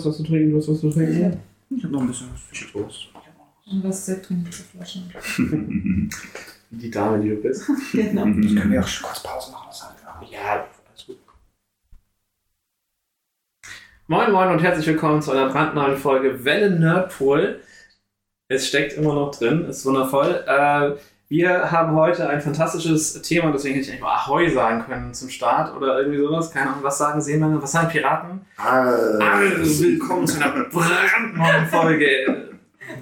Ihr, du hast was zu trinken, du hast was zu trinken? Ich hab noch ein bisschen was. Schieß los. Und was Sekt trinken zu Flaschen. Die Dame, die du bist. genau. Ich kann mir auch schon kurz Pause machen. Das halt. Ja, alles gut. Moin Moin und herzlich willkommen zu einer brandneuen Folge Welle Nerdpool. Es steckt immer noch drin, ist wundervoll. Äh, wir haben heute ein fantastisches Thema, deswegen hätte ich eigentlich mal Ahoi sagen können zum Start oder irgendwie sowas. Keine Ahnung, was sagen Seemänner, was sagen Piraten? Also, willkommen zu einer brandneuen Folge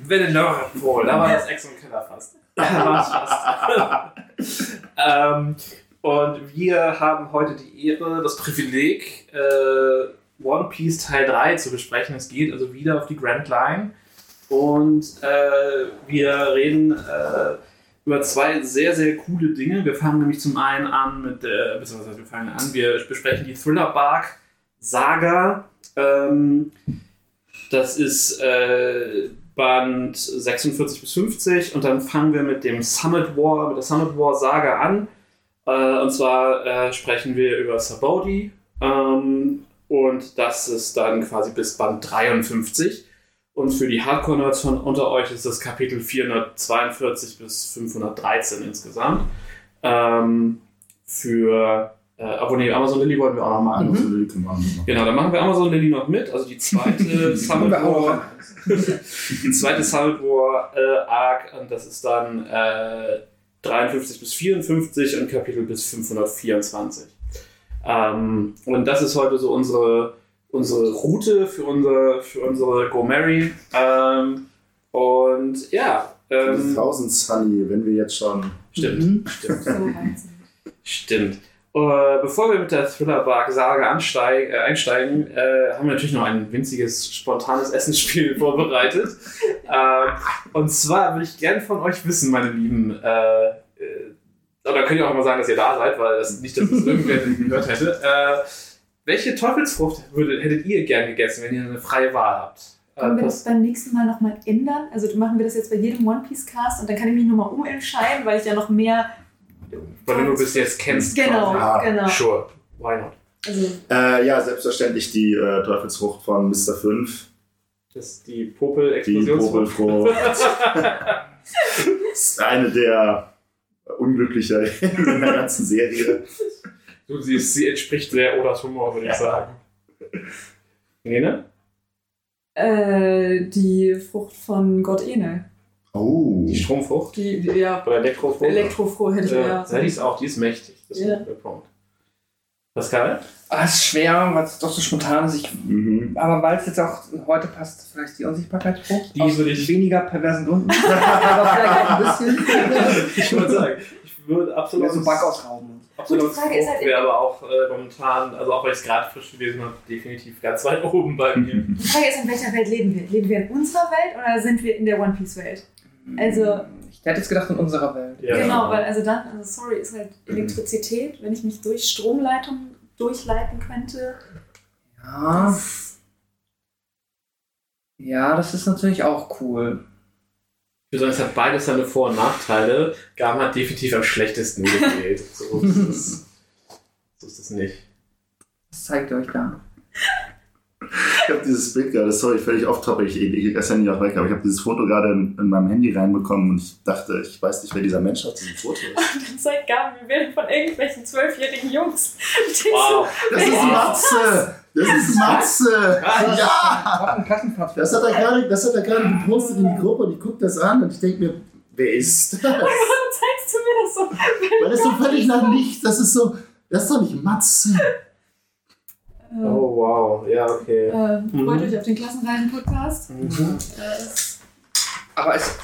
Welle Nerdpool. Da war das Ex und Keller fast. Da war fast. ähm, und wir haben heute die Ehre, das Privileg, äh, One Piece Teil 3 zu besprechen. Es geht also wieder auf die Grand Line. Und äh, wir reden äh, über zwei sehr, sehr coole Dinge. Wir fangen nämlich zum einen an mit, äh, beziehungsweise wir fangen an, wir besprechen die Thriller Bark Saga. Ähm, das ist äh, Band 46 bis 50 und dann fangen wir mit dem Summit War, mit der Summit War Saga an. Äh, und zwar äh, sprechen wir über Sabodi. Ähm, und das ist dann quasi bis Band 53. Und für die Hardcore-Nerds von unter euch ist das Kapitel 442 bis 513 insgesamt. Ähm, für äh, aber nee, Amazon Lily wollten wir auch noch mal an. wir machen. Genau, dann machen wir Amazon Lily noch mit. Also die zweite Summit War, die zweite Summit War äh, Arc und das ist dann äh, 53 bis 54 und Kapitel bis 524. Ähm, und das ist heute so unsere, unsere Route für unsere, für unsere Go Mary. Ähm, und ja, ähm, 1000 Sunny, wenn wir jetzt schon. stimmt, stimmt. So heizen. Stimmt. Äh, bevor wir mit der Thriller-Bark-Sage äh, einsteigen, äh, haben wir natürlich noch ein winziges, spontanes Essensspiel vorbereitet. äh, und zwar würde ich gerne von euch wissen, meine Lieben, äh, äh, oder könnt ihr auch mal sagen, dass ihr da seid, weil das nicht, dass das irgendwer gehört hätte. Äh, welche Teufelsfrucht würdet, hättet ihr gern gegessen, wenn ihr eine freie Wahl habt? Äh, Können wir das das- beim nächsten Mal nochmal ändern? Also machen wir das jetzt bei jedem One Piece Cast und dann kann ich mich nochmal umentscheiden, weil ich ja noch mehr. weil du nur bis jetzt kennst. Genau. Ah, genau. Sure, why not? Also Äh, ja, selbstverständlich die äh, Teufelsfrucht von Mr. 5. Das ist die Die Popel-Explosionsfrucht. Popelfrucht. ist eine der unglücklicher in der ganzen Serie. Du siehst, sie entspricht sehr Odas Humor, würde ich sagen. Nene? äh, die Frucht von Gott Enel. Oh. Die Stromfrucht? Die, die ja, Oder Elektrofrucht? Elektrofroh hätte ich Ja, ja. ja, die ist auch, die ist mächtig. Das ist Ja. ein guter Punkt. Pascal? Ah, es ist schwer, weil es doch so spontan ist. Ich, Mhm. aber weil es jetzt auch heute passt, vielleicht die Unsichtbarkeitsfrucht. Die aus würde ich- weniger perversen Gründen. aber vielleicht auch ein bisschen. Ich würde sagen, ich würde absolut. Mehr so Back ausrauben. Absolut Gut, die Frage ist halt- wäre aber auch äh, momentan, also auch weil ich es gerade frisch gelesen habe, definitiv ganz weit oben bei mir. Die Frage ist, in welcher Welt leben wir? Leben wir in unserer Welt oder sind wir in der One Piece Welt? Also- Ich hätte jetzt gedacht in unserer Welt. Ja. Genau, weil also dann, also sorry, ist halt Elektrizität, wenn ich mich durch Stromleitung durchleiten könnte. Ja. Ja, das ist natürlich auch cool. Ich würde sagen, es hat beides seine Vor- und Nachteile. Gam hat definitiv am schlechtesten gewählt. So ist es, so ist es nicht. Was zeigt ihr euch da? Ich habe dieses Bild gerade, sorry, völlig off-topic, ich lege das Handy auch weg, aber ich habe dieses Foto gerade in, in meinem Handy reinbekommen und ich dachte, ich weiß nicht, wer dieser Mensch auf diesem Foto ist. Dann zeigt Gaben, wir werden von irgendwelchen zwölfjährigen Jungs. Wow. Das ist Matze! Das ist Matze! Ja! Das hat er gerade, das hat er gerade gepostet in die Gruppe und ich gucke das an und ich denke mir, wer ist das? Warum zeigst du mir das so? Weil das so völlig nach nichts, das ist so, das ist doch nicht Matze. Äh, Oh, wow. Ja, okay. äh. Freut euch auf den Klassenreisen-Podcast. Mhm. Aber es.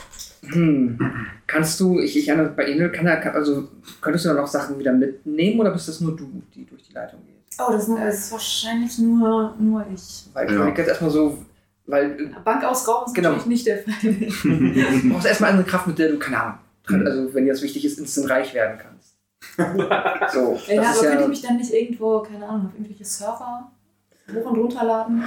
Hm, kannst du, ich, ich erinnere, bei Enel, kann er, also könntest du dann auch Sachen wieder mitnehmen oder bist das nur du, die durch die Leitung geht? Oh, das ist, das ist wahrscheinlich nur, nur ich. Weil ich Ja. überlege jetzt erstmal so, weil äh, Bank ausrauben ist Genau. natürlich nicht der Fall. du brauchst erstmal eine Kraft, mit der du, keine Ahnung, Mhm. also wenn dir das wichtig ist, instant reich werden kannst. so, Ja, das aber ist könnte ja. ich mich dann nicht irgendwo, keine Ahnung, auf irgendwelche Server hoch und runter laden?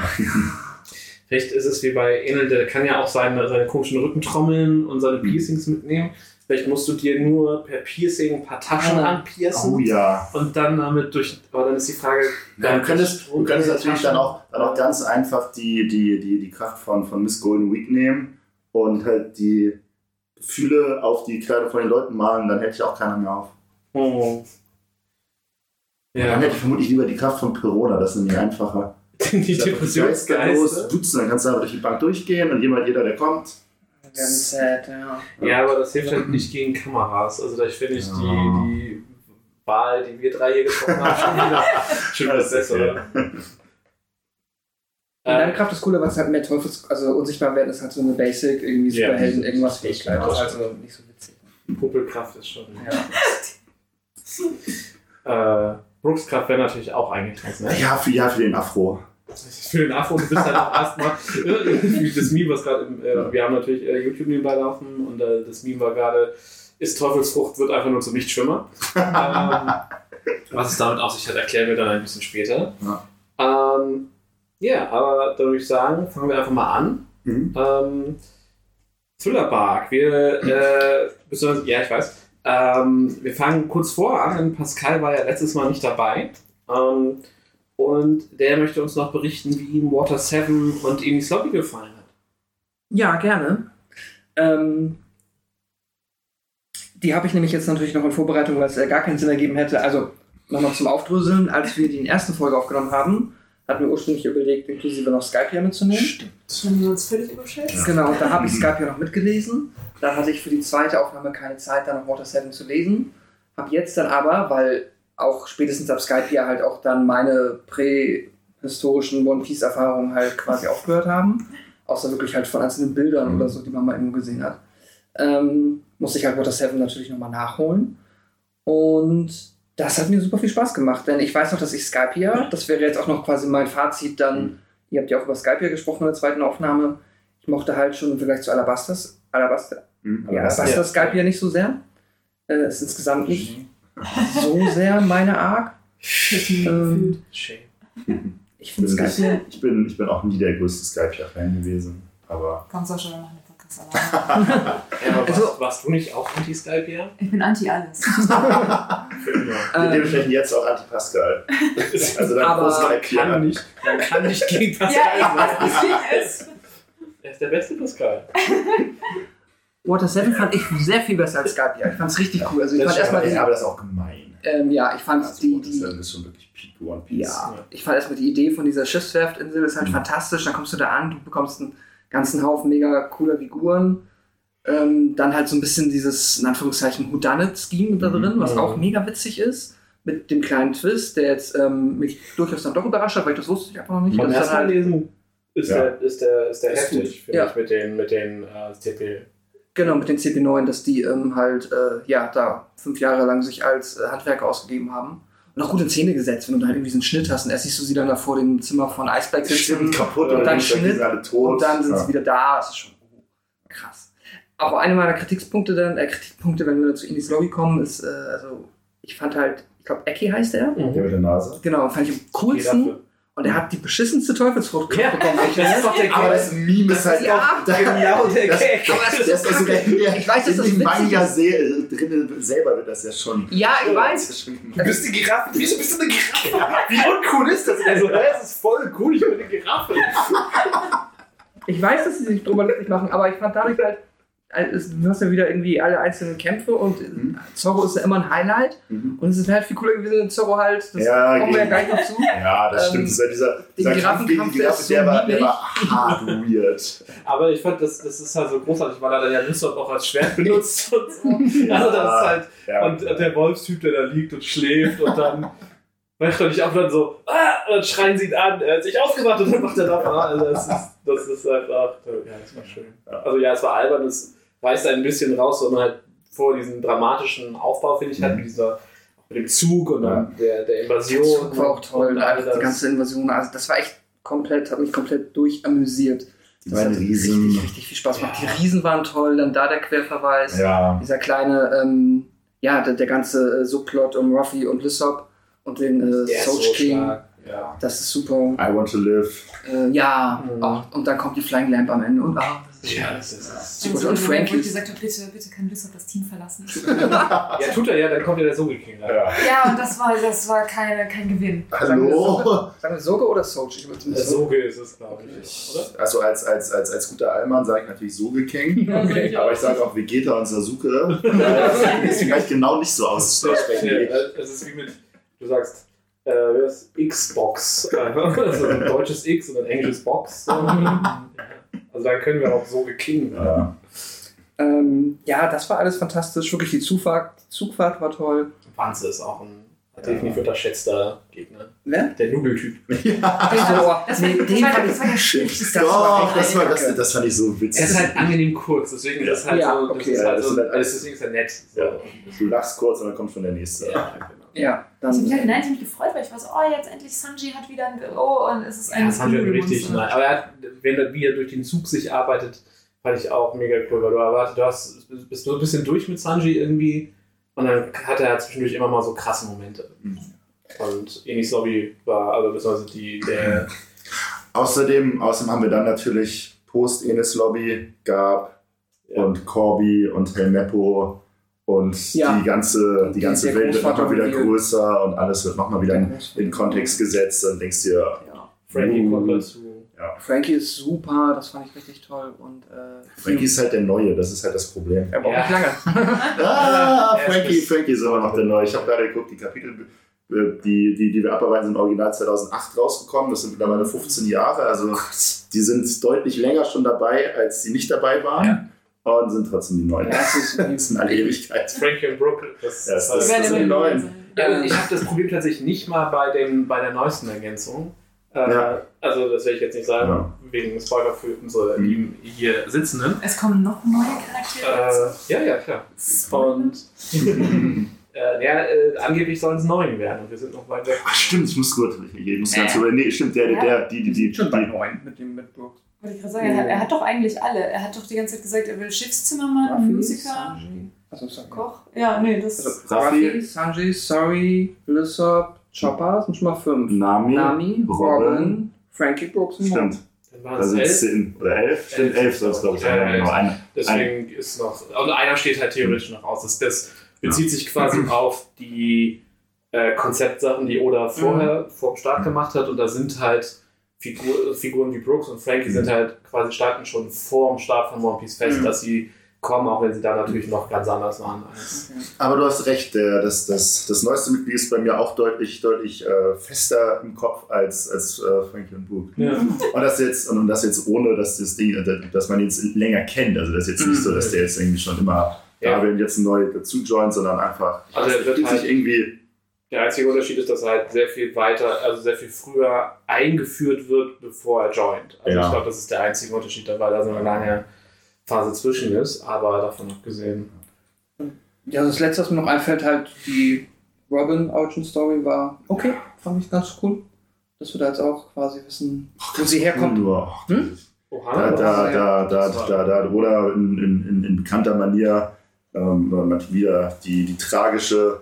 Vielleicht ist es wie bei Enel, der kann ja auch seine, seine komischen Rückentrommeln und seine Piercings mitnehmen. Vielleicht musst du dir nur per Piercing ein paar Taschen Ah. anpiercen Oh ja. und dann damit durch. Aber dann ist die Frage. Ja, du könntest, du könntest natürlich dann auch, dann auch ganz einfach die, die, die, die Kraft von, von Miss Golden Week nehmen und halt die Gefühle auf die Kleider von den Leuten malen, dann hätte ich auch keiner mehr auf. Oh. Dann Ja, hätte ich vermutlich lieber die Kraft von Corona, das ist nämlich einfacher. die Depressionsgeister. dutzen, dann kannst du einfach durch die Bank durchgehen und jemand, jeder, der kommt. Werden sad, ja. Ja, aber das hilft halt nicht gegen Kameras. Also da finde ich Ja. die, die Wahl, die wir drei hier getroffen haben, schon wieder, schon wieder Alles besser. okay. oder? Und deine Äh, Kraft ist cooler, weil es halt mehr Teufels, also unsichtbar werden ist halt so eine Basic, irgendwie Ja, Superhelden, die- irgendwas Fähigkeit. Das ist also nicht so witzig. Puppelkraft ist schon. Ja. Äh, Brookskraft wäre natürlich auch eigentlich ganz nett. Ja, für, ja, für den Afro. Für den Afro, du bist halt auch erstmal. wie das Meme, was gerade. Äh, wir haben natürlich äh, YouTube nebenbei laufen und äh, das Meme war gerade: Ist Teufelsfrucht, wird einfach nur zum Nichtschwimmer. ähm, was es damit auf sich hat, erklären wir dann ein bisschen später. Ja. Ähm, ja, aber dann würde ich sagen, fangen wir einfach mal an. Mhm. Ähm, Thriller-Bark. Wir, äh, ja, ich weiß. Ähm, wir fangen kurz vor an, denn Pascal war ja letztes Mal nicht dabei. Ähm, und der möchte uns noch berichten, wie ihm Water 7 und Enis Lobby gefallen hat. Ja, gerne. Ähm, die habe ich nämlich jetzt natürlich noch in Vorbereitung, weil es ja gar keinen Sinn ergeben hätte. Also nochmal zum Aufdröseln, als wir die erste Folge aufgenommen haben, hatten wir ursprünglich überlegt, inklusive noch Skype hier mitzunehmen. Haben wir uns völlig überschätzt? Genau, und da habe ich Skype ja noch mitgelesen. Dann hatte ich für die zweite Aufnahme keine Zeit, dann noch Water 7 zu lesen. Hab jetzt dann aber, weil auch spätestens ab Skype ja halt auch dann meine prähistorischen One Piece Erfahrungen halt quasi aufgehört haben. Außer wirklich halt von einzelnen Bildern Mhm. oder so, die man mal irgendwo gesehen hat. Ähm, musste ich halt Water 7 natürlich nochmal nachholen. Und das hat mir super viel Spaß gemacht, denn ich weiß noch, dass ich Skype ja, das wäre jetzt auch noch quasi mein Fazit dann, Mhm. ihr habt ja auch über Skype ja gesprochen in der zweiten Aufnahme, ich mochte halt schon im Vergleich zu Alabastas, Alabaster, Mhm. ja, Alabaster Ja. Skype ja nicht so sehr. Äh, ist insgesamt nicht so sehr meine Art. Ähm, Shame. ich finde Bin Skype ja. Ich bin, ich bin auch nie der größte Skype-Fan gewesen. Aber Kommst auch schon mal nach dem Podcast. Ja, aber Also- warst, warst du nicht auch Anti-Skype hier? Ich bin anti alles. Für immer. Ähm, dementsprechend jetzt auch Anti-Pascal. Also dann Aber Skype kann nicht, man kann nicht gegen Pascal ja, sein. ich Er ist der beste Pascal. Water 7 fand ich sehr viel besser als Skype ja. Ich fand es richtig cool. Also ich fand erstmal ja, aber das ist auch gemein. ähm, ja, ich fand Also, die, das die, ist schon wirklich Peak One Piece. Ja, ich fand erstmal die Idee von dieser Schiffswerftinsel ist halt Mhm. fantastisch. Dann kommst du da an, du bekommst einen ganzen Haufen mega cooler Figuren. Ähm, dann halt so ein bisschen dieses, in Anführungszeichen, Whodunit-Scheme da drin, was Mhm. auch mega witzig ist. Mit dem kleinen Twist, der jetzt ähm, mich durchaus dann doch überrascht hat, weil ich das wusste ich einfach noch nicht. Beim Das ist ersten dann Mal halt, lesen ist, Ja. der, ist der, ist der Ist heftig, finde Ja. ich, mit den, mit den äh, TP. Genau, mit den CP9, dass die ähm, halt, äh, ja, da fünf Jahre lang sich als äh, Handwerker ausgegeben haben. Und auch gut in Szene gesetzt, wenn du da halt irgendwie so einen Schnitt hast und erst siehst du sie dann da vor dem Zimmer von Iceberg sitzen. Stimmt, kaputt Und dann Schnitt sind alle tot. Und dann sind ja. sie wieder da. Das ist schon oh, krass. Aber einer meiner Kritikpunkte dann, äh, Kritikpunkte, wenn wir zu Indies Lobby kommen, ist, äh, also ich fand halt, ich glaube, Eki heißt er. Der mit der Nase. Genau, fand ich am coolsten. Und er hat die beschissenste Teufelsfrucht Ja, bekommen. das ist doch der Aber das Meme ist halt Ja, auch. Da, genau der das, Gag. Das Das ist doch sogar in der, Ich weiß, dass in das Manga drin selber wird das ja schon. Ja, ich weiß. Du bist die Giraffe. Wieso bist du eine Giraffe? Wie uncool ist das? Also, das ist voll cool. Ich bin eine Giraffe. Ich weiß, dass sie sich drüber lustig machen, aber ich fand dadurch halt, du hast ja wieder irgendwie alle einzelnen Kämpfe und Mhm. Zorro ist ja immer ein Highlight. Mhm. Und es ist halt viel cooler gewesen, wenn Zorro halt, das Ja, kommen wir ja gleich noch zu. Ja, das Ähm, stimmt. Das ist ja dieser, dieser Kampf Giraffenkampf, gegen die der so der, war, der war hart weird. Aber ich fand, das, das ist halt so großartig, weil er dann ja Lysop auch als Schwert benutzt und so. Also, das ist halt. Ja, Und der Wolfstyp, der da liegt und schläft und dann wacht er nicht auf und dann so, ah, und dann schreien sie ihn an, er hat sich aufgewacht und dann macht er an. Also das ist, das ist einfach, ja, das war schön. Also ja, es war albern, es reißt ein bisschen raus, man halt vor diesen dramatischen Aufbau, finde ich, hat, mit dieser mit dem Zug und dann der, der Invasion. Der Zug war auch toll, und all die das. ganze Invasion. Also das war echt komplett, hat mich komplett durchamüsiert. Die Das hat Riesen. Richtig, richtig viel Spaß gemacht. Die Riesen waren toll, dann da der Querverweis. Ja. Dieser kleine, ähm, ja, der, der ganze äh, Subplot um Ruffy und Lysop und den äh, Der ist Soch so King. Ja. Das ist super. I want to live. Äh, ja, Mhm. oh, und dann kommt die Flying Lamp am Ende und ah, Ja, das ist, super. Also, Und wo Frankie. ich gesagt habe, bitte, bitte kann Lissop das Team verlassen. ja, tut er ja, dann kommt ja der Soge King. Ja. ja, und das war, das war keine, kein Gewinn. Hallo. Sagen wir Soge oder Der zumindest Soge ist es, glaube ich, oder? Also als, als, als, als guter Allmann sage ich natürlich Soge King. Okay. Aber ich sage auch Vegeta und Sasuke. Das ist vielleicht genau nicht so aussprechen. Ja, es ist wie mit, du sagst, äh, Xbox. Also ein deutsches X und ein englisches Box. So. Also dann können wir auch Soge King. Ja. Ähm, ja, das war alles fantastisch. Wirklich die Zugfahrt, Zugfahrt war toll. Panze ist auch ein definitiv unterschätzter Gegner. Wer? Der Nudeltyp. Ja. Ach Das so, war, nee, das den war, fand das ich war der schlechteste. Das war das, war, das, das fand ich so witzig. Er ist halt angenehm kurz, deswegen ist es halt Ja, so. Das ist halt das so halt alles, deswegen ist er nett. So. Ja. Du lachst kurz und dann kommt schon der nächste. Ja, genau. Ja, Ich habe mich halt dann. nein, ich mich gefreut, weil ich war so, oh, jetzt endlich Sanji hat wieder ein Büro und es ist ein Ja, das haben wir Nudelmonster. richtig. Nein. Aber er hat, wenn er, wie er durch den Zug sich arbeitet, fand ich auch mega cool, weil du erwartet, du hast, bist nur ein bisschen durch mit Sanji irgendwie und dann hat er zwischendurch immer mal so krasse Momente. Mhm. Und Enis Lobby war, also beziehungsweise die, der, Außerdem, außerdem haben wir dann natürlich Post-Enes Lobby gab Ja. und Corby und Helmeppo und Ja. die ganze, die ganze Welt wird nochmal wieder größer und alles wird nochmal wieder in, in Kontext gesetzt und denkst dir, Ja. Frankie Uh. kommt dazu. Frankie ist super, das fand ich richtig toll. Und, äh, Frankie ist halt der Neue, das ist halt das Problem. er braucht Ja. nicht lange. Ah, ist Frankie, Frankie ist immer noch der Neue. Ich habe gerade geguckt, die Kapitel, äh, die, die, die wir abarbeiten, sind original 2008 rausgekommen. Das sind mittlerweile 15 Jahre. Also die sind deutlich länger schon dabei, als sie nicht dabei waren. Und sind trotzdem die Neuen. Das ist, Das sind alle Ewigkeit. Frankie und Brooke, das, Ja, das- das, das sind die Neuen. Ja, ich habe das Problem tatsächlich nicht mal bei, dem, bei der neuesten Ergänzung. Äh, Ja. Also, das werde ich jetzt nicht sagen, Ja. wegen Spoiler für unsere Mhm. lieben hier Sitzenden. Es kommen noch neue Charaktere Äh, ja, ja, klar. Und äh, ja, äh, angeblich sollen es neun werden und wir sind noch weit weg. Ach, stimmt, ich muss gut. Ich muss ganz über. Nee, stimmt, der, der, der, die, die, die. schon bei die neun mit dem mit Brooks. Wollte ich gerade sagen, er hat, er hat doch eigentlich alle. Er hat doch die ganze Zeit gesagt, er will Schiffszimmermann, Ruffy, Musiker, Sanji. Also, sorry. Koch. Ja, nee, das Also, Ruffy. Ruffy, Sanji, Sorry, Lysop, Chopper, sind schon mal fünf. Nami, Nami, Robin. Robin, Frankie Brooks und Stimmt, Dann waren da es sind elf. zehn oder elf. Stimmt, Elf. elf soll es, glaube ich, Ja, sein. ja, Genau, eine. Deswegen ist noch. Und einer steht halt theoretisch noch aus. Das, das bezieht sich quasi auf die äh, Konzeptsachen, die Oda vorher vor dem Start gemacht hat. Und da sind halt Figur, Figuren wie Brooks und Frankie Mhm. sind halt quasi starten schon vor dem Start von One Piece fest, Mhm. dass sie kommen, auch wenn sie da natürlich noch ganz anders waren als. Aber du hast recht, der, das, das, das neueste Mitglied ist bei mir auch deutlich, deutlich äh, fester im Kopf als, als äh, Frankie und Brooke. Ja. Und das jetzt, und das jetzt ohne, dass das Ding, äh, dass man ihn jetzt länger kennt. Also das ist jetzt nicht so, dass der jetzt irgendwie schon immer Ja. da wenn jetzt neu dazu joint, sondern einfach Also er wird fühlt halt- sich irgendwie. Der einzige Unterschied ist, dass er halt sehr viel weiter, also sehr viel früher eingeführt wird, bevor er joint. Also Ja. ich glaube, das ist der einzige Unterschied dabei, da so eine lange Phase zwischen ist, aber davon abgesehen. Ja, also das letzte, was mir noch einfällt, halt die Robin Origin Story war okay, fand ich ganz cool. Dass wir da jetzt auch quasi wissen, wo sie herkommt. Hm? Da, da, da, da, da, da, oder in, in, in, bekannter Manier ähm, man wieder die, die tragische,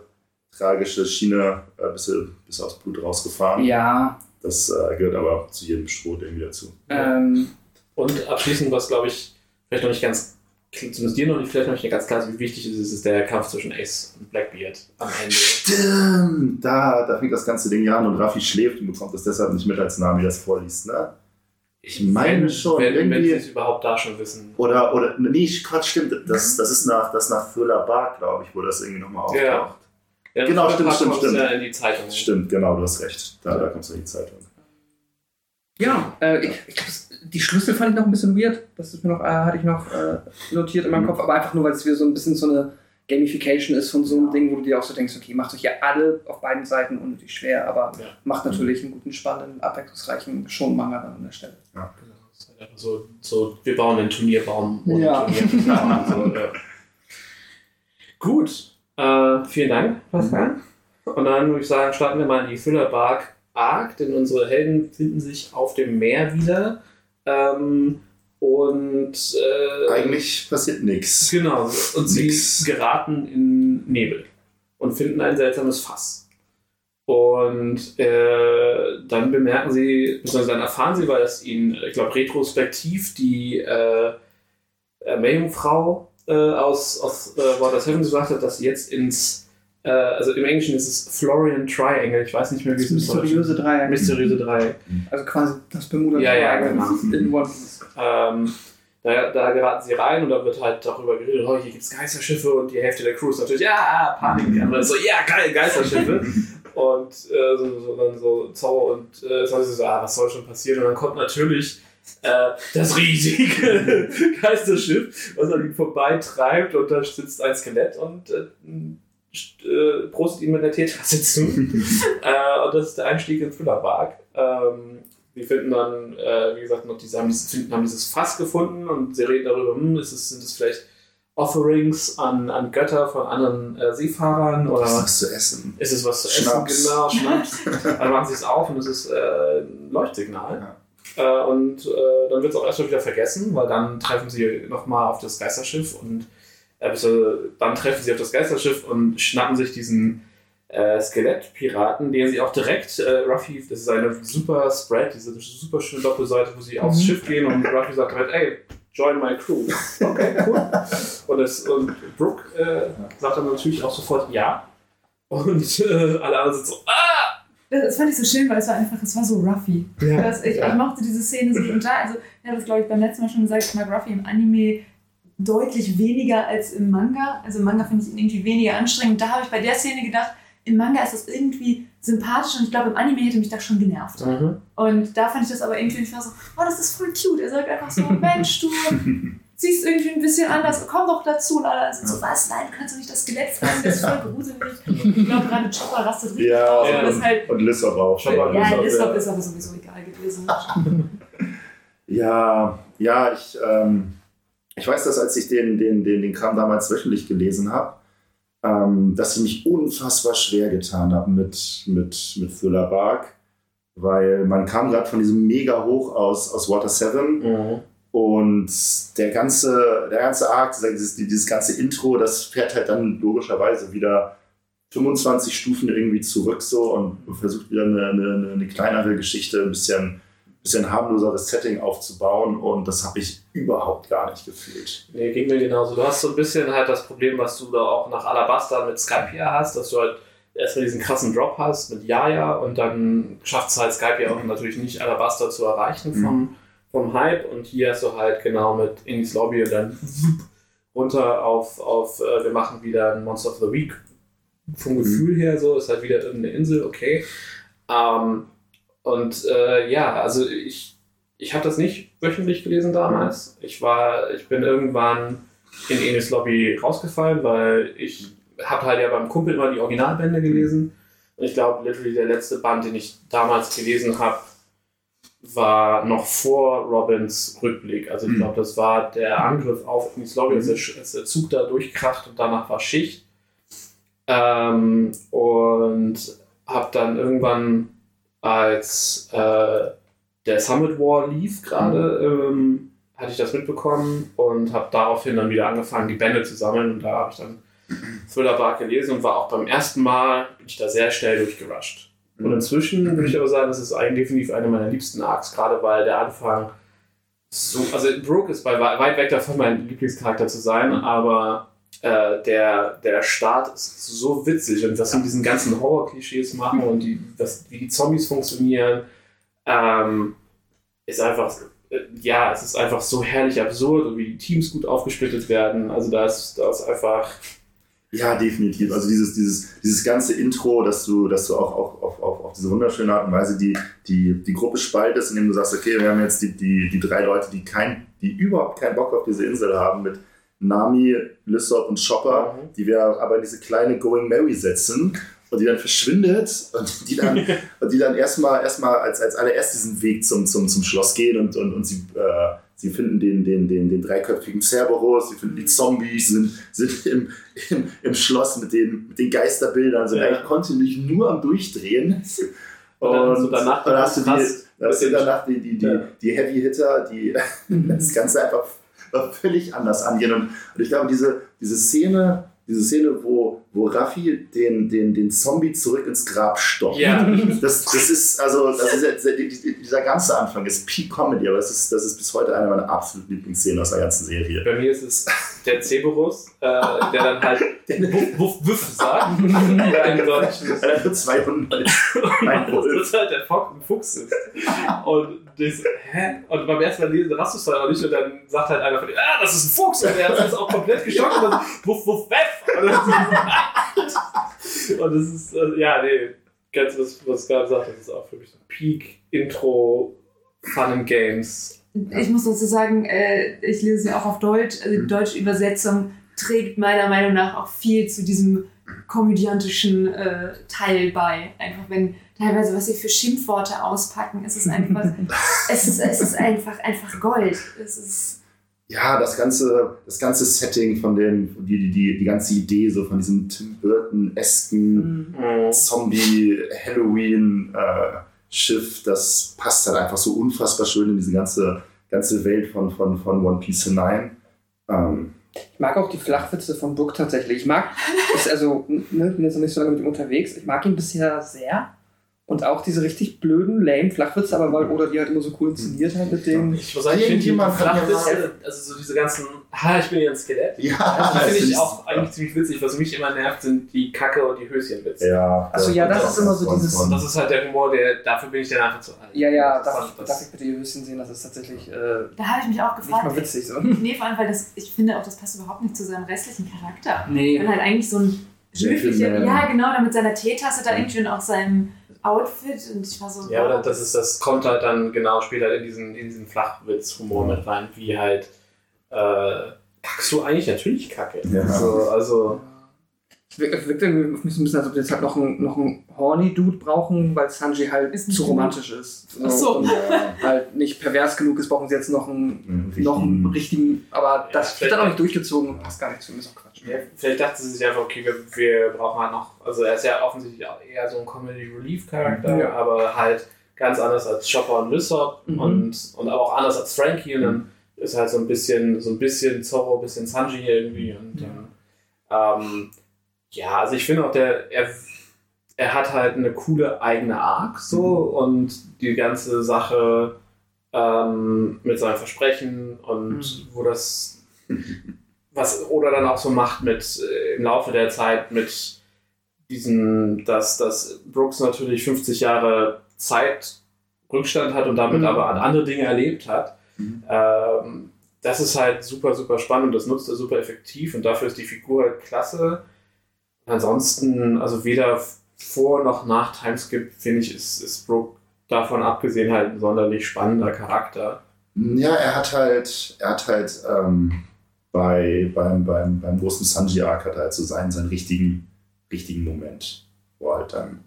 tragische Schiene äh, bis, bis aufs Blut rausgefahren. Ja, Das äh, gehört aber zu jedem Stroh irgendwie dazu. ähm, Und abschließend, was glaube ich vielleicht noch nicht ganz, zumindest dir noch nicht, vielleicht noch nicht ganz klar ist, wie wichtig es ist, ist der Kampf zwischen Ace und Blackbeard am Ende. Stimmt, da, da fängt das ganze Ding an und Raffi schläft und bekommt das deshalb nicht mit, als Nami das vorliest, ne? Ich meine Wenn- schon, Wenn, wenn irgendwie. sie es überhaupt da schon wissen. Oder, oder, nee, Quatsch, stimmt, das, das ist nach, das nach Thriller Bark, glaube ich, wo das irgendwie nochmal auftaucht. Ja. Ja, Genau, stimmt, stimmt, stimmt. Ja in die Zeitung. Stimmt, genau, du hast recht. Da, da kommst du in die Zeitung. ja, äh, ich, ich glaube, die Schlüssel fand ich noch ein bisschen weird. Das ist mir noch, äh, hatte ich noch äh, notiert in meinem Mhm. Kopf, aber einfach nur, weil es wieder so ein bisschen so eine Gamification ist von so einem Ding, wo du dir auch so denkst, okay, macht euch ja alle auf beiden Seiten unnötig schwer, aber Ja. macht natürlich einen guten, spannenden, abwechslungsreichen Schon-Manga dann an der Stelle. Genau. Das ist halt einfach so, so, wir bauen einen Turnierbaum ohne Ja. Turnierplan. so, ja. Gut, äh, vielen Dank, Pascal. Und dann würde ich sagen, starten wir mal in die Thriller Bark Arc, denn unsere Helden finden sich auf dem Meer wieder. Ähm, und äh, Eigentlich passiert nichts. Genau, und sie Nix. geraten in Nebel und finden ein seltsames Fass. Und äh, dann bemerken sie, beziehungsweise dann erfahren sie, weil das ihnen, ich glaube, retrospektiv die äh, Meerjungfrau äh, aus, aus äh, Water Seven gesagt hat, dass sie jetzt ins, äh, also im Englischen ist es Florian Triangle, ich weiß nicht mehr, wie es Das ist. mysteriöse Dreieck. Mysteriöse Dreieck. Also quasi das bermuda Ja, ja, Dreieck genau. in One Piece. Ähm, da, da geraten sie rein und da wird halt darüber geredet, oh, hier gibt es Geisterschiffe und die Hälfte der Crew ist natürlich, ja, Panik. Die andere so, ja, geil, Geisterschiffe. und äh, so, so, dann so Zauber und äh, so, ah, was soll schon passieren? Und dann kommt natürlich äh, das riesige Geisterschiff, was an ihm vorbeitreibt und da sitzt ein Skelett und äh, äh, prostet ihm mit der Teetasse zu. äh, und das ist der Einstieg in Thriller Ähm, wir finden dann, äh, wie gesagt, noch diese, haben, dieses, finden, haben dieses Fass gefunden und sie reden darüber, hm, ist es, sind es vielleicht Offerings an, an Götter von anderen äh, Seefahrern oder Was ist das zu essen? ist es was zu Schnaps. essen? Genau, Schnaps. dann machen sie es auf und es ist äh, ein Leuchtsignal. Äh, und äh, dann wird es auch erstmal wieder vergessen, weil dann treffen sie nochmal auf das Geisterschiff und äh, beziehungsweise dann treffen sie auf das Geisterschiff und schnappen sich diesen äh, Skelettpiraten, den sie auch direkt, äh, Ruffy, das ist eine super Spread, diese super schöne Doppelseite, wo sie aufs Mhm. Schiff gehen und Ruffy sagt halt, ey, join my crew. Okay, cool. und, das, und Brooke äh, sagt dann natürlich auch sofort ja. Und äh, alle anderen sind so, ah! Das fand ich so schön, weil es war einfach, es war so Ruffy. Das, ich, ich mochte diese Szene so total. Also, ich habe das, glaube ich, beim letzten Mal schon gesagt, ich mag Ruffy im Anime deutlich weniger als im Manga. Also im Manga finde ich ihn irgendwie weniger anstrengend. Da habe ich bei der Szene gedacht, im Manga ist das irgendwie sympathisch und ich glaube, im Anime hätte mich das schon genervt. Mhm. Und Und da fand ich das aber irgendwie, ich war so, oh, das ist voll cute. Er sagt einfach so, Mensch, du siehst irgendwie ein bisschen anders, komm doch dazu. Und alle sind so, was, nein, du kannst doch nicht das Skelett fragen, das ist voll gruselig. Ich glaube, gerade Chopper rastet richtig Ja, aus. Und das ist halt, Und Lissop auch. Chopper ja, Lissop ja. ist aber sowieso egal gewesen. Ja, ja, ich, ähm, ich weiß das, als ich den, den, den, den Kram damals wöchentlich gelesen habe, ähm, dass ich mich unfassbar schwer getan habe mit, mit, mit Thriller Bark, weil man kam gerade von diesem mega hoch aus, aus Water 7 Mhm. Und der ganze, der ganze Arc, dieses, dieses ganze Intro, das fährt halt dann logischerweise wieder 25 Stufen irgendwie zurück so und versucht wieder eine, eine, eine kleinere Geschichte, ein bisschen, bisschen harmloseres Setting aufzubauen und das habe ich überhaupt gar nicht gefühlt. Nee, ging mir genauso. Du hast so ein bisschen halt das Problem, was du da auch nach Alabasta mit Skype hast, dass du halt erstmal diesen krassen Drop hast mit Yaya und dann schafft es halt Skype ja auch natürlich nicht Alabasta zu erreichen vom, vom Hype und hier hast du halt genau mit Indies Lobby und dann runter auf, auf äh, wir machen wieder ein Monster of the Week vom Gefühl her so, ist halt wieder irgendeine Insel, okay. Ähm, und äh, ja, also ich, ich habe das nicht wöchentlich gelesen damals. Ich war, ich bin irgendwann in Enis Lobby rausgefallen, weil ich habe halt ja beim Kumpel immer die Originalbände gelesen. Und ich glaube, literally der letzte Band, den ich damals gelesen habe, war noch vor Robins Rückblick. Also ich Mhm. glaube, das war der Angriff auf Enis Lobby, Sch- als der Zug da durchkracht und danach war Schicht. Ähm, und habe dann irgendwann, als äh, der Summit War lief gerade, ähm, hatte ich das mitbekommen und habe daraufhin dann wieder angefangen, die Bände zu sammeln. Und da habe ich dann Thriller Bark gelesen und war auch beim ersten Mal, bin ich da sehr schnell durchgerusht. Und inzwischen würde ich aber sagen, das ist eigentlich definitiv eine meiner liebsten Arcs, gerade weil der Anfang so, also Brooke ist bei weit weg davon, mein Lieblingscharakter zu sein, aber äh, der, der Start ist so witzig und was sie mit diesen ganzen Horror-Klischees machen und die, das, wie die Zombies funktionieren, ähm, ist einfach, äh, ja, es ist einfach so herrlich absurd und wie die Teams gut aufgesplittet werden. Also da ist, da ist einfach, Ja, definitiv. Also dieses, dieses, dieses ganze Intro, dass du, dass du auch, auch auf, auf, auf diese wunderschöne Art und Weise die, die, die Gruppe spaltest, indem du sagst, okay, wir haben jetzt die, die, die drei Leute, die kein, die überhaupt keinen Bock auf diese Insel haben, mit Nami, Lysop und Chopper, Mhm. die wir aber in diese kleine Going Mary setzen und die dann verschwindet und die dann, und die dann erstmal erstmal als, als allererst diesen Weg zum, zum, zum Schloss gehen und, und, und sie, äh, sie finden den, den, den, den dreiköpfigen Cerberus, sie finden die Zombies, sind, sind im, im, im Schloss mit den, mit den Geisterbildern, sind Ja. eigentlich kontinuierlich nur am Durchdrehen. Und dann hast du danach dann hast du die, dann danach die, die, die, Ja. die Heavy Hitter, die das Ganze einfach völlig anders angehen. Und, und ich glaube, diese, diese Szene, diese Szene, wo, wo Raffi den, den, den Zombie zurück ins Grab stoppt. Ja. Das, das ist, also, das ist dieser ganze Anfang ist Peak Comedy, aber das ist, das ist bis heute eine meiner absoluten Lieblingsszenen aus der ganzen Serie. Bei mir ist es der Cerberus, äh, der dann halt Wuff, Wuff, Wuff sagt. Ist. Einer für 200. Ein Das ist halt der Fuchs ist. Und das, hä? Und beim ersten Mal lesen rastest du halt auch nicht und dann sagt halt einer von denen, ah, das ist ein Fuchs und der ist auch komplett geschockt und dann wuff, wuff, weff. Und das, ist, äh, ja, nee, ganz was, was gerade sagt, das ist auch für mich so Peak Intro Fun and Games. Ich muss dazu sagen, äh, ich lese sie auch auf Deutsch. Also die deutsche Übersetzung trägt meiner Meinung nach auch viel zu diesem komödiantischen äh, Teil bei. Einfach wenn teilweise, was sie für Schimpfworte auspacken, es ist einfach, es ist, es ist einfach, einfach Gold. Es ist, Ja, das ganze, das ganze Setting von dem, die, die, die, die ganze Idee so von diesem Tim Burton-esken Mhm. Zombie-Halloween-Schiff, das passt halt einfach so unfassbar schön in diese ganze, ganze Welt von, von, von One Piece hinein. Ähm, Ich mag auch die Flachwitze von Book tatsächlich. Ich mag, ist also, ne, bin jetzt noch nicht so lange mit ihm unterwegs, ich mag ihn bisher sehr. Und auch diese richtig blöden, lame Flachwitze, aber weil oder die halt immer so cool inszeniert hat mit dem. Ich muss sagen, ich finde die Irgendjemand Flachwitze, also so diese ganzen, ha, ich bin ja ein Skelett. ja, Also die das finde ich auch eigentlich ziemlich witzig. Was mich immer nervt, sind die Kacke und die Höschenwitze. Ja, Achso, ja, das ist immer so dieses- von- Das ist halt der Humor, der dafür bin ich dann einfach zu alt. Ja, ja, Das darf, fand ich, das- darf ich bitte ihr Höschen sehen? Das ist tatsächlich äh, da habe ich mich auch nicht mal gefragt. witzig so. Nee, vor allem, weil das, ich finde auch, das passt überhaupt nicht zu seinem restlichen Charakter. Nee. Wenn halt eigentlich so ein höflicher, ja genau, da mit seiner Teetasse da irgendwie und auch seinem Outfit und ich war so, Ja, aber das, ist, das kommt halt dann genau später in diesen, in diesen Flachwitz-Humor mit rein, wie halt, äh, kackst du eigentlich natürlich Kacke. Ja. Also, also Es wirkt irgendwie auf mich so ein bisschen, als ob wir jetzt halt noch einen, noch einen Horny-Dude brauchen, weil Sanji halt Ist nicht zu gut. romantisch ist. Ach so. Und Ja, halt nicht pervers genug ist, brauchen sie jetzt noch einen, einen noch einen richtigen-. Aber das Ja, wird dann auch nicht durchgezogen und passt gar nicht zu mir. Ist auch Quatsch. ja, vielleicht dachten sie sich einfach, okay, wir, wir brauchen halt noch, also er ist ja offensichtlich auch eher so ein Comedy-Relief-Charakter, Ja. aber halt ganz anders als Chopper und Lysop Mhm. und, und aber auch anders als Frankie und dann ist halt so ein bisschen, so ein bisschen Zorro, ein bisschen Sanji irgendwie und dann, ähm, ja, also ich finde auch, der, er, er hat halt eine coole eigene Arc so und die ganze Sache ähm, mit seinem Versprechen und Mhm. wo das was oder dann auch so macht mit äh, im Laufe der Zeit mit diesem, dass, dass Brooks natürlich 50 Jahre Zeit Rückstand hat und damit Mhm. aber an andere Dinge erlebt hat. Mhm. Ähm, das ist halt super, super spannend und das nutzt er super effektiv und dafür ist die Figur halt klasse. Ansonsten, also weder vor noch nach Timeskip, finde ich, ist, ist Brooke davon abgesehen halt ein sonderlich spannender Charakter. Ja, er hat halt, er hat halt ähm, bei, beim, beim, beim großen Sanji Arc hat er halt so seinen, seinen richtigen, richtigen Moment, wo er halt dann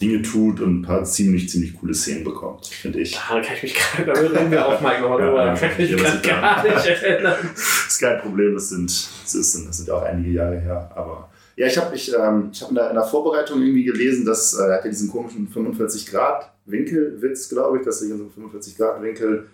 Dinge tut und ein paar ziemlich, ziemlich coole Szenen bekommt, finde ich. Da kann ich mich gerade, da reden wir auch mal nochmal drüber, Ja, da kann ich mich ja, gar nicht erinnern. Das ist kein Problem, das sind, das ist, das sind ja auch einige Jahre her. Aber ja, ich habe ich, ähm, ich hab in, der, in der Vorbereitung irgendwie gelesen, dass äh, er hat ja diesen komischen 45-Grad-Winkelwitz, glaube ich, dass er hier so einen 45-Grad-Winkel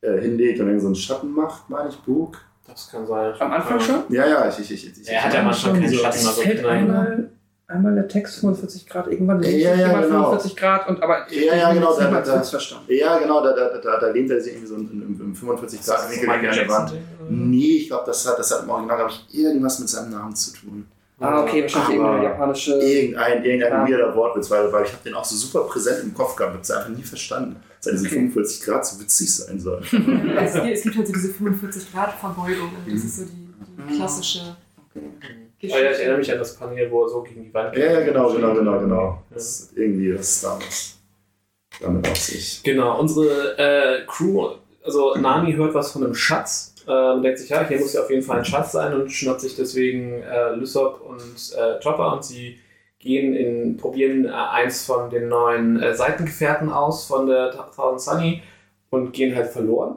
äh, hinlegt und dann so einen Schatten macht, meine ich, Bug. Das kann sein. Am Anfang schon? Ja, ja, ich, ich, ich, ich Er hat ja manchmal keinen Schatten, also nein. Einmal, einmal der Text 45 Grad, irgendwann Ja, lese ich ja, jemand genau. 45 Grad und aber Ja, ja, genau, Ich da- habe da- da, verstanden. Ja, genau, da, da, da, da lehnt er sich irgendwie so im, im 45-Grad-Winkel gegen eine Wand. Nee, ich glaube, das hat, das hat im Original, glaube ich, irgendwas mit seinem Namen zu tun. Ah, okay, wahrscheinlich Aber- irgendeine japanische. Irgendein, irgendein Ja. weirder Wortwitz, weil, weil ich habe den auch so super präsent im Kopf gehabt, habe es einfach nie verstanden, dass diese Okay. 45 Grad so witzig sein soll. es, gibt, es gibt halt so diese 45-Grad-Verbeugung. Also das ist so die, die klassische Oh ja, ich erinnere Geschichte. mich an das Panel, wo er so gegen die Wand Ja, ja, genau, genau, genau, genau. Ja. Das ist irgendwie das damals damit auf sich. Genau, unsere äh, Crew, also Nami hört was von einem Schatz Ähm, denkt sich, ja, hier muss ja auf jeden Fall ein Schatz sein und schnappt sich deswegen äh, Lysop und äh, Chopper und sie gehen in, probieren äh, eins von den neuen äh, Seitengefährten aus von der Thousand Sunny und gehen halt verloren.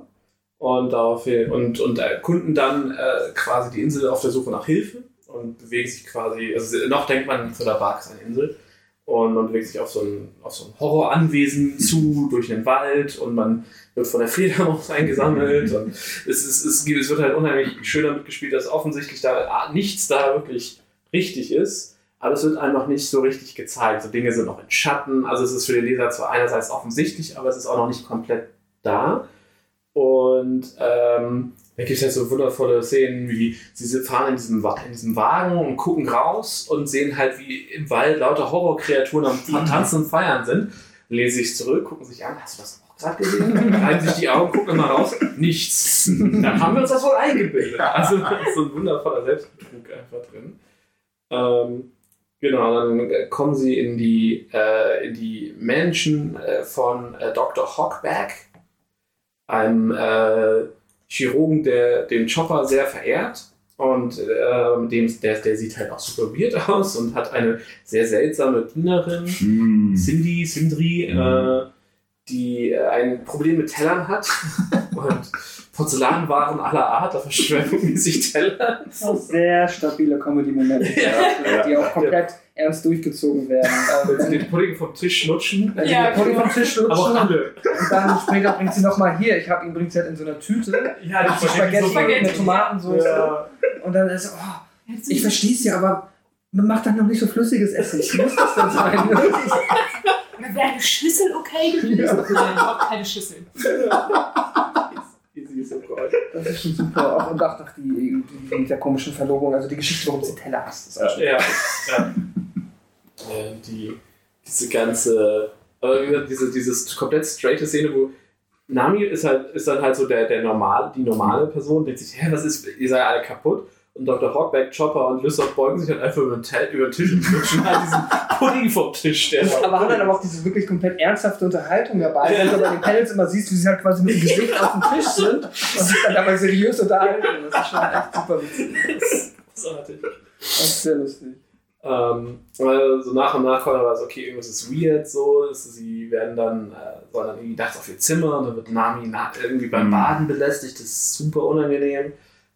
Und daraufhin und, und erkunden dann äh, quasi die Insel auf der Suche nach Hilfe und bewegen sich quasi, also noch denkt man, der Bark ist eine Insel. Und man bewegt sich auf so ein, auf so ein Horroranwesen zu, durch den Wald und man wird von der Fledermaus eingesammelt. Und es, ist, es, es wird halt unheimlich schön damit gespielt, dass offensichtlich da nichts da wirklich richtig ist. Aber es wird einfach nicht so richtig gezeigt. So Dinge sind noch in Schatten. Also es ist für den Leser zwar einerseits offensichtlich, aber es ist auch noch nicht komplett da. Und ähm, da gibt es halt so wundervolle Szenen, wie sie fahren in diesem, in diesem Wagen und gucken raus und sehen halt, wie im Wald lauter Horrorkreaturen am Tanzen und Feiern sind. Lehnen sich zurück, gucken sich an, hast du das auch gerade gesehen? Reiben sich die Augen, gucken mal raus, nichts. Dann haben wir uns das wohl eingebildet. Also da ist so ein wundervoller Selbstbetrug einfach drin. Ähm, genau, dann kommen sie in die, äh, in die Mansion äh, von äh, Dr. Hockback, einem äh, Chirurgen, der den Chopper sehr verehrt. Und äh, dem, der, der sieht halt auch super weird aus und hat eine sehr seltsame Dienerin, mm. Cindy, Sindri, mm. äh, die äh, ein Problem mit Tellern hat. und Porzellanwaren aller Art, da verschwemmen sich Teller. Auch sehr stabile Comedy-Momente, ja. die auch komplett ja. Ernst durchgezogen werden. Wenn sie den Pudding vom Tisch lutschen. Also ja, den Pudding vom Tisch lutschen. Aber alle. Und dann später bringt sie nochmal hier, ich habe ihn bringt sie halt in so einer Tüte. Ja, die Spaghetti, Spaghetti mit Tomatensauce. Ja. Und dann ist oh, ich verstehe es ja, aber man macht dann noch nicht so flüssiges Essen. Ich muss das dann sein. Wäre eine Schüssel okay gewesen? Ja. Nein, überhaupt keine Schüssel. Das ist schon super. Auch, und auch, auch die, die, die, der komischen Verlobung, also die Geschichte, warum sie Teller hasst. Ja, ja, ja. die, diese ganze, aber diese, dieses komplett straighte Szene, wo Nami ist halt, ist dann halt so der, der normal, die normale Person, denkt sich, hä, was ist, ihr seid alle kaputt. Und Dr. Hawkback, Chopper und Lysop beugen sich halt einfach über den, über den Tisch und lutschen halt diesen Pudding vom Tisch. Der aber haben dann aber auch diese wirklich komplett ernsthafte Unterhaltung dabei, wenn du bei den Panels immer siehst, wie sie halt quasi mit dem Gesicht auf dem Tisch sind und sich dann dabei seriös unterhalten. Das ist schon echt super witzig. Großartig. Das ist sehr lustig. Ähm, weil so nach und nach kommt aber so, okay, irgendwas ist weird, so, sie werden dann, äh, sollen dann irgendwie nachts auf ihr Zimmer und dann wird Nami irgendwie beim mhm. Baden belästigt, das ist super unangenehm.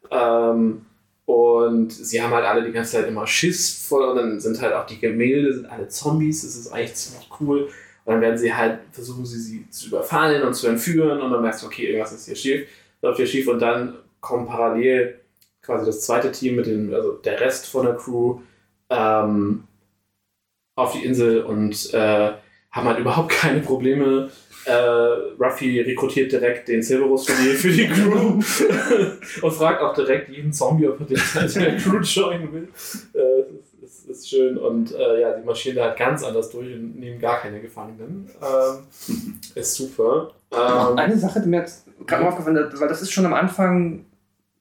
Ähm, und sie haben halt alle die ganze Zeit immer Schiss vor und dann sind halt auch die Gemälde, sind alle Zombies, das ist eigentlich ziemlich cool. Und dann werden sie halt, versuchen sie sie zu überfallen und zu entführen und dann merkst du, okay, irgendwas ist hier schief, läuft hier schief und dann kommt parallel quasi das zweite Team mit dem, also der Rest von der Crew ähm, auf die Insel und äh, haben halt überhaupt keine Probleme äh, Ruffy rekrutiert direkt den Cerberus für die, für die Crew und fragt auch direkt jeden Zombie, ob er den der Crew joinen will. Äh, das, ist, ist, schön und äh, ja, die marschieren da halt ganz anders durch und nehmen gar keine Gefangenen. Ähm, ist super. Ähm, Eine Sache, die mir jetzt gerade mal aufgefallen ist, weil das ist schon am Anfang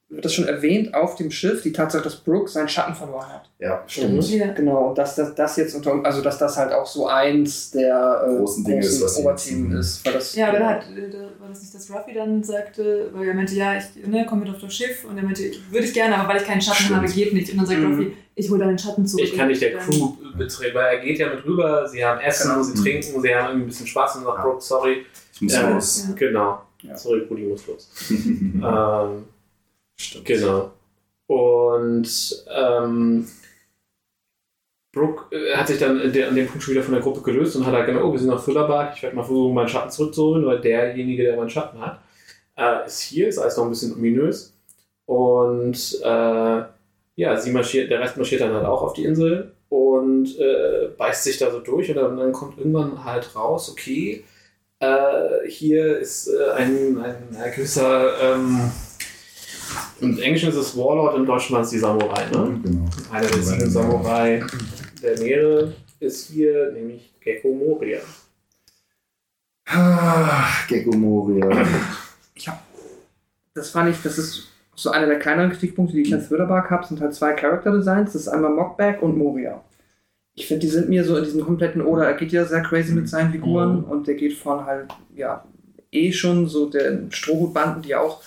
wird das schon erwähnt auf dem Schiff, die Tatsache, dass Brooke seinen Schatten verloren hat. Ja, stimmt. Mhm. Genau, und dass das, das jetzt unter, also dass das halt auch so eins der äh, großen Dinge großen ist, Oberthemen ist. Weil das, ja, aber da hat, da, war das nicht, dass Ruffy dann sagte, weil er meinte, ja, ich ne, komme mit auf das Schiff und er meinte, würde ich gerne, aber weil ich keinen Schatten stimmt. habe, geht nicht. Und dann sagt mhm. Ruffy, ich hole deinen Schatten zurück. Ich kann nicht der Crew betreten, weil er geht ja mit rüber, sie haben Essen, genau. sie mhm. trinken, sie haben irgendwie ein bisschen Spaß und sagt, ja. Brooke, sorry. Ich muss äh, los. Ja. Genau. Ja. Sorry, Brudi muss los. ähm, Stimmt. Genau. Und ähm, Brooke äh, hat sich dann an dem Punkt schon wieder von der Gruppe gelöst und hat halt gedacht, oh, wir sind auf Fullerberg, ich werde mal versuchen, meinen Schatten zurückzuholen, weil derjenige, der meinen Schatten hat, äh, ist hier, ist alles noch ein bisschen ominös. Und äh, ja, sie marschiert, der Rest marschiert dann halt auch auf die Insel und äh, beißt sich da so durch und dann, dann kommt irgendwann halt raus, okay, äh, hier ist äh, ein, ein, ein gewisser ähm, im Englischen ist es Warlord, im Deutschen war es die Samurai. Ne? Genau. Einer der sieben Samurai der Meere ist hier, nämlich Gecko Moria. Ah, Gecko Moria. Ich hab, das fand ich, das ist so einer der kleineren Kritikpunkte, die ich als Wörterbark habe, sind halt zwei Character Designs. Das ist einmal Mockback und Moria. Ich finde, die sind mir so in diesem kompletten Oder. Er geht ja sehr crazy mit seinen Figuren mhm. und der geht von halt, ja, eh schon so den Strohhutbanden, die auch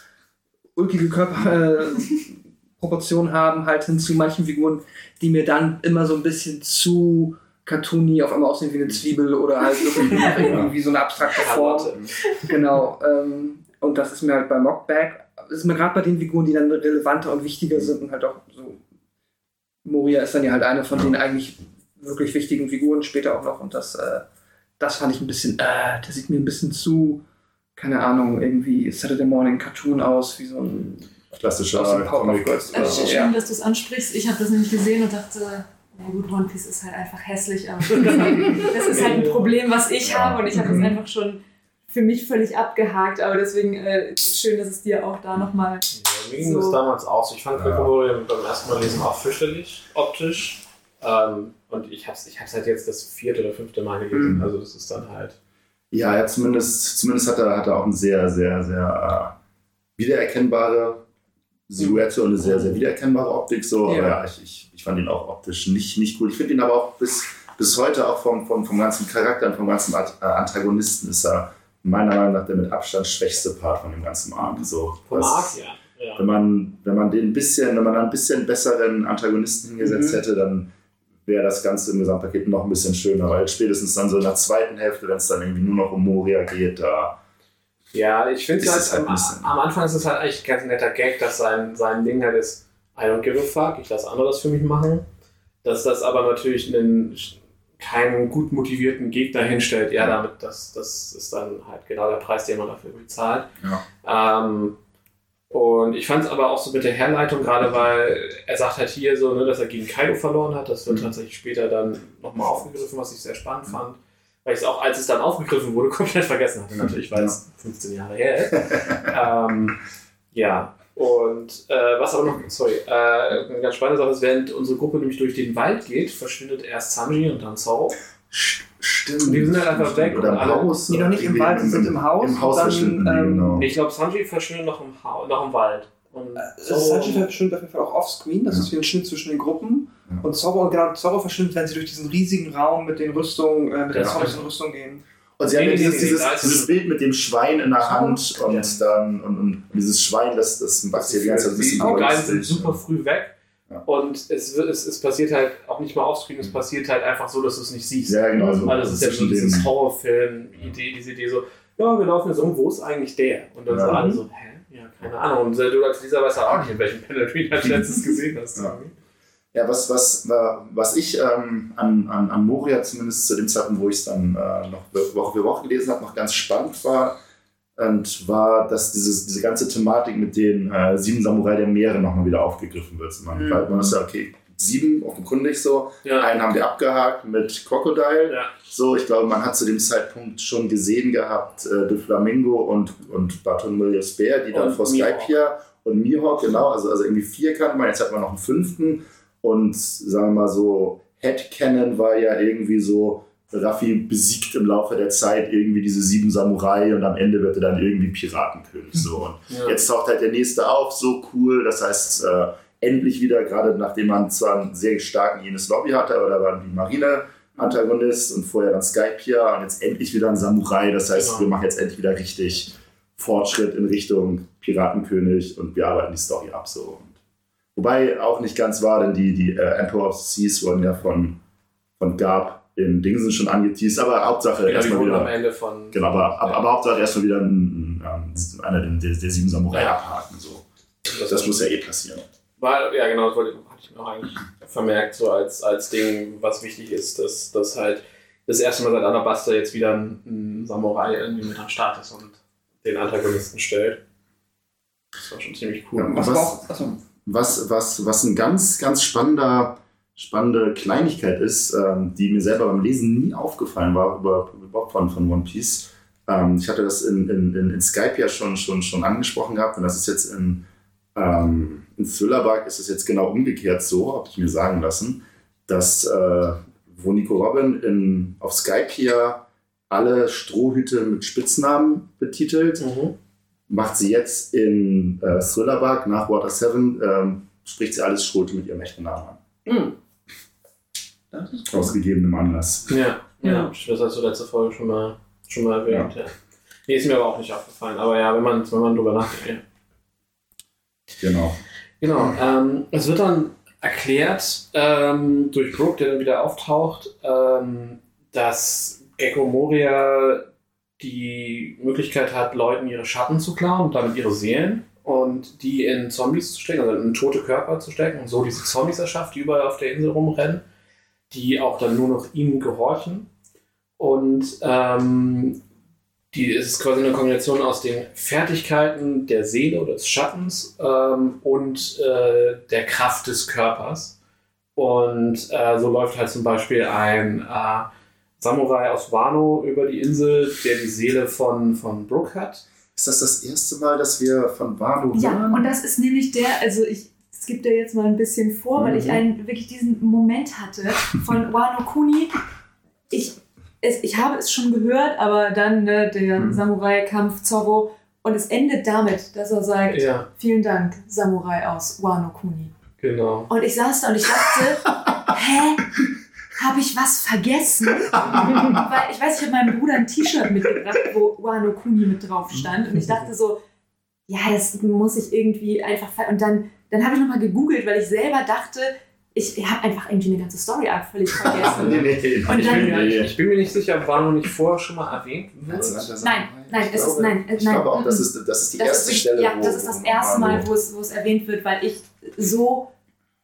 ulkige Körperproportionen haben, halt hin zu manchen Figuren, die mir dann immer so ein bisschen zu cartoony auf einmal aussehen wie eine Zwiebel oder halt wirklich irgendwie wie so eine abstrakte Form. Genau. Ähm, und das ist mir halt bei Mockback, das ist mir gerade bei den Figuren, die dann relevanter und wichtiger sind und halt auch so. Moria ist dann ja halt eine von den eigentlich wirklich wichtigen Figuren später auch noch und das, äh, das fand ich ein bisschen, äh, der sieht mir ein bisschen zu, keine Ahnung, irgendwie Saturday Morning Cartoon aus, wie so ein Klassischer aus Comic. Powerpuff Also schön, Ja. dass du es ansprichst. Ich habe das nämlich gesehen und dachte, na gut, One Piece ist halt einfach hässlich, aber das ist halt ein Problem, was ich habe und ich habe das einfach schon für mich völlig abgehakt, aber deswegen äh, schön, dass es dir auch da nochmal. Ja, mir ging So. das damals auch so. Ich fand Ja. Gryffindor beim ersten Mal lesen auch fürchterlich, optisch. Ähm, und ich hab's, ich hab's halt jetzt das vierte oder fünfte Mal gelesen. Mhm. Also das ist dann halt. Ja, ja zumindest, zumindest hat, er, hat er auch eine sehr, sehr, sehr äh, wiedererkennbare Silhouette und eine sehr, sehr wiedererkennbare Optik. So. Ja. Aber ja, ich, ich, ich fand ihn auch optisch nicht, nicht cool. Ich finde ihn aber auch bis, bis heute auch vom, vom, vom ganzen Charakter und vom ganzen äh, Antagonisten ist er meiner Meinung nach der mit Abstand schwächste Part von dem ganzen Arc. So, Vom Arc, ja. ja. wenn man, wenn man den ein bisschen, wenn man da ein bisschen besseren Antagonisten hingesetzt Mhm. hätte, dann wäre das Ganze im Gesamtpaket noch ein bisschen schöner, weil spätestens dann so in der zweiten Hälfte, wenn es dann irgendwie nur noch um Moria geht, da Ja, ich finde halt, es halt am, am Anfang ist es halt eigentlich ein ganz netter Gag, dass sein, sein Ding halt ist, I don't give a fuck, ich lasse andere das für mich machen. Dass das aber natürlich einen, keinen gut motivierten Gegner hinstellt, ja, damit, das, das ist dann halt genau der Preis, den man dafür bezahlt. Ähm, und ich fand es aber auch so mit der Herleitung, gerade weil er sagt halt hier so, ne, dass er gegen Kaido verloren hat. Das wird Mhm. tatsächlich später dann nochmal aufgegriffen, was ich sehr spannend fand. Weil ich es auch, als es dann aufgegriffen wurde, komplett vergessen hatte. Natürlich, weil es 15 Jahre her ist. ähm, ja, und äh, was aber noch, sorry, äh, eine ganz spannende Sache ist, während unsere Gruppe nämlich durch den Wald geht, verschwindet erst Sanji und dann Zoro. Stimmt. Die sind halt einfach weg Oder und im Haus. Die noch nicht im Wald, die sind im Haus Im Haus dann, verschwinden die, ähm, genau. Ich glaube, Sanji verschwindet noch im, ha noch im Wald. Und Sanji verschwindet auf jeden Fall auch offscreen, das Ja. ist wie ein Schnitt zwischen den Gruppen. Ja. Und Zorro, genau, Zorro verschwindet, wenn sie durch diesen riesigen Raum mit den Rüstungen, äh, mit den Genau. Zombies in Rüstung gehen. Und sie haben Nee, ja nee, dieses, dieses, dieses es- Bild mit dem Schwein in der Hand und Ja. dann und, und dieses Schwein, das, das wächst hier die ganze Zeit ein die bisschen Guiden verrückt. sind super früh weg. Ja. Und es, es, es passiert halt auch nicht mal offscreen, es passiert halt einfach so, dass du es nicht siehst. Ja, genau. So Weil das ist ja so zwischen dieses Horrorfilm-Idee, diese Idee so, ja, wir laufen jetzt um, wo ist eigentlich der? Und dann Ja. so alle so, hä? Ja, keine Ahnung. Und du als Leser weißt ja auch nicht, in welchem Panel du als letztes gesehen hast. Ja. Ja, was, was, wa- was ich ähm, an, an, an Moria zumindest zu dem Zeitpunkt, wo ich es dann äh, noch Woche für Woche gelesen habe, noch ganz spannend war, und war, dass dieses, diese ganze Thematik mit den äh, sieben Samurai der Meere nochmal wieder aufgegriffen wird. Man, Mhm. man ist ja, okay, sieben offenkundig so, Ja. einen haben wir abgehakt mit Crocodile. Ja. So, ich glaube, man hat zu dem Zeitpunkt schon gesehen gehabt, äh, De Flamingo und, und Bartholomeus Bär, die dann Und vor Mihawk. Skype hier und Mihawk, genau, also, also irgendwie vier kannte man, jetzt hat man noch einen fünften und sagen wir mal so, Headcanon war ja irgendwie so, Raffi besiegt im Laufe der Zeit irgendwie diese sieben Samurai und am Ende wird er dann irgendwie Piratenkönig. So. Und Ja. Jetzt taucht halt der nächste auf, so cool. Das heißt, äh, endlich wieder, gerade nachdem man zwar einen sehr starken jenes Lobby hatte, aber da war die Marine-Antagonist und vorher dann Skype hier und jetzt endlich wieder ein Samurai. Das heißt, Genau. wir machen jetzt endlich wieder richtig Fortschritt in Richtung Piratenkönig und wir arbeiten die Story ab. So. Und, wobei auch nicht ganz wahr, denn die, die äh, Emperor of the Seas wurden ja von, von Garb in Dingsen schon angeteased, aber Hauptsache Ja, die erstmal wurden am wieder. Ende von. Genau, aber, aber, aber Hauptsache erstmal wieder ein, ein, einer der, der, sieben Samurai Ja. abhaken. So. das, Das muss ja eh passieren. War, ja, genau, das wollte, hatte ich mir auch eigentlich vermerkt, so als, als Ding, was wichtig ist, dass, dass halt das erste Mal seit Alabaster jetzt wieder ein, ein Samurai irgendwie mit am Start ist und den Antagonisten stellt. Das war schon ziemlich cool. Ja. Was, Was, was, was ein ganz, ganz spannender, spannende Kleinigkeit ist, ähm, die mir selber beim Lesen nie aufgefallen war, über, überhaupt von, von One Piece. Ähm, ich hatte das in, in, in, Skype ja schon, schon, schon angesprochen gehabt und das ist jetzt in, ähm, in Thrillerbug ist es jetzt genau umgekehrt so, habe ich mir sagen lassen, dass äh, wo Nico Robin in, auf Skype hier alle Strohhüte mit Spitznamen betitelt, Mhm. macht sie jetzt in äh, Thrillerbug nach Water 7, ähm, spricht sie alles Schrote mit ihrem echten Namen an. hm. Aus gegebenem Anlass. Ja, ja. Ja. Das hast du letzte Folge schon mal, schon mal erwähnt. Ja. Nee, ist mir aber auch nicht aufgefallen. Aber ja, wenn man, wenn man drüber nachdenkt. Genau. Genau. Ähm, es wird dann erklärt ähm, durch Brooke, der dann wieder auftaucht, ähm, dass Gecko Moria die Möglichkeit hat, Leuten ihre Schatten zu klauen und damit ihre Seelen und die in Zombies zu stecken, also in tote Körper zu stecken und so diese Zombies erschafft, die überall auf der Insel rumrennen, die auch dann nur noch ihm gehorchen. Und ähm, die es ist quasi eine Kombination aus den Fertigkeiten der Seele oder des Schattens ähm, und äh, der Kraft des Körpers. Und äh, so läuft halt zum Beispiel ein äh, Samurai aus Wano über die Insel, der die Seele von, von Brooke hat. Ist das das erste Mal, dass wir von Wano Ja, hören? und das ist nämlich der, also ich skippe da jetzt mal ein bisschen vor, weil ich Mhm. einen, wirklich diesen Moment hatte von Wano Kuni. Ich, es, ich habe es schon gehört, aber dann ne, der Mhm. Samurai-Kampf Zorro und es endet damit, dass er sagt, Ja, vielen Dank, Samurai aus Wano Kuni. genau. Und ich saß da und ich dachte, hä? Habe ich was vergessen? Weil ich weiß, ich habe meinem Bruder ein T-Shirt mitgebracht, wo Wano Kuni mit drauf stand. Und ich dachte so, ja, das muss ich irgendwie einfach. Und dann, dann habe ich nochmal gegoogelt, weil ich selber dachte, ich habe einfach irgendwie eine ganze Story-Arc völlig vergessen. nee, nee. Und Ich dann- bin, mir, ich bin mir nicht sicher, ob Wano nicht vorher schon mal erwähnt wird. Nein, nein, Ich es ist- glaube- nein, äh, Ich nein, glaube auch, das mhm. ist, das ist die Das erste ist, Stelle. ja, wo- das ist das erste Mal, wo es, wo es erwähnt wird, weil ich so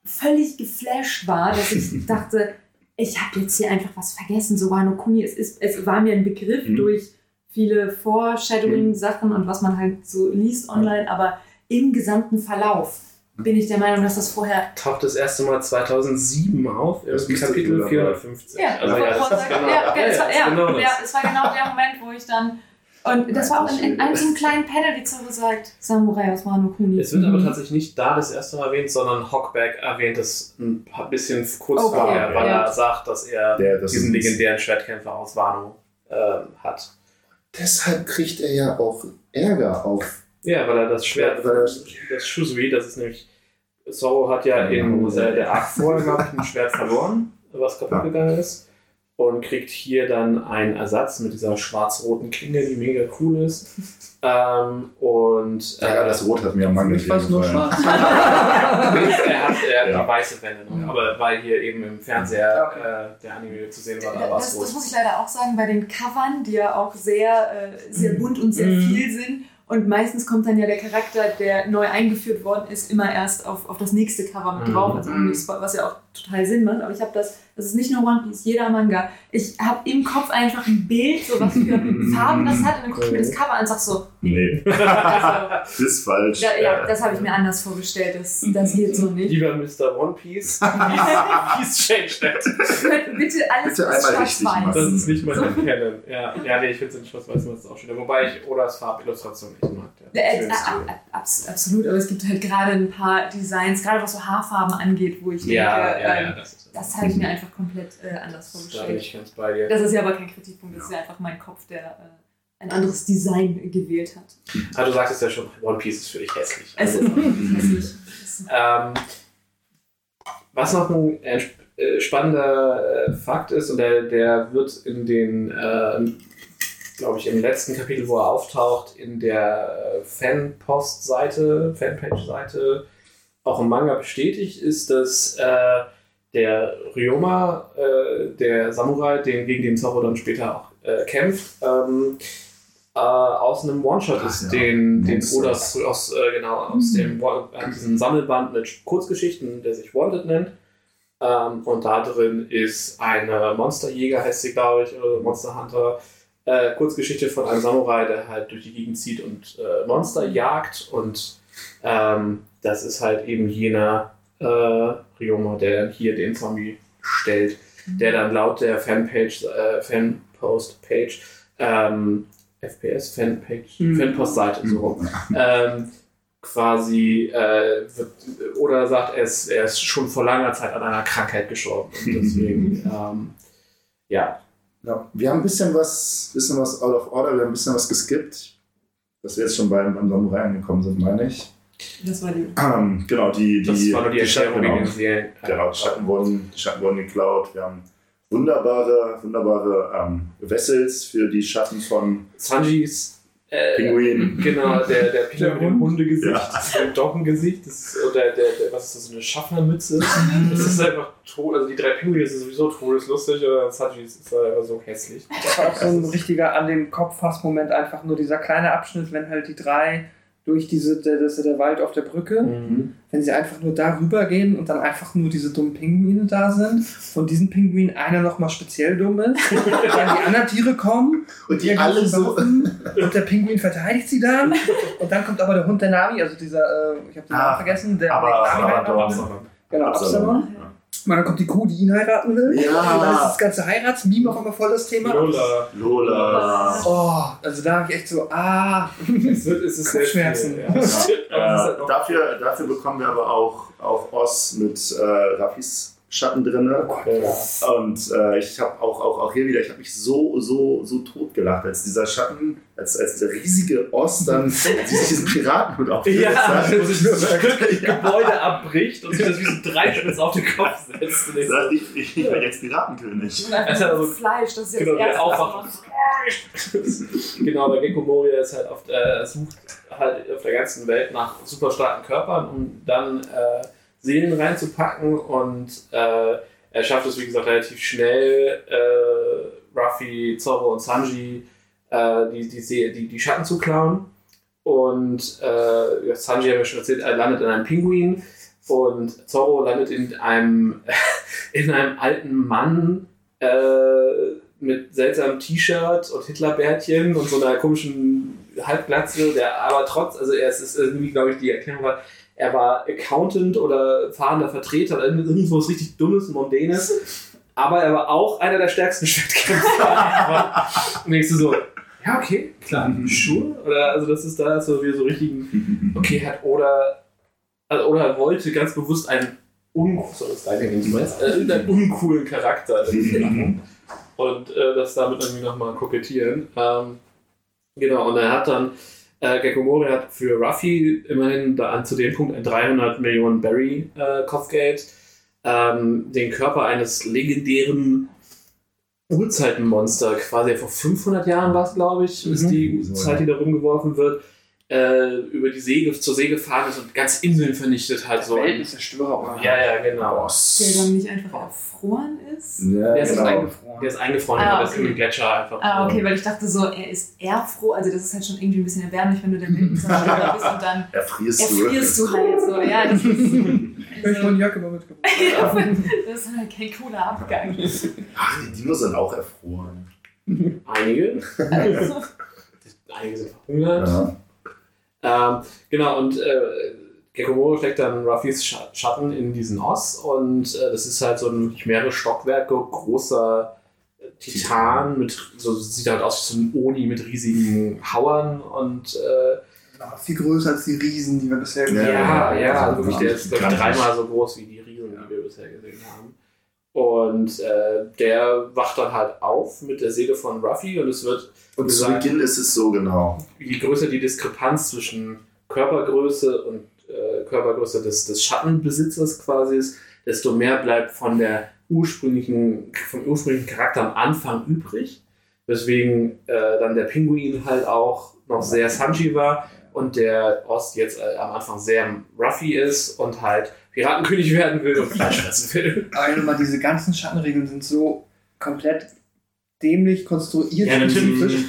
völlig geflasht war, dass ich dachte, ich habe jetzt hier einfach was vergessen. So Wano Kuni, es, ist, es war mir ein Begriff Mhm. durch viele Foreshadowing-Sachen und was man halt so liest online, aber im gesamten Verlauf bin ich der Meinung, dass das vorher. Taucht das erste Mal 2007 auf, im Das müsste Kapitel cool, 450. Ja, also, ja, das ist genau, ja, das ist ja, genau das. ja, es war genau der Moment, wo ich dann. Und das war auch in, in einem so kleinen Panel, wie Zorro sagt, Samurai aus Wano Kuni. Es wird aber tatsächlich nicht da das erste Mal erwähnt, sondern Hockback erwähnt es ein bisschen kurz Okay, vorher, weil ja. er sagt, dass er Der, das diesen legendären Schwertkämpfer aus Wano ähm, hat. Deshalb kriegt er ja auch Ärger auf. Ja, weil er das Schwert, Weil er- das Shusui, das ist nämlich, Zorro hat ja in äh, der Arc vorher, glaube ich, ein Schwert verloren, was kaputt Ja. gegangen ist. Und kriegt hier dann einen Ersatz mit dieser schwarz-roten Klinge, die mega cool ist. Ähm, und Ja, äh, das Rot hat mir am Mangel Ich weiß nur schwarz. er hat, er hat Ja. die weiße Welle noch, aber weil hier eben im Fernseher äh, der Anime zu sehen war, da war es Das, das rot. muss ich leider auch sagen, bei den Covern, die ja auch sehr, äh, sehr bunt und sehr Mhm. viel sind. Und meistens kommt dann ja der Charakter, der neu eingeführt worden ist, immer erst auf, auf das nächste Cover mit Mhm. drauf. Also Spo- was ja auch total Sinn macht. Aber ich habe das, das ist nicht nur One Piece, jeder Manga. Ich habe im Kopf einfach ein Bild, so was für Farben das hat. Und dann gucke ich mir das Cover an und sag so, Nee, also, das ist falsch. ja, ja, das habe ich mir anders vorgestellt. Das, das geht so nicht. Lieber Mr. One Piece, please change that. Bitte alles Bitte ist einmal richtig machen. Das ist nicht mein Canon. Ja, ja nee, ich finde es in Schwarz-Weiß das auch schön. Wobei ich Odas Farbillustration nicht mag. Ja, äh, äh, abs absolut, aber es gibt halt gerade ein paar Designs, gerade was so Haarfarben angeht, wo ich denke, ja, ja, ähm, ja, das ist das habe ich mir einfach komplett äh, anders Da bin vorgestellt. ich ganz bei dir. Das ist ja aber kein Kritikpunkt, das ist ja einfach mein Kopf, der äh, ein anderes Design gewählt hat. Ah, du sagtest ja schon, One Piece ist für dich hässlich. Es ist auch hässlich. Ähm, was noch ein äh, äh, spannender äh, Fakt ist, und der, der wird in den, äh, glaube ich, im letzten Kapitel, wo er auftaucht, in der Fanpost-Seite, Fanpage-Seite, auch im Manga bestätigt, ist, dass der Ryoma, äh, der Samurai, den, gegen den Zorro dann später auch äh, kämpft, ähm, äh, aus einem One-Shot Ach ist, ja. den, den. Oda aus, äh, genau, aus dem Wa- äh, diesem Sammelband mit Kurzgeschichten, der sich Wanted nennt. Ähm, und da drin ist eine Monsterjäger, heißt sie, glaube ich, oder Monster Hunter, äh, Kurzgeschichte von einem Samurai, der halt durch die Gegend zieht und äh, Monster jagt. Und ähm, das ist halt eben jener äh, Ryoma, der hier den Zombie stellt, der dann laut der Fanpage, äh, Fanpost-Page, ähm, FPS, Fanpage, Mhm. Fanpost-Seite, so rum, ähm, quasi äh, wird, oder sagt, er ist, er ist schon vor langer Zeit an einer Krankheit gestorben. Und deswegen, ähm, ja, Ja, wir haben ein bisschen was, bisschen was out of order, wir haben ein bisschen was geskippt, dass wir jetzt schon beim, beim Samurai angekommen sind, meine ich. Das war die. Ähm, genau, die, das die, war nur die Erklärung Schatten, genau. Genau, die Schatten wurden, die Schatten wurden geklaut. Wir haben wunderbare, wunderbare ähm, Vessels für die Schatten von Sanjis Äh, Pinguin. Genau, der, der Pinguin mit dem Hund. Hundegesicht, Ja. das ist ein Dockengesicht, das ist, oder der, der, was ist das, so eine Schaffnermütze? Das ist einfach tot, also die drei Pinguine das ist sowieso todeslustig, oder Sachi ist ist einfach so hässlich. Das war auch so ein richtiger an dem Kopf fast Moment einfach nur dieser kleine Abschnitt, wenn halt die drei durch diese, der, das der Wald auf der Brücke, Mhm. wenn sie einfach nur da rüber gehen und dann einfach nur diese dummen Pinguine da sind. Von diesen Pinguinen einer nochmal speziell dumm ist. dann die anderen Tiere kommen Und die alle so. Und der Pinguin verteidigt sie dann. Und dann kommt aber der Hund der Nami, also dieser, äh, ich habe den Ah, Namen vergessen, der aber- Nami aber will. Genau, Absalon. Ja. Dann kommt die Kuh, die ihn heiraten will. Ja. Und dann ist das ganze Heiratsmeme auf einmal voll das Thema. Lola. Lola. Oh, also da habe ich echt so, ah, Es, wird, es ist Kopfschmerzen. viel, Ja. Halt Äh, auch- dafür, dafür bekommen wir aber auch, auch Oz mit äh, Raffis Schatten drin. Ja. Und äh, ich habe auch, auch, auch hier wieder, ich habe mich so, so, so tot gelacht, als dieser Schatten, als, als der riesige Oz dann sich diesen Piratenhut aufsetzt. Ja, Da wenn sich das Stück Ja. Gebäude abbricht und sich das wie so ein Dreispitz auf den Kopf setzt. Und ich so, sagt, ich, ich bin jetzt Piratenkönig. Hat so also- Fleisch, das ist ja Genau, das aufwacht. genau, der Gecko Moria ist halt auf, äh, sucht halt auf der ganzen Welt nach super starken Körpern, um dann äh, Seelen reinzupacken und äh, er schafft es, wie gesagt, relativ schnell, äh, Ruffy, Zorro und Sanji äh, die, die, die, die Schatten zu klauen. Und äh, Sanji, haben wir schon erzählt, er landet in einem Pinguin und Zorro landet in einem, in einem alten Mann äh, mit seltsamem T-Shirt und Hitlerbärtchen und so einer komischen Halbglatze, der aber trotz, also er ist, ist irgendwie, glaube ich, die Erklärung war, er war Accountant oder fahrender Vertreter oder irgendwo was richtig Dummes, Mondänes, aber er war auch einer der stärksten Schwertkämpfer. und denkst du so, ja, okay, klar, sure. Oder also das ist da so wie so richtigen, okay, hat oder also, oder wollte ganz bewusst einen un soll das sein, den du meinst? Äh, irgendeinen uncoolen Charakter machen und äh, das damit irgendwie nochmal kokettieren. Ähm, genau, und er hat dann, äh, Gecko Mori hat für Ruffy immerhin da an zu dem Punkt ein 300 Millionen Berry äh, Kopfgeld, ähm, den Körper eines legendären Urzeitenmonster, quasi vor 500 Jahren war es, glaube ich, ist Mhm. die So, Zeit, die da rumgeworfen wird, äh, über die See, zur See gefahren ist und ganz Inseln vernichtet hat. So. Weltenzerstörer. oder? Ja, ja, genau. Der dann nicht einfach erfroren ist. Ja, Der ist genau. eingefroren. Der ist eingefroren, Ah, der ist okay. im Gletscher einfach. Ah, okay, weil ich dachte so, er ist ehrfroh, also das ist halt schon irgendwie ein bisschen erbärmlich, wenn du der Weltenzerstörer bist und dann Erfrierst du. erfrierst du halt so. Ja, das ist, Ich habe meine Jacke mal mitgebracht. das ist halt kein cooler Abgang. Ach, die Dinos sind auch erfroren. Einige. Also, Einige sind verhungert. Ja. Ähm, genau, und äh, Gekomoro steckt dann Ruffys Scha- Schatten in diesen Oss und äh, das ist halt so ein wirklich mehrere Stockwerke großer äh, Titan mit, so sieht halt aus wie so ein Oni mit riesigen Hauern und äh, Noch viel größer als die Riesen, die wir bisher Ja, gesehen ja, haben. ja, also also wirklich, der ist dreimal so groß wie die Riesen, die wir bisher gesehen haben. Und äh, der wacht dann halt auf mit der Seele von Ruffy und es wird Und zu Beginn ist es so genau. je größer die Diskrepanz zwischen Körpergröße und äh, Körpergröße des, des Schattenbesitzers quasi ist, desto mehr bleibt von der ursprünglichen, vom ursprünglichen Charakter am Anfang übrig. Weswegen äh, dann der Pinguin halt auch noch sehr Sanji war und der Ost jetzt äh, am Anfang sehr Ruffy ist und halt Piratenkönig werden will und Fleisch fressen will. Aber mal diese ganzen Schattenregeln sind so komplett dämlich konstruiert. Ja.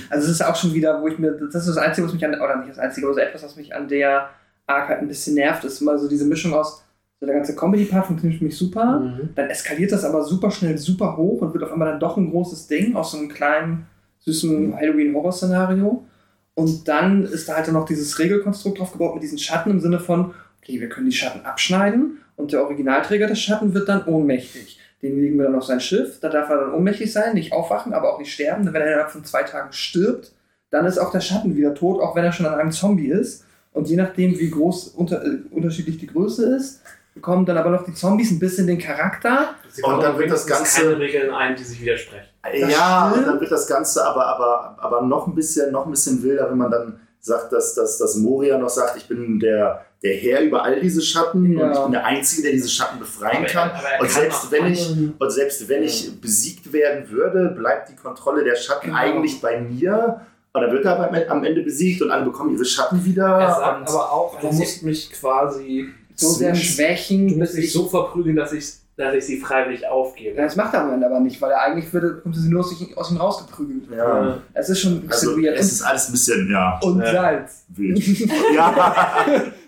Also es ist auch schon wieder, wo ich mir, das ist das Einzige, was mich an, oder nicht das Einzige, aber so etwas, was mich an der Arc halt ein bisschen nervt, ist immer so diese Mischung aus, so der ganze Comedy-Part funktioniert für mich super, Mhm. dann eskaliert das aber super schnell, super hoch und wird auf einmal dann doch ein großes Ding aus so einem kleinen, süßen Halloween-Horror-Szenario. Und dann ist da halt dann noch dieses Regelkonstrukt drauf gebaut mit diesen Schatten im Sinne von, okay, wir können die Schatten abschneiden und der Originalträger des Schatten wird dann ohnmächtig. Den legen wir dann auf sein Schiff, da darf er dann ohnmächtig sein, nicht aufwachen, aber auch nicht sterben. Denn wenn er innerhalb von zwei Tagen stirbt, dann ist auch der Schatten wieder tot, auch wenn er schon an einem Zombie ist. Und je nachdem, wie groß unter, äh, unterschiedlich die Größe ist, bekommen dann aber noch die Zombies ein bisschen den Charakter. Sie Und dann wird das Ganze- keine Regeln ein, die sich widersprechen. Das ja, stimmt. und dann wird das Ganze aber, aber, aber noch, ein bisschen, noch ein bisschen wilder, wenn man dann sagt, dass, dass, dass Moria noch sagt, ich bin der, der Herr über all diese Schatten Ja. und ich bin der Einzige, der diese Schatten befreien kann. aber er Und kann selbst wenn ich- Und selbst wenn ich besiegt werden würde, bleibt die Kontrolle der Schatten Genau. eigentlich bei mir. Und dann wird er aber am Ende besiegt und alle bekommen ihre Schatten wieder. Er sagt aber auch, du musst mich quasi So sehr du schwächen, musst bis mich ich. so verprügeln, dass ich, dass ich sie freiwillig aufgebe. Das macht er am Ende aber nicht, weil er eigentlich würde, bekommt sie nur aus, sich- aus ihm rausgeprügelt. ja. Es ist schon ein bisschen Also, weird. es ist alles ein bisschen, ja, und Ja. Salz. wild. ja.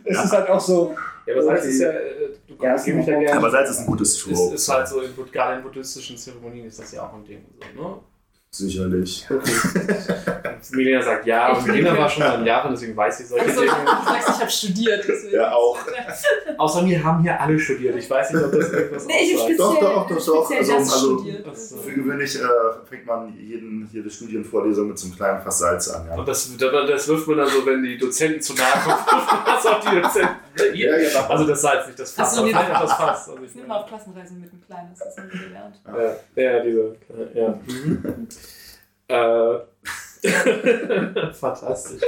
Es ist halt auch so. Ja, aber Salz ist ja, äh, du Ja, kannst ist mich ja noch- gerne. Aber Salz ist ein gutes ist, Trope. ist halt so, in, gerade in buddhistischen Zeremonien ist das ja auch ein Ding. So, ne? Sicherlich. Milena sagt ja, und Milena war schon mal in Japan, deswegen weiß sie solche Also, Dinge. du sagst, ich habe studiert. Deswegen. Ja, auch. Außer mir haben hier alle studiert. Ich weiß nicht, ob das irgendwas Nee, ich speziell, Doch, doch, doch, doch. speziell Also- das also- studiert. Ach so. Für gewöhnlich äh, fängt man jeden, jede Studienvorlesung mit so einem kleinen Fass Salz an. Ja. Und das, das wirft man dann so, wenn die Dozenten zu nahe kommen, wirft man das auf die Dozenten. Ja, genau. Also das Salz, nicht das Fass, Ach so, aber nee, das das Fass. Also ich Nimm meine- mal auf Klassenreisen mit einem Kleinen, das haben wir gelernt. Ja, ja, diese. Ja. Äh, fantastisch.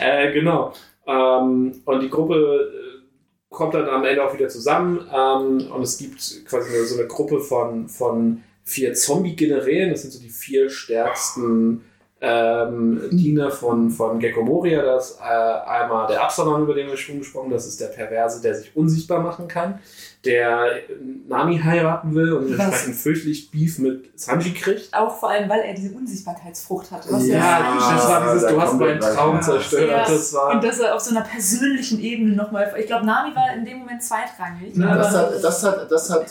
Äh, genau. Ähm, und die Gruppe äh, kommt dann am Ende auch wieder zusammen. Ähm, und es gibt quasi so eine Gruppe von, von vier Zombie-Generälen. Das sind so die vier stärksten ähm, Diener von, von Gecko Moria. Das ist äh, einmal der Absalom, über den wir schon gesprochen haben. Das ist der Perverse, der sich unsichtbar machen kann. Der Nami heiraten will und Was? entsprechend fürchterlich Beef mit Sanji kriegt. Auch vor allem, weil er diese Unsichtbarkeitsfrucht hat. Was Ja, ja, das war dieses, da du hast meinen Traum ja. zerstört. Ja. Das war. Und dass er auf so einer persönlichen Ebene nochmal. Ich glaube, Nami war in dem Moment zweitrangig. Ja, Das hat, das, hat, das, hat,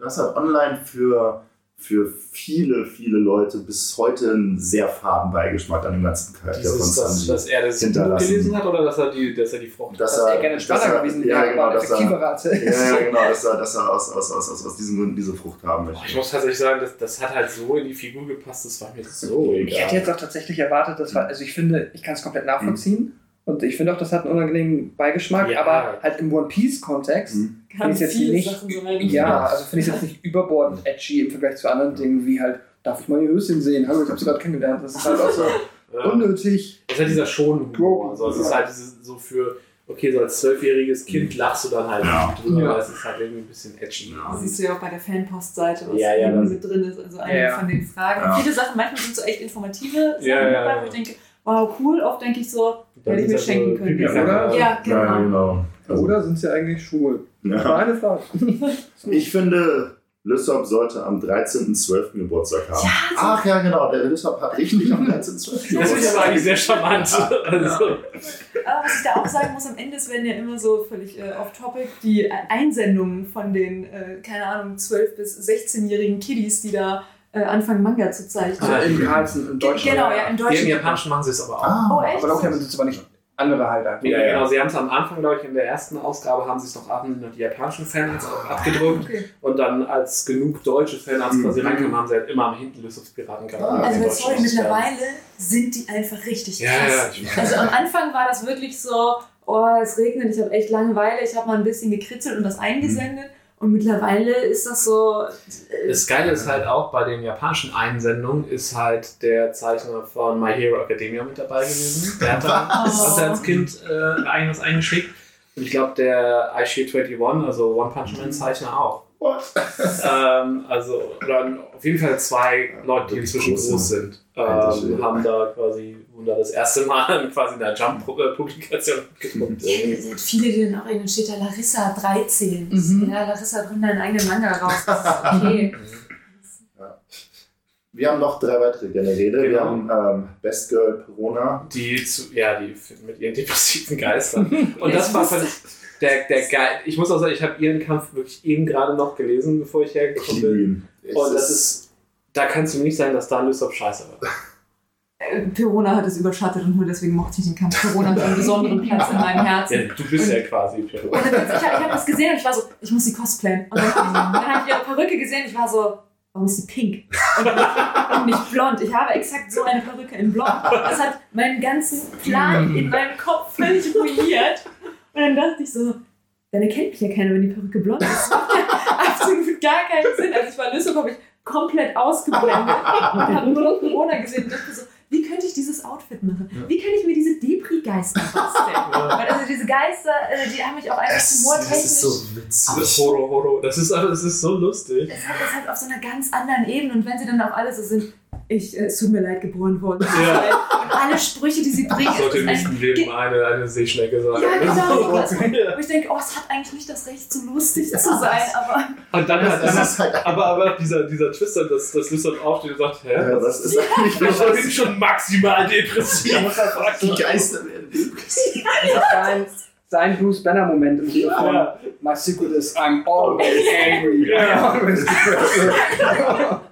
das hat online für, für viele, viele Leute bis heute einen sehr faden Beigeschmack an dem ganzen Charakter von Dieses, dass, Sanji. dass er das Buch gelesen hat oder dass er die, dass er die Frucht Dass Dass er er- gerne dass entspannter er- gewesen ja, wäre, genau, aber dass er- hatte. ja, ja, genau, dass er, dass er aus, aus, aus, aus, aus diesen Gründen diese Frucht haben möchte. Ich muss tatsächlich sagen, das, das hat halt so in die Figur gepasst, das war mir so Ich hätte egal. jetzt auch tatsächlich erwartet, dass also ich finde, ich kann es komplett nachvollziehen. Und ich finde auch, das hat einen unangenehmen Beigeschmack, Ja. aber halt im One Piece-Kontext Mhm. Finde ich jetzt nicht- Sachen. Ja, also finde ich es jetzt nicht überbordend edgy im Vergleich zu anderen Dingen, wie halt, darf ich mal ihr Höschen sehen? Hallo, ich habe sie gerade kennengelernt. Das ist halt auch so unnötig. Das ist halt dieser schon Grogu. Also es ist halt dieses, so für, okay, so als zwölfjähriges Kind lachst du dann halt Ja. drüber, Ja. aber es ist halt irgendwie ein bisschen edgy. Das siehst du ja auch bei der Fanpostseite, was Ja, ja, mit drin ist. Also eine Ja. von den Fragen. Viele Sachen, manchmal sind so echt informative Sachen Ja, ja, dabei, ja. wo ich denke, wow, cool. Oft denke ich so, hätte ich ist mir schenken so können. Pipi- oder? Ja, genau. Ja, genau. Also, Oder sind sie eigentlich schwul? ja. Frage. Ich finde, Lysop sollte am 13.12. Geburtstag haben. Ach ja, genau, der Lysop hat richtig am 13.12. Das finde ich Geburtstag. aber eigentlich sehr charmant. Also, Aber was ich da auch sagen muss, am Ende es werden ja immer so völlig äh, off-topic die Einsendungen von den, äh, keine Ahnung, 12- bis 16-jährigen Kiddies, die da äh, anfangen, Manga zu zeichnen. Ah, in Carlsen, in Deutschland. Genau, ja, in Hier im Deutschland. Japanischen machen sie es aber auch. Ah, Oh, echt? Aber auch damit sind es aber nicht andere halt. Ja, Ja, genau. Sie haben es am Anfang, glaube ich, in der ersten Ausgabe haben sie es noch ab, die japanischen Fans auch abgedruckt. Okay. Und dann, als genug deutsche Fans Mhm. quasi reinkamen, haben sie halt immer am hinten Lysop's Piraten gehabt. Ah, Also, deutschen sorry, mittlerweile sind die einfach richtig Ja, krass. ja. Also am Anfang war das wirklich so, oh, es regnet, ich habe echt Langeweile, ich habe mal ein bisschen gekritzelt und das eingesendet. Und mittlerweile ist das so. äh, Das Geile ist halt auch bei den japanischen Einsendungen ist halt der Zeichner von My Hero Academia mit dabei gewesen. Der hat da er als Kind äh, eigenes eingeschickt. Und ich glaube, der iShield21, also One Punch Man Zeichner auch. What? ähm, also, oder auf jeden Fall zwei Leute, die inzwischen groß sind, ähm, haben da quasi, wurden da das erste Mal quasi in der Jump-Publikation gedruckt. irgendwie. Es sind viele, die dann auch in steht da Larissa 13. Mhm. Ja, Larissa bringt einen eigenen Manga raus. Das ist okay. Wir haben noch drei weitere Generäle. Wir Genau. haben ähm, Best Girl Perona. Die, zu, ja, die mit ihren depressiven Geistern. Und das war von der, der geil. Ich muss auch sagen, ich habe ihren Kampf wirklich eben gerade noch gelesen, bevor ich Ich hergekommen liebe bin. Und das ist, da kannst du nicht sagen, dass da Lysop scheiße war. Perona hat es überschattet und nur deswegen mochte ich den Kampf. Perona hat einen besonderen Platz in meinem Herzen. Ja, du bist ja quasi. Dann, ich habe ich hab das gesehen und ich war so, ich muss sie cosplayen. Und dann, dann habe ich ihre Perücke gesehen und ich war so, warum ist sie pink? Und nicht, und nicht blond. Ich habe exakt so eine Perücke in blond. Das hat meinen ganzen Plan in meinem Kopf völlig ruiniert. Und dann dachte ich so, dann erkennt mich ja keiner, wenn die Perücke blond ist. Das macht ja absolut gar keinen Sinn. Also ich war habe ich komplett ausgeblendet und habe nur Corona gesehen und dachte so, wie könnte ich dieses Outfit machen? Wie kann ich mir diese Depri-Geister basteln? Weil also diese Geister, äh, die haben mich auch einfach humortechnisch Das Horo Horo, das ist, aber- das ist so lustig. es hat es halt auf so einer ganz anderen Ebene und wenn sie dann auch alle so sind, ich, äh, es tut mir leid, geboren worden zu Ja. sein. Und alle Sprüche, die sie bringt, Sollte ist im Leben eine, eine Seeschnecke sein. Ja, genau. Ja. wo ich denke, oh, es hat eigentlich nicht das Recht, so lustig zu sein, aber Und dann hat Das dann ist halt aber, aber dieser, dieser Twist, dass, dass Lissabon aufsteht und sagt, hä? Ja, das ist eigentlich Ich bin schon maximal depressiv. die Geister werden depressiv. sein, sein Bruce Banner-Moment im Sinne von Ja. My secret is I'm always angry. Ja. I'm always depressed.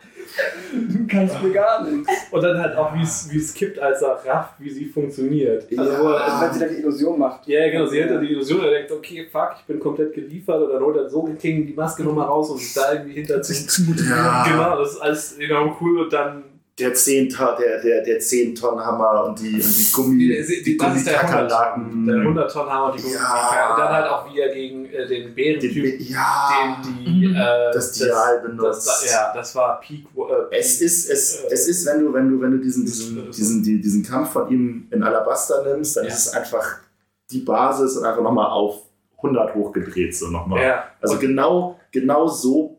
du kannst mir gar nichts. Und dann halt auch, wie es wie es kippt, als er rafft, wie sie funktioniert. Also, Ja. Also wenn sie da die Illusion macht. ja, genau, sie hätte die Illusion, er denkt, okay, fuck, ich bin komplett geliefert und dann holt er so King die Maske nochmal raus und sich da irgendwie hinter sich. Ja. Genau, das ist alles enorm cool und dann. Der 10 Ton, der, der, der 10 Tonnen Hammer und die, und die Gummi, Die, die, das ist der 100 Gummikakerlaken. Der 100 Tonnen Hammer und die Ja. Und dann halt auch, wie er gegen äh, den Den- Bärentyp, ja, den die. Äh, das Dial benutzt. Das, ja, das war Peak. Äh, Es ist, es, es ist, wenn du, wenn du, wenn du diesen, diesen, diesen, die, diesen Kampf von ihm in Alabaster nimmst, dann Ja. ist es einfach die Basis und einfach nochmal auf 100 hochgedreht, so nochmal. Ja, Also genau, genau so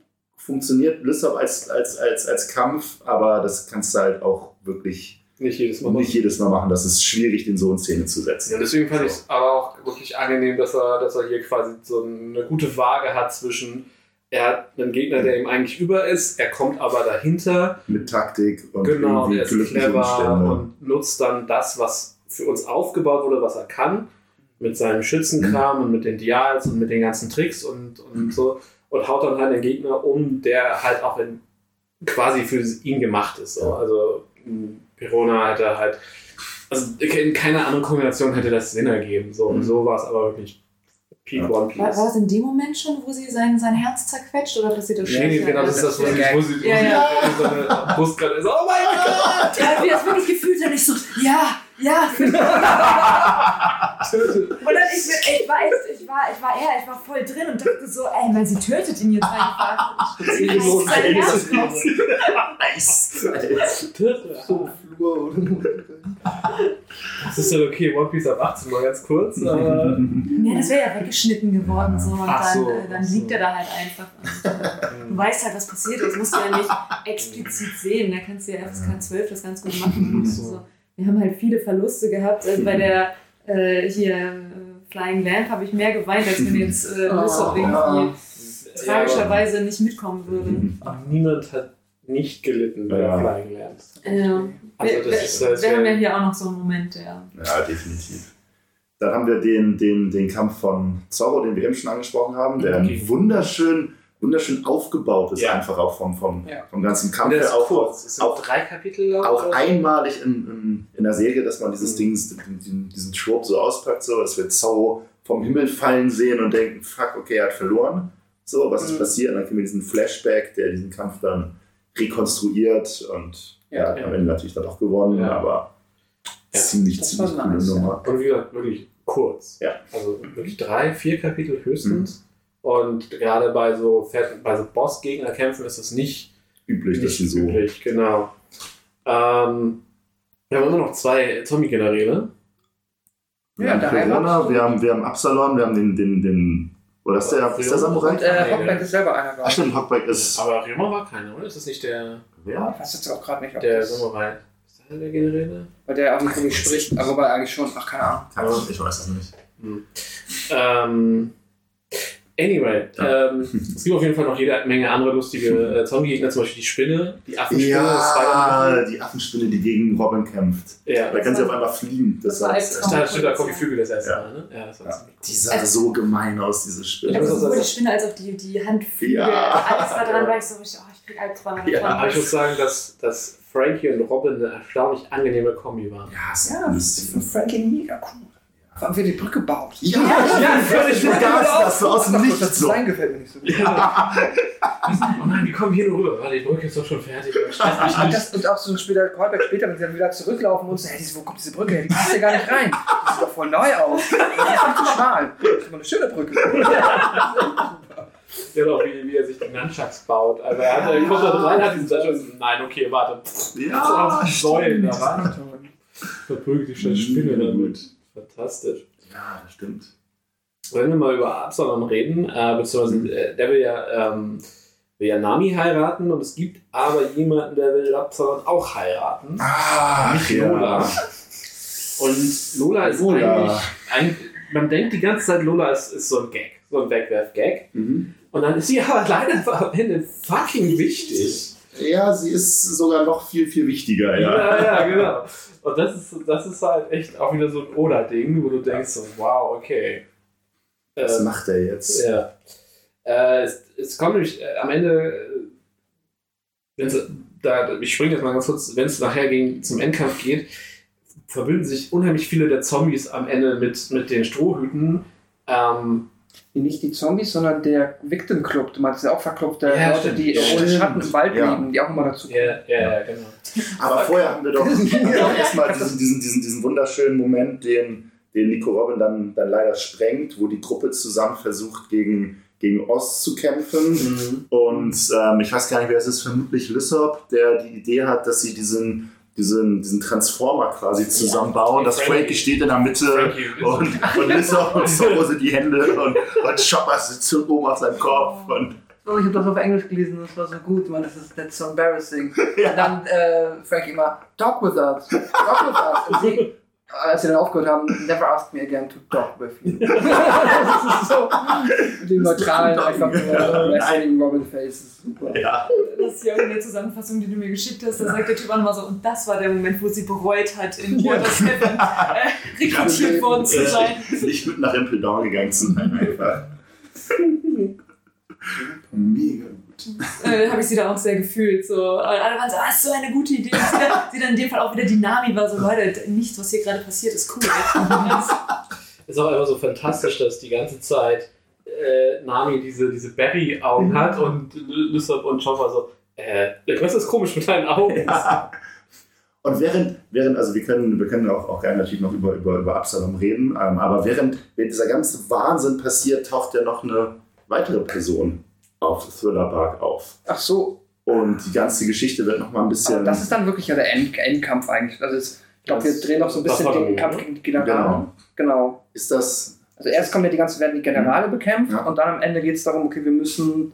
funktioniert Lissab als, als, als, als Kampf, aber das kannst du halt auch wirklich nicht jedes Mal. nicht jedes Mal machen. Das ist schwierig, den so in Szene zu setzen. Ja, deswegen fand ich es aber auch wirklich angenehm, dass er, dass er hier quasi so eine gute Waage hat zwischen, er hat einen Gegner, der ihm eigentlich über ist, er kommt aber dahinter, Mit Taktik und genau, irgendwie der ist clever Umstände. und nutzt dann das, was für uns aufgebaut wurde, was er kann, mit seinem Schützenkram und mit den Dials und mit den ganzen Tricks und, und so und haut dann halt den Gegner um, der halt auch in, quasi für ihn gemacht ist. So. Also Perona hätte halt, also in keiner anderen Kombination hätte das Sinn ergeben. So, und Mhm. so war es aber wirklich Peak Ja. One Piece. war, war das in dem Moment schon, wo sie sein, sein Herz zerquetscht oder passiert das Nee, nee, genau, das ist das, wo sie, wo sie, wo Ja, sie ja. so eine Brust gerade ist. Oh mein Gott! Ja, wie das wirklich gefühlt hat, ich so, ja, ja. Und dann ich, ich war echt, ich war, ich war eher, ich war voll drin und dachte so, ey, man, sie tötet ihn jetzt einfach. So. So Flur Das ist dann okay, One Piece ab 18 mal ganz kurz. Aber Ja, das wäre ja weggeschnitten geworden so und dann, so, äh, dann ach so. liegt er da halt einfach. Und du weißt halt, was passiert ist. Musst du ja nicht explizit sehen. Da kannst du ja FSK 12 das ganz gut machen. Ach so. Also, wir haben halt viele Verluste gehabt. Also bei der äh, hier äh, Flying Lamp habe ich mehr geweint, als wenn jetzt äh, Lissop Oh. irgendwie Ja, tragischerweise nicht mitkommen würde. niemand hat nicht gelitten bei Ja. Flying Lamps. Ja. Also wir, das ist, wir, das wir haben ja hier auch noch so einen Moment, ja. Ja, definitiv. Dann haben wir den, den, den Kampf von Zorro, den wir eben schon angesprochen haben, der Okay. wunderschön, wunderschön aufgebaut ist, Ja. einfach auch vom, vom, Ja. vom ganzen Kampf. Ist auch, kurz. Auch- drei Kapitel. ich, auch oder? einmalig in, in, in der Serie, dass man dieses Mhm. Ding, diesen, diesen Trope so auspackt, so, dass wir Zorro vom Himmel fallen sehen und denken, fuck, okay, er hat verloren. So, was ist Mhm. passiert? Und dann kriegen wir diesen Flashback, der diesen Kampf dann rekonstruiert und ja, Ja. am Ende natürlich dann auch gewonnen, Ja. aber Ja. ziemlich, ziemlich coole nice, ja. Nummer. Und wie gesagt, wirklich kurz. Ja. Also wirklich drei, vier Kapitel höchstens. Und gerade bei so, bei so Boss-Gegnerkämpfen ist es nicht, Üblich, dass nicht sie so. üblich. Genau. Ähm, wir haben immer noch zwei Zombie-Generäle. Wir Ja, haben der Corona, wir haben, wir haben Absalon, wir haben den, den, den oder ist der, ist der Samurai? Und äh, Hockback ist selber einer, Ach glaube ich. stimmt, Hockback ist. Aber Ryoma war keiner, oder? Ist das nicht der, Wer? Ich weiß jetzt auch gerade nicht, ob der das... Samurai? Ist der der Generäle? Weil der auch nicht wirklich spricht, aber wobei eigentlich schon. Ach, keine Ahnung. Ich weiß es nicht. Ähm, anyway, Ja. ähm, es gibt auf jeden Fall noch jede Menge andere lustige äh, Zombie-Gegner, zum Beispiel die Spinne, die Affenspinne. Ja, die Affenspinne, die gegen Robin kämpft. Ja, Da kann sie auf einmal fliegen. Das Das war war, Albtraum. da stimmt, da Flügel das erste Ja. Mal, ne? Ja, das war Ja. die sah so gemein aus, diese Spinne. Also auch sowohl die Spinne als auch die, die Handflügel, Ja. alles da dran war ich so, ich, oh, ich krieg Albträume Ja. Aber ich muss sagen, dass, dass Frankie und Robin eine erstaunlich angenehme Kombi waren. Ja, Ja, das lustig. ist von Frankie mega cool. Wie er die Brücke baut. Ja, Ja, völlig begeistert, so aus dem Das Nichts. So. Design gefällt mir nicht so gut. Oh nein, wie kommen wir hier nur rüber? Warte, die Brücke ist doch schon fertig. Und, das, und auch so später Callback später, wenn sie dann wieder zurücklaufen und so, hey, wo kommt diese Brücke her? Die passt ja gar nicht rein. Die sieht doch voll neu aus. Die ist viel zu schmal. Das ist immer eine schöne Brücke. Ja, doch, wie, wie er sich die Nunchucks baut. Also er, hat, er kommt da rein, hat diesen Satz und nein, okay, warte. Ja, Säulen da rein. Verprügelt die statt Spinne damit. Fantastisch. Ja, das stimmt. Wenn wir mal über Absalom reden, äh, beziehungsweise äh, der will ja ähm, will ja Nami heiraten und es gibt aber jemanden, der will Lapzan auch heiraten. Ah, nicht Lola. Und Lola ist Lola. eigentlich, eigentlich, man denkt die ganze Zeit, Lola ist, ist so ein Gag, so ein Wegwerf-Gag. Mhm. Und dann ist sie aber leider am Ende fucking wichtig. Ja, sie ist sogar noch viel, viel wichtiger, ja. Ja, ja, genau. Und das ist, das ist halt echt auch wieder so ein Oda-Ding, wo du denkst, so, wow, okay. Was Ähm, macht er jetzt? Ja. Äh, es, es kommt nämlich äh, am Ende, da, ich springe jetzt mal ganz kurz, wenn es nachher gegen, zum Endkampf geht, verbünden sich unheimlich viele der Zombies am Ende mit, mit den Strohhüten. Ähm, Nicht die Zombies, sondern der Victim Club. Du meinst ja auch verkloppte Ja, Leute, stimmt. die Ja, ohne. Schatten im Wald Ja. leben, die auch immer dazu kommen. ja, ja, ja, genau. Aber vorher haben wir doch, haben wir doch erstmal diesen, diesen, diesen, diesen wunderschönen Moment, den, den Nico Robin dann, dann leider sprengt, wo die Gruppe zusammen versucht, gegen, gegen Ost zu kämpfen. Mhm. Und ähm, ich weiß gar nicht, wer es ist, vermutlich Lissop, der die Idee hat, dass sie diesen, diesen, diesen Transformer quasi zusammenbauen. Das Frankie. Frankie steht in der Mitte Frankie und, und Lissop und Zorro sind die Hände und, und Chopper sitzt oben auf seinem Kopf. Und, Oh, ich habe das auf Englisch gelesen, das war so gut, man, das ist that's so embarrassing. Ja. Und dann äh, Frankie immer, talk with us, talk with us. Und sie, als sie dann aufgehört haben, never ask me again to talk with you. das ist so, mit dem neutralen, einfach nur Wrestling Robin Face, das ist super. ja. Das ist ja in der Zusammenfassung, die du mir geschickt hast. Da sagt der Typ auch nochmal so, und das war der Moment, wo sie bereut hat, in Water 7 äh, rekrutiert worden zu sein. Nicht mit nach Impel Down gegangen zu sein, einfach. Mega. Äh, habe ich sie da auch sehr gefühlt. So. Alle waren so, ah, ist so eine gute Idee. Und sie, dann, sie dann in dem Fall auch wieder Dynami war so, Leute, nichts, was hier gerade passiert, ist cool. ist auch einfach so fantastisch, dass die ganze Zeit äh, Nami diese, diese Berry-Augen Mhm. hat und Lysop und Chopper so, äh, was ist komisch mit deinen Augen? Ja. Und während, während, also wir können, wir können auch, auch gerne natürlich noch über, über, über Absalom reden, ähm, aber während, während dieser ganze Wahnsinn passiert, taucht ja noch eine weitere Person auf Thriller Bark auf. Ach so, Und die ganze Geschichte wird noch mal ein bisschen. aber das ist dann wirklich ja der End Endkampf eigentlich. Also es, ich glaube, wir drehen noch so ein bisschen den Kampf gegen die Generale. genau. Genau. Ist das. Also erst kommen ja die ganzen, werden die Generale bekämpft Ja. und dann am Ende geht es darum, okay, wir müssen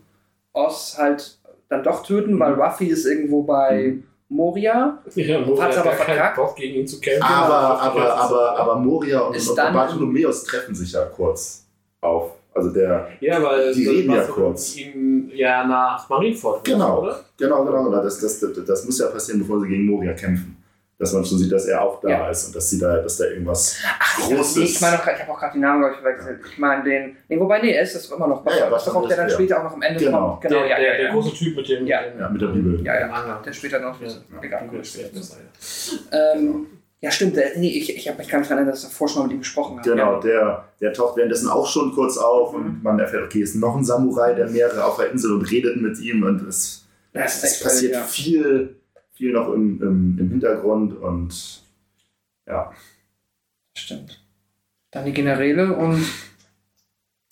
Oz halt dann doch töten, weil Ruffy ist irgendwo bei Moria. Ja, Moria Hat's hat aber gar keinen verkackt. Bock gegen ihn zu kämpfen. Aber, Genau. aber, aber, aber Moria und, und Bartholomäus treffen sich ja kurz auf. Also der. Ja, weil Die reden ja kurz. ihn ja nach Marineford Genau. oder? Genau, genau, genau. Das, das, das, das muss ja passieren, bevor sie gegen Moria kämpfen. Dass man schon sieht, dass er auch da Ja. ist und dass, sie da, dass da irgendwas Ach, Großes. nee, ich meine ich habe auch gerade den Namen, glaube ich, verwechselt. Ich meine den. Nee, wobei, nee, er ist das immer noch. Ja, ja, das ist doch auch der dann ja. später auch noch am Ende Genau. kommt. Genau, der, ja, der, ja, der ja. große Typ mit dem, Ja. ja, mit der Bibel. Ja, ja. Der später noch. Ja, egal. Bibel steht das, Ähm, ja, stimmt. Der, nee, ich, ich habe mich gar nicht daran erinnert, dass er vorher schon mal mit ihm gesprochen hat. Genau, Ja. der, der taucht währenddessen auch schon kurz auf Mhm. und man erfährt, okay, ist noch ein Samurai, der mehrere auf der Insel und redet mit ihm und es, Das es passiert ja. viel, viel noch im, im, im Hintergrund und ja. Stimmt. Dann die Generäle und.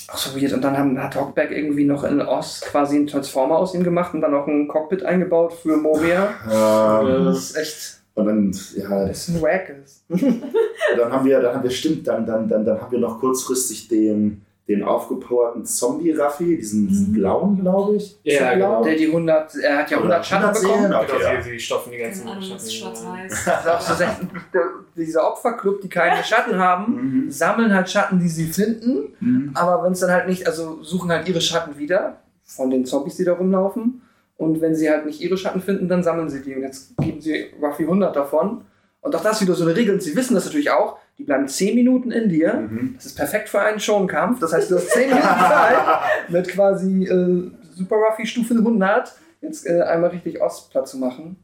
Ach so, weird. Und dann haben, hat Hawkback irgendwie noch in Oz quasi einen Transformer aus ihm gemacht und dann auch ein Cockpit eingebaut für Moria. Ähm, Das ist echt. Und dann, ja, Das ist ein Wack ist. dann haben wir, dann haben wir, stimmt, dann, dann, dann, dann haben wir noch kurzfristig den, den aufgepowerten Zombie-Raffi, diesen, diesen Mhm. blauen, glaube ich. Ja, genau. blau? Der die 100, er hat ja 100 Schatten 100 bekommen. Okay, Genau, ja. sie, sie stopfen die ganzen Schatten das ist in- schwarz-weiß. Dieser Opferclub, die keine Schatten haben, Mhm. sammeln halt Schatten, die sie finden. Mhm. Aber wenn es dann halt nicht, also suchen halt ihre Schatten wieder von den Zombies, die da rumlaufen. Und wenn sie halt nicht ihre Schatten finden, dann sammeln sie die. Und jetzt geben sie Ruffy 100 davon. Und auch das wieder so eine Regel. Und sie wissen das natürlich auch. Die bleiben 10 Minuten in dir. Mhm. Das ist perfekt für einen Schonkampf. Das heißt, du hast 10 Minuten Zeit, mit quasi äh, Super Ruffy Stufe 100 jetzt äh, einmal richtig Ostplatt zu machen.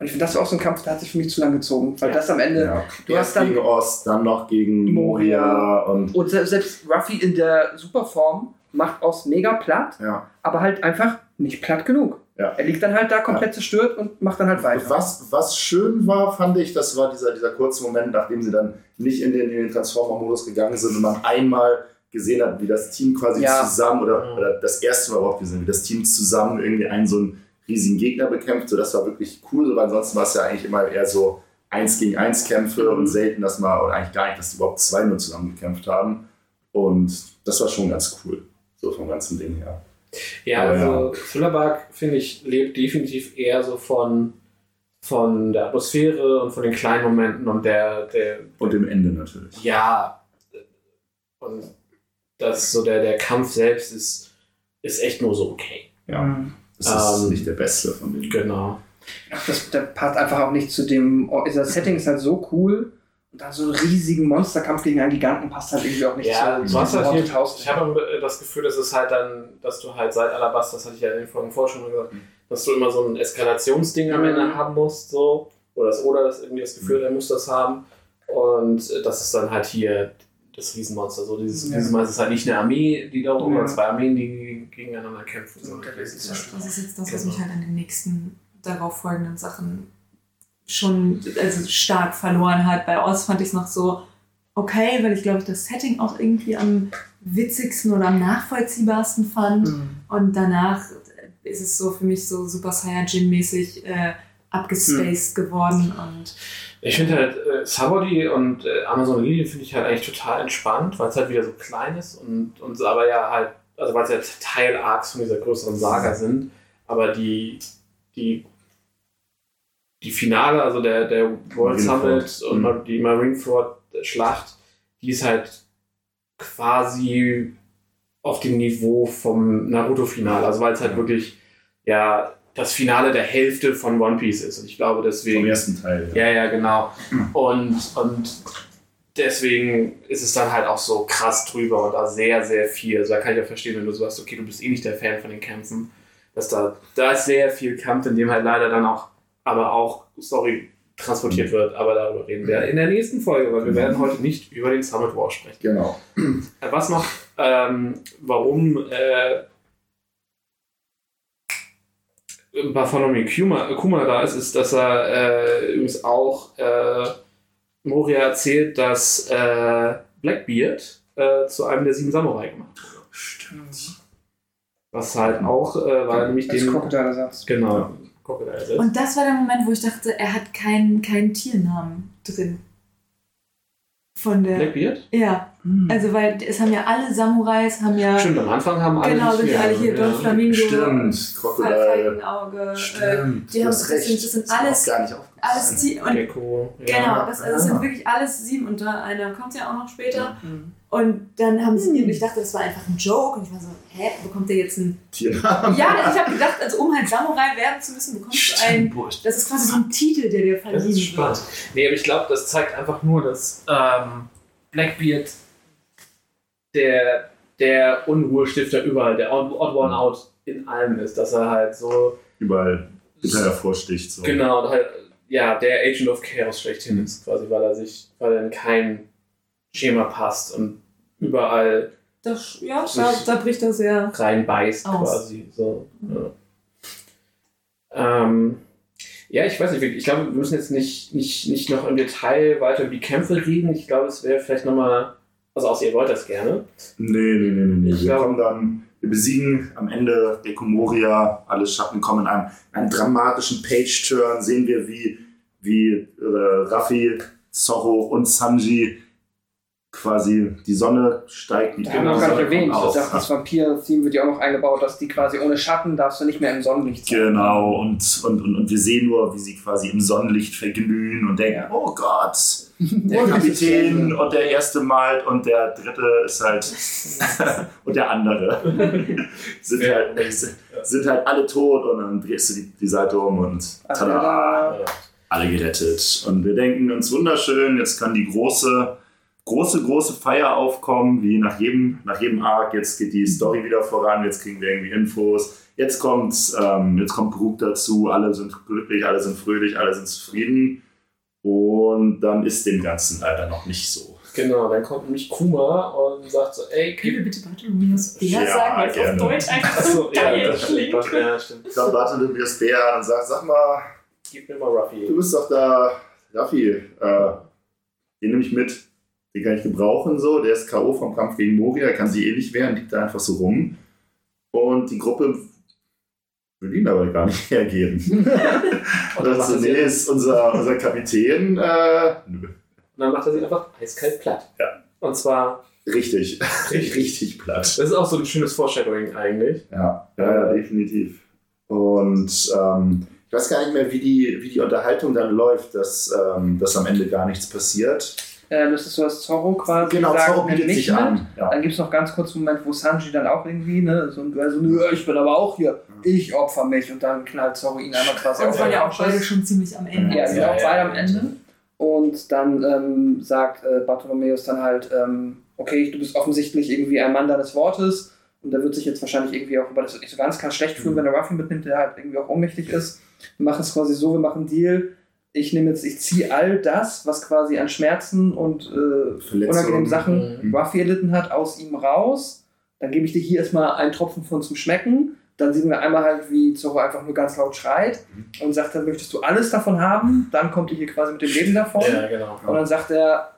Und ich finde, das war auch so ein Kampf, der hat sich für mich zu lang gezogen. Weil Ja. das am Ende. Ja. Du Erst hast dann- gegen Ost, dann noch gegen Moria. Und Und se- selbst Ruffy in der Superform macht Ost mega platt. ja. aber halt einfach nicht platt genug. Ja. Er liegt dann halt da komplett zerstört und macht dann halt weiter. Was, was schön war, fand ich, das war dieser, dieser kurze Moment, nachdem sie dann nicht in den, in den Transformer-Modus gegangen sind und man einmal gesehen hat, wie das Team quasi Ja. zusammen oder, Mhm. oder das erste Mal überhaupt gesehen, wie das Team zusammen irgendwie einen so einen riesigen Gegner bekämpft. So, das war wirklich cool, weil ansonsten war es ja eigentlich immer eher so eins gegen eins Kämpfe Mhm. und selten, dass mal, oder eigentlich gar nicht, dass die überhaupt zwei nur zusammen gekämpft haben. Und das war schon ganz cool, so vom ganzen Ding her. Ja, Aber also Thrillerbug, finde ich, lebt definitiv eher so von, von der Atmosphäre und von den kleinen Momenten und der, der Und im Ende natürlich. ja, und das so der, der Kampf selbst ist, ist echt nur so okay. Ja. Das ist Ähm, nicht der beste von denen. Genau. Ach, das, das passt einfach auch nicht zu dem. Oh, das Setting ist halt so cool. Und dann so einen riesigen Monsterkampf gegen einen Giganten passt halt irgendwie auch nicht Ja, zu du hast halt hier, ich habe das Gefühl, dass es halt dann, dass du halt seit Alabasta, das hatte ich ja in den Folgen vorher schon mal gesagt, dass du immer so ein Eskalationsding am Mhm. Ende haben musst, so. Oder das Oder das irgendwie das Gefühl, er muss das haben. Und äh, das ist dann halt hier das Riesenmonster. So dieses, Ja. dieses Mal ist es halt nicht eine Armee, die da rum, Ja. oder zwei Armeen, die gegeneinander kämpfen. So. Das ist Das ist jetzt das, was Genau. mich halt an den nächsten darauf folgenden Sachen schon also stark verloren hat. Bei Oz fand ich es noch so okay, weil ich glaube ich das Setting auch irgendwie am witzigsten oder am nachvollziehbarsten fand. Mhm. Und danach ist es so für mich so Super Saiyajin-mäßig äh, abgespaced geworden. Und Ich finde halt äh, Sabody und äh, Amazon Lily finde ich halt eigentlich total entspannt, weil es halt wieder so klein ist und, und aber ja halt, also weil es ja Teil-Arcs von dieser größeren Saga sind, aber die, die, die Finale, also der, der World. Summit und Mhm. die Marineford-Schlacht, die ist halt quasi auf dem Niveau vom Naruto-Finale, also weil es halt wirklich ja das Finale der Hälfte von One Piece ist und ich glaube deswegen Vom ersten Teil. ja, ja, genau. Und, und deswegen ist es dann halt auch so krass drüber und da sehr, sehr viel. Also da kann ich ja verstehen, wenn du so sagst, okay, du bist eh nicht der Fan von den Kämpfen, dass da, da ist sehr viel Kampf, in dem halt leider dann auch, aber auch Story transportiert wird. Aber darüber reden wir in der nächsten Folge, weil wir werden heute nicht über den Summit War sprechen. Genau. Äh, Was noch, ähm, warum äh, Bartholomew Kuma, Kuma da ist, ist, dass er äh, übrigens auch äh, Moria erzählt, dass äh, Blackbeard äh, zu einem der sieben Samurai gemacht wurde. Stimmt. Was halt auch, äh, weil nämlich den. Crocodile-Ersatz. Genau, Crocodile. Und das war der Moment, wo ich dachte, er hat keinen keinen Tiernamen drin. Von der. Blackbeard? Ja, also weil es haben ja alle Samurais, haben ja. Stimmt, am Anfang haben alle. Genau, sind alle hier, ja. Don Flamingo, Stimmt. Crocodile. Falkenauge, äh, Stimmt. die haben- das sind- das sind alles- gar nicht alles Tier. Und Gecko. Ja. genau, das, also das sind wirklich alles sieben und da einer kommt ja auch noch später. Mhm. Und dann haben sie ihn, und ich dachte, das war einfach ein Joke. Und ich war so, hä, bekommt der jetzt einen. Tiernamen. Ja, ich habe gedacht, also um halt Samurai werden zu müssen, bekommst du einen. Das ist quasi so ein Titel, der dir Das verliehen ist spannend. Nee, aber ich glaube, das zeigt einfach nur, dass ähm, Blackbeard der, der Unruhestifter überall, der Odd One Out in allem ist, dass er halt so, Überall hervorsticht. So. genau, und halt, ja, der Agent of Chaos schlechthin ist, quasi, weil er sich, weil er in kein Schema passt und überall Das, ja, da, da bricht er sehr. reinbeißt, Aus. quasi. So, ja. Ähm, ja, ich weiß nicht, ich glaube, wir müssen jetzt nicht, nicht, nicht noch im Detail weiter über die Kämpfe reden. Ich glaube, es wäre vielleicht nochmal, also außer ihr wollt das gerne. Nee, nee, nee, nee. nee. Ich Wir glaub- kommen dann, wir besiegen am Ende der Komoria, alle Schatten kommen in einem, einem dramatischen Page-Turn, sehen wir, wie, wie äh, Raffi, Zorro und Sanji quasi die Sonne steigt. Die Da haben wir noch gar nicht erwähnt. auf. Das, das Vampir-Theme wird ja auch noch eingebaut, dass die quasi ohne Schatten darfst du nicht mehr im Sonnenlicht sein. Genau, und, und, und, und wir sehen nur, wie sie quasi im Sonnenlicht verglühen und denken, Ja. oh Gott, der Kapitän und der erste malt und der dritte ist halt und der andere sind, Ja. halt, sind halt alle tot und dann drehst du die, die Seite um und tada, Tada. alle gerettet. Und wir denken uns wunderschön, jetzt kann die große, große, große Feier aufkommen, wie nach jedem, nach jedem Arc. Jetzt geht die Story wieder voran, jetzt kriegen wir irgendwie Infos. Jetzt kommt, ähm, jetzt kommt Brook dazu, alle sind glücklich, alle sind fröhlich, alle sind zufrieden. Und dann ist dem Ganzen leider noch nicht so. Genau, dann kommt nämlich Kuma und sagt so, ey, Können wir bitte Bartholomäus Bär Ja, sagen, weil es auf. Deutsch einfach so ja, geil das stimmt. klingt. Ja, stimmt. Dann wirst Bär und sagt, sag mal, Gib mir mal Ruffy. du bist doch da, Raffi, äh, den nehme ich mit. Den kann ich gebrauchen, so. Der ist K.O. vom Kampf gegen Moria, kann sie eh nicht wehren, liegt da einfach so rum. Und die Gruppe will ihn aber gar nicht hergeben. Und dann so, nee, ist unser, unser Kapitän, äh, nö. Und dann macht er sie einfach eiskalt platt. Ja. Und zwar Richtig, richtig platt. Das ist auch so ein schönes Foreshadowing eigentlich. Ja, ja, ja definitiv. Und ähm, ich weiß gar nicht mehr, wie die, wie die Unterhaltung dann läuft, dass, ähm, dass am Ende gar nichts passiert. Äh, das ist so, dass Zorro quasi Genau, sagt, Zorro bietet mich sich mit. an. Ja. Dann gibt es noch ganz kurz einen Moment, wo Sanji dann auch irgendwie, ne, so ein Girl so, nö, ich bin aber auch hier, ich opfer mich und dann knallt Zorro ihn einmal quasi Und auf es waren den ja auch beide schon ziemlich am Ende. Ja, die sind Ja, auch ja, beide ja. am Ende. Und dann ähm, sagt äh, Bartholomäus dann halt, ähm, okay, du bist offensichtlich irgendwie ein Mann deines Wortes und der wird sich jetzt wahrscheinlich irgendwie auch über das nicht so ganz ganz schlecht fühlen, wenn er Ruffy mitnimmt, der halt irgendwie auch ohnmächtig ist. Wir machen es quasi so, wir machen einen Deal. Ich nehme jetzt, ich ziehe all das, was quasi an Schmerzen und äh, unangenehmen Sachen Mhm. Ruffy erlitten hat, aus ihm raus. Dann gebe ich dir hier erstmal einen Tropfen von zum Schmecken. Dann sehen wir einmal halt, wie Zorro einfach nur ganz laut schreit und sagt, dann möchtest du alles davon haben. Dann kommt ihr hier quasi mit dem Leben davon. Ja, genau. Und dann sagt er,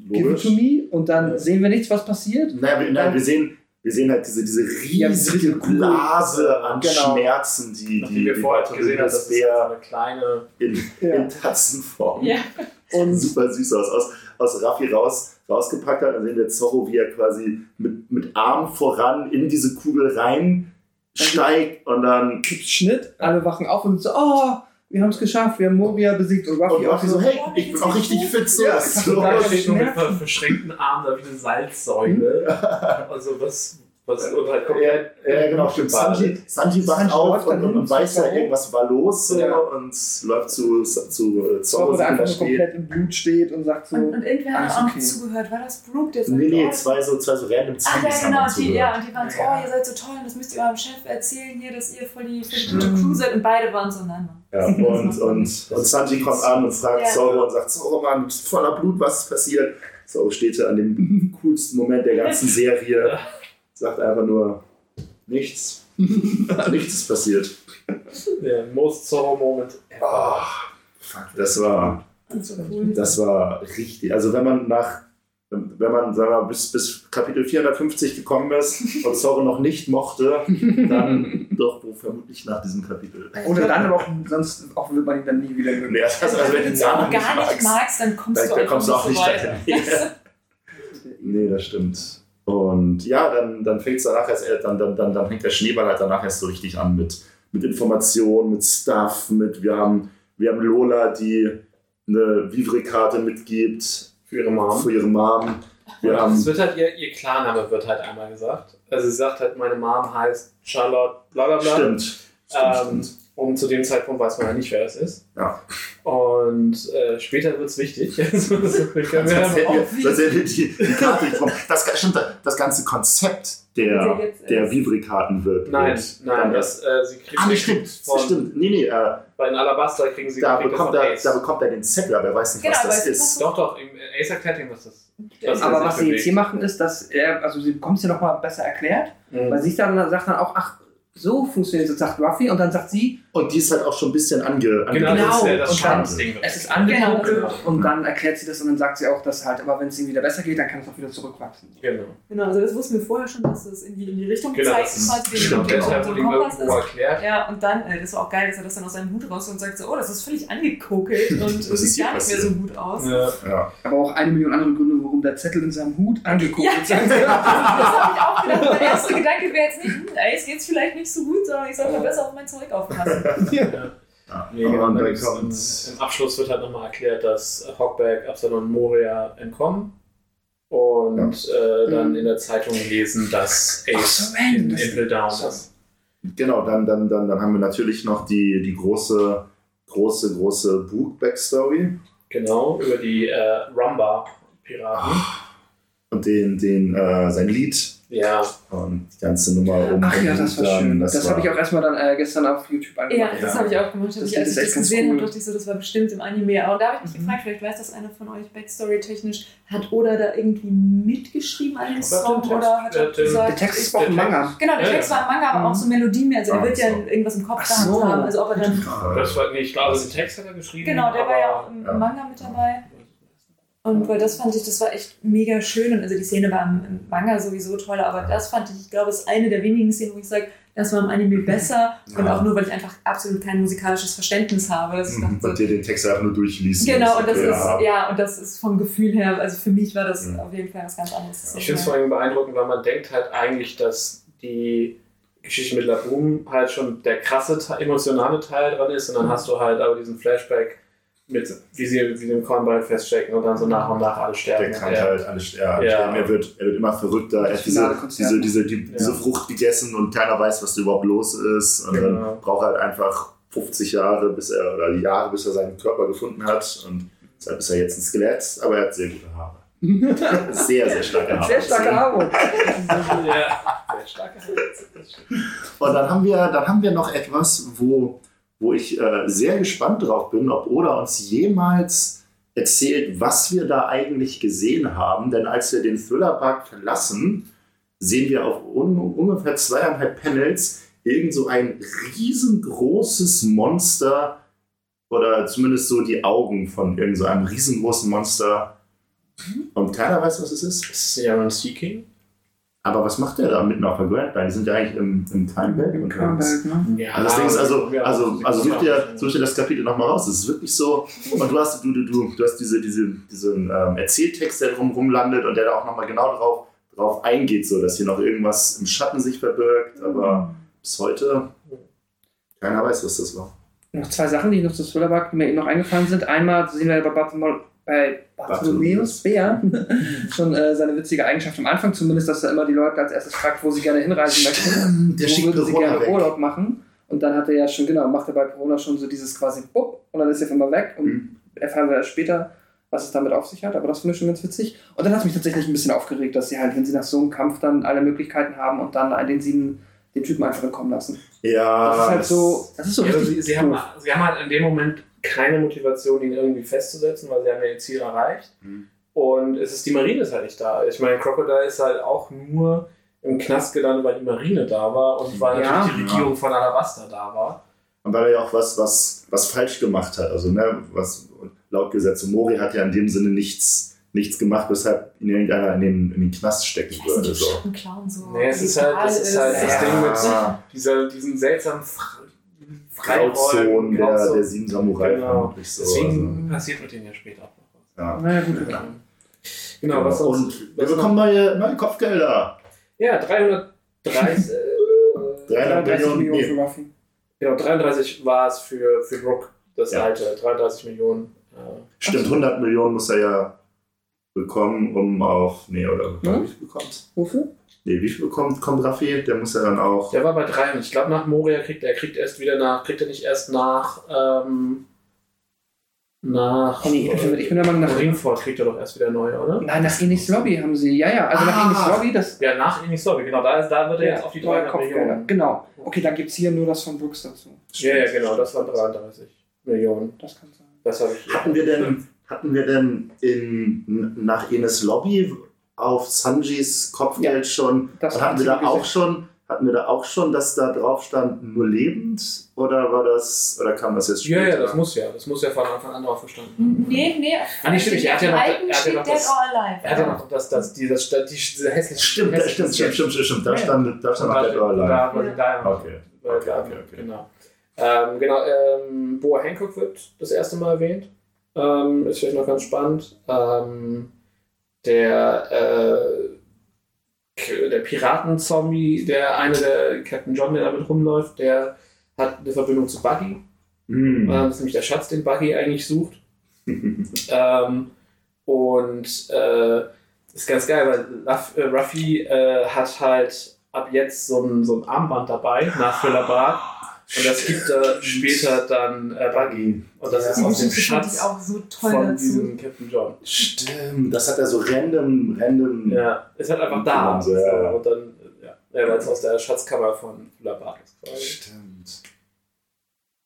give it Logisch. to me. Und dann sehen wir nichts, was passiert. Naja, wir, nein, wir, sehen, wir sehen halt diese, diese riesige. Blase an Genau. Schmerzen, die, Die, die, wir vorher gesehen haben, das so Bär eine kleine. in, Ja. in Tatzenform. Ja. Und super süß aus. Aus, aus Raffi raus, rausgepackt hat. Dann sehen wir Zorro, wie er quasi mit, mit Arm voran in diese Kugel reinsteigt und dann Schnitt, alle wachen auf und so, oh, wir haben es geschafft, wir haben Moria besiegt und Ruffy und auch so, hey, ich bin auch richtig fit. So, Ja, so. Da steht nur mit verschränkten Armen da wie eine Salzsäule. Also was, was und halt Ja, ja, genau, stimmt. Sanji, Sanji wacht Sanji auf und, und, und weiß ja, irgendwas war los so, Ja. und läuft zu, zu äh, Zorro, Zorro, der der einfach steht. komplett im Blut steht und sagt so, Und, und irgendwer hat auch okay. zugehört. War das Brooke, der sagt, Nee, nee, zwei so, zwei so random Ach Zombies ja, haben genau, die, ja, und die waren so, oh, ihr seid so toll, das müsst ihr eurem Chef erzählen hier, dass ihr voll die, voll die gute Crew seid. Und beide waren so, nein. Ja, und, und, und Sanji kommt an und fragt Ja. Zorro und sagt, Zorro, Mann, voller Blut, was ist passiert? Zorro steht da an dem coolsten Moment der ganzen Serie, sagt einfach nur, nichts. nichts ist passiert. Der most Zorro Moment ever. Oh, fuck, das war, Und so cool. das war richtig. Also wenn man nach, wenn man sagen wir, bis, bis Kapitel 450 gekommen ist und Zorro noch nicht mochte, dann doch wohl vermutlich nach diesem Kapitel. oder dann aber auch, sonst auch wird man ihn dann nie wieder mögen. Nee, das, also, wenn du den Zorro Namen nicht gar nicht magst, magst, dann kommst da, du da einfach kommst du auch nicht nicht so dahin. weit. Nee, das stimmt. Und ja, dann, dann fängt es danach erst, äh, dann, dann, dann, dann fängt der Schneeball halt danach erst so richtig an mit, mit Informationen, mit Stuff, mit wir haben, wir haben Lola, die eine Vivre-Karte mitgibt Für ihre Mom. für ihre Mom. Wir haben, es wird halt ihr, ihr Klarname wird halt einmal gesagt. Also sie sagt halt, meine Mom heißt Charlotte, bla bla bla. stimmt. Stimmt, Ähm, stimmt. Und zu dem Zeitpunkt weiß man ja nicht, wer das ist. Ja. Und äh, später wird es wichtig. Also, das können wir die, die Karte. Das, stimmt, das ganze Konzept der, Der jetzt der ist- Vivre-Karten wird. Nein, wird nein, dann das, äh, sie kriegt Ah, stimmt. von, stimmt. Nee, nee, äh, bei den Alabaster kriegen sie da, bekommt er, Ace. da bekommt er den Zettel, aber er weiß nicht, Genau, was das ist ist. noch Doch, doch, im Ace erklärt ihm, was das Das Aber was sie jetzt hier machen, ist, dass er, also sie bekommt es ja nochmal besser erklärt, Mhm. weil sie dann sagt dann auch, ach, so funktioniert es, sagt Ruffy, und dann sagt sie, Und die ist halt auch schon ein bisschen ange, Genau, ange das ist ja das und dann- Schadensding. es ist angekokelt, Genau. und dann erklärt sie das und dann sagt sie auch, dass halt, aber wenn es ihm wieder besser geht, dann kann es auch wieder zurückwachsen. Genau. Genau, also das wussten wir vorher schon, dass es in die, in die Richtung Genau, zeigt, quasi den, stimmt, ihm Kompass ist. erklärt. Ja, und dann, äh, das war auch geil, dass er das dann aus seinem Hut raus und sagt so, oh, das ist völlig angekokelt und sieht gar nicht mehr so gut aus. Ja. Ja. Aber auch eine Million andere Gründe, warum der Zettel in seinem Hut angekokelt Ja, sein das soll. habe ich auch gedacht. Mein erster Gedanke wäre jetzt nicht, hm, ey, es geht's vielleicht nicht so gut, sondern ich sollte mal besser auf mein Zeug aufpassen. Ja. Nee, genau, und dann kommt. im, Abschluss wird halt nochmal erklärt, dass Hogback, Absalon und Moria entkommen und äh, dann in der Zeitung lesen, dass Ace Ach in Impel Down ist. Genau, dann, dann, dann, dann haben wir natürlich noch die, die große, große, große Book-Backstory Genau, über die äh, Rumba-Piraten. und den, den, äh, sein Lied Ja, und die ganze Nummer um. Ach ja, das war schön. Das, war- habe ich auch erstmal dann äh, gestern auf YouTube Ja, angemacht. das Ja. habe ich auch gemacht. Das Ich, als ich das gesehen cool. habe, dachte ich so, das war bestimmt im Anime. Aber da habe ich mich Mhm. gefragt, vielleicht weiß das einer von euch Backstory-technisch. Hat Oda da irgendwie mitgeschrieben an dem Aber Song den Text- oder hat er den- gesagt. Der Text ist ich- auch im Manga. Genau, der Ja, Text war im Manga, aber auch so Melodien. Also er Ah, wird ja so. irgendwas im Kopf Ach gehabt so. haben. Also ob er dann. Das war, nee, ich glaube, den Text hat er geschrieben. Genau, der war ja auch im Ja. Manga mit dabei. Und weil das fand ich, das war echt mega schön. Und also die Szene war im, im Manga sowieso toll, aber das fand ich, ich glaube, ist eine der wenigen Szenen, wo ich sage, das war im Anime besser. Und Ja. auch nur, weil ich einfach absolut kein musikalisches Verständnis habe. Dass ich Mhm. dachte, Und dir den Text einfach nur durchliest. Genau, und das okay, ist, ja, und das ist vom Gefühl her, also für mich war das Mhm. auf jeden Fall was ganz anderes. Ich finde es vor allem beeindruckend, weil man denkt halt eigentlich, dass die Geschichte mit Laboom halt schon der krasse, Te- emotionale Teil dran ist und dann hast du halt aber diesen Flashback mit, wie sie, wie sie im Kornball feststecken und dann so nach und nach alle sterben. Der kann er- halt alles ja, Ja. Er, wird, er wird immer verrückter. Er hat diese, diese, diese, die, Ja. diese Frucht gegessen und keiner weiß, was da überhaupt los ist. Und Genau. dann braucht er halt einfach 50 Jahre, bis er, oder Jahre, bis er seinen Körper gefunden hat. Und deshalb ist er jetzt ein Skelett, aber er hat sehr gute Haare. Sehr, sehr starke Haare. Sehr starke Haare. ja, sehr starke Und dann haben wir, dann haben wir noch etwas, wo, wo ich äh, sehr gespannt drauf bin, ob Oda uns jemals erzählt, was wir da eigentlich gesehen haben. Denn als wir den Thriller-Park verlassen, sehen wir auf un ungefähr zweieinhalb Panels irgend so ein riesengroßes Monster oder zumindest so die Augen von irgend so einem riesengroßen Monster. Und keiner weiß, was es ist. Ist ein Sea King? Aber was macht der da mitten auf der Grand Line? Die sind ja eigentlich im, im Timebelt Im unterwegs. Kernberg, ne? Ja, Also das Ding ist also, also, also such, ja. dir, such dir das Kapitel nochmal raus. Es ist wirklich so. Und du hast, du, du, du, du hast diese, diese, diesen ähm, Erzähltext, der drum rumlandet und der da auch nochmal genau drauf, drauf eingeht, so dass hier noch irgendwas im Schatten sich verbirgt. Aber bis heute keiner weiß, was das war. Noch zwei Sachen, die noch zu Thrillerbug mir eben noch eingefallen sind. Einmal sehen wir bei, Barthol bei Bartholomäus Bär schon äh, seine witzige Eigenschaft am Anfang, zumindest, dass er immer die Leute als erstes fragt, wo sie gerne hinreisen möchten. Der wo schickt würden sie Corona gerne weg. Urlaub machen? Und dann hat er ja schon, genau, macht er bei Corona schon so dieses quasi Bupp und dann ist er immer weg und Mhm. erfahren wir erst später, was es damit auf sich hat, aber das finde ich schon ganz witzig. Und dann hat es mich tatsächlich ein bisschen aufgeregt, dass sie halt, wenn sie nach so einem Kampf dann alle Möglichkeiten haben und dann den sieben den Typen einfach entkommen lassen. Ja, Das ist halt so, das ist so Ja, richtig sie, sie, haben, sie haben halt in dem Moment keine Motivation, ihn irgendwie festzusetzen, weil sie haben ja ihr Ziel erreicht. Mhm. Und es ist die Marine ist halt nicht da. Ich meine, Crocodile ist halt auch nur im Knast gelandet, weil die Marine da war und weil Ja. natürlich die Regierung von Alabasta da war. Und weil er ja auch was, was, was falsch gemacht hat. Also, ne, was laut Gesetz. Und Mori hat ja in dem Sinne nichts, nichts gemacht, weshalb ihn irgendeiner in den, in den Knast stecken Ich weiß nicht, würde. ob So. Schattenclown so. Nee, es ist halt- das ist halt das Ding mit- Ja. Dieser, diesen seltsamen Fra Grauzonen der, Grauzonen. der sieben Samurai. Genau. So, Deswegen passiert mit denen ja später auch noch was. also, ja. Naja, gut. Genau, genau was sonst? Und wir bekommen neue, neue Kopfgelder. Ja, 330. äh, 300 Millionen, für Ruffy. Genau, 33 war es für, für Rook, das Ja. alte. 33 Millionen. Äh, Stimmt, 100 Millionen muss er ja bekommen, um auf. Nee, oder Hm? wie viel bekommt? Wofür? Nee, wie viel bekommt kommt Raffi? Der muss ja dann auch. der war bei 3 und ich glaube nach Moria kriegt er kriegt erst wieder nach, kriegt er nicht erst nach ähm, nach nee, ich bin der Meinung nach. Marineford kriegt er doch erst wieder neu, oder? Nein, nach Enis Lobby haben sie. Ja, ja, also nach Ah. Enis Lobby, das. Ja, nach Enis Lobby, genau, da, ist, da wird er jetzt auf die neue 300 Kopfgelder. Millionen. Genau. Okay, dann gibt es hier nur das von Brooks dazu. Ja, ja, genau, das waren 33 Millionen. Das kann sein. Das habe ich. Hatten wir denn, hatten wir denn in, nach Enes Lobby auf Sanjis Kopfgeld Ja, schon, das hatten wir da auch gesehen. schon, hatten wir da auch schon, dass da drauf stand, nur lebend? Oder war das, oder kam das jetzt Ja, später? ja, das muss ja. Das muss ja von Anfang an drauf verstanden. Nee, nee. Ah, nee, stimmt. Er hat ja noch- er hat ja noch Dead das- or Alive. Er hat ja noch das, das, die, das, die, diese hässliche Stimmt, da- stimmt, stimmt, stimmt, stimmt, stimmt. Da Ja. stand, da stand noch Dead or Alive. Da, da ja Okay, okay, okay, okay. Genau. Ähm, genau, ähm, Boa Hancock wird das erste Mal erwähnt. Ähm, ist vielleicht noch ganz spannend. Ähm, der, äh, der Piraten-Zombie, der eine der Captain John, der damit rumläuft, der hat eine Verbindung zu Buggy. Hm. Ähm, das ist nämlich der Schatz, den Buggy eigentlich sucht. Ähm, und äh, ist ganz geil, weil äh, Ruffy äh, hat halt ab jetzt so ein, so ein Armband dabei nach Thriller Bark. Und das gibt er später dann äh, Buggy. Und das ist Die aus dem Geschichte fand ich Schatz auch so toll von dazu. diesem Captain John. Stimmt, das hat er so random, random. Ja, ist halt einfach da. So, ja, ja. Und dann, ja, ja weil es aus der Schatzkammer von Bark ist. Quasi. Stimmt.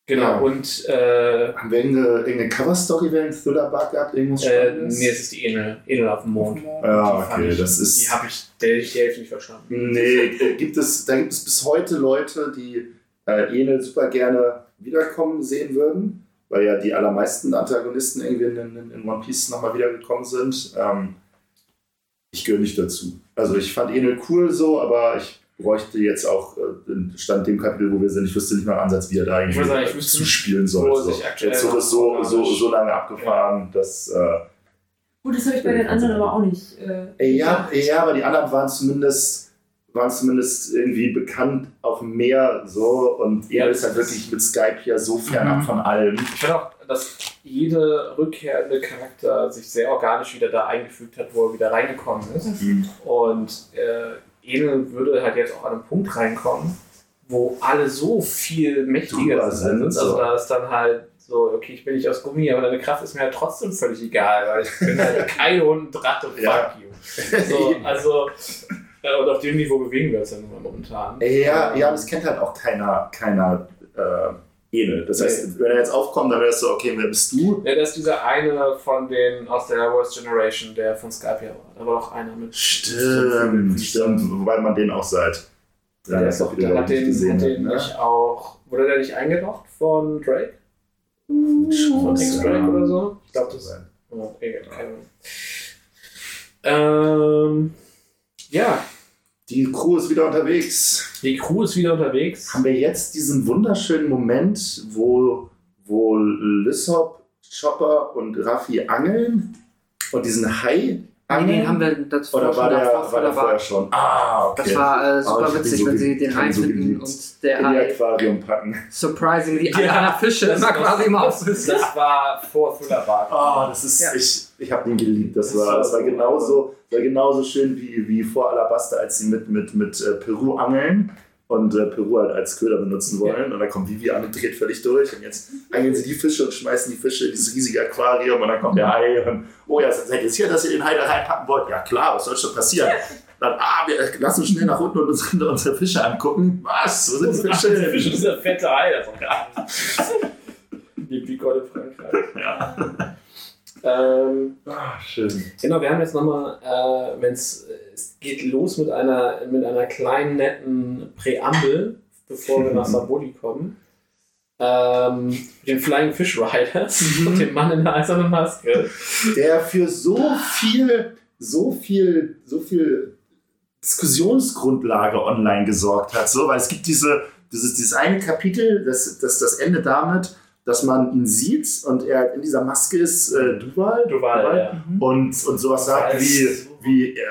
Genau, Ja. und äh, Haben wir irgendeine, irgendeine Cover-Story während Thriller-Bug gehabt? Irgendwas äh, Spannendes? nee, es ist die Enel, Enel auf dem Mond. Ja, Die fand okay, ich- das ist. Die habe ich, der ich die Hälfte nicht verstanden. Nee, äh, gibt es, da gibt es bis heute Leute, die äh, Enel super gerne wiederkommen sehen würden. weil ja die allermeisten Antagonisten irgendwie in, in, in One Piece nochmal wiedergekommen sind. Ähm, ich gehöre nicht dazu. Also ich fand Enel cool so, aber ich bräuchte jetzt auch äh, Stand dem Kapitel, wo wir sind. Ich wüsste nicht mal im Ansatz, wie er da Ich eigentlich muss sagen, ich wüsste nicht, zuspielen soll. wo So. Der Zug ist so, so, so lange abgefahren, dass. Äh, Gut, das habe ich bei den anderen aber auch nicht. Äh, ja, ja, aber die anderen waren zumindest, waren zumindest irgendwie bekannt auf dem Meer so und Ja, er ist halt wirklich mit Skype ja so fernab Mhm. von allem. Ich finde auch, dass jede rückkehrende Charakter sich sehr organisch wieder da eingefügt hat, wo er wieder reingekommen ist. Mhm. Und äh, Enel würde halt jetzt auch an einen Punkt reinkommen, wo alle so viel mächtiger sind. sind, Also so. da ist dann halt so, okay, ich bin nicht aus Gummi, aber deine Kraft ist mir halt trotzdem völlig egal, weil ich bin halt kein Hund, Drache, fuck Ja. you. So, also, und auf dem Niveau bewegen wir uns ja nun mal momentan. Ja, Ähm, ja, das kennt halt auch keiner, keiner äh, Enel. Das heißt, wenn er jetzt aufkommt, dann es so, okay, wer bist du? Ja, das ist dieser eine von den aus der Worst Generation, der von Skype ja war. Da war doch einer mit. Stimmt, stimmt, wobei man den auch seit Der, ist doch, der hat den, hat den ne? nicht auch. Wurde der nicht eingeloggt von Drake? Von X-Drake oder so? Ich glaube, das. Oh, egal, keine Ahnung. Ähm, ja, Die Crew ist wieder unterwegs. die Crew ist wieder unterwegs. Haben wir jetzt diesen wunderschönen Moment, wo, wo Lissop, Chopper und Raffi angeln und diesen Hai Nee, angeln? nee, haben wir das Oder war der, davor war der vorher schon? Ah, okay. Das war äh, Oh, ich super ihn witzig, so wenn sie den Hai so finden und der in die Hai Aquarium packen. surprisingly Ja, alle Fische das- immer das- quasi im das, Aufwissen. das war vor Thriller Bark. Oh, das ist, Ja. ich, ich habe ihn geliebt. Das, war, das war so- genauso, war genauso schön wie, wie vor Alabaster, als sie mit, mit, mit äh, Peru angeln und äh, Peru halt als Köder benutzen wollen. Und dann kommt Vivi an und dreht völlig durch. Und jetzt angeln sie die Fische und schmeißen die Fische in dieses riesige Aquarium. Und dann kommt der Hai und, oh ja, seid ihr sicher, dass ihr den Hai da reinpacken wollt? Ja klar, was soll schon passieren? Dann, ah, wir lassen schnell nach unten und uns unsere Fische angucken. Was? Wo sind die Fische? Der Fisch ist der fette Hai, das ist nicht. Die Picole Frankreich. Ja. Ähm, Ah, schön. Genau, wir haben jetzt nochmal, äh, wenn es geht los mit einer, mit einer kleinen, netten Präambel, bevor wir nach Sabodi kommen. Ähm, mit den Flying Fish Riders und dem Mann in der eisernen Maske. der für so viel, so viel, so viel Diskussionsgrundlage online gesorgt hat. So, weil es gibt diese, dieses, dieses eine Kapitel, das, das, das endet damit, dass man ihn sieht und er in dieser Maske ist, äh, Duval, Duval, ja. und, und sowas sagt Duval wie, wie äh,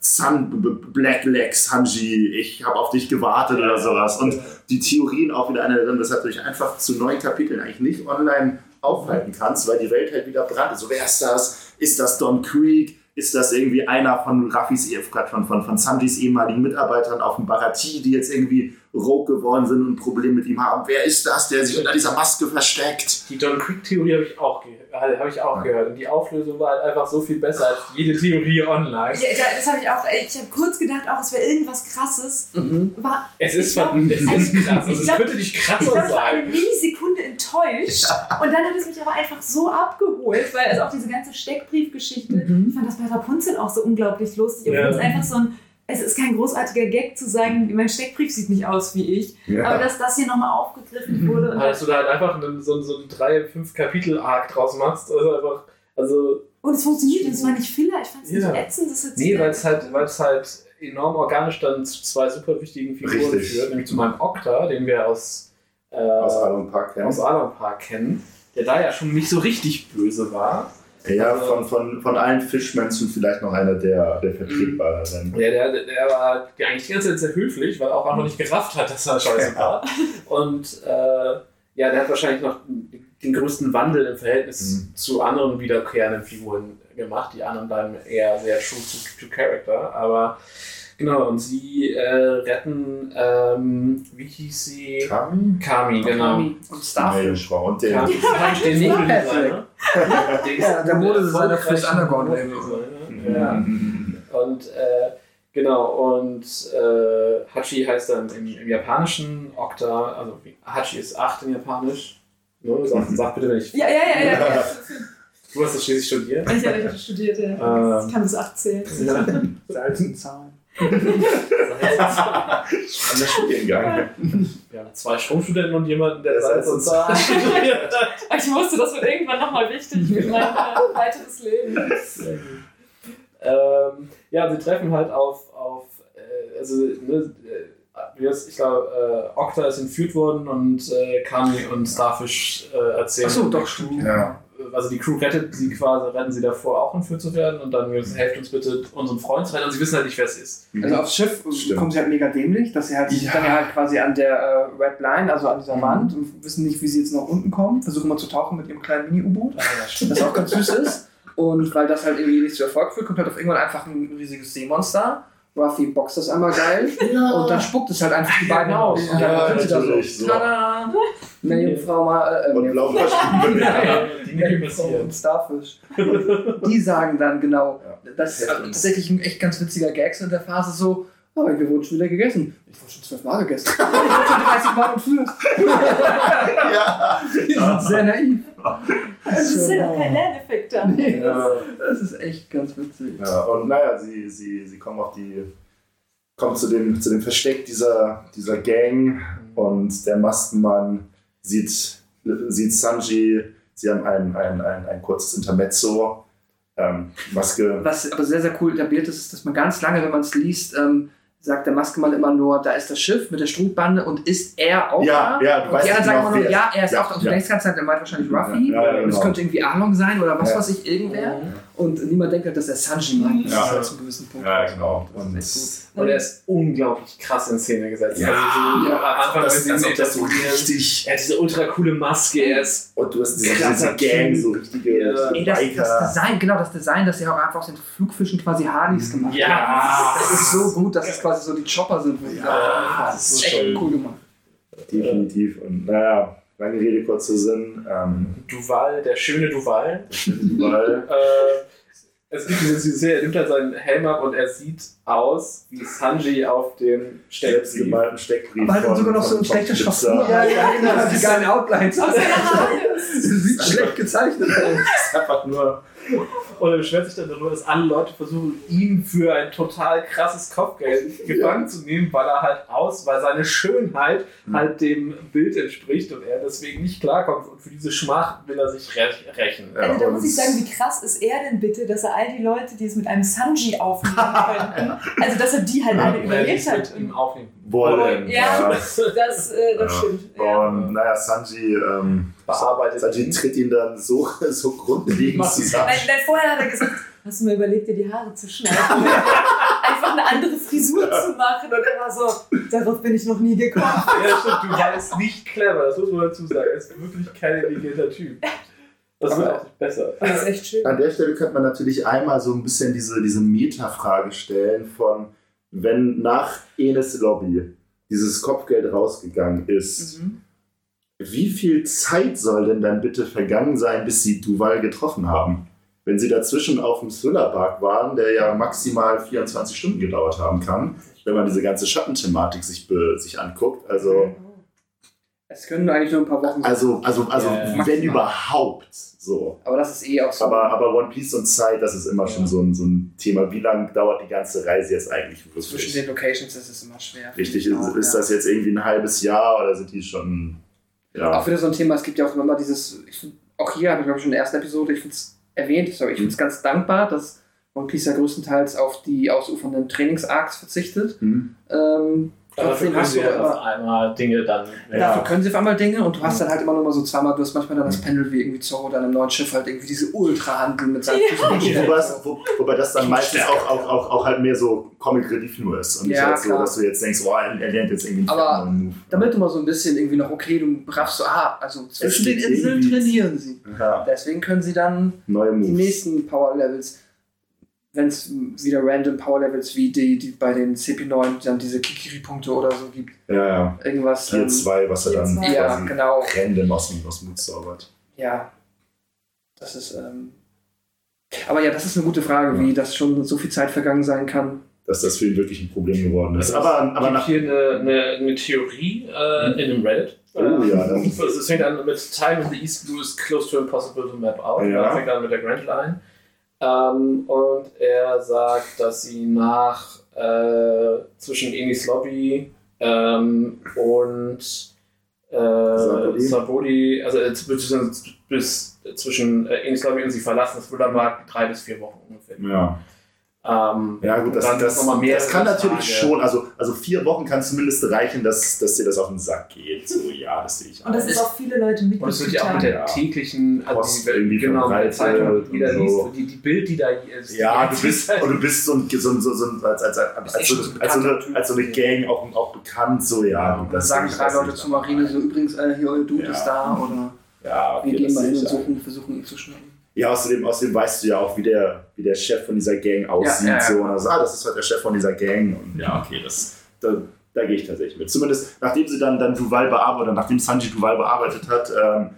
Sun, Black Legs, Hanji, ich habe auf dich gewartet oder sowas. Und die Theorien auch wieder eine drin, weshalb du dich einfach zu neuen Kapiteln eigentlich nicht online aufhalten kannst, weil die Welt halt wieder brannt. So, wer ist das? Ist das Don Creek? Ist das irgendwie einer von Raffis, von, von, von Sanjis ehemaligen Mitarbeitern auf dem Barati, die jetzt irgendwie rogue geworden sind und ein Problem mit ihm haben? Wer ist das, der sich unter dieser Maske versteckt? Die Don Creek-Theorie habe ich auch, ge hab ich auch gehört. Und die Auflösung war halt einfach so viel besser als jede Theorie online. Ja, da- das habe ich auch. Ich habe kurz gedacht, auch es wäre irgendwas Krasses. Mhm. War, Es ist, glaub- es ist krass. Ich Also, es glaub- könnte nicht ich krasser glaube, ich war eine sein. Millisekunde enttäuscht. Und dann hat es mich aber einfach so abgeholt, weil also auch diese ganze Steckbriefgeschichte, ich fand das bei Rapunzel auch so unglaublich lustig. Ja. Obwohl es einfach so ein, es ist kein großartiger Gag zu sagen, mein Steckbrief sieht nicht aus wie ich. Aber dass das hier nochmal aufgegriffen wurde. Und Dass du da halt einfach einen, so, so einen 3-5-Kapitel-Arc draus machst. Also einfach, also Und es funktioniert, es war nicht Filler, ich fand es Ja. nicht ätzend. Das hat Nee, weil es halt, weil es halt enorm organisch dann zu zwei super wichtigen Figuren Richtig. führt, nämlich zu meinem Okta, den wir aus, äh, Aus Alon Park kennen. aus Alon Park kennen, der da ja schon nicht so richtig böse war. Ja, von, von, von allen Fischmenschen vielleicht noch einer der, der vertretbareren. Der, der, der war eigentlich die ganze Zeit sehr höflich, weil er auch einfach nicht gerafft hat, dass er scheiße war. Und äh, ja, der hat wahrscheinlich noch den größten Wandel im Verhältnis Mhm. zu anderen wiederkehrenden Figuren gemacht. Die anderen bleiben eher sehr true to, to character. Aber genau, und sie äh, retten, ähm, wie hieß sie? Kami? Kami, genau. Kami und Starfish. Meerjungfrau. Und der. Kami, den Ja, Modedesigner. Der ist Ja, der Modedesigner erfolgreiche fürs Underground-Label. Modedesigner. Ja. Und äh, genau, und äh, Hachi heißt dann im, im Japanischen Okta, also Hachi ist 8 in Japanisch. Ne, sag, sag bitte, ich. Ja, ja, ja, ja. ja. Du hast das schließlich studiert. Ich habe studiert, ja. Ähm. Ich kann bis 8 zählen. Ja. Selten Zahlen. Spannender Studiengang. Wir haben zwei Stromstudenten und jemanden, der Der Salz und Zahn studiert hat. Ich wusste, das wird irgendwann nochmal wichtig für mein äh, weiteres Leben. ähm, ja, sie treffen halt auf, auf äh, also, ne, äh, ich glaube, äh, Okta ist entführt worden und äh, Kami und Starfish äh, erzählen. Achso, der doch, stimmt. Ja. Also die Crew rettet sie quasi, retten sie davor auch entführt zu werden und dann helft uns bitte, unseren Freund zu retten und sie wissen halt nicht, wer es ist. Also aufs Schiff Stimmt. kommen sie halt mega dämlich, dass sie halt Ja. dann ja halt quasi an der äh, Red Line, also an dieser Mhm. Wand und wissen nicht, wie sie jetzt nach unten kommen, versuchen mal zu tauchen mit ihrem kleinen Mini-U-Boot, das auch ganz süß ist. Und weil das halt irgendwie nicht zu Erfolg führt, kommt halt auf irgendwann einfach ein riesiges Seemonster. Ruffy boxt das einmal geil und dann spuckt es halt einfach die beiden genau. aus. Und dann Ja, sind sie da so. so. Tada! Meerjungfrau mal. Äh, Und. Ja, die Meerjungfrau und Starfish. Die sagen dann genau, Ja. das ist tatsächlich ein echt ganz witziger Gag so in der Phase so, oh, wir wurden schon wieder gegessen. Ich wurde schon zwölfmal gegessen. ich wurde schon 30 Mal entführt. ja. Die sind sehr naiv. Es ist ja kein Lerneffekt da. Nee, Ja. das ist echt ganz witzig. Ja, und naja, sie, sie, sie kommen auf die, kommen zu dem, zu dem Versteck dieser, dieser Gang und der Maskenmann sieht, sieht Sanji, sie haben ein, ein, ein, ein kurzes Intermezzo. Ähm, Maske. Was aber sehr, sehr cool etabliert ist, ist, dass man ganz lange, wenn man es liest, ähm, sagt der Maskenmann immer nur, da ist das Schiff mit der Strugbande und ist er auch Ja, da? ja, du und weißt die anderen sagen immer nur, ja, er ist Ja, auch da. Und du ja. denkst die ganze Zeit, der meint wahrscheinlich Ruffy. Ja, ja, Und es genau. könnte irgendwie Arlong sein oder was Ja. weiß ich, irgendwer. Und niemand denkt halt, dass er Sanji meint. Das Ja. ist halt zu einem gewissen Punkt. Ja, genau. Und Das ist Und er ist unglaublich krass in Szene gesetzt. Ja. also so, Ja. am Anfang, das, ihn ob das so richtig. er hat diese ultra coole Maske, er ist Und du hast diese, diese Gang, so richtige Ja. Ey, das, das. Design, genau, das Design, das ja auch einfach aus den Flugfischen quasi Harleys gemacht Ja. hat. Das ist so gut, dass es quasi so die Chopper sind. wo die Ja, da- das das ist ist echt schön. cool gemacht. Definitiv. Und naja, lange Rede, kurzer Sinn. Ähm, Duval, der schöne Duval. weil, Äh, es gibt diese Szene, er nimmt halt seinen Helm ab und er sieht aus wie Sanji auf dem Steckbrief. selbstgemalten Steckbrief. Aber halt von- sogar noch so von- in schlechter. Blitzer. Ja, ja, genau. Die geilen Outlines. Aus seiner Haare. Sieht schlecht gezeichnet aus. Das ist einfach nur. Und er beschwert sich dann darüber, dass alle Leute versuchen, ihn für ein total krasses Kopfgeld gefangen zu nehmen, weil er halt aus, weil seine Schönheit Mhm. halt dem Bild entspricht und er deswegen nicht klarkommt. Und für diese Schmach will er sich rächen. Ja, Also da muss ich sagen, wie krass ist er denn bitte, dass er all die Leute, die es mit einem Sanji aufnehmen könnten, also dass er die halt alle er überlebt hat. mit ihm aufnehmen. Wollen. Ja. Ja. Das, äh, das Ja. stimmt. Ja. Und naja, Sanji, ähm, Bearbeitet Sanji ihn. tritt ihn dann so, so grundlegend zusammen. Nein, nein, vorher hat er gesagt, hast du mir überlegt, dir die Haare zu schneiden? Einfach eine andere Frisur zu machen. Und er war so, darauf bin ich noch nie gekommen. Ja, stimmt, Duval ist nicht clever, das muss man dazu sagen. Er ist wirklich kein intelligenter Typ. Das wird auch besser. Das ist echt schön. An der Stelle könnte man natürlich einmal so ein bisschen diese, diese Meta-Frage stellen von, wenn nach Enes Lobby dieses Kopfgeld rausgegangen ist, Mhm. Wie viel Zeit soll denn dann bitte vergangen sein, bis sie Duval getroffen haben? Wenn sie dazwischen auf dem Thriller-Park waren, der ja maximal 24 Stunden gedauert haben kann, wenn man diese ganze Schattenthematik sich, sich anguckt. Also, Es können eigentlich nur ein paar Wochen sein. also, also, also Ja, ja. wenn Maximal. überhaupt so. Aber das ist eh auch so. Aber, aber One Piece und Zeit, das ist immer schon so ein, so ein Thema. Wie lange dauert die ganze Reise jetzt eigentlich zwischen wirklich? den Locations ist es immer schwer. Richtig, ist, ist ja. das jetzt irgendwie ein halbes Jahr oder sind die schon. Ja, Auch wieder so ein Thema, es gibt ja auch immer dieses, ich auch hier habe ich glaube ich schon in der ersten Episode, ich finde es erwähnt, ich, ich finde es ganz dankbar, dass One Piece ja größtenteils auf die ausufernden Trainingsarcs verzichtet. hm? Ähm, trotzdem hast du ja immer, auf einmal Dinge dann. Ja. Dafür können sie auf einmal Dinge und du hast dann halt immer nur mal so zweimal, du hast manchmal dann das Panel wie irgendwie Zorro dann im neuen Schiff halt irgendwie diese Ultra-Handel mit seinen es- wo, wobei das dann meistens auch, auch, auch, auch halt mehr so Comic Relief nur ist. Und nicht Ja, halt so, klar. dass du jetzt denkst, oh, er, er lernt jetzt irgendwie einen Aber neuen Move. Damit du mal so ein bisschen irgendwie noch, okay, du raffst so, ah, also zwischen den Inseln trainieren sie. Ja, Deswegen können sie dann neue die nächsten Power Levels, wenn es wieder random Power Levels wie die, die bei den CP9 dann diese Kikiri-Punkte oder so gibt, Ja, ja. irgendwas. Tier ähm, 2, was er dann zwei. ja, quasi genau. random aus dem, aus dem Mut zaubert. Ja. Das ist. Ähm, aber ja, das ist eine gute Frage, wie das schon so viel Zeit vergangen sein kann. Dass das für ihn wirklich ein Problem geworden ist. Es Aber, gibt aber nach. hier eine, eine, eine Theorie äh, in einem Reddit. Oh ja, das Es es fängt an mit Time in the East Blue is close to impossible to map out. Ja. Dann fängt an mit der Grand Line. Ähm, und er sagt, dass sie nach äh, zwischen Enis Lobby ähm, und äh, Sabodi. Also äh, bis, bis zwischen äh, Enis Lobby und sie verlassen das Wundermarkt drei bis vier Wochen ungefähr. Ja. Ähm, Ja, gut, das, Dann das, noch mal mehrere das kann natürlich Tage. schon, also, also vier Wochen kann zumindest reichen, dass, dass dir das auf den Sack geht. So, ja, das sehe ich Und das ist auch viele Leute mit. Und es wird ja auch mit der täglichen Post die, irgendwie genau, verbreitet Zeitung, die da und liest, so. die, die Bild, die da ist. Ja, du bist, und du bist so ein, so ein, so, ein als, als, als, als, echt so, ein als, so bekannter eine, Typ. als so eine Gang auch, auch bekannt, so, ja. Und dann das sagen drei das Leute zu. Marine so, übrigens, äh, hier, euer Dude Ja. ist da oder Ja, okay, wir gehen das mal hin und suchen, versuchen ihn zu schnappen. Ja, außerdem, außerdem weißt du ja auch, wie der, wie der Chef von dieser Gang aussieht. Ja, ja, ja. So, und also, ah, das ist halt der Chef von dieser Gang. Und ja, okay, das, da, da gehe ich tatsächlich mit. Zumindest nachdem sie dann, dann Duval bearbeitet, oder nachdem Sanji Duval bearbeitet hat, ähm,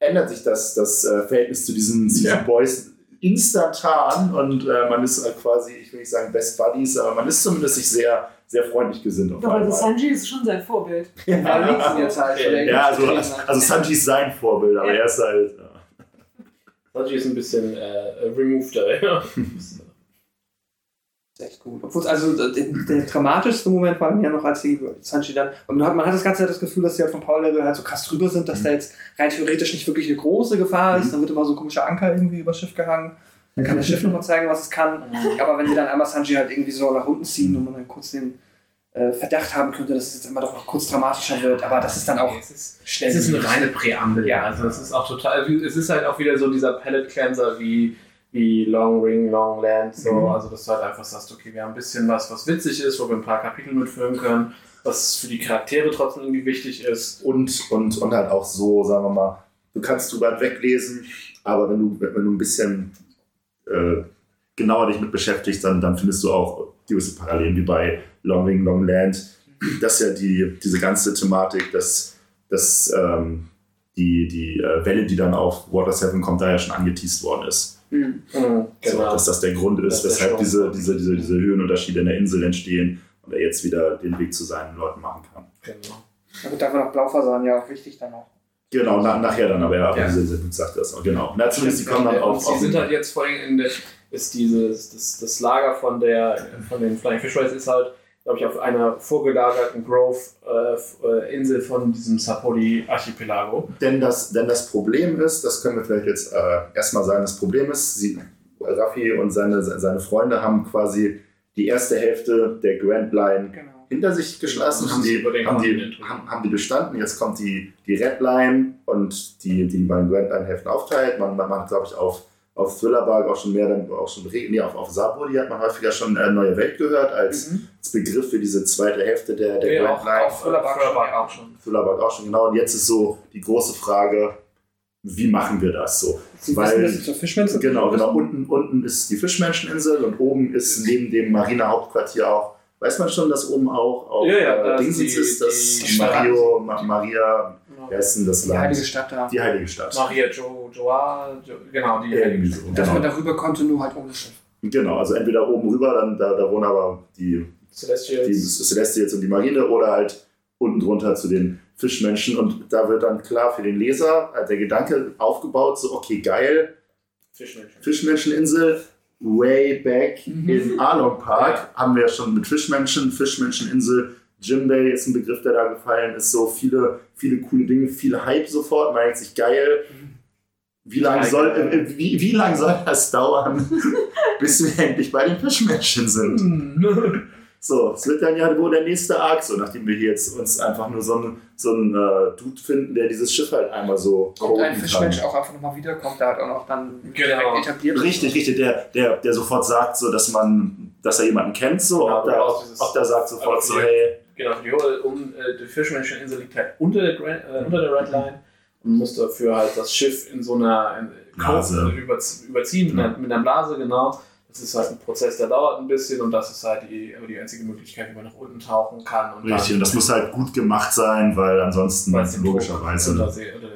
ändert sich das, das äh, Verhältnis zu diesen, zu diesen Ja. Boys instantan und äh, man ist äh, quasi, ich will nicht sagen Best Buddies, aber man ist zumindest sich sehr, sehr freundlich gesinnt. Auf Doch, also. Sanji ist schon sein Vorbild. Ja, also, irgendwie also, also Sanji ist sein Vorbild, aber Ja. er ist halt. Sanji ist ein bisschen äh, removed. Ja. Echt gut. Obwohl, also der, der dramatischste Moment war dann ja noch, als die Sanji dann. Und man hat, man hat das ganze Zeit das Gefühl, dass die halt vom Power-Level halt so krass drüber sind, dass da jetzt rein theoretisch nicht wirklich eine große Gefahr ist. Dann wird immer so ein komischer Anker irgendwie übers Schiff gehangen. Dann kann das Schiff nochmal zeigen, was es kann. Aber wenn sie dann einmal Sanji halt irgendwie so nach unten ziehen und man dann kurz den äh, Verdacht haben könnte, dass es jetzt immer doch noch kurz dramatischer wird. Aber das ist dann auch es ist, schnell. es ist eine reine Präambel. Ja, also es ist auch total. Es ist halt auch wieder so dieser Palette Cleanser wie, wie Long Ring, Long Land. So. Mhm. Also, dass du halt einfach sagst, okay, wir haben ein bisschen was, was witzig ist, wo wir ein paar Kapitel mitfüllen können, was für die Charaktere trotzdem irgendwie wichtig ist. und, und, und halt auch so, sagen wir mal, du kannst drüber weglesen, aber wenn du, wenn du ein bisschen äh, genauer dich mit beschäftigst, dann, dann findest du auch gewisse Parallelen wie bei Long Ring, Long Land. Das ist ja die, diese ganze Thematik, dass, dass ähm, die, die äh, Welle, die dann auf Water 7 kommt, da ja schon angeteased worden ist. Mhm. So, dass das der Grund ist, Das weshalb diese, diese, diese, diese Höhenunterschiede in der Insel entstehen und er jetzt wieder den Weg zu seinen Leuten machen kann. Genau. Da wird dafür noch Blaufasan ja auch wichtig dann auch. Genau, na, nachher dann, aber ja, aber Ja. diese diese sagt das auch, genau. Na, zumindest die kommen dann auf. sie auf sind halt jetzt vor allem in der, ist dieses, das, das Lager von der, von den Flying Fish Rays ist halt, glaube ich, auf einer vorgelagerten Grove-Insel von diesem Sapodi-Archipelago. denn, das, denn das Problem ist, das können wir vielleicht jetzt äh, erstmal sagen, das Problem ist, sie, Raffi und seine, seine Freunde haben quasi die erste Hälfte der Grand Line Genau. hinter sich geschlossen, haben die, haben, die, haben, haben die bestanden. Jetzt kommt die, die Red Line und die, die beiden Grand Line Hälften aufteilt. Man, man hat, glaube ich, auf, auf Thrillerbark auch schon mehr, dann auch schon, nee, auf, auf Sabodi hat man häufiger schon äh, Neue Welt gehört als, Mhm. als Begriff für diese zweite Hälfte der, der Ja, Grand auch, Line. auch Thriller auch schon. Thriller auch schon, genau. Und jetzt ist so die große Frage, wie machen wir das so? Sie Weil- wissen, zur Fischmenze Genau, genau. Unten, unten ist die Fischmenscheninsel und oben ist neben dem Marinehauptquartier auch, weiß man schon, dass oben auch, auch Ja, ja, äh, Dingsens die- ist, das die Mario, Ma Maria, wer ist denn das Die Land? heilige Stadt da. Die heilige Stadt. Maria Jo, Joa, jo, genau, die Irgendwie so. Dass man Genau. darüber konnte, nur halt ohne Schiff. genau, also entweder oben rüber, dann da, da wohnen aber die, Celestials. die Celestials und die Marine oder halt unten drunter zu den Fischmenschen und da wird dann klar für den Leser äh, der Gedanke aufgebaut, so okay, geil, Fischmenschen. Fischmenscheninsel, way back Mhm. in Arlong Park Ja. haben wir schon mit Fischmenschen, Fischmenscheninsel, Jimbei ist ein Begriff, der da gefallen ist, so viele, viele coole Dinge, viel Hype sofort, man denkt sich geil. Wie lange soll, äh, wie, wie lang soll das dauern, bis wir endlich bei den Fischmenschen sind? Hm. So, es wird dann ja wohl der nächste Arc, so nachdem wir hier jetzt uns einfach nur so einen, so einen äh, Dude finden, der dieses Schiff halt einmal so Und ein Fischmensch kann. auch einfach nochmal wiederkommt, der hat auch noch dann Genau. direkt etabliert. Richtig, richtig, der, der, der sofort sagt, so, dass man, dass er jemanden kennt, so, Genau, ob, der, ob, der sagt sofort Also so, hey, Genau, die, um, äh, die Fischmenscheninsel liegt halt unter der, äh, unter der Red Line und muss dafür halt das Schiff in so einer in Blase. Kurve überz- überziehen mit, Ja. einer, mit einer Blase, genau. Das ist halt ein Prozess, der dauert ein bisschen und das ist halt die, die einzige Möglichkeit, wie man nach unten tauchen kann. Und richtig, und das muss halt gut gemacht sein, weil ansonsten logischerweise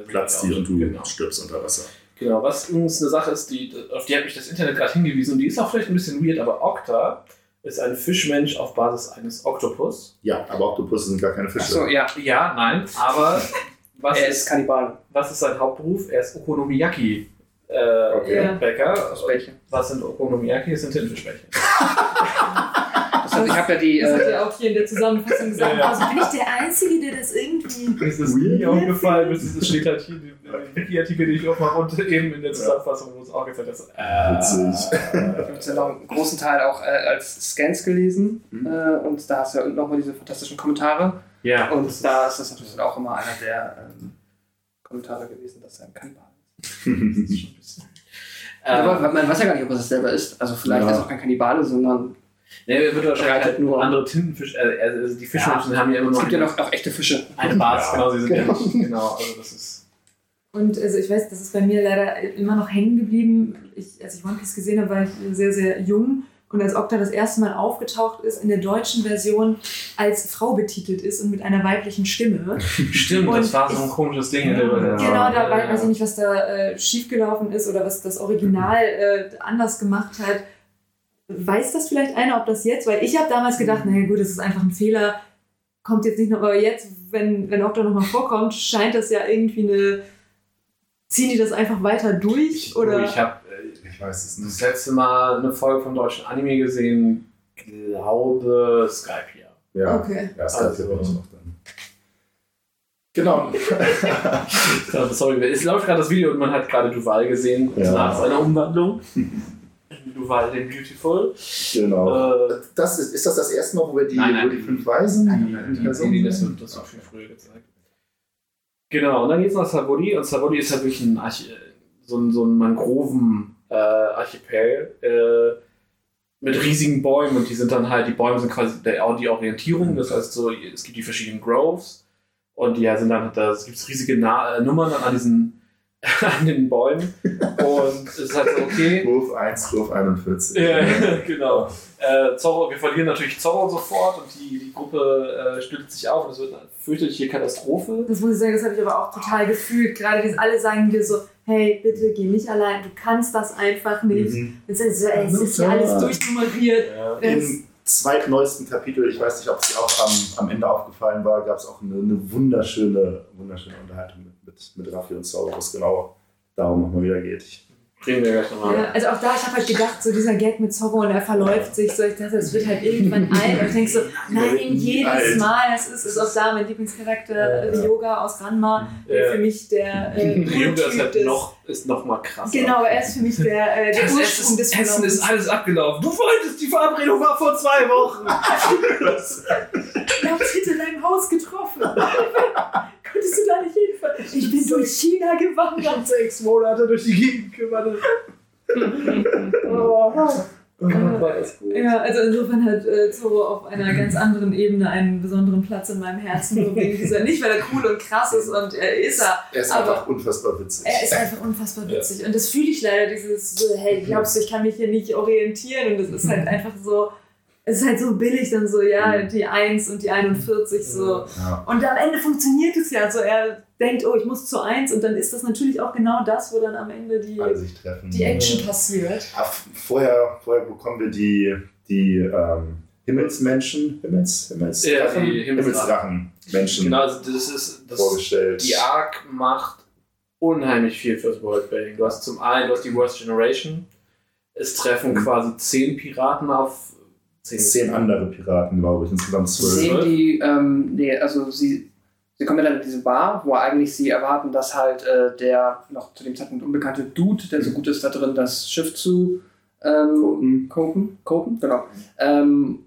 platzt die und du Genau. stirbst unter Wasser. Genau, was übrigens eine Sache ist, die, auf die hat mich das Internet gerade hingewiesen und die ist auch vielleicht ein bisschen weird, aber Okta ist ein Fischmensch auf Basis eines Oktopus. Ja, aber Oktopusse sind gar keine Fische. Achso, ja. Ja, nein, aber was, Er ist, ist Kannibale. was ist sein Hauptberuf? Er ist Okonomiyaki. Äh, Okay. Bäcker. Was sind Okonomiyaki? Das sind Tintenfischbällchen. Das Also ich habe ja die. Das hat Äh, er auch hier in der Zusammenfassung gesagt. Ja, ja. Also bin ich der Einzige, der das irgendwie. Mir ist das nie aufgefallen, bis es steht halt hier in dem Wiki-Artikel, den ich aufmache und eben in der Zusammenfassung, wo es auch gezeigt ist. Äh, Witzig. ich habe ja noch einen großen Teil auch äh, als Scans gelesen. Mhm. Äh, und da hast du ja unten nochmal diese fantastischen Kommentare. Ja, Und da ist das natürlich auch immer einer der ähm, Kommentare gewesen, dass er ein Kannibal ist. Aber ähm, man weiß ja gar nicht, ob er das selber ist. Also vielleicht Ja. ist er auch kein Kannibale, sondern nee, wird wahrscheinlich halt nur- andere Tintenfisch, äh, also die Fischmenschen haben ja immer es noch gibt ja noch auch echte Fische. eine Basis, Ja. genau, sie sind Genau. ja nicht, genau, also das ist. Und also ich weiß, das ist bei mir leider immer noch hängen geblieben. Ich, als ich One Piece gesehen habe, war ich sehr, sehr jung. Und als Okta das erste Mal aufgetaucht ist in der deutschen Version als Frau betitelt ist und mit einer weiblichen Stimme. Stimmt, das Und war so ich- ein komisches Ding in Ja. Genau, da Ja, weiß ja. weiß ich nicht, was da äh, schiefgelaufen ist oder was das Original äh, anders gemacht hat. Weiß das vielleicht einer, ob das jetzt, weil ich habe damals gedacht, naja gut, das ist einfach ein Fehler, kommt jetzt nicht noch, aber jetzt, wenn, wenn Okta nochmal vorkommt, scheint das ja irgendwie eine, ziehen die das einfach weiter durch oder? Ich habe Ich weiß es das nicht. letzte Mal eine Folge vom deutschen Anime gesehen, glaube Skype hier. Ja, Okay. ja das Also- also, auch dann. Genau. Sorry, es läuft gerade das Video und man hat gerade Duval gesehen Ja. nach seiner Umwandlung. Duval den Beautiful. genau. Äh, Das ist, ist das das erste Mal, wo wir die, Nein, nein. wo die fünf Weisen, die, die die, Personen die, das, wird, das viel früher gezeigt. Genau, und dann geht es nach Savodi und Savodi ist halt wirklich ein Archi so ein, so ein Mangroven-Archipel äh, mit riesigen Bäumen und die sind dann halt, die Bäume sind quasi der, auch die Orientierung, das heißt so, es gibt die verschiedenen Groves und die sind dann, da gibt es riesige Na äh, Nummern an diesen an den Bäumen und es ist halt so, okay, Wurf 1, Wurf 41. ja, genau. Äh, Zorro, wir verlieren natürlich Zorro sofort und die, die Gruppe äh, splittet sich auf und es wird eine fürchterliche Katastrophe. Das muss ich sagen, das habe ich aber auch total gefühlt. Gerade diese, alle sagen dir so, hey, bitte geh nicht allein, du kannst das einfach nicht. Mhm. Jetzt ist so, ey, es ist ja alles durchnummeriert. Ja. Im zweitneuesten Kapitel, ich weiß nicht, ob es dir auch am, am Ende aufgefallen war, gab es auch eine, eine wunderschöne, wunderschöne Unterhaltung mit, Raffi und Zorro, wo es genau darum nochmal wieder geht. Ich, Bringen wir gleich nochmal. Ja, also auch da, ich habe halt gedacht, so dieser Gag mit Zorro und er verläuft sich, so ich dachte, das wird halt irgendwann alt. Und ich denke so, nein, jedes Alt. Mal, das ist, ist auch da mein Lieblingscharakter, äh, Yoga aus Ranma, der Ja. für mich der äh, Ryuga ist halt noch, ist noch mal krasser. Genau, er ist für mich der, äh, der Das Ursprung des Essen, Essen Verlaufens. ist alles abgelaufen. Du wolltest, die Verabredung war vor zwei Wochen. Wir haben uns hinter deinem Haus getroffen. Konntest du da nicht hinfahren? Ich bin durch China gewandert. Sechs Monate durch die Gegend gewandert. oh, war das gut. Ja, also insofern hat äh, Zorro auf einer ganz anderen Ebene einen besonderen Platz in meinem Herzen. Nur wegen dieser, nicht weil er cool und krass ist und er ist er. er ist Aber- einfach unfassbar witzig. Er ist einfach unfassbar witzig. Und das fühle ich leider, dieses so, hey, glaubst du, ich kann mich hier nicht orientieren? Und das ist halt einfach so, es ist halt so billig dann so, ja, die 1 und die 41 so. ja. Und am Ende funktioniert es ja. So, er denkt, oh, ich muss zu 1 und dann ist das natürlich auch genau das, wo dann am Ende die, Alle sich treffen. die Action passiert. Ah, vorher, vorher bekommen wir die, die ähm, Himmelsmenschen, Himmels, Himmels, Ja, Drachen? die Himmelsdrachen. Himmelsdrachen-Menschen Genau, also das ist das, vorgestellt. die Arc macht unheimlich viel fürs Worldbuilding. Du hast zum einen, du hast die Worst Generation. Es treffen Mhm. quasi zehn Piraten auf zehn, Zehn andere Piraten, glaube ich, insgesamt zwölf. Sehen die, ähm, nee, also sie, sie kommen ja dann in diese Bar, wo eigentlich sie erwarten, dass halt äh, der noch zu dem Zeitpunkt unbekannte Dude, der so gut ist da drin, das Schiff zu ähm, Kopen. Kopen, genau. Ähm,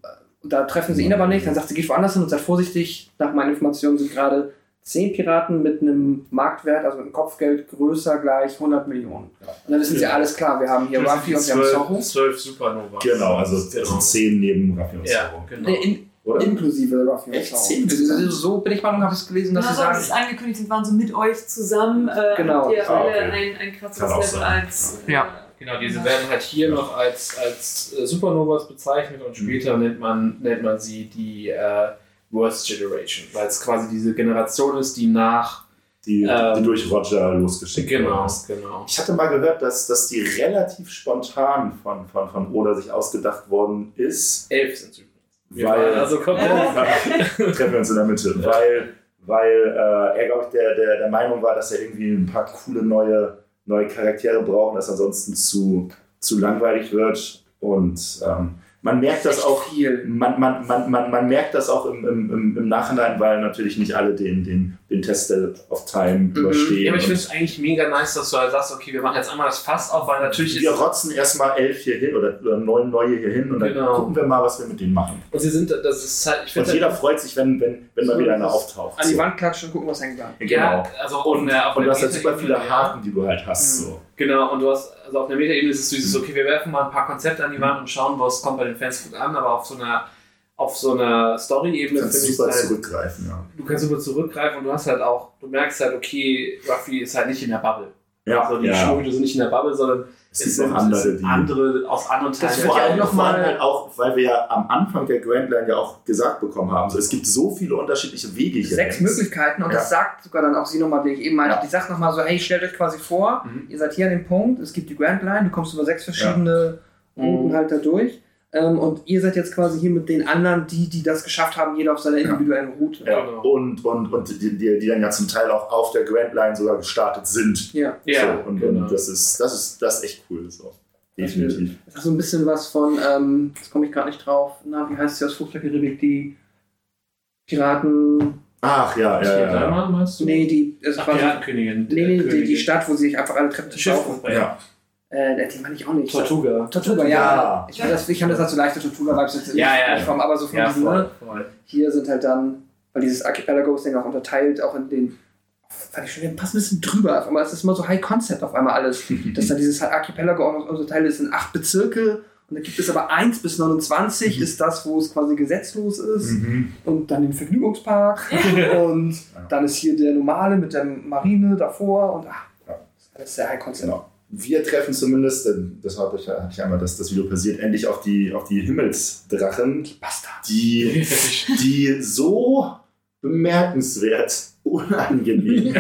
da treffen sie ihn aber nicht, dann sagt sie, geht woanders hin und seid vorsichtig. Nach meinen Informationen sind gerade zehn Piraten mit einem Marktwert, also mit einem Kopfgeld größer gleich 100 Millionen. Und dann wissen sie, Ja. alles klar, wir haben hier Ruffy und wir haben Zorro. zwölf Supernova. Genau, also, Genau. also zehn neben Raffi und Ja, Zorro. genau. In, Oder? inklusive Ruffy und Echt? Zorro. Also so bin ich Meinung, habe ich es gelesen, dass Genau, sie sagen, als es angekündigt sind, waren so mit euch zusammen. Äh, Genau. Habt ihr Ah, alle okay. ein, ein krasses Level als. Ja. Genau, diese werden halt hier noch als, als äh, Supernovas bezeichnet und später nennt, man, nennt man sie die äh, Worst Generation, weil es quasi diese Generation ist, die nach. Die, Ähm, die durch Roger losgeschickt Genau, ist. genau. Ich hatte mal gehört, dass, dass die relativ spontan von, von, von Oda sich ausgedacht worden ist. Elf sind es übrigens. Weil- also komplett. treffen wir uns in der Mitte, weil, weil äh, er, glaube ich, der, der, der Meinung war, dass er irgendwie ein paar coole neue, neue Charaktere braucht, dass ansonsten zu, zu langweilig wird. Und ähm, man merkt das auch, viel. man, man, man, man, man merkt das auch im, im, im, Nachhinein, weil natürlich nicht alle den, den, den Test of Time überstehen. Mhm. Ja, aber ich Und finde es eigentlich mega nice, dass du halt sagst, okay, wir machen jetzt einmal das Fass auf, weil natürlich wir ist. rotzen erstmal elf hier hin oder, oder neun neue hier hin und dann Genau. gucken wir mal, was wir mit denen machen. Und sie sind, das ist halt, ich Und jeder freut sich, wenn, wenn, wenn mal So, wieder einer auftaucht. An die So. Wand klatschen und gucken, was hängen bleibt. Ja, Genau. also auf Und, und der du hast halt super viele. Haken, die du halt hast. So. Genau, und du hast, also auf der Metaebene ist es so dieses, okay, wir werfen mal ein paar Konzepte an die Wand und schauen, was kommt bei den Fans gut an, aber auf so einer, auf so einer Du Story-Ebene kannst finde ich super halt, zurückgreifen. Ja. du kannst super zurückgreifen und du hast halt auch, du merkst halt, okay, Ruffy ist halt nicht in der Bubble. Ja, also die ja. Schurken sind nicht in der Bubble, sondern Es es sind noch andere, die. andere aus anderen Teilen Das Vor ja allem, noch mal- halt auch, weil wir ja am Anfang der Grand Line ja auch gesagt bekommen haben, so, es gibt so viele unterschiedliche Wege hier. Sechs längs. Möglichkeiten und Ja. das sagt sogar dann auch sie nochmal, die ich eben meinte. Ja. Die sagt nochmal so, hey, stellt euch quasi vor, Mhm. ihr seid hier an dem Punkt, es gibt die Grand Line, du kommst über sechs verschiedene Routen Mhm. halt da durch. Ähm, und ihr seid jetzt quasi hier mit den anderen, die, die das geschafft haben, jeder auf seiner individuellen Route. Ja, Genau. und, und, und die, die, die dann ja zum Teil auch auf der Grand Line sogar gestartet sind. Ja. Ja, so, und, genau. und das ist, das ist, das ist echt cool. So. Definitiv. Das ist so ein bisschen was von, ähm, jetzt komme ich gerade nicht drauf, na, wie heißt sie aus Karibik, die Piraten, Ach ja, ja, ja. ja. dreimal, meinst du? nee, die, ist Ach, quasi, Piratenkönigin. nee, nee, die, die Stadt, wo sie sich einfach alle Treppen laufen. ja. Äh, die meine ich auch nicht. Tortuga. Tortuga, ja. Ja. Ich, das, ich fand das halt so leichte Tortuga-Vibes jetzt Ja, ja. nicht vom, aber so von Ja, diesen, voll, voll. Hier sind halt dann, weil dieses Archipelagos-Ding auch unterteilt, auch in den, fand ich schon wieder passt ein bisschen drüber. Auf einmal ist das immer so High-Concept auf einmal alles. dass dann dieses Archipelago auch noch unterteilt ist in acht Bezirke und da gibt es aber 1 bis 29 Mhm. ist das, wo es quasi gesetzlos ist Mhm. und dann den Vergnügungspark und Ja. dann ist hier der normale mit der Marine davor und ach, Ja. das ist alles sehr High-Concept. Genau. Wir treffen zumindest, das habe ich, hatte ich einmal das, das Video passiert, endlich auf die, auf die Himmelsdrachen, Bastard. die, die so bemerkenswert unangenehm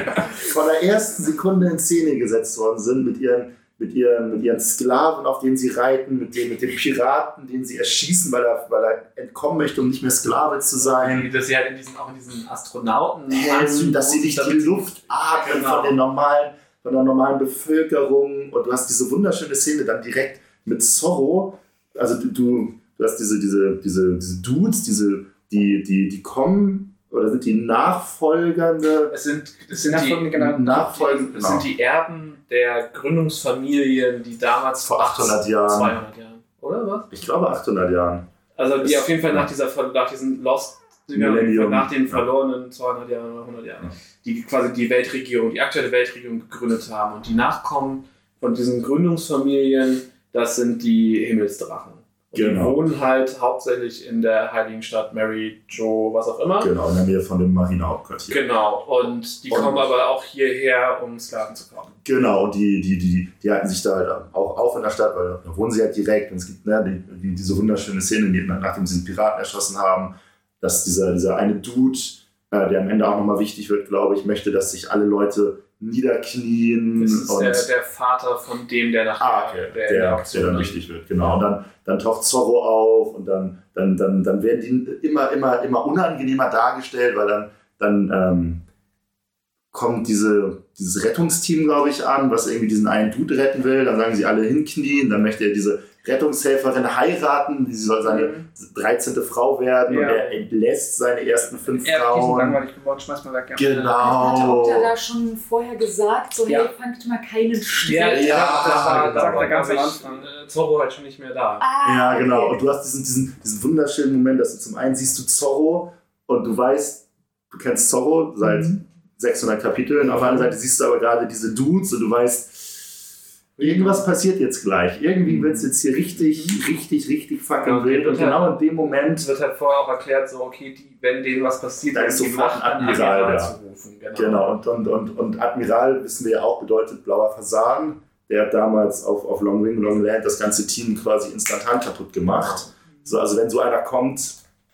von der ersten Sekunde in Szene gesetzt worden sind mit ihren, mit ihren, mit ihren Sklaven, auf denen sie reiten, mit dem, mit dem Piraten, den sie erschießen, weil er, weil er entkommen möchte, um nicht mehr Sklave zu sein. Dass sie halt in diesen, auch in diesen Astronauten Helfen, dass sie nicht die Luft atmen Genau. von den normalen, von der normalen Bevölkerung. Und du hast diese wunderschöne Szene dann direkt mit Zorro. Also du, du, du hast diese, diese, diese, diese Dudes, diese, die, die, die kommen oder sind die nachfolgende Es sind, es Die sind die, nachfolgenden Generationen. Nachfolgen, es sind die Erben der Gründungsfamilien, die damals Vor 800 Jahren. 200 Jahren. Oder was? ich glaube 800 Jahren. Also die Das- auf jeden Fall nach, dieser, nach diesen Lost Millennium. nach den verlorenen 200 Jahren oder 100 Jahren, Ja. die quasi die Weltregierung, die aktuelle Weltregierung gegründet haben. Und die Nachkommen von diesen Gründungsfamilien, das sind die Himmelsdrachen. Und Genau. Die wohnen halt hauptsächlich in der heiligen Stadt Mary, Joe, was auch immer. Genau, in der Nähe von dem Marinehauptquartier. Genau. Und die Und- kommen aber auch hierher, um Sklaven zu kaufen. Genau, und die, die, die, die halten sich da halt auch auf in der Stadt, weil da wohnen sie halt direkt. Und es gibt ne, die, die, diese wunderschöne Szene, die, nachdem sie den Piraten erschossen haben, dass dieser, dieser eine Dude, äh, der am Ende auch nochmal wichtig wird, glaube ich, möchte, dass sich alle Leute niederknien. Das ist und, der, der Vater von dem, der nachher ah, okay, der, der, der, dann- wichtig wird, genau. Und dann, dann taucht Zorro auf und dann, dann, dann, dann werden die immer, immer, immer unangenehmer dargestellt, weil dann, dann ähm, kommt diese, dieses Rettungsteam, glaube ich, an, was irgendwie diesen einen Dude retten will. Dann sagen sie alle hinknien, dann möchte er diese Rettungshelferin heiraten, sie soll seine Mhm. 13. Frau werden und Ja. er entlässt seine ersten fünf Er Frauen. langweilig geworden, schmeiß mal weg. Ja. Hat der Genau. Doktor da schon vorher gesagt, so Ja. hey, fangt mal keinen Streit Ja, Ja, das war, genau. sagt er ganz am Anfang. äh, Zorro halt schon nicht mehr da. Ah, Ja, genau. okay. Und du hast diesen, diesen, diesen wunderschönen Moment, dass du zum einen siehst du Zorro und du weißt, du kennst Zorro seit Mhm. 600 Kapiteln. Auf der anderen Seite siehst du aber gerade diese Dudes und du weißt, irgendwas passiert jetzt gleich. Irgendwie wird es jetzt hier richtig, richtig, richtig fucking Ja, wild. Und und halt- genau in dem Moment wird halt vorher auch erklärt, so, okay, die, wenn denen was passiert, Da ist sofort ein Admiral, ja. zu rufen. Genau. Genau, und, und, und, und Admiral, wissen wir ja auch, bedeutet blauer Fasan. Der hat damals auf, auf Long Wing, Long Land das ganze Team quasi instantan kaputt gemacht. So, also wenn so einer kommt,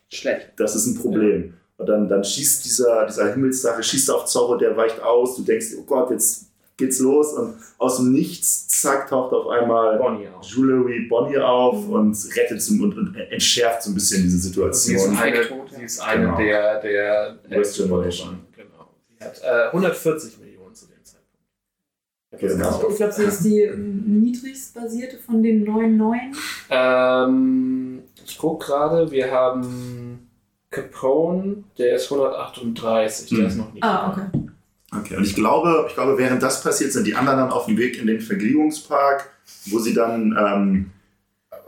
Schlecht. das ist ein Problem. Und dann, dann schießt dieser, dieser Himmelssache, schießt auf Zorro, der weicht aus. Du denkst, oh Gott, jetzt geht's los. Und aus dem Nichts, zack, taucht auf einmal Bonnie auch. Jewelry Bonnie auf und rettet so und, und entschärft so ein bisschen diese Sie ist Situation. eine, sie ist eine Genau. der, der West Generation. Genau. Sie hat äh, 140 Millionen zu dem Zeitpunkt. Genau. Ich glaube, sie ist die niedrigst basierte von den neuen neuen. Ähm, ich gucke gerade, wir haben Capone, der ist 138, der ist noch nicht. Ah, okay. Okay, und ich glaube, ich glaube, während das passiert, sind die anderen dann auf dem Weg in den Vergnügungspark, wo sie dann ähm,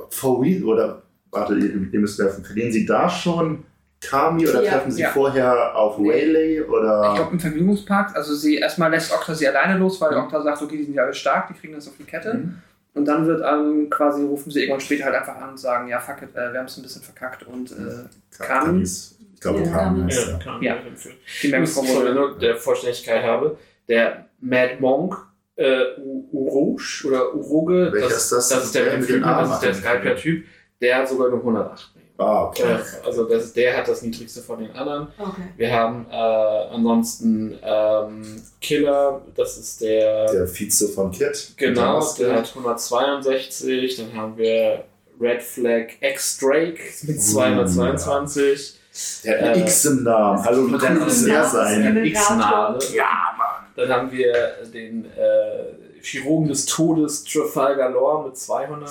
for real, oder warte, ihr, ihr müsst helfen, verlieren sie da schon Kami oder Ja. treffen sie Ja. vorher auf. Waylay oder Ich glaube im Vergnügungspark, also sie erstmal lässt Okta sie alleine los, weil Okta sagt, okay, die sind ja alle stark, die kriegen das auf die Kette. Mhm. Und dann wird ähm, quasi, rufen sie irgendwann später halt einfach an und sagen, ja, fuck it, äh, wir haben es ein bisschen verkackt und äh, Kami? Kami ist, ich glaube, Ja, Kami. heißt Ja, kann Ja. die muss schon, nur der Vollständigkeit habe, der Mad Monk, äh, U- Urouge oder Uruge, Welcher das, ist das? das ist der Der das ist der Skyper-Typ, der hat sogar nur 108 Millionen. Ah, okay. Äh, Also das, der hat das niedrigste von den anderen. Okay. Wir haben äh, ansonsten ähm, Killer, das ist der, Der Vize von Kit. genau, der hat 162. Dann haben wir Red Flag X-Drake mit Uh, 222. Der hat ein Äh, X im Namen. Hallo, wie einen der Namen. sein? X-Name. Ja, Mann. Dann haben wir den äh, Chirurgen des Todes Trafalgar Law mit 200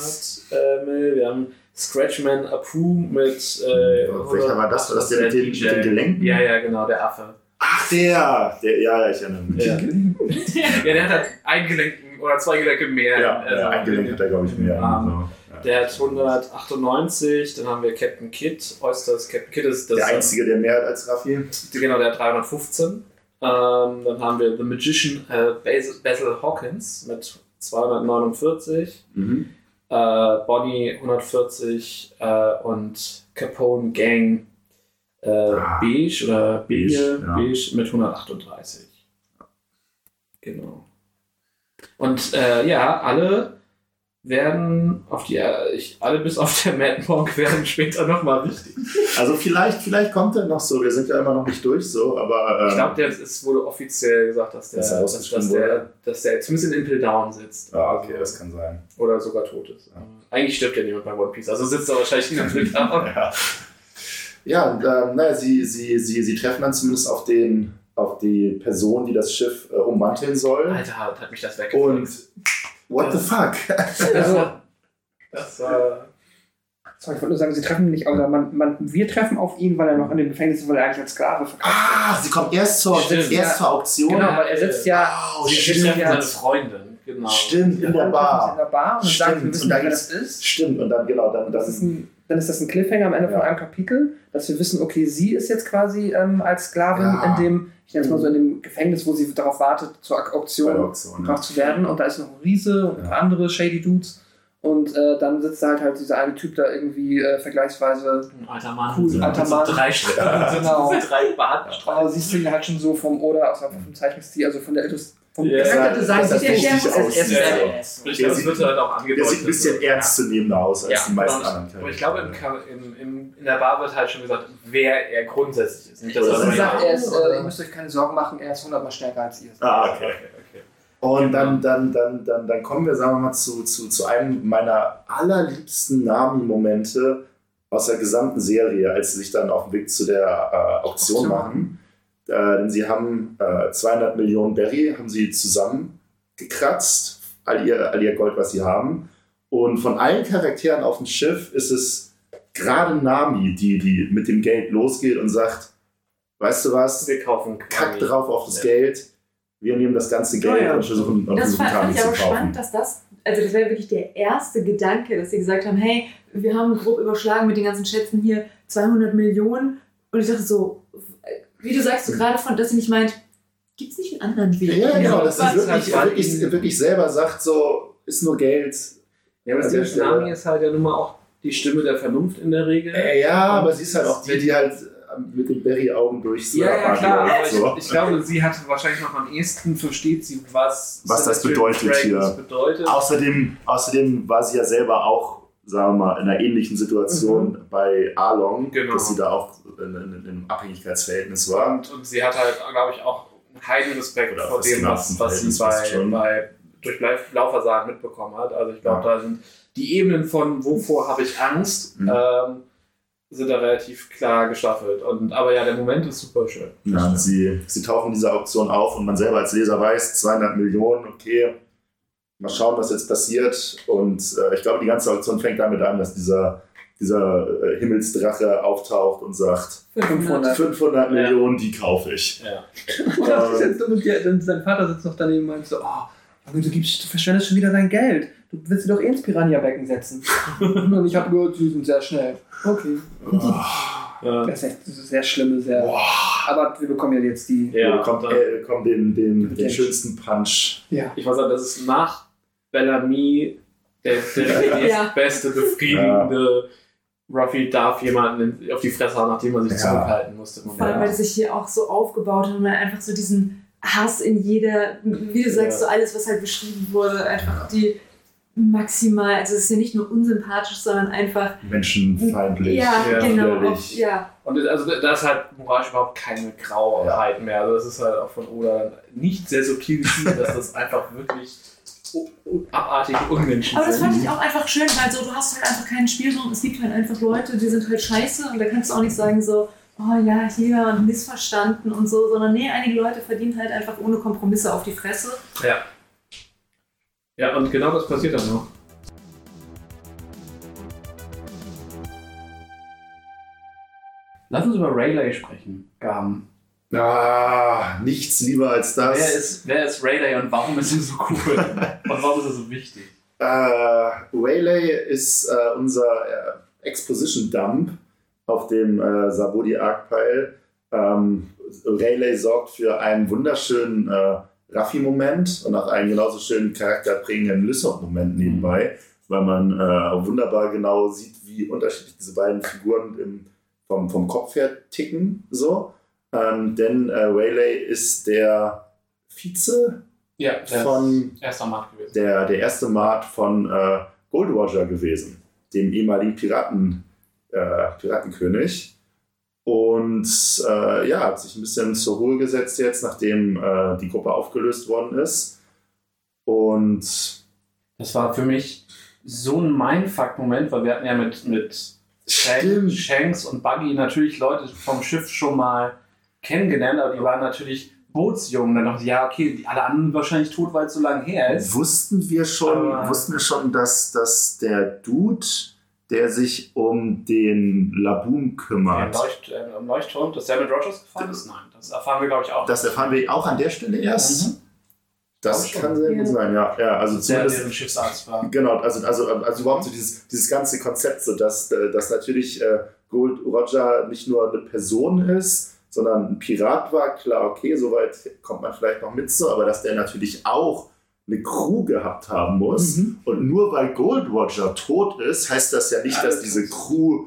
äh, Mil. Wir haben Scratchman Apu mit. Äh, Welcher war das? War das der mit den- mit den Gelenken? Ja, ja, genau, der Affe. Ach, der! der ja, ja, ich erinnere mich. Ja. ja, der hat halt ein Gelenken oder zwei Gelenke mehr. Ja, Also, ja, ein Gelenk hat er, glaube ich, mehr. Arm. Der hat 198, dann haben wir Captain Kidd. Oysters Captain Kidd ist das. Der Einzige, der mehr hat als Raffi. Genau, der hat 315. Ähm, dann haben wir The Magician äh, Basil, Basil Hawkins mit 249. Mhm. äh, Bonnie 140 äh, und Capone Gang äh, Ah. Beige oder Beige, Beige, ja. Beige mit 138. Genau. Und äh, ja, alle werden auf die, ich, alle bis auf der Mad Monk werden später nochmal wichtig. Also vielleicht, vielleicht kommt er noch so. Wir sind ja immer noch nicht durch so, aber ähm, Ich glaube, es wurde offiziell gesagt, dass der, Dass er dass, dass der, dass der zumindest in Impel Down sitzt. ah, okay, das kann sein. Oder sogar tot ist. Eigentlich stirbt ja niemand bei One Piece, also sitzt er wahrscheinlich in Impel Down. Ja, ja und ähm, naja, sie, sie, sie, sie treffen dann zumindest auf den auf die Person, die das Schiff äh, ummanteln soll. Alter, hat mich das weggefunden. Und what the fuck? War, das war Sorry, ich wollte nur sagen, sie treffen nicht, oder man, man, wir treffen auf ihn, weil er noch in dem Gefängnis ist, weil er eigentlich als Sklave verkauft ah, sie kommt erst zur, Stimmt, erst ja. zur Auktion. Genau, weil er sitzt ja. Oh, sie stimmt. treffen ja. seine Freundin. Genau. Stimmt, in der in Bar. der Bar und sagt, wir Stimmt, wissen und wer das ist. Stimmt, und dann, genau, dann, Das ist dann ein, dann ist das ein Cliffhanger am Ende Ja. von einem Kapitel, dass wir wissen, okay, sie ist jetzt quasi ähm, als Sklavin Ja. in dem, ich nenne es mal so, in dem Gefängnis, wo sie darauf wartet, zur Auktion Auktion. Ja. gebracht zu werden. Und da ist noch ein Riese und ein paar andere Shady Dudes. Und äh, dann sitzt da halt, halt dieser eine Typ da irgendwie äh, vergleichsweise. Ein alter Mann. Cool, mit alter so Mann. drei Streifen. Genau. drei Bartstreifen. Aber siehst du ihn halt schon so vom Oder, aus einfach vom Zeichenstil, also von der Illus vom Ja. Charakterdesign Das sieht sieht er lustig sehr aus. er ist Ja. badass. Ich glaube, das wird halt auch. Der sieht ein bisschen ernstzunehmender aus als Ja, die meisten Genau, anderen aber ich glaube, im, im, im, in der Bar wird halt schon gesagt, wer er grundsätzlich ist. Nicht, dass er Ja. sagt, er ist, äh, Oder- ihr müsst euch keine Sorgen machen, er ist hundertmal stärker als ihr. Ah, okay. okay, okay. Und dann, dann, dann, dann, dann kommen wir, sagen wir mal, zu, zu, zu einem meiner allerliebsten Nami-Momente aus der gesamten Serie, als sie sich dann auf den Weg zu der äh, Auktion Auktion. machen. Äh, denn sie haben äh, 200 Millionen Berry, haben sie zusammengekratzt, all ihr, all ihr Gold, was sie haben. Und von allen Charakteren auf dem Schiff ist es gerade Nami, die, die mit dem Geld losgeht und sagt, weißt du was, Wir kaufen kack Kami. drauf auf das Ja. Geld. Wir nehmen das ganze Geld Ja, ja. und versuchen, und Das versuchen fand, fand Kami ich zu aber kaufen. spannend, dass das, also das wäre wirklich der erste Gedanke, dass sie gesagt haben, hey, wir haben grob überschlagen mit den ganzen Schätzen hier 200 Millionen. Und ich dachte so, wie du sagst, so gerade von, dass sie nicht meint, gibt es nicht einen anderen Weg? Ja, genau, dass sie wirklich, wirklich, wirklich selber sagt, so, ist nur Geld. Ja, aber der das Stelle. Nami ist halt ja nun mal auch die Stimme der Vernunft in der Regel. Äh, ja, aber sie ist halt auch die, die halt mit den Berry-Augen durchs Ja, ja, Apartment klar, aber so. ich, ich glaube, sie hat wahrscheinlich noch am ehesten versteht sie, was, Was das bedeutet Dragons hier. bedeutet. Außerdem, außerdem war sie ja selber auch, sagen wir mal, in einer ähnlichen Situation bei Arlong, Genau. dass sie da auch in, in, in einem Abhängigkeitsverhältnis war. Und, und sie hat halt, glaube ich, auch einen heiden Respekt Oder vor dem, faszinanten was, was sie bei, schon. bei durch Laufversagen mitbekommen hat. Also ich glaube, Ja. da sind die Ebenen von wovor habe ich Angst, Mhm. ähm, sind da relativ klar gestaffelt. Und, aber ja, der Moment ist super schön. Ja, sie, sie tauchen in dieser Auktion auf und man selber als Leser weiß, 200 Millionen, okay, mal schauen, was jetzt passiert. Und äh, ich glaube, die ganze Auktion fängt damit an, dass dieser, dieser äh, Himmelsdrache auftaucht und sagt, 500. 500 Millionen, die kaufe ich. Ja. Und das ist jetzt dumm, dann sein Vater sitzt noch daneben und meint so, oh, du, gibst, du verschwendest schon wieder dein Geld. Du willst sie doch eh ins Piranha-Becken setzen. und ich habe gehört, sie sind sehr schnell. Okay. Ja. Das ist echt sehr schlimme, sehr... Aber wir bekommen ja jetzt die... Ja, Ja, bekommt, und, äh, bekommt den, den, den Den- schönsten Punch. Ja. ich muss sagen, das ist nach Bellamy der, der Ja. beste, befriedigende Ruffy darf jemanden auf die Fresse hauen, nachdem er sich Ja. zurückhalten musste. Vor allem, weil es sich hier auch so aufgebaut hat und man einfach so diesen Hass in jeder, wie du sagst, Ja. so alles, was halt beschrieben wurde, einfach die maximal, also es ist ja nicht nur unsympathisch, sondern einfach, Menschenfeindlich. ja, ja, genau, widerlich. ja, Und also da ist halt moralisch überhaupt keine Grauheit mehr. Also das ist halt auch von Oda nicht sehr subtil geschrieben, dass das einfach wirklich u- u- abartige Unmenschen Aber das fand ich auch einfach schön, weil so, du hast halt einfach keinen Spielraum. Es gibt halt einfach Leute, die sind halt scheiße und da kannst du auch nicht sagen so, oh ja, hier und missverstanden und so, sondern nee, einige Leute verdienen halt einfach ohne Kompromisse auf die Fresse. Ja. Ja, und genau das passiert dann noch. Lass uns über Rayleigh sprechen, Gaben. Ah, nichts lieber als das. Wer ist, wer ist Rayleigh und warum ist er so cool? und warum ist er so wichtig? Äh, Waylay ist äh, unser äh, Exposition Dump auf dem äh, Sabodi Arc-Pile. Ähm, Rayleigh sorgt für einen wunderschönen äh, Raffi-Moment und auch einen genauso schönen charakterprägenden Lysop-Moment nebenbei, weil man äh, wunderbar genau sieht, wie unterschiedlich diese beiden Figuren im, vom, vom Kopf her ticken. So. Ähm, denn äh, Waylay ist der Vize Ja, der von erster Markt gewesen. der, der erste Mart von äh, Gold Roger gewesen, dem ehemaligen Piraten, äh, Piratenkönig. Und äh, ja, hat sich ein bisschen zur Ruhe gesetzt jetzt, nachdem äh, die Gruppe aufgelöst worden ist. Und Das war für mich so ein Mindfuck-Moment, weil wir hatten ja mit, mit. Shanks und Buggy natürlich Leute vom Schiff schon mal kennengelernt, aber die waren natürlich Bootsjungen. Dann dachte ich, ja, okay, die, alle anderen wahrscheinlich tot, weil es so lange her ist. wussten wir schon, Aber- wussten wir schon, dass, dass der Dude, der sich um den Laboon Der kümmert, Leucht, äh, am Leuchtturm, dass der mit Rogers gefahren ist? Nein, das erfahren wir, glaube ich, auch. das erfahren wir auch an der Stelle erst. Mhm. Das kann sehr gut sein, ja. ja also der zumindest deren Schiffsarzt war. Genau, also, also, also überhaupt so dieses, dieses ganze Konzept, so dass, äh, dass natürlich äh, Gold Roger nicht nur eine Person ist, sondern ein Pirat war, klar, okay, soweit kommt man vielleicht noch mit so, aber dass der natürlich auch eine Crew gehabt haben muss. Mhm. Und nur weil Gold Roger tot ist, heißt das ja nicht, Ja, dass das diese Crew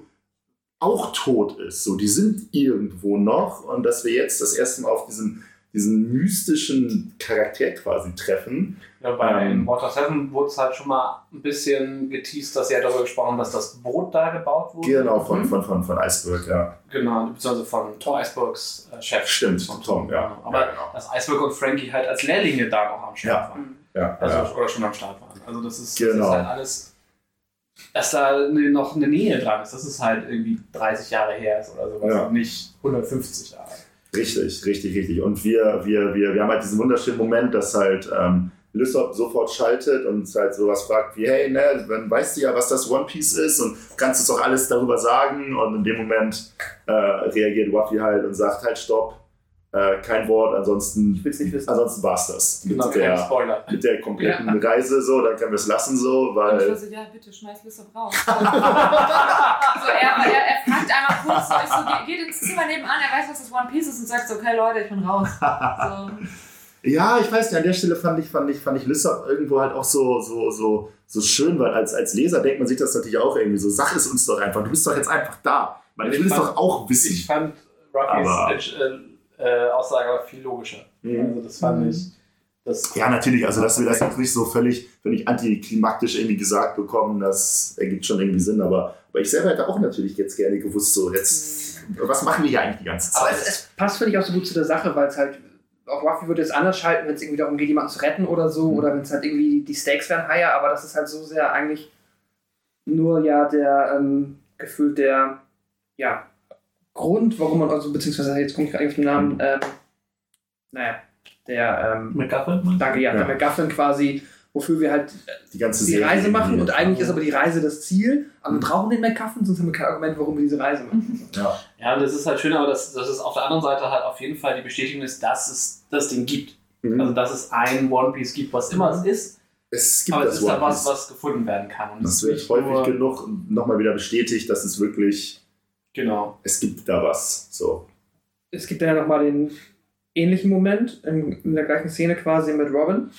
auch tot ist. So, die sind irgendwo noch und dass wir jetzt das erste Mal auf diesen, diesen mystischen Charakter quasi treffen. Ja, bei Ähm. Water 7 wurde es halt schon mal ein bisschen geteased, dass sie ja darüber gesprochen haben, dass das Boot da gebaut wurde. Genau, von, Mhm. von, von, von Iceberg, ja. Genau, beziehungsweise von Tom Icebergs äh, Chef. Stimmt, von Tom, ja. Aber ja, genau. dass Iceberg und Frankie halt als Lehrlinge da noch am Start Ja. waren. ja, Also, ja. Oder schon am Start waren. Also das ist, das Genau. ist halt alles, dass da noch eine Nähe dran ist. Das ist halt irgendwie 30 Jahre her ist oder sowas. Ja. Und nicht 150 Jahre. Richtig, richtig, richtig. Und wir, wir, wir, wir haben halt diesen wunderschönen Moment, dass halt ähm, Lysop sofort schaltet und halt sowas fragt wie, hey, ne, dann weißt du ja, was das One Piece ist und kannst uns doch alles darüber sagen. Und in dem Moment äh, reagiert Waffy halt und sagt halt, stopp, äh, kein Wort, ansonsten, Ich will es ansonsten das. Mit, Genau, kein der, Spoiler. mit der kompletten Reise so, dann können wir es lassen so, Und ich war weil... so, ja, bitte, schmeiß Lissab raus. so, er, er, er fragt einmal kurz so, ich so, geht, geht ins Zimmer nebenan, er weiß, was das One Piece ist und sagt so, okay Leute, ich bin raus. So. Ja, ich weiß nicht, an der Stelle fand ich, fand ich, fand ich Lissab irgendwo halt auch so, so, so, so schön, weil als, als Leser denkt man sich das natürlich auch irgendwie so, sag es uns doch einfach, du bist doch jetzt einfach da. Man Ich will es doch auch wissen. Ich fand Ruffys äh, Aussage aber viel logischer. Mhm. Also das fand Mhm. ich. Das Ja, natürlich, also dass wir das jetzt nicht so völlig, völlig antiklimaktisch irgendwie gesagt bekommen, das ergibt schon irgendwie Sinn, aber, aber ich selber hätte auch natürlich jetzt gerne gewusst, so jetzt, was machen wir hier eigentlich die ganze Aber Zeit? es, es passt, finde ich, auch so gut zu der Sache, weil es halt, auch Ruffy würde es anders schalten, wenn es irgendwie darum geht, jemanden zu retten oder so, Mhm. oder wenn es halt irgendwie, die Stakes wären higher, aber das ist halt so sehr eigentlich nur ja der, ähm, gefühlt der, ja, Grund, warum man, also, beziehungsweise jetzt komme ich gerade nicht auf den Namen, ähm, naja, der, ähm, McGuffin? danke, ja, Ja. der McGuffin quasi, wofür wir halt Die ganze die Reise machen und eigentlich ist aber die Reise das Ziel, aber wir brauchen den McCuffin, sonst haben wir kein Argument, warum wir diese Reise machen. Ja. Ja, und das ist halt schön, aber dass, dass es auf der anderen Seite halt auf jeden Fall die Bestätigung ist, dass es das Ding gibt. Mhm. Also, dass es ein One Piece gibt, was immer es ist, es gibt aber es das ist da One was, Piece. was gefunden werden kann. Und es Das ist wird häufig genug nochmal wieder bestätigt, dass es wirklich, Genau. es gibt da was. So. Es gibt dann ja nochmal den ähnlichen Moment in, in der gleichen Szene quasi mit Robin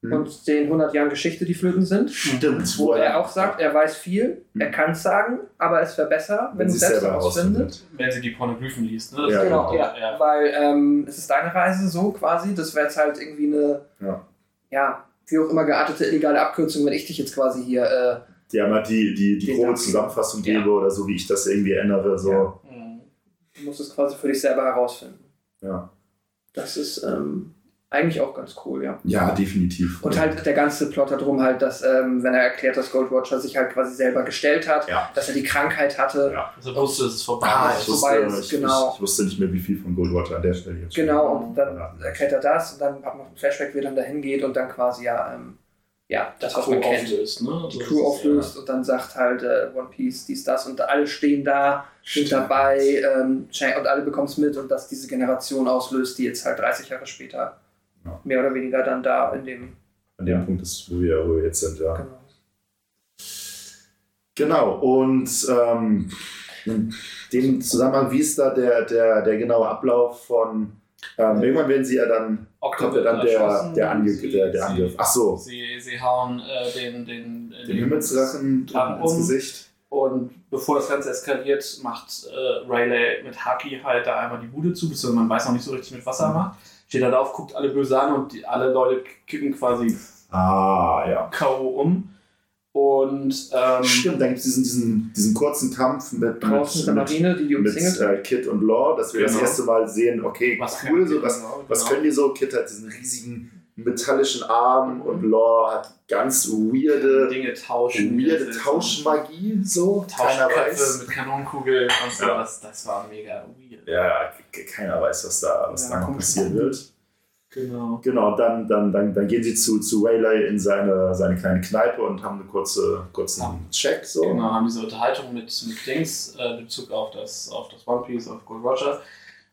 Mhm. und den 100 Jahren Geschichte, die flöten sind. Stimmt, Wo er auch sagt, er weiß viel, er kann es sagen, aber es wäre besser, wenn, wenn du sie selbst selber herausfindet. Wenn sie die Pornoglyphen liest. Ne? Ja, Genau, genau. ja. ja. Weil ähm, es ist deine Reise so quasi, das wäre jetzt halt irgendwie eine, Ja. ja, wie auch immer geartete illegale Abkürzung, wenn ich dich jetzt quasi hier, äh, Die einmal die, die, die grobe. Zusammenfassung Ja. gebe oder so, wie ich das irgendwie ändere. So. Ja. Mhm. du musst es quasi für dich selber herausfinden. Ja. Das ist ähm, eigentlich auch ganz cool, ja. Ja, definitiv. Und halt der ganze Plot darum halt, dass, ähm, wenn er erklärt, dass Gold Watcher sich halt quasi selber gestellt hat, Ja. dass er die Krankheit hatte. Ja. Also wusste, es ist vorbei. Ah, es ich wusste, vorbei ist, ich, genau. ich, ich wusste nicht mehr, wie viel von Goldwater an der Stelle jetzt Genau, schon und dann erklärt er das und dann hat man noch ein Flashback, wie er dann dahin geht und dann quasi ja, ähm, ja das, was man kennt. auflöst. Ne? Die Crew auflöst und dann sagt halt äh, One Piece dies, das und alle stehen da, sind Stimmt. dabei ähm, und alle bekommen es mit und dass diese Generation auslöst, die jetzt halt 30 Jahre später Ja. mehr oder weniger dann da in dem. An dem Punkt ist, wo wir, wo wir jetzt sind, ja. Genau. Genau, und ähm, in dem Zusammenhang, wie ist da der, der, der genaue Ablauf von. Ähm, irgendwann werden sie ja dann. Kommt ja dann der, der, Ange sie- der, der Angriff. Ach so, Sie, sie hauen äh, den, den, den Himmelsdrachen Drachen ins um. Gesicht. Und bevor das Ganze eskaliert, macht äh, Rayleigh mit Haki halt da einmal die Bude zu, beziehungsweise man weiß noch nicht so richtig, mit was er macht. Steht da drauf, guckt alle böse an und die, alle Leute kippen quasi Ah, ja. K.O. um. Und ähm, Stimmt, dann gibt es diesen, diesen, diesen kurzen Kampf mit, Draußen mit der Marine, die die mit, umzingelt. mit äh, Kid und Law, dass wir das Genau. erste Mal sehen, okay, was cool, so, was, genau, was genau. können die so? Kid hat diesen riesigen metallischen Arm und Law hat ganz weirde, Dinge tauschen. weirde Tauschmagie, so. Tauschköpfe weiß. mit Kanonenkugeln und so. Ja. Das, das war mega weird. Ja, ja, ke- keiner weiß, was da, was Ja, passieren wird. Genau. Genau, dann, dann, dann, dann gehen sie zu, zu Waylay in seine, seine kleine Kneipe und haben einen kurze, kurzen Ja. Check. So. Genau, haben diese Unterhaltung mit, mit Dings, äh, Bezug auf das, auf das One Piece, auf Gold Roger.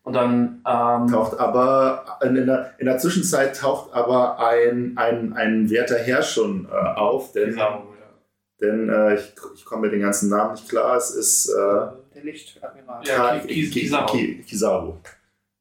Und dann ähm, Taucht aber, in der, in der Zwischenzeit taucht aber ein, ein, ein werter Herr schon äh, auf, denn, Kizaru, denn äh, ich, ich komme mit den ganzen Namen nicht klar. Es ist äh, ja. Der Lichtadmiral. Ja, Ka-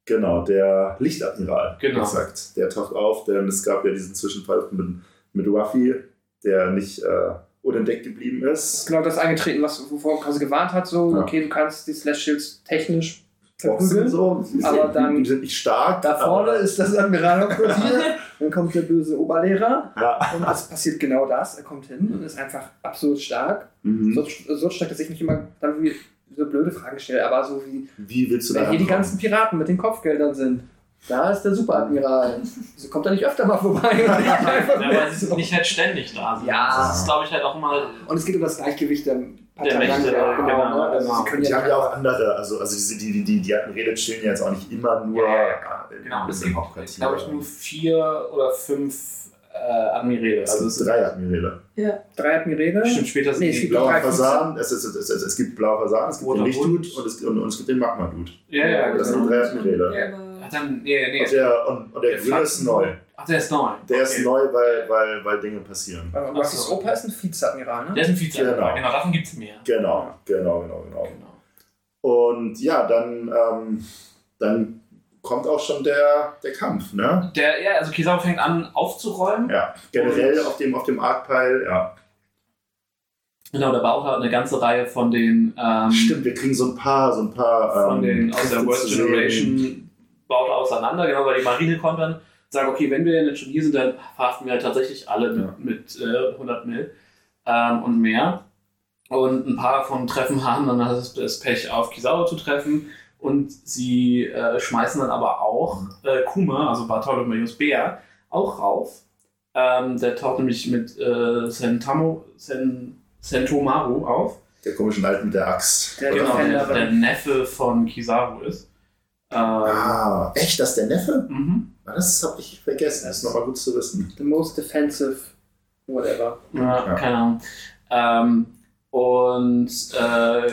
Genau, der Lichtadmiral. Genau. Exakt. Der taucht auf, denn es gab ja diesen Zwischenfall mit, mit Ruffy, der nicht äh, unentdeckt geblieben ist. Genau das eingetreten, was wovor quasi gewarnt hat, so, Ja. okay, du kannst die Slash Shields technisch verprügeln. so. Die, Aber dann- die sind nicht stark. Da vorne ist das Admiralhauptquartier, dann kommt der böse Oberlehrer Ja. und es passiert genau das. Er kommt hin und ist einfach absurd stark. Mhm. So, so stark, dass ich mich immer dann wie so blöde Fragen stelle, aber so wie, Wie willst du da wenn hier die ganzen Piraten mit den Kopfgeldern sind. Da ist der Superadmiral. Wieso kommt er nicht öfter mal vorbei? Ja, weil sie so? nicht halt ständig da sind. Ja. Das ist, glaube ich, halt auch immer. und es geht um das Gleichgewicht der Der Mächte, genau, genau, ne? Also genau. sie können Die ja haben ja auch andere, also, also diese, die, die, die, die Admirale chillen ja jetzt auch nicht immer nur Ja, ja, Genau, es im gibt, Hauptquartier. glaube ich, nur vier oder fünf Admirale. Es Also gibt es sind drei Admirale. Ja. drei Admirale. bestimmt später sind Nee, es die gibt Blauer drei Fasan, es, es, es, es, es gibt blauer Fasan, es gibt den Lichtdude und es, und, und es gibt den Magma-Dude. Ja, ja, Das genau. sind drei Admirale. Ja, aber Ach, dann, nee, nee. Und der, und, und der Der Grüne ist neu. Ach, der ist neu. Der Okay. ist neu, weil, weil, weil Dinge passieren. Äh, Und Ruffys Opa ist ein Vizeadmiral, ne? Der ist ein Vize. Genau. Genau, genau davon gibt es mehr. Genau, genau, genau, genau. Genau. Und ja, dann, ähm, dann kommt auch schon der, der Kampf, ne? Der, ja, also Kizaru fängt an aufzuräumen. Ja, generell auf dem, auf dem Arc-Pile, ja. Genau, der baut halt eine ganze Reihe von den. Ähm, Stimmt, wir kriegen so ein paar, so ein paar. von ähm, den aus der sehen. Generation baut auseinander, genau, weil die Marine kommt dann sagen, okay, wenn wir jetzt schon hier sind, dann verhaften wir halt tatsächlich alle mit, Ja. mit äh, 100 Mil ähm, und mehr. Und ein paar von Treffen haben dann das, das Pech, auf Kizaru zu treffen. Und sie äh, schmeißen dann aber auch äh, Kuma, also Bartholomeus Bär, auch rauf. Ähm, der taucht nämlich mit äh, Sentamo, Sen, Sentomaru auf. Der komischen Alten mit der Axt. Der Genau, der, der Neffe von Kizaru ist. Ähm, Ah, echt? Das ist der Neffe? mhm. Ah, Das habe ich vergessen. Das ist nochmal gut zu wissen. The most defensive whatever. Ja, Ja. keine Ahnung. Ähm, und äh,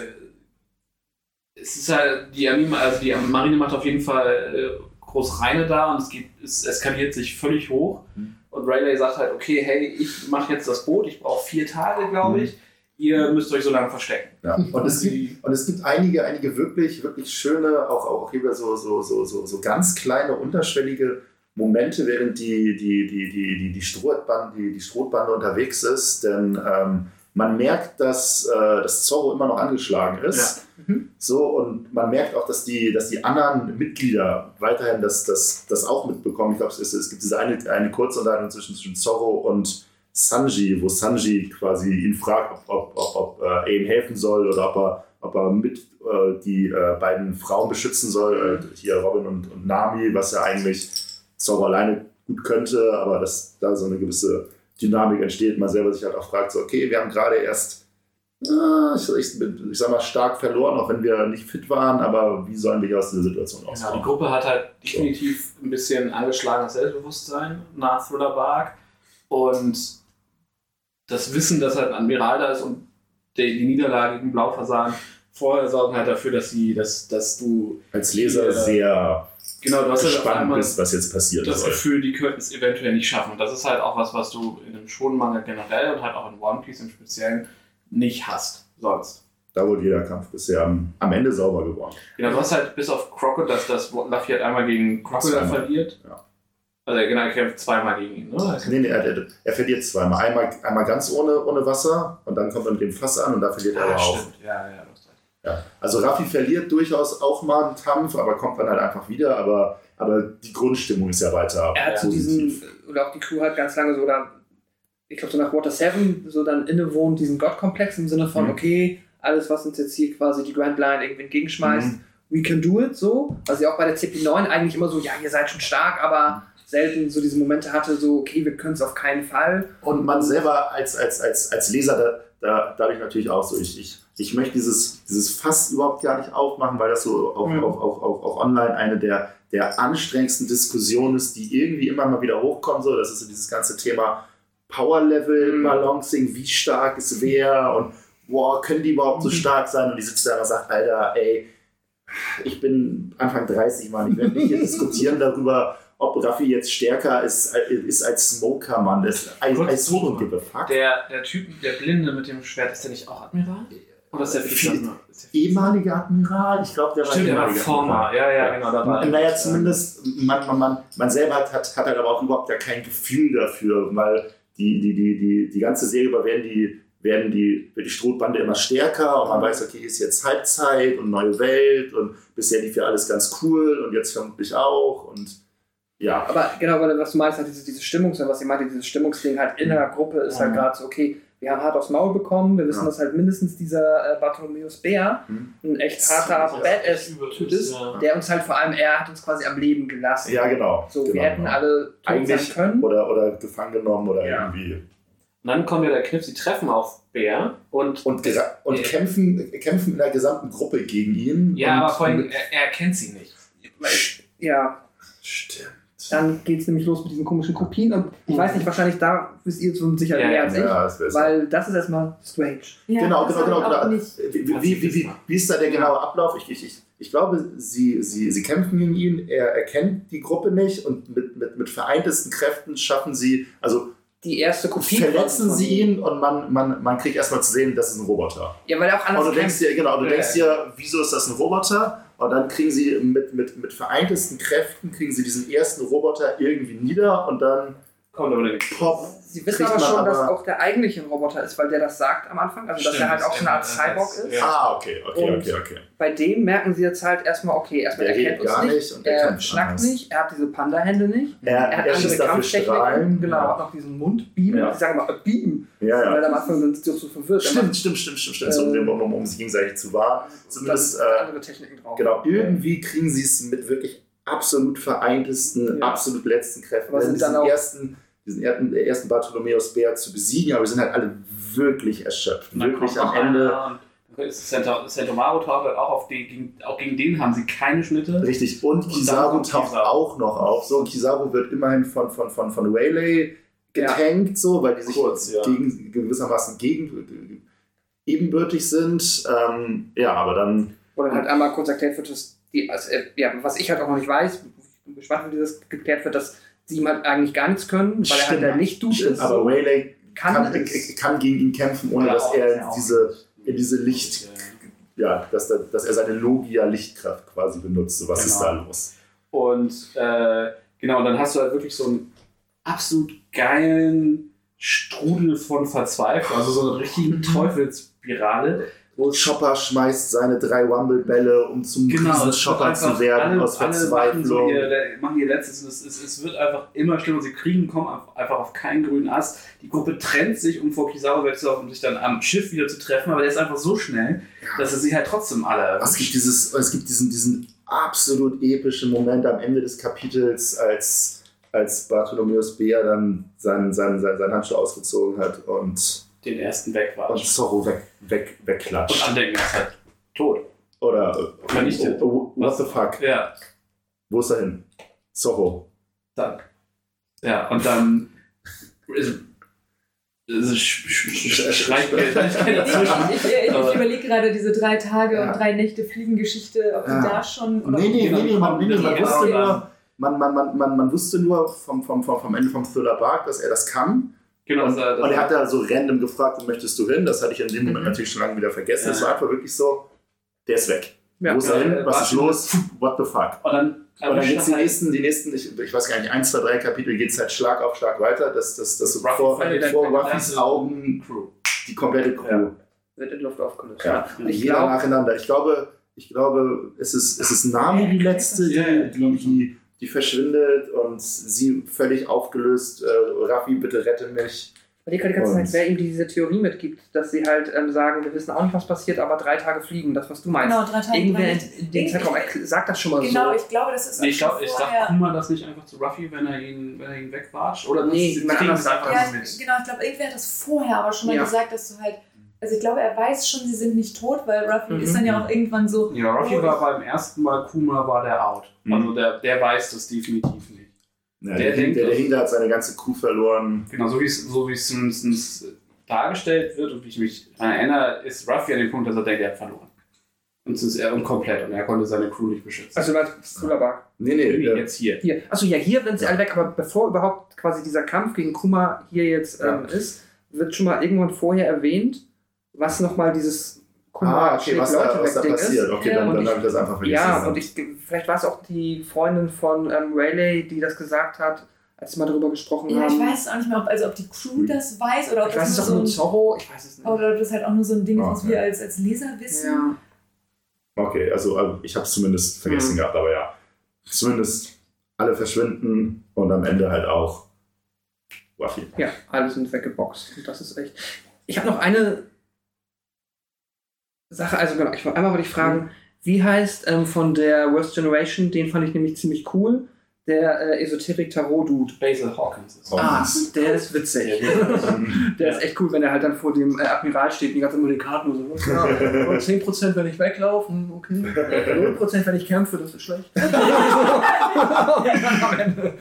es ist halt, die, Anima, also die Marine macht auf jeden Fall äh, groß Reine da und es, geht, es eskaliert sich völlig hoch. Mhm. Und Rayleigh sagt halt, okay, hey, ich mache jetzt das Boot, ich brauche vier Tage, glaube Mhm. ich. Ihr müsst euch so lange verstecken. Ja. Und, es gibt, und es gibt einige, einige wirklich, wirklich schöne, auch, auch über so, so, so, so, so ganz kleine, unterschwellige Momente, während die, die, die, die, die, die, Strohbande, die, die Strohbande unterwegs ist. Denn ähm, man merkt, dass, äh, dass Zorro immer noch angeschlagen ist. So, und man merkt auch, dass die, dass die anderen Mitglieder weiterhin das, das, das auch mitbekommen. Ich glaube, es, ist- es gibt diese eine, eine Kurzunterhaltung zwischen, zwischen Zorro und Sanji, wo Sanji quasi ihn fragt, ob, ob, ob, ob äh, er ihm helfen soll oder ob er, ob er mit äh, die äh, beiden Frauen beschützen soll, äh, hier Robin und, und Nami, was ja eigentlich Zorro alleine gut könnte, aber dass da so eine gewisse Dynamik entsteht, man selber sich halt auch fragt, so, okay, wir haben gerade erst, ich, ich, ich sag mal, stark verloren, auch wenn wir nicht fit waren, aber wie sollen wir aus dieser Situation Genau, die rauskommen? Gruppe hat halt definitiv ein bisschen angeschlagenes Selbstbewusstsein nach Thriller Bark und das Wissen, dass halt ein Admiral da ist und die, die Niederlage gegen Blaufasan vorher sorgen halt dafür, dass sie, dass, dass du Als Leser Ja. sehr genau, du hast halt gespannt einmal bist, was jetzt passiert. das soll. Gefühl, die könnten es eventuell nicht schaffen. Und das ist halt auch was, was du in einem Shonen-Manga generell und halt auch in One Piece im Speziellen nicht hast sonst. Da wurde jeder Kampf bisher am, am Ende sauber gewonnen. Genau, du hast halt bis auf Crocodile, dass das Luffy halt einmal gegen Crocodile verliert. Ja. Also er genau, er kämpft zweimal gegen ihn, ne? Nee, nee, er, er, er verliert zweimal. Einmal, einmal ganz ohne, ohne Wasser und dann kommt er mit dem Fass an und da verliert er Ah, aber auch. stimmt. Ja, ja. Ja. Also Raffi verliert durchaus auch mal einen Kampf, aber kommt dann halt einfach wieder. Aber, aber die Grundstimmung ist ja weiter Er hat so diesen, oder auch die Crew hat ganz lange so, oder ich glaube so nach Water 7 so dann innewohnt, diesen Gottkomplex im Sinne von, Mhm. okay, alles, was uns jetzt hier quasi die Grand Line irgendwie entgegenschmeißt, Mhm. we can do it, so. Was ja auch bei der CP9 eigentlich immer so, ja, ihr seid schon stark, aber selten so diese Momente hatte, so, okay, wir können es auf keinen Fall. Und man selber als, als, als, als Leser, da, da, da habe ich natürlich auch so, ich, ich, ich möchte dieses, dieses Fass überhaupt gar nicht aufmachen, weil das so auch, Mhm. auch, auch, auch, auch online eine der, der anstrengendsten Diskussionen ist, die irgendwie immer mal wieder hochkommen. So, das ist so dieses ganze Thema Power-Level, Mhm. Balancing, wie stark ist wer und boah, können die überhaupt so Mhm. stark sein? Und die sitzt da und sagt, Alter, ey, ich bin Anfang 30, Mann, ich werde nicht hier diskutieren darüber, ob Raffi jetzt stärker ist, ist als Smoker, Mann. Das, I, I Kurz so don't Suche. give a fuck. Der, der Typ, der Blinde mit dem Schwert, ist der nicht auch Admiral? Oder ist der Vize-Admiral? Vize- ehemaliger Admiral, ich glaube, der war Stimmt, der war ehemaliger Former. Ja, ja, genau. Da war Naja, zumindest, man, man, man, man selber hat, hat, hat halt aber auch überhaupt gar kein Gefühl dafür, weil die, die, die, die, die ganze Serie über werden die, werden die, wird die Strohbande immer stärker und man weiß, okay, ist jetzt Halbzeit und neue Welt und bisher lief ja alles ganz cool und jetzt vermutlich auch und ja. Aber genau, weil was du meinst, halt diese, diese Stimmungs, was ihr meinte, dieses Stimmungsding halt in der Gruppe ist halt Mhm. gerade so, okay, wir haben hart aufs Maul bekommen, wir wissen, Ja. dass halt mindestens dieser äh, Bartholomäus Bär Mhm. ein echt harter Badass-Typ ist, ja. der uns halt vor allem, er hat uns quasi am Leben gelassen. Ja, genau. So, genau, wir hätten genau. alle tot sein eigentlich können. oder, oder gefangen genommen oder Ja. irgendwie. Und dann kommt ja der Kniff, sie treffen auf Bär und. Und, und Ja. kämpfen, kämpfen in der gesamten Gruppe gegen ihn. ja, und aber vor allem, er, er kennt sie nicht. Ja, Stimmt. Dann geht es nämlich los mit diesen komischen Kopien. Und ich weiß nicht, wahrscheinlich da wisst ihr so sicher Ja, mehr ja, als ich. Ja, das wäre Weil das ist erstmal strange. Ja, Genau, genau, genau, genau. Wie, wie, wie, wie, wie ist da der genaue Ablauf? Ich, ich, ich, ich glaube, sie, sie, sie kämpfen gegen ihn, er erkennt die Gruppe nicht und mit, mit, mit vereintesten Kräften schaffen sie, also Die erste Kopie. verletzen sie ihn und man, man, man kriegt erstmal zu sehen, das ist ein Roboter. Ja, weil er auch anders Und du denkst dir, genau, du Ja, denkst dir, wieso ist das ein Roboter? Und dann kriegen sie mit, mit, mit vereintesten Kräften, kriegen sie diesen ersten Roboter irgendwie nieder und dann Kommt aber nicht. pop. Sie wissen aber schon, dass aber- auch der eigentliche ein Roboter ist, weil der das sagt am Anfang. Also, dass Stimmt, er halt auch so eine Art Cyborg ist. ja. Ah, okay, okay, Und- okay, okay. Bei dem merken sie jetzt halt erstmal, okay, erstmal Der er kennt uns gar nicht, nicht und der er schnackt anders. nicht, er hat diese Panda-Hände nicht, Er, er hat er andere Kampftechniken, genau, Ja. hat noch diesen Mundbeam, Ja. ich sage mal, äh, Beam, Ja, weil ja. am Anfang sind sie auch so verwirrt. Stimmt, stimmt, stimmt, stimmt, stimmt. So, Ähm, um, um, um sich gegenseitig zu wahren. Zumindest, Zumindest äh, andere Techniken drauf. genau, irgendwie kriegen sie es mit wirklich absolut vereintesten, Ja. absolut letzten Kräften, diesen dann auch- ersten, diesen ersten, ersten Bartholomäus Bär zu besiegen, aber wir sind halt alle wirklich erschöpft. Wirklich am Ende. Centomaro taucht auch auf die, gegen, auch gegen den haben sie keine Schnitte. Richtig, und Kizaru kommt taucht Kizaru. auch noch auf. So, und Kizaru wird immerhin von, von, von, von Waylay getankt, so, weil die sich Kurz, ja. gegen, gewissermaßen gegen, ebenbürtig sind. Ähm, ja, aber dann dann halt einmal kurz erklärt wird, dass die, also, äh, ja, was ich halt auch noch nicht weiß, ich bin gespannt, wie das geklärt wird, dass sie ihm halt eigentlich gar nichts können, weil er halt Stimmt. der Lichtdude Stimmt, ist. aber Waylay Kann kann, es. kann, gegen ihn kämpfen, ohne Ja, dass er auch. diese, in diese Licht, ja, dass, da, dass er seine Logia-Lichtkraft quasi benutzt. So, was ist Genau. da los? Und äh, genau, dann hast du halt wirklich so einen absolut geilen Strudel von Verzweiflung, also so eine richtige Mhm. Teufelsspirale, wo Chopper schmeißt seine drei Wumble-Bälle, um zum Genau, Chopper zu werden, alle, aus machen, so Verzweiflung. ihr, machen ihr Letztes es, es, es wird einfach immer schlimmer. Sie kriegen, kommen einfach auf keinen grünen Ast. Die Gruppe trennt sich, um vor Kizaru wegzulaufen, um sich dann am Schiff wieder zu treffen, aber der ist einfach so schnell, dass er sie halt trotzdem alle Es gibt, dieses, es gibt diesen, diesen absolut epischen Moment am Ende des Kapitels, als, als Bartholomäus Bea dann seinen, seinen, seinen, seinen Handschuh ausgezogen hat und, den ersten weg war. und Zorro weg, weg, Und wegklatscht. andenken, er ist halt tot. Oder Vernichtet. oh, oh, what the fuck? Ja, Wo ist er hin? Zorro. dann. Ja, und dann. Schreit mir Ich, dazwischen. ich, ich, ich Aber- überlege gerade diese drei Tage Ja. und drei Nächte Fliegengeschichte, ob die Ja. da schon. Nee, nee, nee, nee, man, nee, nee, man Genau, wusste dann- nur, man, man, man, man, man wusste nur vom, vom, vom, vom Ende vom Thriller Bark, dass er das kann. Genau, Und, das, das, und er hat da so random gefragt, wo möchtest du hin? Das hatte ich in dem Moment Mhm. natürlich schon lange wieder vergessen. Ja. Es war einfach wirklich so, der ist weg. Ja. Wo ist er Ja, hin? Was ist los? What the fuck? und dann, Und dann geht's die halt- nächsten, die nächsten, ich, ich weiß gar nicht, eins, zwei, drei Kapitel geht es halt Schlag auf Schlag weiter, dass, dass so Ruffy vor, vor Ruffys Augen Crew. die komplette Crew. Ja. Wird in Luft aufgelöst. Ja. Ich Jeder glaube, nacheinander. Ich glaube, ich glaube, es ist, es ist Nami die letzte, die, Ja, ja, glaub die, die, die verschwindet und sie völlig aufgelöst. Äh, Raffi, bitte rette mich. ich überlege die ganze Und- Zeit, wer ihm diese Theorie mitgibt, dass sie halt ähm, sagen, wir wissen auch nicht, was passiert, aber drei Tage fliegen, das, was du meinst. Genau, drei Tage. Irgendwer in, dem Zeitraum sagt das schon mal Genau, so. ich glaube, das ist Nee, ich glaube, schon ich vorher- sag Kuma das nicht einfach zu Ruffy, wenn er ihn, wenn er ihn wegwatscht. Oder das Nee, sie jemand kriegen anders es einfach Ja, nicht mit. genau, ich glaube, irgendwer hat das vorher aber schon mal Ja. gesagt, dass du halt. Also ich glaube, er weiß schon, sie sind nicht tot, weil Ruffy Mhm. ist dann ja auch irgendwann so. Ja, Ruffy Oh, war beim ersten Mal Kuma war der out. Mhm. Also der, der weiß das definitiv nicht. Ja, Der der, denkt der dahinter hat seine ganze Crew verloren. Genau, so wie es so wie es zumindest dargestellt wird und wie ich mich daran erinnere, ist Ruffy an dem Punkt, dass er denkt, er hat verloren. Und es ist er und komplett und er konnte seine Crew nicht beschützen. Also du Thriller Nee, nee, Nee, der, jetzt hier. Hier. Achso, ja, hier sind sie alle weg, aber bevor überhaupt quasi dieser Kampf gegen Kuma hier jetzt ähm, ist, wird schon mal irgendwann vorher erwähnt, was nochmal dieses Kuma ah, okay, was da, Leute was da weg Ding passiert. ist. Okay, Ja, dann, und dann ich- habe ich das einfach vergessen. Ja, und ich, vielleicht war es auch die Freundin von ähm, Rayleigh, die das gesagt hat, als wir mal darüber gesprochen Ja, ich haben. weiß auch nicht mehr, ob, also ob die Crew das weiß oder ob Ich weiß das auch nur nur so ein, Zorro, ich weiß es nicht. oder ob das halt auch nur so ein Ding ist, was Okay. wir als, als Leser wissen. Ja. Okay, also äh, ich habe es zumindest vergessen Mhm. gehabt, aber ja. Zumindest alle verschwinden und am Ende halt auch Ruffy. ja, alle sind weggeboxt. Und das ist echt. Ich habe noch eine Sache, also genau, ich, einmal wollte ich fragen, wie heißt ähm, von der Worst Generation, den fand ich nämlich ziemlich cool, der äh, Esoterik-Tarot-Dude. Basil Hawkins ist. Ah, der ist witzig. Der ist echt cool, wenn er halt dann vor dem äh, Admiral steht und die ganze Zeit nur die Karten nur so. Ja, und 10% wenn ich weglaufe, okay. 0% wenn ich kämpfe, das ist schlecht. und.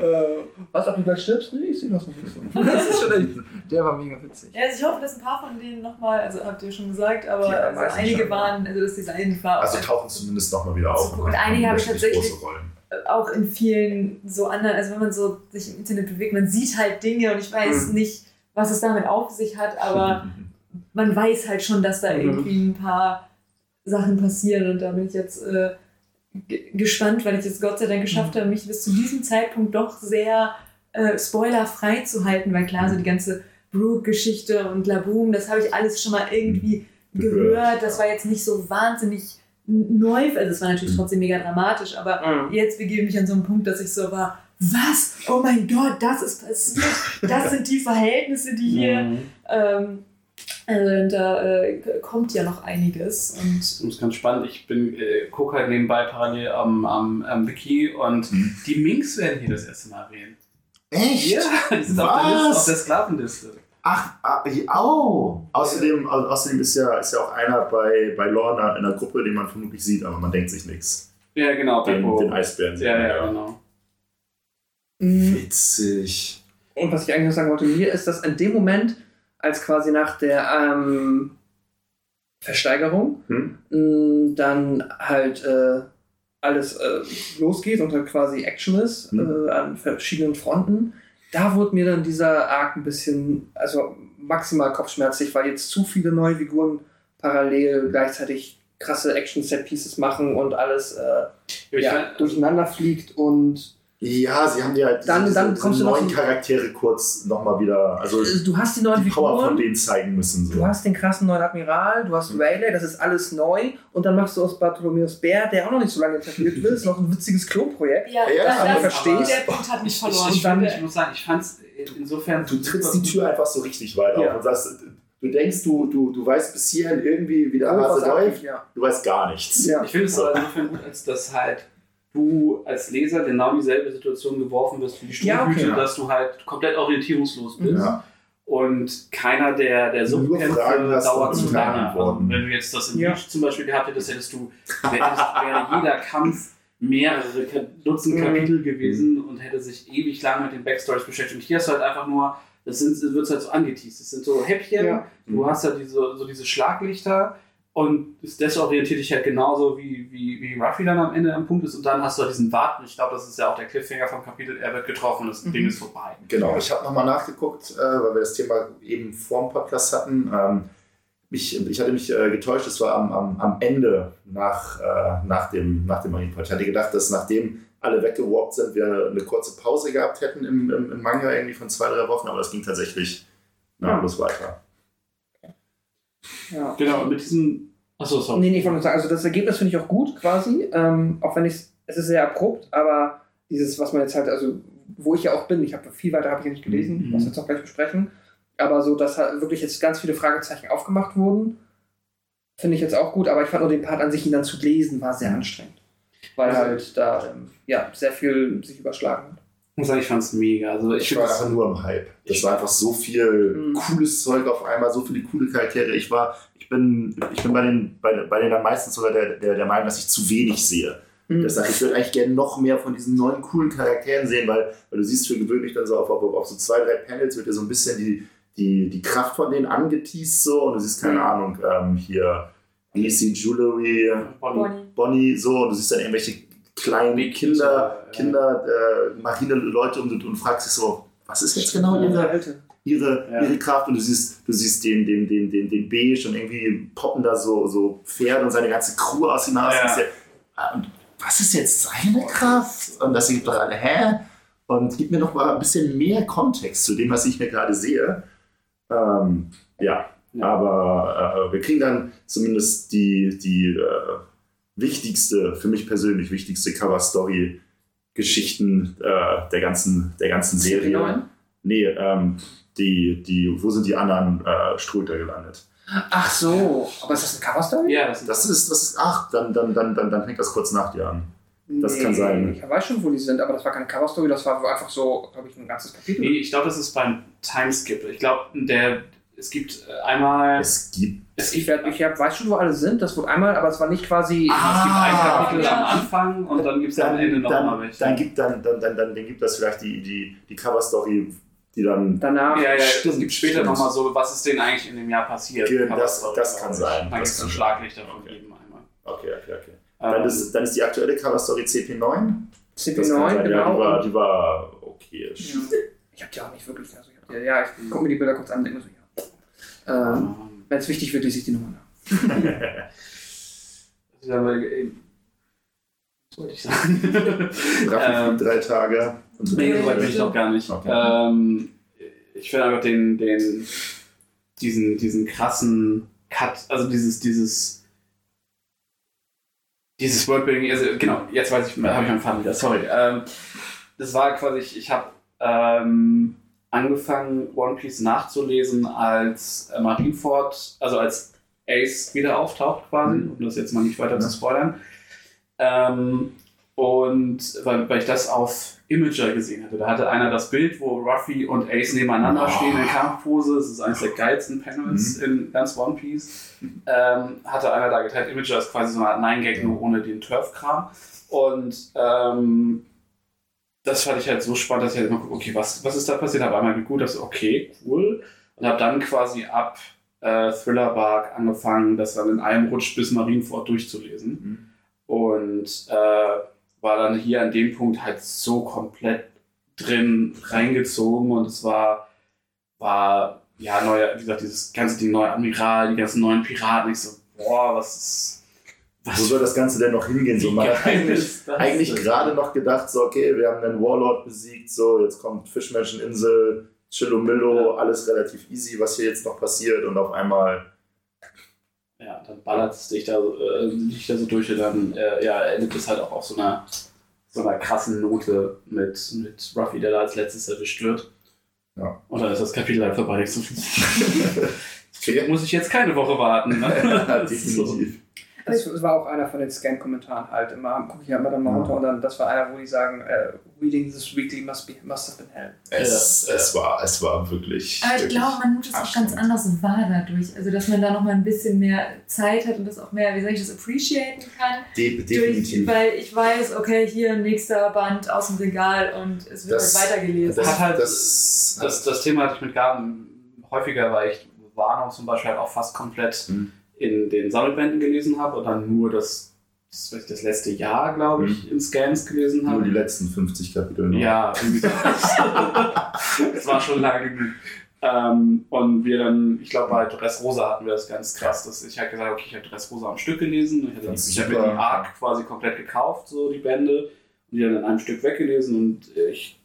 Äh, was, ob du gleich stirbst? Nee, ich sehe das noch nicht so. Das ist schon echt. Der war mega witzig. Ja, also ich hoffe, dass ein paar von denen nochmal, also habt ihr schon gesagt, aber Ja, also einige waren, also das Design war Also auch, tauchen zumindest nochmal wieder auf. Und einige habe ich tatsächlich- große Rollen. Auch in vielen so anderen, also wenn man so sich im Internet bewegt, man sieht halt Dinge und ich weiß Mhm. nicht, was es damit auf sich hat, aber man weiß halt schon, dass da Mhm. irgendwie ein paar Sachen passieren und da bin ich jetzt äh, ge- gespannt, weil ich es Gott sei Dank geschafft habe, mich bis zu diesem Zeitpunkt doch sehr äh, spoilerfrei zu halten, weil klar, so die ganze Brooke-Geschichte und Laboom, das habe ich alles schon mal irgendwie Gehört. Das war jetzt nicht so wahnsinnig neu, also es war natürlich trotzdem mega dramatisch, aber Mhm. jetzt begebe ich mich an so einen Punkt, dass ich so war, was? Oh mein Gott, das ist passiert. Das sind die Verhältnisse, die hier. Mhm. Ähm, also da äh, kommt ja noch einiges. Und Das ist ganz spannend. Ich bin, äh, gucke halt nebenbei parallel am, am, am Wiki und Mhm. die Minks werden hier das erste Mal erwähnt. Echt? Ja, die sind auf der, Was? Liste, auf der Sklavenliste. Ach, au! Außerdem, au- außerdem ist, ja, ist ja auch einer bei, bei Lorna in der Gruppe, den man vermutlich sieht, aber man denkt sich nichts. Ja, genau, Den, Beppo. den Eisbären Ja, ja, genau. Mhm. Witzig. Und was ich eigentlich noch sagen wollte, mir ist das in dem Moment, als quasi nach der ähm, Versteigerung Hm? mh, dann halt äh, alles äh, losgeht und dann quasi Action ist Hm. äh, an verschiedenen Fronten, da wurde mir dann dieser Arc ein bisschen, also maximal kopfschmerzig, weil jetzt zu viele neue Figuren parallel gleichzeitig krasse Action-Set-Pieces machen und alles äh, ja, durcheinander fliegt und Ja, sie haben ja diese, Dann- diese, dann diese kommst du noch neuen so- Charaktere kurz nochmal wieder, also äh, du hast die neuen die Power von Figuren, denen zeigen müssen. So. du hast den krassen neuen Admiral, du hast Rayleigh, das ist alles neu und dann machst du aus Bartholomäus Bär, der auch noch nicht so lange etabliert wird, ist noch ein witziges Klo-Projekt. Ja, Ja, das, das, verstehst- der Punkt hat mich verloren. Ich, ich, fand, ich muss sagen, ich fand es insofern. Du trittst die Tür einfach so richtig weit Ja. auf und sagst, du denkst, du, du, du weißt bis hierhin irgendwie, wie der Hase läuft, ja. du weißt gar nichts. Ja. Ich finde es aber insofern gut, als dass halt du als Leser genau in dieselbe Situation geworfen wirst wie die Ja, okay. Dass du halt komplett orientierungslos bist. Ja. Und keiner der, der Subkämpfe dauert zu lange. Also, wenn du jetzt das in Ja. Zum Beispiel gehabt hättest, hättest du, wäre jeder Kampf mehrere Dutzend Mhm. Kapitel gewesen und hätte sich ewig lang mit den Backstories beschäftigt. Und hier hast du halt einfach nur, das sind, wird halt so angeteased. Das sind so Häppchen, Ja. du hast halt diese, so diese Schlaglichter und es desorientiert dich halt genauso wie, wie, wie Ruffy dann am Ende am Punkt ist und dann hast du halt diesen Warten. Ich glaube, das ist ja auch der Cliffhanger vom Kapitel, er wird getroffen und das Mhm. Ding ist vorbei. Genau, ich habe nochmal nachgeguckt, äh, weil wir das Thema eben vor dem Podcast hatten. Ähm, ich, ich hatte mich äh, getäuscht, es war am, am, am Ende nach, äh, nach dem, nach dem Marineport. Ich hatte gedacht, dass nachdem alle weggewarpt sind, wir eine kurze Pause gehabt hätten im, im, im Manga irgendwie von zwei, drei Wochen, aber das ging tatsächlich nahtlos weiter. Ja. Genau, und mit diesem. Achso, sorry. Nee, nee, ich wollte nur sagen, also das Ergebnis finde ich auch gut quasi, ähm, auch wenn ich es ist sehr abrupt, aber dieses, was man jetzt halt, also wo ich ja auch bin, ich habe viel weiter habe ich ja nicht gelesen, Mhm. was wir jetzt auch gleich besprechen, aber so, dass halt wirklich jetzt ganz viele Fragezeichen aufgemacht wurden, finde ich jetzt auch gut, aber ich fand nur den Part an sich, ihn dann zu lesen, war sehr anstrengend, weil Also- halt da ähm, ja sehr viel sich überschlagen hat. Ich muss sagen, ich fand es mega. Also ich Ich war einfach nur im Hype. Das war einfach so viel Mhm. cooles Zeug auf einmal, so viele coole Charaktere. Ich war, ich bin, ich bin bei den, bei, bei denen dann meistens sogar der, der, der Meinung, dass ich zu wenig sehe. Mhm. Das heißt, ich würde eigentlich gerne noch mehr von diesen neuen coolen Charakteren sehen, weil, weil du siehst für gewöhnlich dann so auf, auf, auf so zwei, drei Panels wird dir so ein bisschen die, die, die Kraft von denen angeteased so und du siehst, keine Mhm. Ahnung, ähm, hier DC Jewelry, Bonnie. Bonnie. Bonnie so und du siehst dann irgendwelche kleinen Big Kinder, Kinder, Kinder, äh, Marine-Leute und, und fragst dich so, was ist jetzt genau Ja, ihre, ihre, Ja. ihre Kraft und du siehst, du siehst den, den, den, den, den Beige und irgendwie poppen da so, so Pferde und seine ganze Crew aus ihm Nase. Ja. Und ah, Und was ist jetzt seine Kraft? Und das sind doch alle, hä? Und gib mir noch mal ein bisschen mehr Kontext zu dem, was ich hier gerade sehe. Ähm, ja, Ja. aber äh, wir kriegen dann zumindest die, die äh, wichtigste, für mich persönlich wichtigste Cover-Story-Geschichten äh, der, ganzen, der ganzen Serie. CP9? Nee, ähm, die, die, wo sind die anderen äh, Ströter gelandet? Ach so, aber ist das eine Cover-Story? Ja, das ist Das ist, das ist, ach, dann, dann, dann, dann, dann fängt das kurz nach dir an. Das kann sein. Ich weiß schon, wo die sind, aber das war keine Cover-Story, das war einfach so, glaube ich, ein ganzes Kapitel. Nee, ich glaube, das ist beim Timeskip. Ich glaube, der es gibt äh, einmal Es gibt. Es Ich, gibt, werd, ich hab, weiß schon, wo alle sind, das wurde einmal, aber es war nicht quasi. es gibt ein Ah, Kapitel ja. am Anfang und dann gibt es am Ende noch mal dann, welche. dann gibt dann, dann, dann, dann, dann gibt das vielleicht die, die, die Cover-Story, die dann. Danach. ja, ja, es Stimmt, gibt später nochmal so, was ist denn eigentlich in dem Jahr passiert? Ge- Kann das- das kann sein, Dann gibt es ein sein. Schlaglichter von Okay. jedem einmal. Okay, okay, okay. Dann Ähm, ist, dann ist die aktuelle Cover-Story CP9. Das kann CP9, sein. Ja, genau. die war, die war okay. Ja. Ich hab die auch nicht wirklich. Also ich hab die, ja, ich guck mir die Bilder kurz an und denke mir so, ja. Ähm, Wenn es wichtig wird, lese ich die nochmal nach. das ist aber, was wollte ich sagen? Raffi Ähm, drei Tage. Und Nee, so weit bin ich noch gar nicht. Okay. Ähm, ich finde einfach den, den, diesen, diesen krassen Cut, also dieses, dieses, dieses Worldbuilding, also genau, jetzt weiß ich, habe ich meinen Faden wieder, sorry. Ähm, das war quasi, ich, ich habe ähm, angefangen, One Piece nachzulesen, als äh, Marineford, also als Ace wieder auftaucht quasi, Mhm. um das jetzt mal nicht weiter zu spoilern. Ähm, und weil, weil ich das auf Imager gesehen hatte. Da hatte einer das Bild, wo Ruffy und Ace nebeneinander Oh. stehen in Kampfpose. Das ist eines der geilsten Panels in ganz One Piece. Ähm, hatte einer da geteilt. Imager ist quasi so eine Art Nine-Gag, nur ohne den Turf-Kram. Und ähm, das fand ich halt so spannend, dass ich halt immer gucke, okay, was, was ist da passiert? Habe einmal geguckt, dass okay, cool. Und habe dann quasi ab äh, Thriller Bark angefangen, das dann in einem Rutsch bis Marineford durchzulesen. Mhm. Und äh, war dann hier an dem Punkt halt so komplett drin reingezogen und es war, war ja, neuer, wie gesagt, dieses ganze Ding, neuer Admiral, die ganzen neuen Piraten. Ich so, boah, was ist. Was Wo soll das Ganze denn noch hingehen? So, man hat eigentlich, eigentlich gerade noch gedacht, so, okay, wir haben einen Warlord besiegt, so, jetzt kommt Fischmenscheninsel, Chillomillo, alles relativ easy, was hier jetzt noch passiert und auf einmal, Ja, dann ballert es dich da, äh, dich da so durch und dann äh, ja, endet es halt auch auf so einer, so einer krassen Note mit, mit Ruffy, der da als letztes erwischt wird. Ja. Und dann ist das Kapitel halt vorbei. Okay, muss ich jetzt keine Woche warten. Ne? ja, ist so. Das, das war auch einer von den Scan-Kommentaren halt. Immer gucke ich immer dann mal Ja. runter und dann, das war einer, wo die sagen, äh, reading this weekly must, be, must have been hell. Es, Ja. es, war, es war wirklich. Aber ich wirklich glaube, man nimmt es auch ganz anders wahr dadurch. Also, dass man da nochmal ein bisschen mehr Zeit hat und das auch mehr, wie soll ich das, appreciaten kann. De Durch, definitiv. weil ich weiß, okay, hier nächster Band aus dem Regal und es wird Das- halt weitergelesen. Das, Hat halt- das, Das, das Thema hatte ich mit Gaben häufiger, weil ich Warnung zum Beispiel halt auch fast komplett Mhm. In den Sammelbänden gelesen habe und dann nur das, das, das letzte Jahr, glaube ich, in Scans gelesen nur habe. die letzten 50 Kapitel noch. Ja, das war schon lange genug. Ähm, und wir dann, ich glaube, bei Dressrosa hatten wir das ganz krass, dass ich halt gesagt habe, okay, ich habe Dressrosa am Stück gelesen. Ich, hatte Das ich habe mir die Arc quasi komplett gekauft, so die Bände, und die dann in einem Stück weggelesen und ich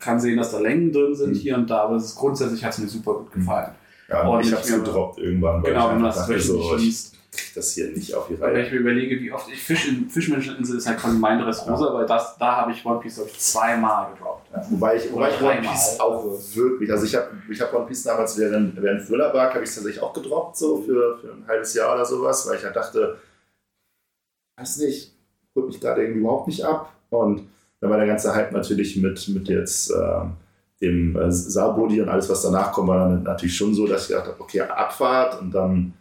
kann sehen, dass da Längen drin sind Mhm. hier und da, aber es ist, grundsätzlich hat es mir super gut gefallen. Ja, Oh, ich hab's mehr- gedroppt irgendwann, weil genau, ich wenn man das dachte, so, ich liest. krieg das hier nicht auf die Weil wenn Reihe. ich mir überlege, wie oft ich Fisch in Fischmenscheninsel ist halt quasi mein Dressrosa, weil das, da habe ich One Piece glaub ich, zweimal gedroppt. Ja. Wobei ich, wobei ich One Piece auch wirklich, also ich habe ich hab One Piece damals während, während Thriller Bark, habe ich tatsächlich auch gedroppt, so für, für ein halbes Jahr oder sowas, weil ich halt dachte, weiß nicht, holt mich gerade irgendwie überhaupt nicht ab. Und dann war der ganze Hype natürlich mit, mit jetzt ähm, dem äh, Sabodi und alles, was danach kommt, war dann natürlich schon so, dass ich gedacht habe, okay, Abfahrt und dann,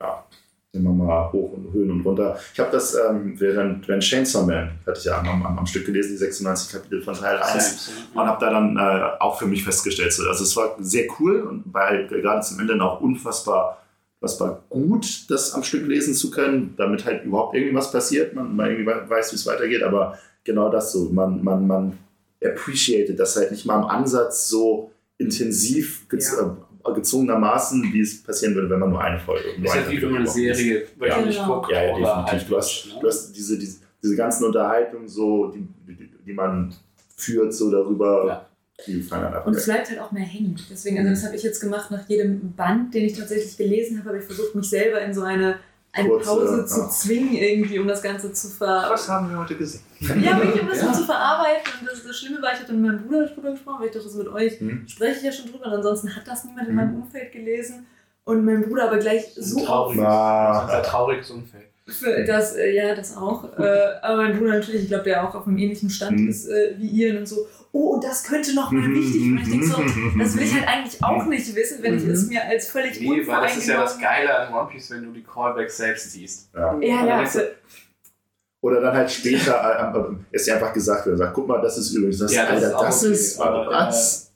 ja, immer mal hoch und Höhen und runter. Ich habe das ähm, während, während Chainsaw Man, hatte ich ja am, am, am Stück gelesen, die 96 Kapitel von Teil 1 und habe da dann äh, auch für mich festgestellt, so, also es war sehr cool und weil gerade zum Ende auch unfassbar, unfassbar gut, das am Stück lesen zu können, damit halt überhaupt irgendwie was passiert, man, man irgendwie we- weiß, wie es weitergeht, aber genau das so, man, man, man appreciated das halt nicht mal im Ansatz so intensiv gez äh, gezwungenermaßen, wie es passieren würde, wenn man nur eine Folge nur Ist halt wie wenn man eine überhaupt liest. Serie wöchentlich Genau. guckt. Ja, ja, oder definitiv. halt Du hast, ne? du hast diese, diese, diese ganzen Unterhaltungen, so, die, die, die man führt, so darüber, Ja. Und es bleibt halt auch mehr hängen. Deswegen, also das habe ich jetzt gemacht nach jedem Band, den ich tatsächlich gelesen habe, habe ich versucht, mich selber in so eine, eine Kurze, Pause zu ja. zwingen, irgendwie, um das Ganze zu ver... Was haben wir heute gesehen? Ja, wirklich, um das so zu verarbeiten. Und das, das Schlimme war, ich hatte mit meinem Bruder drüber gesprochen, weil ich dachte, das mit euch Mhm. spreche ich ja schon drüber. Und ansonsten hat das niemand in Mhm. meinem Umfeld gelesen. Und mein Bruder aber gleich so Traurig. Na. Das ist ein trauriges Umfeld. Für das, äh, ja, das auch. äh, aber mein Bruder natürlich, ich glaube, der auch auf einem ähnlichen Stand Mhm. ist äh, wie ihr und so, oh, und das könnte noch mal wichtig sein. Ich denke so, das will ich halt eigentlich auch nicht wissen, wenn ich Mhm. es mir als völlig Nee, weil das ist ja das Geile an One Piece, wenn du die Callbacks selbst siehst. Ja. Ja, ja, Oder dann halt später äh, äh, ist ja einfach gesagt wird, sagt, guck mal, das ist übrigens das, Ja, das Alter, ist das okay, ist, was?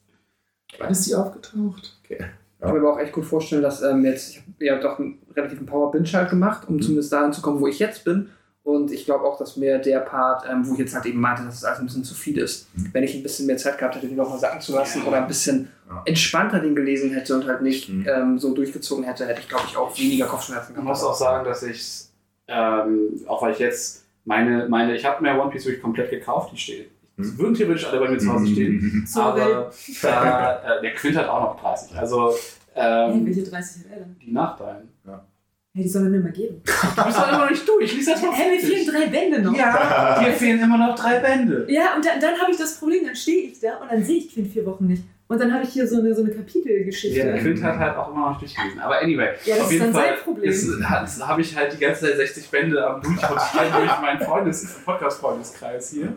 Wann ist die aufgetaucht? Okay. Ich kann mir aber auch echt gut vorstellen, dass ähm, jetzt, ich habe ja doch einen relativen Power Binge halt gemacht, um Mhm. zumindest dahin zu kommen, wo ich jetzt bin. Und ich glaube auch, dass mir der Part, ähm, wo ich jetzt halt eben meinte, dass es alles ein bisschen zu viel ist, Mhm. wenn ich ein bisschen mehr Zeit gehabt hätte, den nochmal sacken zu lassen Ja. oder ein bisschen Ja. entspannter den gelesen hätte und halt nicht Mhm. ähm, so durchgezogen hätte, hätte ich glaube ich auch weniger Kopfschmerzen Man gehabt. muss auch sagen, dass ich, ähm, auch weil ich jetzt meine, meine ich habe mir One Piece wirklich komplett gekauft, die stehen. Hm. würden theoretisch alle bei mir zu Hause stehen. Sorry. Aber da, äh, der Quint hat auch noch 30. Also Hey, ähm, welche 30 hat er denn? die Nachteilen. Hey, die soll er mir mal geben. Du bist doch immer noch nicht durch. Lies das mal Hey, mir fehlen drei Bände noch. Ja, dir fehlen immer noch drei Bände. Ja, und dann, dann habe ich das Problem, dann stehe ich da und dann sehe ich Quint vier Wochen nicht. Und dann habe ich hier so eine, so eine Kapitelgeschichte. Ja, Quint hat halt auch immer noch nicht durchgelesen. Aber anyway, Ja, das auf ist jeden dann Fall sein Problem. ist- habe ich halt die ganze Zeit 60 Bände am Durchrotieren durch meinen Freundes Podcast-Freundeskreis hier.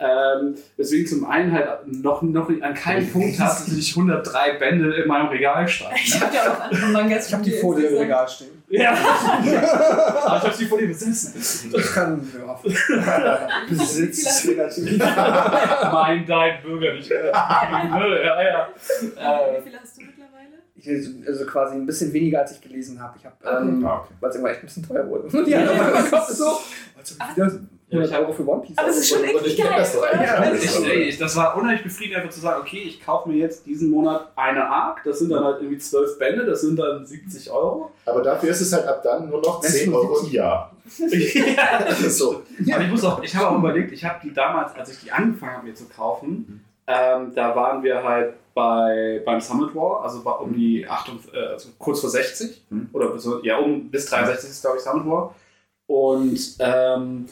Ähm, deswegen zum einen halt noch, noch an keinem Punkt hatte ich 103 Bände in meinem Regal standen. Ich habe ja auch noch andere Mangas. Ich habe die vor dir im Regal stehen. Ja. Aber ich hab sie vor dir besessen. Ich kann, ja. Besitz natürlich. mein, dein Bürgerlichkeit. ja, ja. Wie Äh, viele hast du mittlerweile? Ich, also quasi ein bisschen weniger, als ich gelesen habe. Ich habe, ähm, okay. weil es immer echt ein bisschen teuer wurde. Und die anderen so, also 100 Euro für One Piece. Aber es ist schon ich kenn geil, das. Ja, ich, das ich, das war unheimlich befriedigend, einfach zu sagen, okay, ich kaufe mir jetzt diesen Monat eine Arc, das sind dann halt irgendwie zwölf Bände, das sind dann 70 Euro. Aber dafür ist es halt ab dann nur noch Wenn es 10 nur Euro im Jahr. ja, Das ist so. Aber ich muss auch, ich habe auch überlegt, ich habe die damals, als ich die angefangen habe mir zu kaufen, ähm, da waren wir halt bei, beim Summit War, also bei, um die 8, äh, also kurz vor 60 Mhm. oder bis, ja, um, bis 63 ist glaube ich Summit War. Und ähm,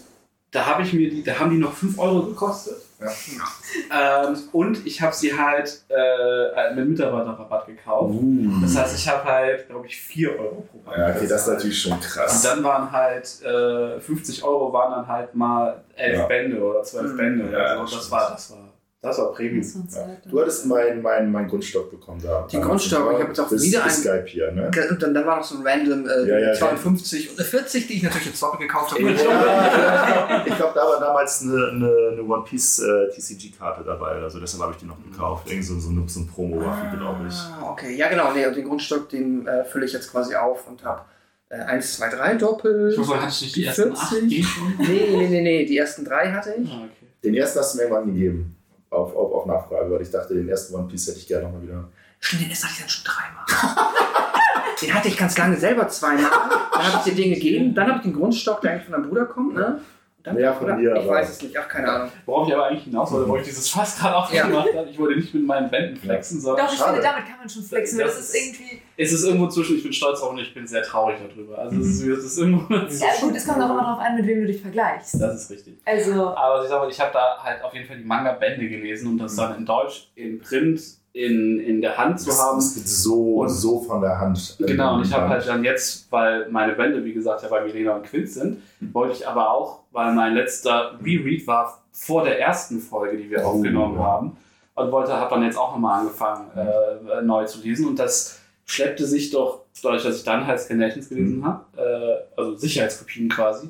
da habe ich mir die, da haben die noch 5 Euro gekostet. Ja. Ähm, und ich habe sie halt äh, mit Mitarbeiterrabatt gekauft. Uh. Das heißt, ich habe halt, glaube ich, 4 Euro pro Band Ja, okay, das ist natürlich schon Und krass. dann waren halt äh, 50 Euro waren dann halt mal 11 Ja. Bände oder 12 Mhm. Bände. Ja, also das das war, das war, das war Premium. Das war Zeit. Du hattest meinen mein, mein Grundstock bekommen da. Den Grundstock, ich hab jetzt auch bis, wieder einen- Skype hier, ne? Und dann, dann war noch so ein random äh, Ja, ja, 52 und eine 40, die ich natürlich jetzt doppelt gekauft habe. Ja, ich glaube, da war damals eine, eine, eine One Piece äh, TCG-Karte dabei, also deshalb habe ich die noch gekauft. Irgend so, so, eine- so ein Promo-Waffe, glaube ich. Ah, okay, ja genau, nee, und den Grundstock, den äh, fülle ich jetzt quasi auf und habe äh, 1, 2, 3 Doppel. Ich muss sagen, hatte ich nicht die ersten 8 40? eh schon? Nee, nee, nee, nee, die ersten drei hatte ich. Ah, okay. Den ersten hast du mir irgendwann gegeben. Auf, auf, auf Nachfrage, weil ich dachte, den ersten One Piece hätte ich gerne nochmal wieder. Stimmt, den ersten hatte ich dann schon dreimal. den hatte ich ganz lange selber zweimal. Dann habe ich dir den gegeben. Dann habe ich den Grundstock, der eigentlich von deinem Bruder kommt. Ne? Dann, Ja, von mir, Ich aber- weiß es nicht, ach, keine Ahnung. Worauf ich aber eigentlich hinaus wollte, wo ich dieses Fass gerade aufgemacht habe, ich wollte nicht mit meinen Bänden flexen, sondern Doch, ich Schade. finde, damit kann man schon flexen, Das das ist irgendwie. es ist irgendwo zwischen, ich bin stolz auf und ich bin sehr traurig darüber. Also es ist, es ist irgendwo. Ja, gut, es kommt auch immer darauf an, mit wem du dich vergleichst. Das ist richtig. Also, Aber ich sage, ich habe da halt auf jeden Fall die Manga-Bände gelesen und das dann in Deutsch, in Print, in, in der Hand zu Das, haben. das geht so, Und- so von der Hand. Genau, und ich habe halt dann jetzt, weil meine Bände, wie gesagt, ja bei Milena und Quint sind, wollte ich aber auch, weil mein letzter Reread war vor der ersten Folge, die wir Oh. aufgenommen haben, und wollte, habe dann jetzt auch nochmal angefangen, äh, neu zu lesen. Und das schleppte sich doch, dadurch, dass ich dann halt Scanations gelesen habe, äh, also Sicherheitskopien quasi,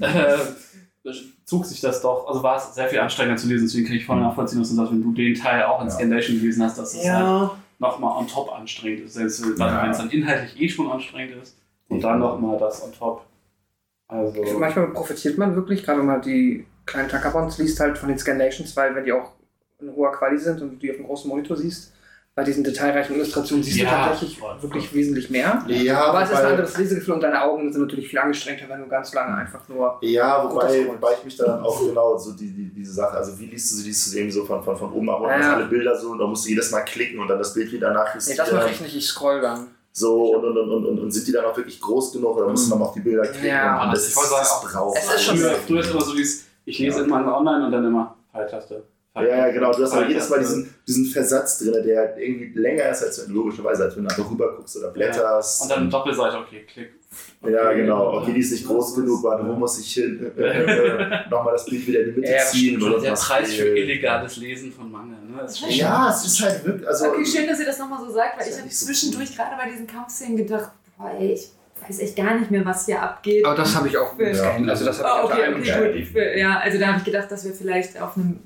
äh, zog sich das doch, also war es sehr viel anstrengender zu lesen, deswegen kann ich voll nachvollziehen, dass du sagst, wenn du den Teil auch in Ja. Scanation gelesen hast, dass es halt nochmal on top anstrengend ist. Selbst wenn Ja. es dann inhaltlich eh schon anstrengend ist und dann nochmal das on top. Also, Manchmal profitiert man wirklich, gerade wenn man die kleinen Takabons liest, halt von den Scanations, weil wenn die auch in hoher Qualität sind und du die auf dem großen Monitor siehst, bei diesen detailreichen Illustrationen siehst Ja, du tatsächlich voll, voll. wirklich wesentlich mehr. Ja, Aber es ist ein anderes Lesegefühl und deine Augen sind natürlich viel angestrengter, wenn du ganz lange einfach nur. Ja, wobei, wobei ich mich da dann auch genau so die, die, diese Sache, also wie liest du sie, liest du sie eben so von, von, von oben ab und Ja, alle Bilder so und da musst du jedes Mal klicken und dann das Bild wieder Nee, nachjustieren. das mache ich nicht, ich scroll dann. So und, und, und, und, und, sind die dann auch wirklich groß genug oder musst du dann auf die Bilder klicken? Ja, und das- das, ich sagen, das auch- braucht es ist schon früher ist immer so dieses, ich lese Ja. immer online und dann immer Pfeiltaste. Ja, ja, genau. Du hast aber jedes Mal diesen, diesen Versatz drin, der irgendwie länger ist, als wenn logischerweise, als wenn du einfach rüber guckst oder blätterst. Und dann Doppelseite, okay, klick. ja, genau. Und Okay, die ist nicht groß genug, warte, wo muss ich hin? Äh, Nochmal das Bild wieder in die Mitte Ja, ziehen. Oder Der was Preis für illegales Lesen von Manga, ne? Das ist Ja, es ist halt wirklich. Also, okay, schön, dass ihr das nochmal so sagt, weil ich ja habe so zwischendurch gerade bei diesen Kampfszenen gedacht, boah, ey, ich weiß echt gar nicht mehr, was hier abgeht. Aber das habe ich auch Ja. Also das habe ich unter okay, okay, gut. Ja, also da habe ich gedacht, dass wir vielleicht auf einem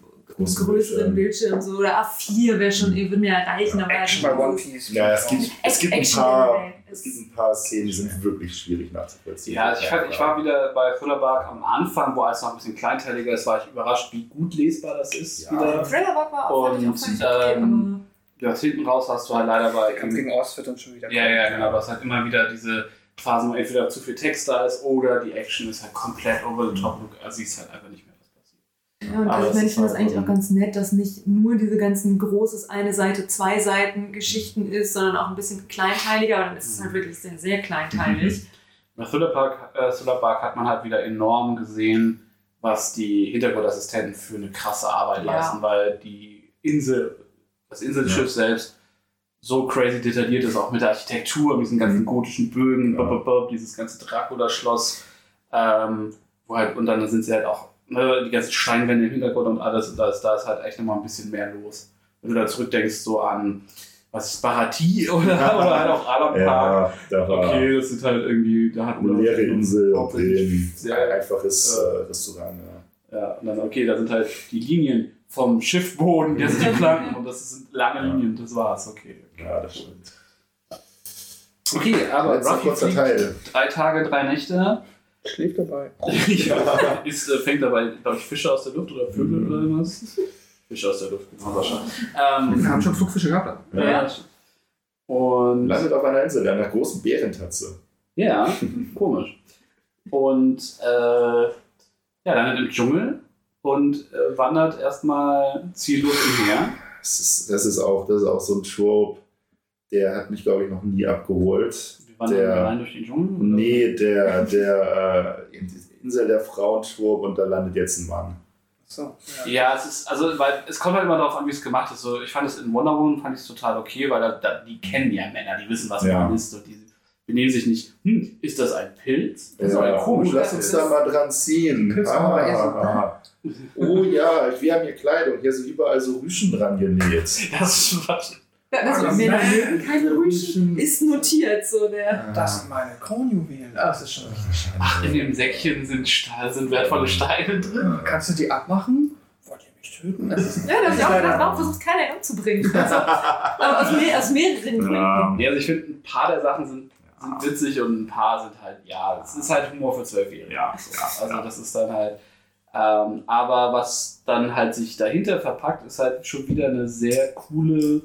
Großen größeren Bildschirm so oder A4 wäre schon, würde mir erreichen. aber Action bei One Piece. ja, es gibt, es gibt, ein paar, es gibt ein paar Szenen, die sind wirklich schwierig nachzuvollziehen. Ja, also ich, fand, ich war wieder bei Thriller am Anfang, wo alles noch ein bisschen kleinteiliger ist, war ich überrascht, wie gut lesbar das ist. Ja. Wieder. Thriller war auch Und, ähm, Ja, hinten raus hast du halt leider bei. Kampf gegen Ost wird dann schon wieder. Ja, ja, genau. Du hast halt immer wieder diese Phasen, wo entweder zu viel Text da ist oder die Action ist halt komplett over the top. Du siehst halt einfach nicht mehr. Ja, und Aber also ich das meine, ist ich finde das eigentlich auch ganz nett, dass nicht nur diese ganzen großes eine Seite, zwei Seiten Geschichten ist, sondern auch ein bisschen kleinteiliger, aber dann ist es Mhm. halt wirklich sehr, sehr kleinteilig. Bei Thriller Park, äh, Thriller Park hat man halt wieder enorm gesehen, was die Hintergrundassistenten für eine krasse Arbeit Ja. leisten, weil die Insel, das Inselschiff selbst so crazy detailliert ist, auch mit der Architektur, mit diesen ganzen gotischen Bögen, Ja. bop, bop, bop, dieses ganze Dracula-Schloss, ähm, wo halt, und dann sind sie halt auch, die ganzen Steinwände im Hintergrund und alles, und da ist, da ist halt echt nochmal ein bisschen mehr los. Wenn du da zurückdenkst, so an was ist Baratie oder, oder halt auch Alan Park. Ja, da war Okay, das sind halt irgendwie, da hat eine leere Insel und ein sehr einfaches äh, äh, Restaurant. Ja. Ja, und dann, okay, da sind halt die Linien vom Schiffboden, das sind die Planken und das sind lange Linien, das war's, okay. ja, das stimmt. Okay, aber Letzter Ruffy kurzer fliegt Teil. drei Tage, drei Nächte. Schläft dabei. ja, ist, äh, fängt dabei, glaube ich, Fische aus der Luft oder Vögel oder irgendwas. Fische aus der Luft, genau, wahrscheinlich. Wir Ähm, haben schon Flugfische gehabt. Ja. ja. Und Landet auf einer Insel, einer großen Bärentatze. Ja, komisch. Und äh, ja, landet im Dschungel und äh, wandert erstmal ziellos umher. Das ist, das ist auch, das ist auch so ein Trope, der hat mich, glaube ich, noch nie abgeholt. Wandern Der- durch den Dschungel. oder? Nee, der, der äh, Insel der Frauen-Trope und da landet jetzt ein Mann. So. Ja, es ist, also, weil es kommt halt immer darauf an, wie es gemacht ist. So, ich fand es in Wonder Woman fand ich es total okay, weil da, da, die kennen ja Männer, die wissen, was Ja. man ist und die benehmen sich nicht, hm, ist das ein Pilz? Das ist Ja, aber komisch. oh, lass uns da mal dran ziehen. Ah, oh ja, wir haben hier Kleidung. Hier sind überall so Rüschen dran genäht. Das ist was. Also, Ah, Männer mögen keine Rüschen. Ist notiert, so der. Das sind meine Kronjuwelen. Ah, das ist schon richtig schön. Ach, in dem Säckchen sind, Stahl, sind wertvolle Steine drin. Kannst du die abmachen? Wollt ihr mich töten? Das ist, Ja, das ist auch leider- gedacht, warum versucht keiner umzubringen? Also, aber aus, mehr, aus mehreren Gründen. Ja. Ja, also ich finde, ein paar der Sachen sind, sind witzig und ein paar sind halt, ja, es ist halt Humor für Zwölfjährige. Ja. So, also das ist dann halt, ähm, aber was dann halt sich dahinter verpackt, ist halt schon wieder eine sehr coole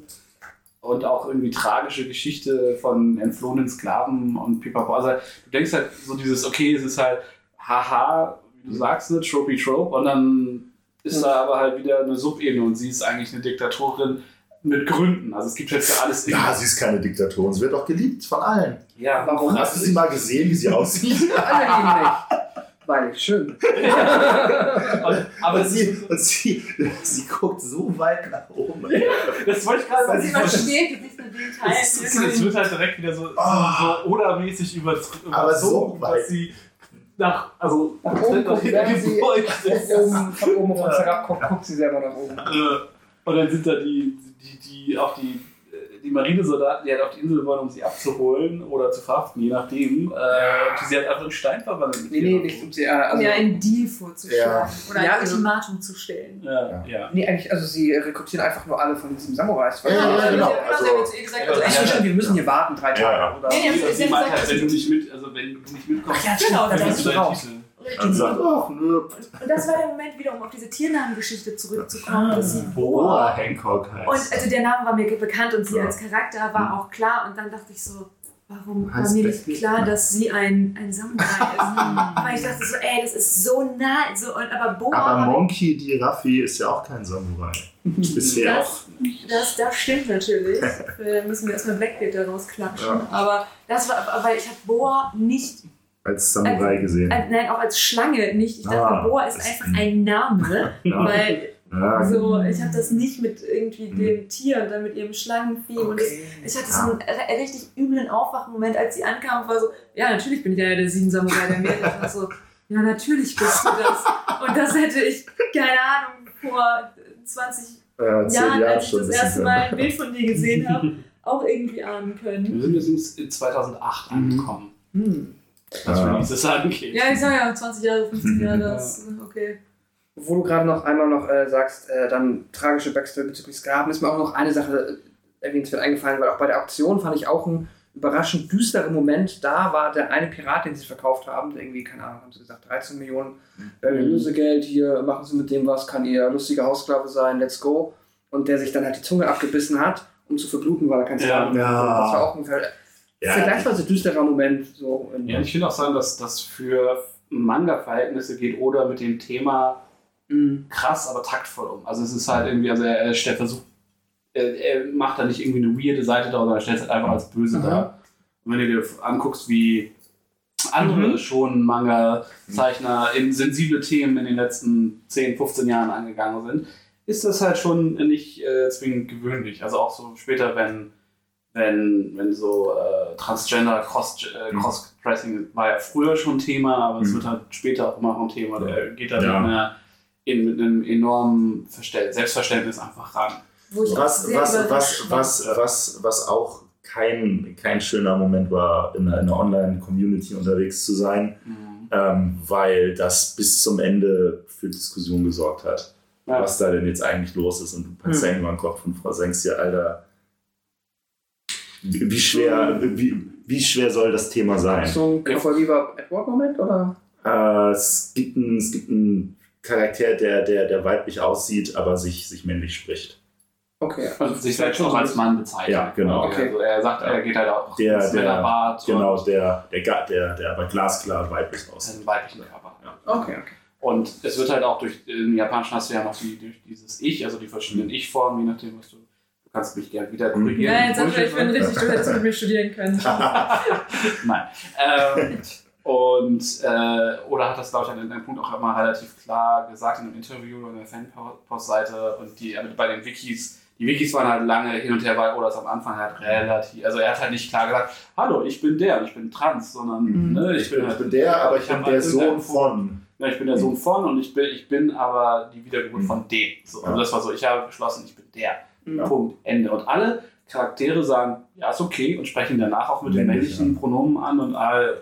und auch irgendwie tragische Geschichte von entflohenen Sklaven und pipapo. Also du denkst halt so dieses, okay, es ist halt haha, wie du sagst, ne, tropey trope und dann ist da aber halt wieder eine Subebene und sie ist eigentlich eine Diktatorin mit Gründen. Also es gibt jetzt für alles Ja, sie ist keine Diktatorin. Sie wird doch geliebt von allen. Ja, Warum? Hast du sie mal gesehen, wie sie aussieht? Alle lieben mich. Weil ich schön. Aber Und das, sie, und sie, sie guckt so weit nach oben. das wollte ich gerade sagen. sie versteht, wie sich mit dem Teil Es, wird halt direkt wieder so, Ah. so oder-mäßig überzogen, Aber so weit. dass sie nach, also Nach oben guckt, während sie oben, von oben auf uns Ja. herab guckt, sie selber nach oben. Und dann sind da die, die, die auch die, die Marinesoldaten, die halt auf die Insel wollen, um sie abzuholen oder zu verhaften, je nachdem. Äh, sie halt einfach in Stein verwandeln. Nee, nee, nicht um sie. Äh, um also, ja einen Deal vorzuschlagen Ja. oder Ja, ein also- Ultimatum zu stellen. Ja, ja. nee, eigentlich, also sie rekrutieren einfach nur alle von diesem Samurais. Ja, ja, genau. Also, Also- gesagt, also, stimmt, wir müssen hier warten, drei Tage. Ja. Oder? Nee, nee, Sie, meint halt, wenn du nicht mit, also wenn du nicht mitkommst, Ach ja, Genau, dann bist du raus. Und sagt, ach, nö. Und das war der Moment wieder, um auf diese Tiernamengeschichte zurückzukommen, dass sie Boa Boa. Hancock heißt. Und also der Name war mir bekannt und sie Ja. als Charakter war auch klar. Und dann dachte ich so, warum war Hans mir nicht klar, dass sie ein, ein Samurai ist? Weil ich dachte so, ey, das ist so nah. So, und, aber Boa, Aber Monkey D. Raffi ist ja auch kein Samurai. Bisher auch. das, das, das stimmt natürlich. Wir müssen erstmal Blackbeard rausklatschen. Ja. Aber das war, aber ich habe Boa nicht Als Samurai gesehen. Äh, nein, auch als Schlange nicht. Ich dachte, Ah, Boa ist einfach ein Name, Ja. weil Ja, so, ich habe das nicht mit irgendwie Mhm. dem Tier und dann mit ihrem Schlangenvieh und das, ich hatte so einen re- richtig üblen Aufwachmoment, als sie ankam und war so, ja, natürlich bin ich ja der sieben Samurai der Meere. Ich war so, ja, natürlich bist du das. Und das hätte ich, keine Ahnung, vor 20 äh, zehn Jahren, Jahre als ich das erste. Mal ein Bild von dir gesehen habe, auch irgendwie ahnen können. Wir sind jetzt in 2008 angekommen, Hm. Was Ja. Releases angeht. Ja, ich sag ja, 20 Jahre, 15 Jahre, das okay. Wo du gerade noch einmal noch äh, sagst, äh, dann tragische Backstory bezüglich Sklaven, ist mir auch noch eine Sache äh, erwähnenswert eingefallen, weil auch bei der Auktion fand ich auch einen überraschend düsteren Moment. Da war der eine Pirat, den sie verkauft haben, der irgendwie, keine Ahnung, haben sie gesagt, 13 Millionen Barrel Lösegeld, hier machen sie mit dem was, kann ihr lustiger Haussklave sein, let's go. Und der sich dann halt die Zunge abgebissen hat, um zu verbluten, weil er kein Sklave Ja. war. Das war auch ein Ja. vergleichsweise düsterer Moment. So Ja, ich will auch sagen, dass das für Manga-Verhältnisse geht oder mit dem Thema Mhm. krass, aber taktvoll um. Also es ist halt irgendwie, also er, er stellt versucht, er, er macht da nicht irgendwie eine weirde Seite da, sondern er stellt es halt einfach als böse Aha. dar. Und wenn du dir anguckst, wie andere Mhm. schon Manga-Zeichner in sensible Themen in den letzten 10, 15 Jahren angegangen sind, ist das halt schon nicht äh, zwingend gewöhnlich. Also auch so später, wenn, wenn, wenn so äh, Transgender, Cross, äh, Mhm. Cross-Dressing war ja früher schon Thema, aber es Mhm. wird halt später auch immer noch ein Thema. Der geht da Ja. mit, einer, in, mit einem enormen Verständ Selbstverständnis einfach ran. Was, was, was, was, was, was auch kein, kein schöner Moment war, in einer, in einer Online-Community unterwegs zu sein, Mhm. ähm, weil das bis zum Ende für Diskussion gesorgt hat, Ja. was da denn jetzt eigentlich los ist. Und du packst Hm. ja irgendwann den Kopf und denkst dir, Alter, wie, wie, schwer, wie, wie schwer soll das Thema sein? So ein Cowboy Bebop Edward-Moment, oder? Äh, es, gibt einen, es gibt einen Charakter, der, der, der weiblich aussieht, aber sich, sich männlich spricht. Okay. Also sich selbst auch als Mann bezeichnet. Ja, genau. Okay. Also er sagt, er geht halt auch Der- ins der- Männerbad Genau, der, der, der, der aber glasklar weiblich aussieht. einen weiblichen Körper. Ja. Okay, okay. Und es wird halt auch durch, im Japanischen hast du ja noch die, durch dieses Ich, also die verschiedenen Ich-Formen, je nachdem, was du kannst mich gerne wieder korrigieren. Ja, jetzt sag ich, ich bin ne? richtig, du hättest mit mir studieren können. Nein. Ähm, und, äh, oder hat das, glaube ich, an einem Punkt auch immer relativ klar gesagt in einem Interview oder in der Fanpost-Seite. Und die, aber bei den Wikis, die Wikis waren halt lange hin und her, weil Odas am Anfang halt relativ, also er hat halt nicht klar gesagt, hallo, ich bin der, ich bin trans, sondern Mhm. ne, Ich bin, ich halt- bin der, aber ich bin der Sohn von. Ja, ich bin der Sohn von und ich bin, ich bin aber die Wiedergeburt Mhm. von dem. So, Ja. also das war so, ich habe beschlossen, ich bin der. Ja. Punkt, Ende. Und alle Charaktere sagen, ja, ist okay und sprechen danach auch mit den Männlich, männlichen Pronomen an und all,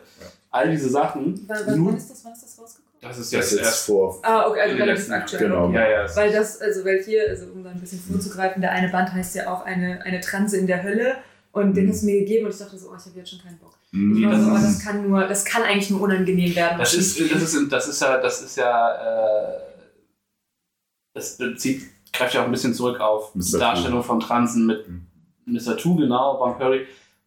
all diese Sachen. Wann, wann, ist das, wann ist das rausgekommen? das ist Das jetzt ist jetzt erst. vor. Ah, okay, also den relativ letzten aktuell. Genau. Okay. Ja, ja, Weil das, also weil hier, also um da ein bisschen vorzugreifen, der eine Band heißt ja auch eine, eine Transe in der Hölle und den Mhm. hast du mir gegeben und ich dachte so, oh, ich habe jetzt schon keinen Bock. Ich Mhm. war das so, oh, ist- das kann nur, das kann eigentlich nur unangenehm werden. Das ist, das ist, das ist ja, das ist ja, äh, das bezieht, greift ja auch ein bisschen zurück auf die. Darstellung von Transen mit Mhm. Mr. Two, genau, Bon Curry.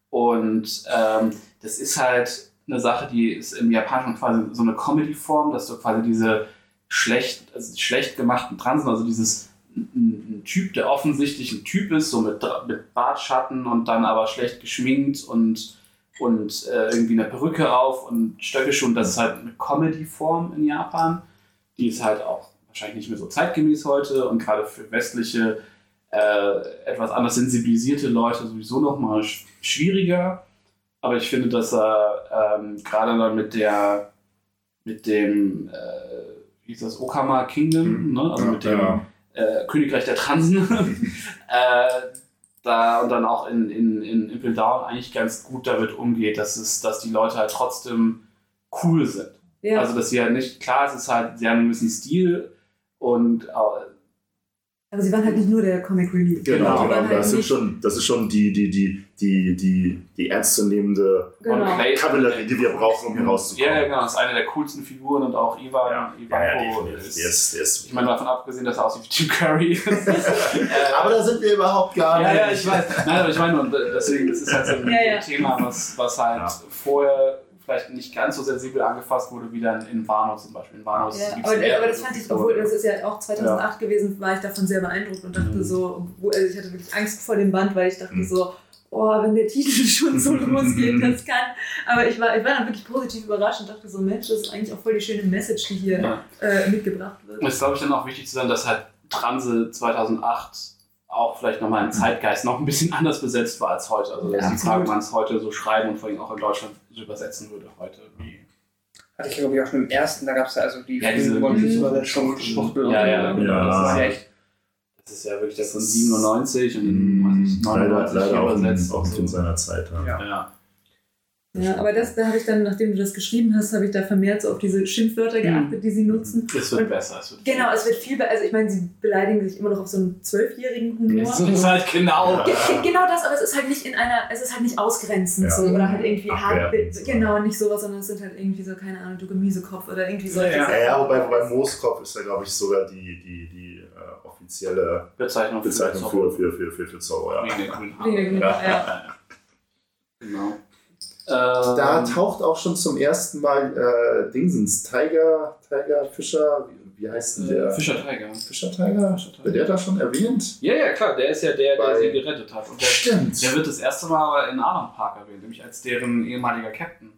Und ähm, das ist halt eine Sache, die ist im Japanischen quasi so eine Comedy-Form, dass du quasi diese schlecht, also schlecht gemachten Transen, also dieses ein, Typ, der offensichtlich ein Typ ist, so mit, mit Bartschatten und dann aber schlecht geschminkt und, und äh, irgendwie eine Perücke auf und Stöckelschuhe. Und das ist halt eine Comedy-Form in Japan. Die ist halt auch wahrscheinlich nicht mehr so zeitgemäß heute und gerade für westliche, äh, etwas anders sensibilisierte Leute sowieso nochmal sch schwieriger. Aber ich finde, dass er ähm, gerade dann mit der, mit dem, äh, wie hieß das, Okama Kingdom, ne? also Ja, mit dem ja. äh, Königreich der Transen, äh, da und dann auch in, in, in Impel Down eigentlich ganz gut damit umgeht, dass, es, dass die Leute halt trotzdem cool sind. ja. Also, dass sie halt nicht, klar, es ist halt, sie haben einen gewissen Stil und äh, aber sie waren halt nicht nur der Comic Relief. Genau, genau. waren halt Das, sind schon, das ist schon die, die, die, die, die, die ernstzunehmende genau. Kavallerie, die wir brauchen, um hier rauszukommen. Ja, ja, genau, das ist eine der coolsten Figuren und auch Ivan, Ja, Ivan ja, definitiv. ist, der ist, ich meine, davon abgesehen, dass er aussieht wie Tim Curry. aber da sind wir überhaupt gar ja, nicht. ja, ich weiß. Nein, aber ich meine, und deswegen, das ist halt so ein Ja, ja. Thema, was, was halt Ja. vorher vielleicht nicht ganz so sensibel angefasst wurde, wie dann in Wano zum Beispiel. In Wano Ja, aber, aber das fand ich, obwohl das ist ja auch 2008 gewesen, war ich davon sehr beeindruckt und dachte Mhm. so, also ich hatte wirklich Angst vor dem Band, weil ich dachte Mhm. so, oh, wenn der Titel schon so losgeht, das kann. Aber ich war, ich war dann wirklich positiv überrascht und dachte so, Mensch, das ist eigentlich auch voll die schöne Message, die hier Ja. äh, mitgebracht wird. Und es ist, glaube ich, dann auch wichtig zu sagen, dass halt Transe 2008 auch vielleicht nochmal im Zeitgeist noch ein bisschen anders besetzt war als heute. Also, dass Ja, die Frage, man es heute so schreiben und vor allem auch in Deutschland übersetzen würde heute. Wie Hatte ich glaube ich auch schon im ersten, da gab es ja also die Ja, diese- Übersetzung. Schwuchtel. Ja, ja, und- ja. Das ist ja echt. Das ist ja wirklich das von 97 und in Mhm. weiß ich, Leider, 99 leider auch ein, übersetzt. auch so. seiner Zeit. Ja. Ja. Ja. Ja, aber das, da habe ich dann, nachdem du das geschrieben hast, habe ich da vermehrt so auf diese Schimpfwörter geachtet, die sie nutzen. Es wird Und- besser. Es wird Genau, es wird viel besser. Also ich meine, sie beleidigen sich immer noch auf so einen zwölfjährigen Humor. Es ist halt genau. Ge- ge- Genau das, aber es ist halt nicht in einer, es ist halt nicht ausgrenzend Ja. so oder halt irgendwie hart, so. genau, nicht sowas, sondern es sind halt irgendwie so, keine Ahnung, du Gemüsekopf oder irgendwie solche Ja. Ja, ja, wobei, wobei Mooskopf ist ja, glaube ich, sogar die, die, die äh, offizielle Bezeichnung für Bezeichnung für, für, für, für, für Zorro. Ja. Wegen der grünen Haare, ja. Genau. Da Ähm, taucht auch schon zum ersten Mal äh, Dingsens Tiger, Tiger Fischer, wie, wie heißt denn der? äh, Fischer Tiger. Fischer Tiger? Fischer Tiger. Wird der da schon erwähnt? Ja, ja, klar, der ist ja der, der Bei- sie gerettet hat. Und der, Stimmt. der wird das erste Mal in Alan Park erwähnt, nämlich als deren ehemaliger Captain.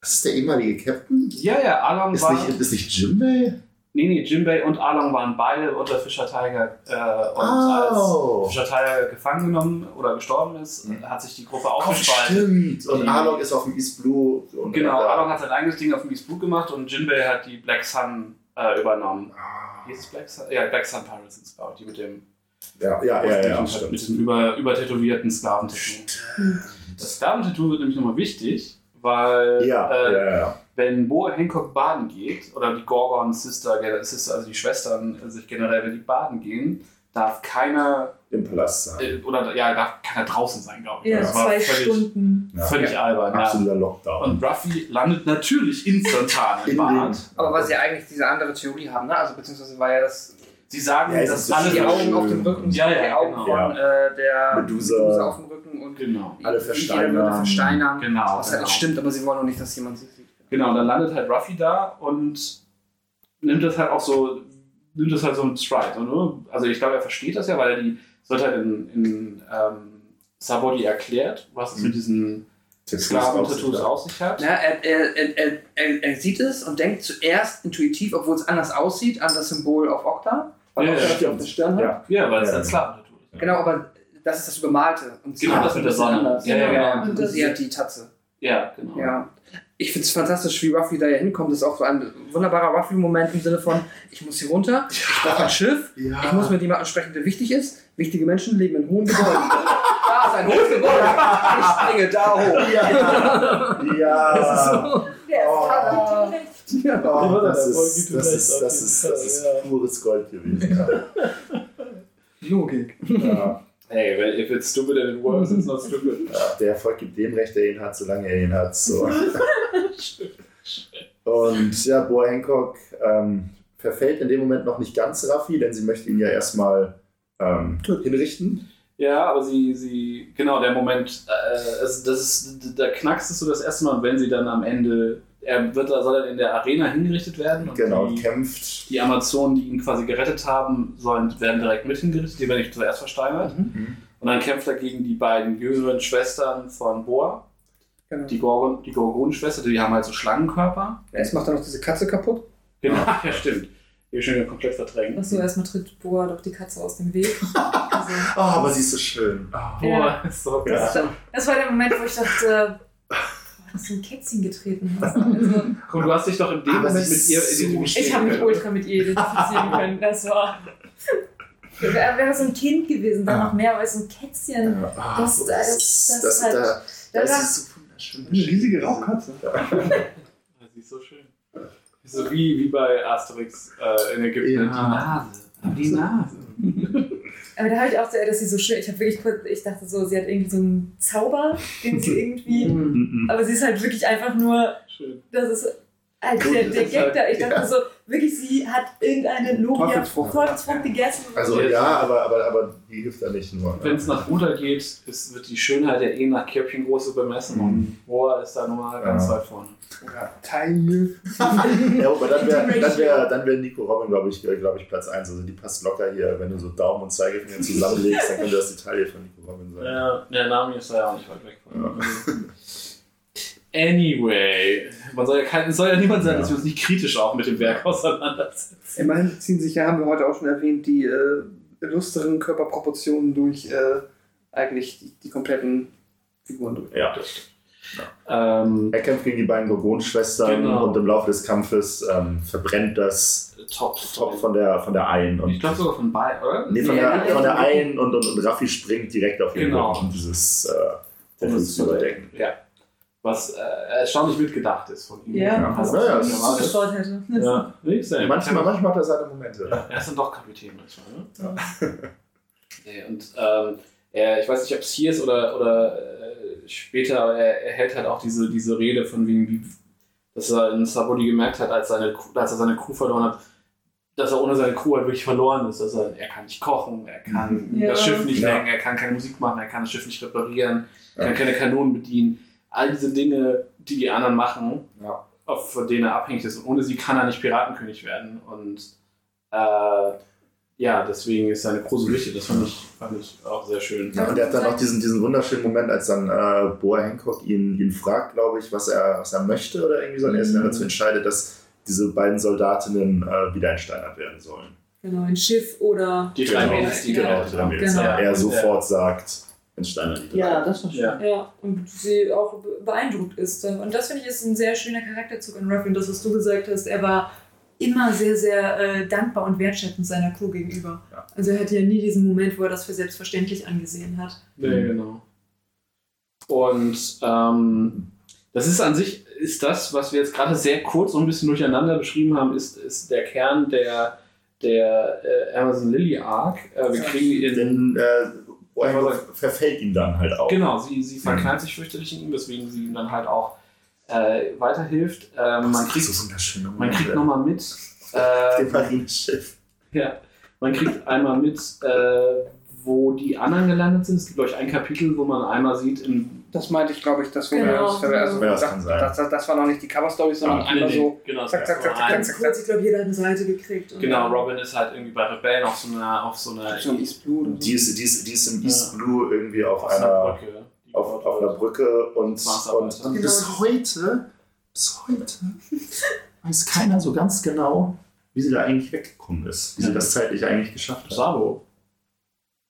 Das ist der ehemalige Captain? Ja, ja, Alan Ist war. nicht, ist nicht Jimbei? Nee, nee, Jimbei und Alan waren beide unter Fischer Tiger. Äh, und als Oh. Fischer Tiger gefangen genommen oder gestorben ist, Mhm. hat sich die Gruppe Oh, aufgespalten. stimmt. Und Die- Arlong ist auf dem East Blue. Und Genau, und da- Alan hat sein eigenes Ding auf dem East Blue gemacht und Jinbei hat die Black Sun äh, übernommen. Ah. Wie ist es Black Sun? Ja, Black Sun Pirates glaube ich, die mit dem Ja, ja, ja, ja, ja mit diesem über, übertätowierten Sklaventattoo. Das Sklaventattoo wird nämlich nochmal wichtig, weil Ja, äh, ja, ja. wenn Boa Hancock baden geht, oder die Gorgon Sister, Sister also die Schwestern sich generell, wenn die baden gehen, darf keiner, Im Palast sein. äh, oder ja, darf keiner draußen sein, glaube ich. Ja, das war zwei völlig, Stunden. Ja. völlig albern. Ja. Absoluter Lockdown. Und Ruffy landet natürlich instantan im In Bad. Aber weil sie ja eigentlich diese andere Theorie haben, ne? Also beziehungsweise war ja das Sie sagen, Ja, dass so alle die schön. Augen auf dem Rücken, Ja, ja, die Augen genau. von äh, der Medusa. auf dem Rücken und Genau. Alle versteinern. Würde versteinern. Genau, Was halt genau. stimmt, aber sie wollen auch nicht, dass jemand sie sieht. Genau, und dann landet halt Ruffy da und nimmt das halt auch so, nimmt das halt so ein Stride. So, ne? Also ich glaube, er versteht das ja, weil er die, wird halt in, in ähm, Sabody erklärt, was es Mhm. mit diesen Sklaven-Tattoos auf sich hat. Ja, er, er, er, er sieht es und denkt zuerst intuitiv, obwohl es anders aussieht, an das Symbol auf Okta. Weil Ja, ja, das ja auf der Stirn hat. Ja. Ja, weil es Ja. ein Sklaventattoo ist. Genau, aber das ist das Übermalte. Und sie Genau, das mit der Sonne. anders. Ja, ja, genau. Und, Und das- sie hat die Tatze. Ja, genau. Ja. Ich finde es fantastisch, wie Ruffy da hier hinkommt. Das ist auch so ein wunderbarer Ruffy-Moment im Sinne von, ich muss hier runter, ich brauche ein Schiff, Ja. ich muss mit jemandem sprechen, der wichtig ist. Wichtige Menschen leben in hohen Gebäuden. da ist ein hohes Gebäude. Ich springe da hoch. Ja. ja. Das ist so. Der Oh. hat recht. Ja. Oh, das, Erfolg ist, das, ist, das, ist, das ist pures Gold gewesen. Ja. Logik. Ja. Hey, well, if it's stupid and it works, it's not stupid. Ja, der Erfolg gibt dem Recht, der ihn hat, solange er ihn hat. So. Und ja, Boa Hancock ähm, verfällt in dem Moment noch nicht ganz Raffi, denn sie möchte ihn ja erstmal ähm, hinrichten. Ja, aber sie, sie, genau, der Moment, äh, das ist, da knackst es so das erste Mal, und wenn sie dann am Ende, er wird, soll dann in der Arena hingerichtet werden. Und Genau, die, kämpft. die Amazonen, die ihn quasi gerettet haben, sollen, werden direkt mit hingerichtet, die werden nicht zuerst versteinert. Mhm. Und dann kämpft er gegen die beiden jüngeren Schwestern von Boa, Genau. die, Gorgon, die Gorgonenschwester, die haben halt so Schlangenkörper. Jetzt macht er noch diese Katze kaputt. Genau, ja, stimmt. Die ich schon wieder komplett verdrängt. Achso, erstmal tritt Boa doch die Katze aus dem Weg. Also, Oh, aber sie ist so schön. Boa ist so geil. das, das war der Moment, wo ich dachte, dass du ein Kätzchen getreten hast. Also, Guck, du hast dich doch in dem Moment mit ihr so identifiziert. ich habe mich ultra mit ihr identifizieren können. Das war. Wäre wär so ein Kind gewesen, dann Ah. noch mehr, weil so ein Kätzchen. Das- so, das- ist- das das, ist halt- da, Da, das da, ist so wunderschön. Eine riesige Rauchkatze. Ja, sie ist so schön. So wie, wie bei Asterix äh, in Ägypten. Ja. Die Nase. Die Nase. Aber da habe ich auch so, dass sie so schön. Ich habe wirklich kurz, ich dachte so, sie hat irgendwie so einen Zauber, den sie irgendwie. Mhm. Aber sie ist halt wirklich einfach nur, Schön. das ist halt der, der Gag halt- da. Ich dachte ja. so, wirklich, sie hat irgendeine Logia Teufelsfrucht. Gegessen. Also ja, aber, aber, aber die hilft da nicht nur. Wenn es nach runter geht, ist, wird die Schönheit ja eh nach Körbchengröße bemessen Mhm. und Boa ist da nochmal ganz Ja. weit vorne. Ja, Tiny. Ja, aber dann wäre dann wär, dann wär Nico Robin, glaube ich, glaub ich, Platz 1. Also die passt locker hier. Wenn du so Daumen und Zeigefinger zusammenlegst, dann könnte das die Taille von Nico Robin sein. Ja, der Name ist da ja auch nicht weit weg von. Anyway, man soll ja, kein, es soll ja niemand sein, Ja. dass wir uns nicht kritisch auch mit dem Werk auseinandersetzen. Immerhin ziehen sich ja, haben wir heute auch schon erwähnt, die äh, illustren Körperproportionen durch äh, eigentlich die, die kompletten Figuren durch. Ja. das stimmt. Ähm, Er kämpft gegen die beiden Gorgonschwestern Genau. und im Laufe des Kampfes ähm, verbrennt das top, Top von der, von der einen. Und Ich glaube sogar von beiden, oder? nee, von, Ja, der, ja, von der ja. einen und, und, und Raffi springt direkt auf ihn, Genau. um dieses äh, überdecken. Ja. Was äh, erstaunlich mitgedacht ist von ihm. Ja, ja, du ja, ist erwartet. zugetraut hätte. Ja, nee. Manchmal, manchmal hat er seine Momente. Er ist dann doch Kapitän manchmal, ne? Nee, und ähm, er, ich weiß nicht, ob es hier ist oder, oder äh, später, aber er, er hält halt auch diese, diese Rede von wegen, wie, dass er in Sabodi gemerkt hat, als, seine, als er seine Crew verloren hat, dass er ohne seine Crew halt wirklich verloren ist. Dass er, er kann nicht kochen, er kann Ja. das Schiff nicht Ja. lenken, er kann keine Musik machen, er kann das Schiff nicht reparieren, er Ja. kann keine Kanonen bedienen. All diese Dinge, die die anderen machen, Ja. auf, von denen er abhängig ist. Und ohne sie kann er nicht Piratenkönig werden. Und äh, ja, deswegen ist seine so wichtig. Das fand ich, fand ich auch sehr schön. Ja, und er hat dann auch diesen, diesen wunderschönen Moment, als dann äh, Boa Hancock ihn, ihn fragt, glaube ich, was er, was er möchte oder irgendwie so. Und er sich dann Mhm. dazu entscheidet, dass diese beiden Soldatinnen äh, wieder entsteinert werden sollen. Genau, ein Schiff oder. Die drei Genau, Mädels, die. Genau, die haben. Mädels. Genau. Er sofort sagt, entsteinern die drei. das war schön. Ja. Ja, und sie auch be- beeindruckt ist. Und das finde ich ist ein sehr schöner Charakterzug an Ruffy. Und das, was du gesagt hast, er war immer sehr, sehr äh, dankbar und wertschätzend seiner Crew gegenüber. Ja. Also er hatte ja nie diesen Moment, wo er das für selbstverständlich angesehen hat. Nee, genau. Und ähm, das ist an sich, ist das, was wir jetzt gerade sehr kurz und ein bisschen durcheinander beschrieben haben, ist, ist der Kern der, der äh, Amazon Lily Arc. Äh, wir kriegen ihn. Denn äh, Warhammer verfällt ihm dann halt auch. Genau, sie, sie verknallt sich fürchterlich in ihm, weswegen sie ihm dann halt auch äh, weiterhilft. Ähm, man kriegt, so man kriegt nochmal mit. Den Äh, Marineschiff. ja, man kriegt einmal mit, äh, wo die anderen gelandet sind. Es gibt, glaube ich, ein Kapitel, wo man einmal sieht, in Das meinte ich, glaube ich, das, wo Genau, uns also, Ja, das das, sein. das, das, das war noch nicht die Cover-Story, sondern Ja, einmal so. genau, zack, zack, zack, zack, ein- zack. Kurz, ich glaube, jeder hat eine Seite gekriegt. Und Genau, Robin ist halt irgendwie bei Rebellen auf so einer, auf so einer, So East Blue oder so. Die ist, die, ist, die ist im Ja. East Blue irgendwie auf, auf einer Brücke. auf, auf einer. Brücke und, und, und Genau. bis heute, bis heute weiß keiner so ganz genau, wie sie da eigentlich weggekommen ist. Wie sie Ja. das zeitlich eigentlich geschafft hat. Sabo.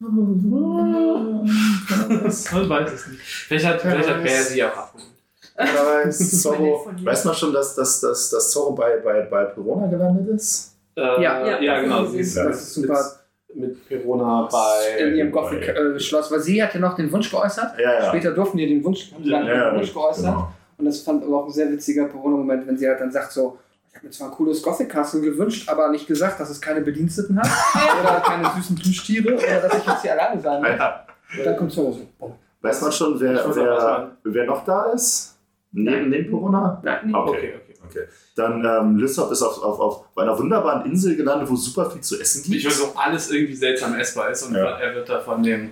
Man weiß es nicht. Vielleicht hat, vielleicht hat Bär sie auch abgeholt. Weiß, Zorro, weiß man schon, dass, dass, dass, dass Zorro bei, bei, bei Perona gelandet ist? Äh, Ja, ja, ja, genau. das Sie ist- ist, das ist super. Mit, mit Perona bei. in ihrem Gothic-Schloss, weil sie hat ja noch den Wunsch geäußert. Ja, ja. Später durften die den Wunsch, haben sie dann Ja, den Wunsch geäußert. genau. Und das fand aber auch ein sehr witziger Corona-Moment, wenn sie halt dann sagt so, ich habe mir zwar ein cooles Gothic-Castle gewünscht, aber nicht gesagt, dass es keine Bediensteten hat oder keine süßen Plüschtiere oder dass ich jetzt hier alleine sein muss. Ja. Und dann kommt so, so boah. Weiß man schon, wer, wer, wer noch da ist? Neben, neben Perona? Nein, Nee. Okay. Okay, okay. Okay. Dann ähm, Lysop ist auf, auf, auf einer wunderbaren Insel gelandet, wo super viel zu essen gibt. Ich weiß, wo alles irgendwie seltsam essbar ist und Ja. er wird da von dem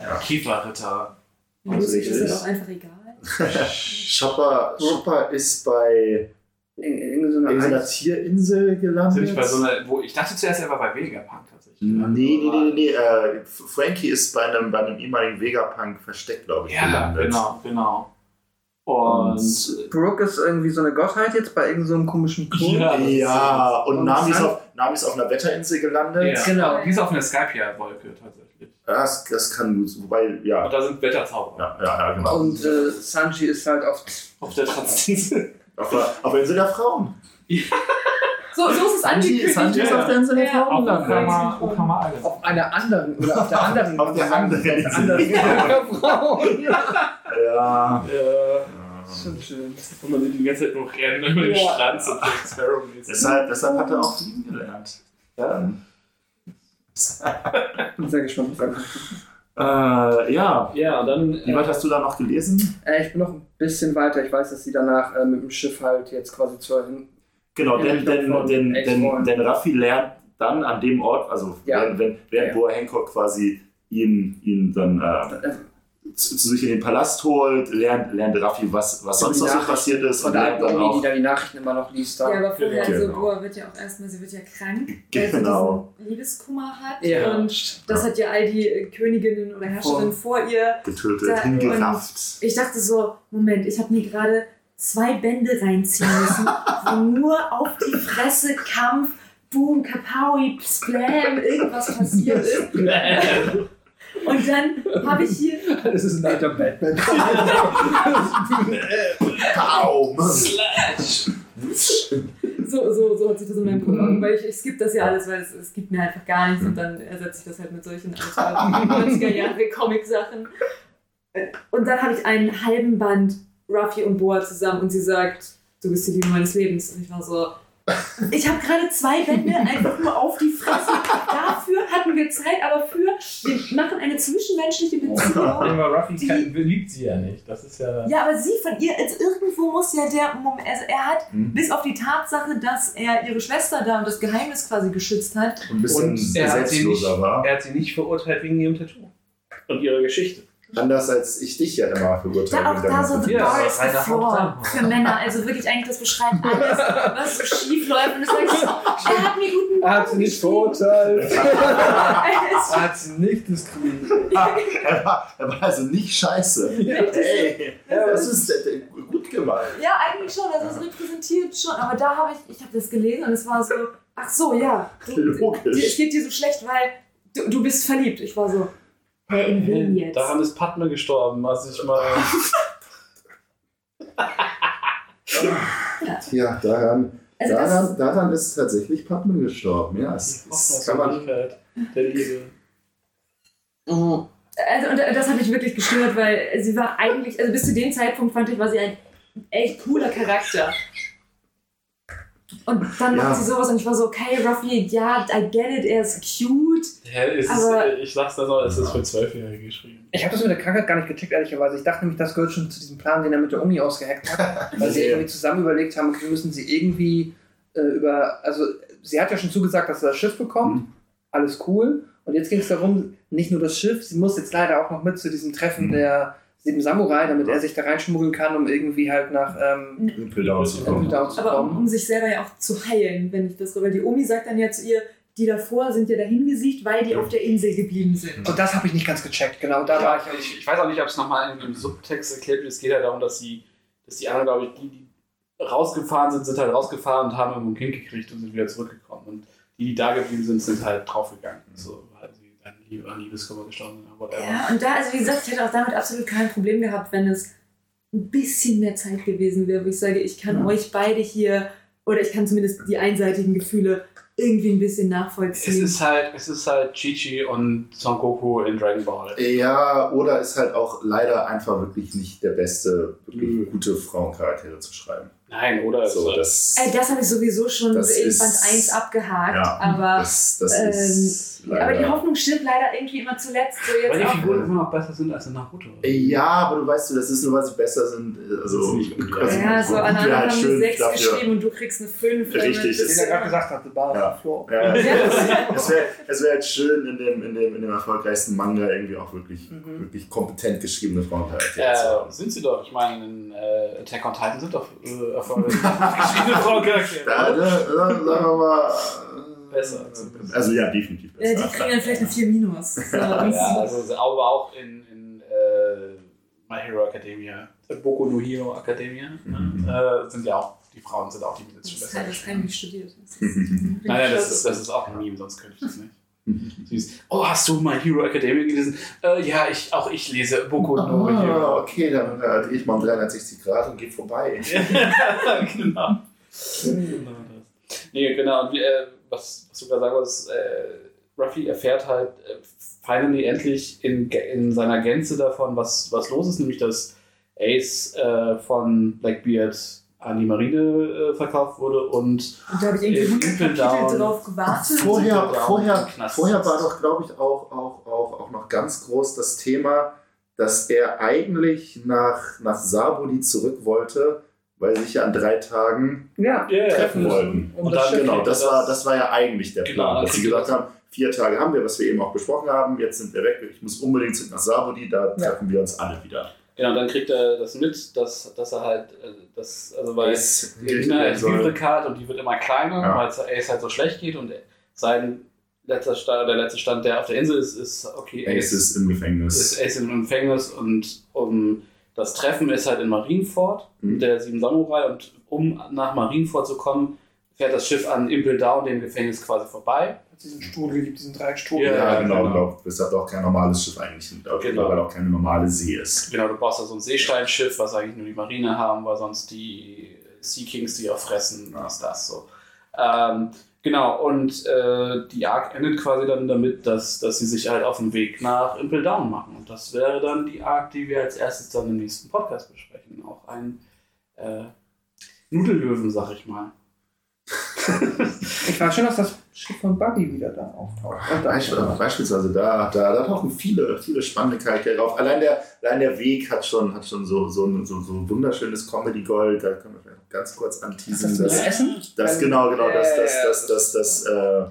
Ja. Kieferritter. Ja, Musik ist ja doch einfach egal. Chopper, Chopper ist bei in, in so einer irgendeiner Tierinsel Sind gelandet. bei so einer, wo ich dachte zuerst, er war bei Vegapunk tatsächlich. Nee, nee, nee, nee. nee. Äh, Frankie ist bei einem, bei einem ehemaligen Vegapunk versteckt, glaube ich, Ja, gelandet. genau, genau. Und. Brooke ist irgendwie so eine Gottheit jetzt bei irgendeinem so einem komischen Klo. Ja. Ja, und Und Nami ist, auf, Nami ist auf einer Wetterinsel gelandet. Ja. Genau. Die ist auf einer Skype-Wolke tatsächlich. Das, das kann gut, wobei, ja. Und da sind Wetterzauber. Ja, ja, ja genau. Und äh, Sanji ist halt auf Auf der Transinsel. Auf, der, auf der Insel der Frauen. So, so ist es angekündigt. Sanji ist auf der Insel der Ja. Frauen Auf. Okama, Okama Island. auf einer anderen oder auf der anderen Auf der anderen auf der Insel. anderen Ja. Ja. Ja. Schon schön. Wo man die ganze Zeit noch rennen über den. Strand so Jack Sparrow. Deshalb, deshalb hat er auch fliegen gelernt. Ja. Bin sehr gespannt, was er. Äh, ja. Ja, und dann. Wie weit hast du da noch gelesen? Äh, ich bin noch ein bisschen weiter. Ich weiß, dass sie danach äh, mit dem Schiff halt jetzt quasi zur hin. Genau, denn, denn, denn, denn, denn Raffi lernt dann an dem Ort, also Ja. während, wenn, während Ja. Boa Hancock quasi ihn, ihn dann äh, Äh, zu, zu sich in den Palast holt, lernt, lernt Raffi, was, was sonst noch so passiert ist und lernt alten dann Omi, die auch. da die Nachrichten immer noch liest. Da. Ja, aber vorher, also Genau. Goa wird ja auch erstmal, sie wird ja krank, weil Genau. sie diesen Liebeskummer hat. Ja. Und das hat ja all die äh, Königinnen oder Herrscherinnen vor ihr. getötet, Da- hingerafft. Ich dachte so, Moment, ich habe mir gerade zwei Bände reinziehen müssen, wo nur auf die Fresse Kampf, Boom, Kapaui, Splam, irgendwas passiert ist. Und dann habe ich hier Das ist ein alter Batman. Kaum! So, so, so hat sich das in meinem Kopf an, weil ich, ich skippe das ja alles, weil es, es gibt mir einfach gar nichts und dann ersetze ich das halt mit solchen alten 90er Jahre Comic-Sachen. Und dann habe ich einen halben Band Ruffy und Boa zusammen und sie sagt, du bist die Liebe meines Lebens. Und ich war so, ich habe gerade zwei Bände einfach nur auf die Fresse. Dafür hatten wir Zeit, aber für, wir machen eine zwischenmenschliche Beziehung. Aber Ruffy beliebt sie ja nicht. Das ist ja. Ja, aber sie von ihr, also irgendwo muss ja der Moment, also er hat, Hm. bis auf die Tatsache, dass er ihre Schwester da und das Geheimnis quasi geschützt hat, Ein bisschen Und er hat sie nicht, er hat sie nicht verurteilt wegen ihrem Tattoo. Und ihrer Geschichte. Anders als ich dich ja immer verurteilt da auch da so the bar is the floor für Männer. Also wirklich eigentlich, das beschreibt alles, was so schief läuft. Und es sagt so, er hat mir guten Er hat sie nicht verurteilt. Er hat sie nicht diskriminiert. er, war, er war also nicht scheiße. Hey, das ist äh, gut gemacht. Ja, eigentlich schon, also es repräsentiert schon. Aber da habe ich, ich habe das gelesen und es war so, ach so, ja, du, Logisch. dir- es geht dir so schlecht, weil du, du bist verliebt. Ich war so, hä, in wen jetzt? Daran ist Padme gestorben, was ich mal. Ja, daran. Also das, Daran, daran ist tatsächlich Padme gestorben. Ja, es, es kann man. Der Liebe. also, und das hat mich wirklich gestört, weil sie war eigentlich, also bis zu dem Zeitpunkt fand ich, war sie ein echt cooler Charakter. Und dann Ja. macht sie sowas und ich war so, okay, Ruffy, ja, I get it, er ist cute. Ja, es ist, Aber- ich sag's das auch, es ist für Zwölfjährige geschrieben. Ich habe das mit der Krankheit gar nicht gecheckt, ehrlicherweise. Ich dachte nämlich, das gehört schon zu diesem Plan, den er mit der Uni ausgeheckt hat. weil sie irgendwie zusammen überlegt haben, okay, müssen sie irgendwie äh, über. Also, sie hat ja schon zugesagt, dass sie das Schiff bekommt. Mhm. Alles cool. Und jetzt ging es darum, nicht nur das Schiff, sie muss jetzt leider auch noch mit zu diesem Treffen Mhm. der sieben Samurai, damit er sich da reinschmuggeln kann, um irgendwie halt nach ähm, Impeldown zu kommen. Down zu Aber um, kommen. um sich selber ja auch zu heilen, wenn ich das so, weil die Omi sagt dann ja zu ihr, die davor sind ja dahin gesiegt, weil die auf der Insel geblieben sind. Und das habe ich nicht ganz gecheckt, genau. Da war ich. Ja, ich, ich weiß auch nicht, ob es nochmal im Subtext erklärt wird. Es geht halt darum, dass, sie, dass die anderen, glaube ich, die, die rausgefahren sind, sind halt rausgefahren und haben irgendwo ein Kind gekriegt und sind wieder zurückgekommen. Und die, die da geblieben sind, sind halt draufgegangen. So, weil sie dann Liebe, an Liebeskummer gestorben sind oder whatever. Ja, und da, also wie gesagt, ich hätte auch damit absolut kein Problem gehabt, wenn es ein bisschen mehr Zeit gewesen wäre, wo ich sage, ich kann Ja. euch beide hier, oder ich kann zumindest die einseitigen Gefühle irgendwie ein bisschen Es nachvollziehen. ist halt, es ist halt Chi-Chi und Son Goku in Dragon Ball. Ja, oder ist halt auch leider einfach wirklich nicht der beste, wirklich Mhm. gute Frauencharaktere zu schreiben. Nein, oder? So, das, Äh, das habe ich sowieso schon Das in Band 1 abgehakt, Ja, aber, das, das ähm, ist leider. aber die Hoffnung stirbt leider irgendwie immer zuletzt. So weil jetzt die auch. Figuren immer noch besser sind als in Naruto. ja, aber du weißt du, das ist nur, weil sie besser sind. Also, Das ist nicht gut. also ja, so an anderen halt haben die schön 6 dafür. geschrieben und du kriegst eine 5. Richtig, Den er gerade gesagt hat, The Bar Ja. on the Floor. Ja, Ja. es wäre es wär jetzt schön, in dem, in, dem, in dem erfolgreichsten Manga irgendwie auch wirklich, Mhm. wirklich kompetent geschriebene Frauencharaktere zu haben. Äh, sind sie doch. Ich meine, in äh, Attack on Titan sind doch äh, erfolgreich geschriebene Frauencharaktere. Da, da, da, sagen wir mal. äh, Besser. Also ja, definitiv Ja, besser. die kriegen dann vielleicht eine 4 Minus. So, Ja, also aber auch in, in äh, My Hero Academia, äh, Boku no Hero Academia, Mhm. äh, sind ja auch, die Frauen sind auch die Mädels schon Das besser. hat das geschrieben. heimlich studiert. Das ist-. Nein, nein, das ist, das ist auch ein Meme, sonst könnte ich das nicht. Süß. Oh, hast du My Hero Academia gelesen? Äh, ja, ich, auch ich lese Boku no Ah, Hero. okay, dann äh, drehe ich mal um 360 Grad und gehe vorbei. genau. genau das. Nee, genau. Und wie, äh, was, was du gerade sagen wolltest, äh, Ruffy erfährt halt äh, finally endlich in, in seiner Gänze davon, was, was los ist, nämlich dass Ace äh, von Blackbeard an die Marine äh, verkauft wurde und Und da habe ich irgendwie In 100 Impel Kapitel Down. drauf gewartet. Vorher, vorher, vorher war doch, glaube ich, auch, auch, auch, auch noch ganz groß das Thema, dass er eigentlich nach, nach Sabuli zurück wollte, weil sie sich ja an drei Tagen Ja, Ja, ja, treffen ja. wollten. Um Und das dann- Genau, das war, das- war ja eigentlich der Genau, Plan. dass sie gesagt haben, vier Tage haben wir, was wir eben auch besprochen haben, jetzt sind wir weg, ich muss unbedingt zurück nach Sabudi, da Ja. treffen wir uns alle wieder. Genau, dann kriegt er das mit, dass, dass er halt, äh, das, also weil Ace die Lina ist soll- Übrigkeit und die wird immer kleiner, Ja. weil es Ace halt so schlecht geht und sein letzter Stand, der letzte Stand, der auf der Insel ist, ist okay, Ace ist im Gefängnis. ist Ace im Gefängnis und um das Treffen ist halt in Marineford, Mhm. der sieben Samurai und um nach Marineford zu kommen, fährt das Schiff an Impel Down, dem Gefängnis quasi vorbei. Hat diesen Stuhl geliebt, diesen Dreieckstuhl. Ja, Ja, genau, genau. genau. Weshalb auch kein normales Schiff eigentlich, Genau. weil auch keine normale See ist. Genau, du brauchst da so ein Seesteinschiff, was eigentlich nur die Marine haben, weil sonst die Sea Kings die auch fressen, was das so. Ähm, genau, und äh, die Arc endet quasi dann damit, dass, dass sie sich halt auf den Weg nach Impel Down machen. Und das wäre dann die Arc, die wir als erstes dann im nächsten Podcast besprechen. Auch ein äh, Nudellöwen, sag ich mal. Ich war schon, dass das Schiff von Buggy wieder da auftaucht. Und da- Beisp beispielsweise da, da, da tauchen viele, viele spannende Charaktere auf. Allein der, allein der Weg hat schon, hat schon so, so, ein- so, so wunderschönes Comedy-Gold. Da können wir vielleicht noch ganz kurz Ist anteasen. das dem Essen? Das genau, genau, das, das, das, das, das, äh,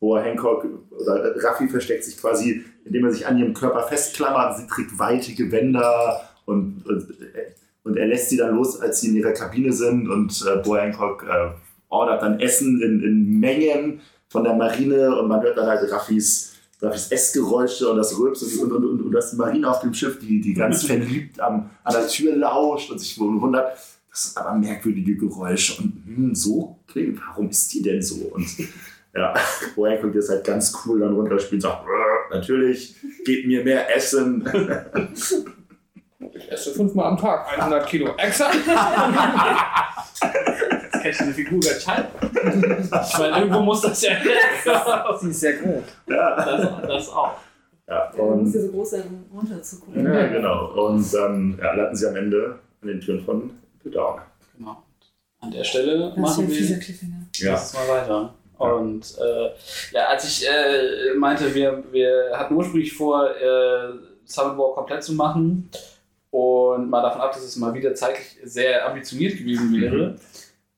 wo Hancock oder Raffi versteckt sich quasi, indem er sich an ihrem Körper festklammert. Sie trägt weite Gewänder und, und, und er lässt sie dann los, als sie in ihrer Kabine sind und äh, Bo Hancock äh, ordert dann Essen in, in Mengen von der Marine und man hört dann halt Raffis, Raffis Essgeräusche und das Rülpsen und, und, und, und das Marine auf dem Schiff, die, die ganz verliebt am, an der Tür lauscht und sich wundert, das sind aber merkwürdige Geräusche und hm, so klingt, warum ist die denn so? Und ja, woher kommt das halt ganz cool dann runterspielt und sagt, "Brr, natürlich, gebt mir mehr Essen. Ich esse fünfmal am Tag 100 Kilo. Exakt! Jetzt vielleicht eine Figur gar nicht. Weil irgendwo muss das ja Sie ist sehr groß. Ja, das, das auch. ja. Du musst Und, ja so groß sein, um runterzugucken. ja genau. Und dann ja, landen sie am Ende an den Türen von The Down. Genau. An der Stelle Das machen ein wir. Ja. Nächstes Mal weiter. Und äh, ja, als ich äh, meinte, wir, wir hatten ursprünglich vor, äh, Summit War komplett zu machen und mal davon ab, dass es mal wieder zeitlich sehr ambitioniert gewesen wäre,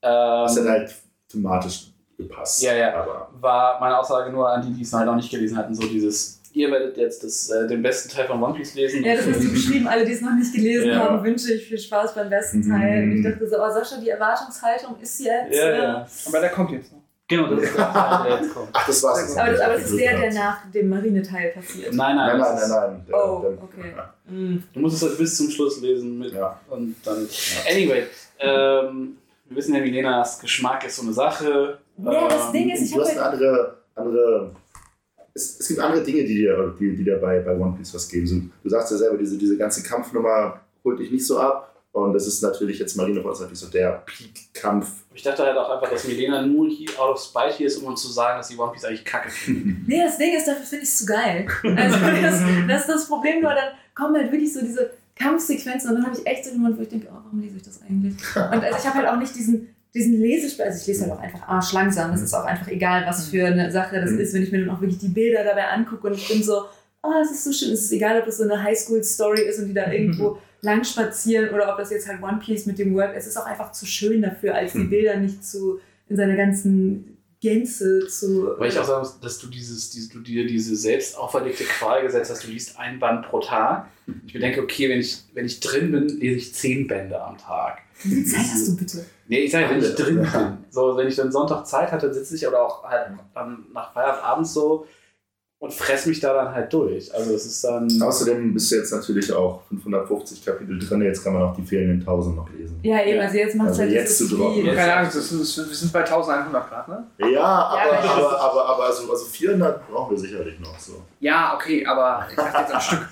Das hat ähm, halt thematisch gepasst. Ja, ja. Aber war meine Aussage nur an die, die es halt noch nicht gelesen hatten, so dieses, ihr werdet jetzt das, äh, den besten Teil von One Piece lesen. Ja, das hast du beschrieben. Alle, die es noch nicht gelesen Ja. haben, wünsche ich viel Spaß beim besten Mhm. Teil. Und ich dachte so, oh Sascha, die Erwartungshaltung ist jetzt. Ja, ja. Aber der kommt jetzt noch. Genau, das ist der Teil, der jetzt kommt. ach, das war's. Aber, das, aber das ist der, der Nein, nach dem Marineteil passiert. Nein, nein, nein, nein, nein. Der- Oh, okay. Mhm. Du musst es halt bis zum Schluss lesen mit Ja. und dann. Anyway, ähm, wir wissen ja, Milenas Geschmack ist so eine Sache. Ja, das Ähm, Ding ist, ich Du hast habe eine andere, andere es, es gibt andere Dinge, die dir, die, die dir bei, bei One Piece was geben. So, du sagst ja selber, diese, diese ganze Kampfnummer holt dich nicht so ab. Und das ist natürlich jetzt Marineford natürlich so der Peak-Kampf. Ich dachte halt auch einfach, dass Milena nur hier out of spite hier ist, um uns zu sagen, dass sie One Piece eigentlich kacke findet. Nee, das Ding ist, dafür finde ich es zu geil. Also das, das ist das Problem, nur dann kommen halt wirklich so diese Kampfsequenzen und dann habe ich echt so den Moment, wo ich denke, oh, warum lese ich das eigentlich? Und also ich habe halt auch nicht diesen, diesen Lesespaß, also ich lese halt auch einfach arschlangsam, das ist auch einfach egal, was für eine Sache das ist, wenn ich mir dann auch wirklich die Bilder dabei angucke und ich bin so, oh, es ist so schön, es ist egal, ob das so eine Highschool-Story ist und die da irgendwo lang spazieren oder ob das jetzt halt One Piece mit dem Word, es ist auch einfach zu schön dafür, als die Mhm. Bilder nicht zu, in seiner ganzen Gänze zu... Weil ich auch sagen muss, dass du dieses, diese, du dir diese selbst auferlegte Qual gesetzt hast, du liest ein Band pro Tag. Ich mir denke, okay, wenn ich, wenn ich drin bin, lese ich zehn Bände am Tag. Wie viel Zeit hast du bitte? Nee, ich sage, wenn ich drin bin. So, wenn ich dann Sonntag Zeit hatte, sitze ich oder auch halt dann nach Feierabend abends so und fress mich da dann halt durch. Also es ist dann. Außerdem bist du jetzt natürlich auch 550 Kapitel drin. Jetzt kann man auch die fehlenden 1000 noch lesen. Ja, eben, Ja. also jetzt macht es Also halt jetzt zu droppen. Spiel. Keine Angst, das ist, wir sind bei 1100 Grad, ne? Ja, aber, aber aber, aber, aber also, also 400 brauchen wir sicherlich noch. So. Ja, okay, aber ich dachte jetzt am Stück.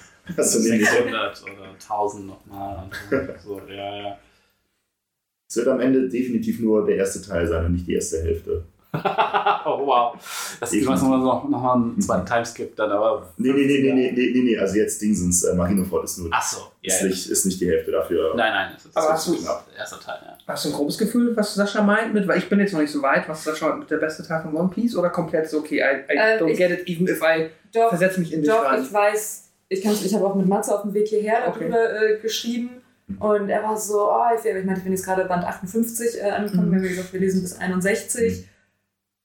Nee, nee. 600 oder 1000 nochmal. So, ja, ja. Es wird am Ende definitiv nur der erste Teil sein und nicht die erste Hälfte. oh, wow. Das ist was man noch, noch einen zweiten Timeskip dann, aber. Nee, nee, nee, nee, nee, nee, nee, nee. also jetzt Dingsens, äh, Marineford ist nur, Achso, ja. ist, ja. nicht, ist nicht die Hälfte dafür. Nein, nein, das ist Aber das hast ist du- der erste Teil, ja. Hast du ein grobes Gefühl, was Sascha meint mit, weil ich bin jetzt noch nicht so weit, was Sascha mit der beste Teil von One Piece oder komplett so, okay, I, I Äh, don't ich- get it, even if I Doch, versetze mich in dich doch, rein. ich weiß, ich, ich habe auch mit Matze auf dem Weg hierher Okay. darüber äh, geschrieben und er war so, oh, ich, ich meinte, ich bin jetzt gerade Band 58 äh, angekommen, Mhm. wir haben gesagt, wir lesen bis 61.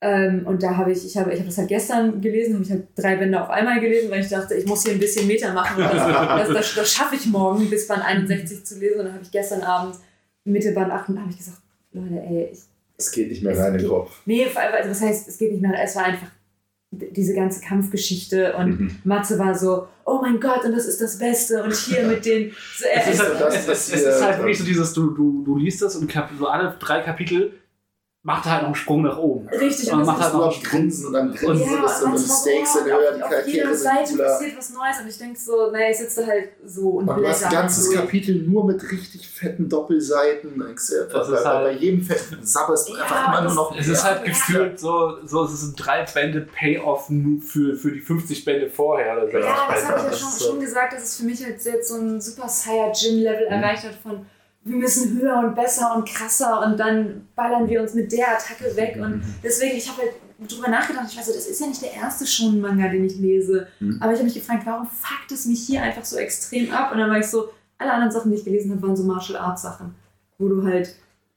Ähm, und da habe ich, ich habe ich hab das halt gestern gelesen, habe ich halt drei Bände auf einmal gelesen, weil ich dachte, ich muss hier ein bisschen Meter machen und das, das, das, das schaffe ich morgen, bis Band 61 zu lesen. Und dann habe ich gestern Abend Mitte Band 8 habe ich gesagt, Leute, ey, ich, Es geht nicht mehr rein in den Kopf. nee, also was heißt, es geht nicht mehr, es war einfach diese ganze Kampfgeschichte und Mhm. Matze war so, oh mein Gott, und das ist das Beste und hier mit den. So, Es ist, halt, das es, es, es passiert, ist halt ähm, wirklich so dieses, du, du, du liest das und so alle drei Kapitel macht er halt noch einen Sprung nach oben. richtig, Und und macht halt ist noch am Grinsen und Und- Grinsen ja, und, und und Stakes sind höher, auf, die auf Charaktere jeder sind Seite cooler. passiert was Neues und ich denke so, naja, ich sitze halt so und Und du hast ein ganzes durch. Kapitel nur mit richtig fetten Doppelseiten. Das bei, ist halt- bei jedem fetten sabberst du Ja, einfach immer nur noch. Es ist halt gefühlt so, so, es ist ein drei Bände Payoff für, für die 50 Bände vorher. Oder so. Ja, das habe ich ja Das schon, ist schon gesagt, dass es für mich halt jetzt so ein Super Saiyajin-Level erreicht hat von wir müssen höher und besser und krasser und dann ballern wir uns mit der Attacke weg. Und deswegen, ich habe halt drüber nachgedacht, ich weiß so, das ist ja nicht der erste Shonen-Manga, den ich lese. Mhm. Aber ich habe mich gefragt, warum fuckt es mich hier einfach so extrem ab? Und dann war ich so, alle anderen Sachen, die ich gelesen habe, waren so Martial Arts Sachen, wo du halt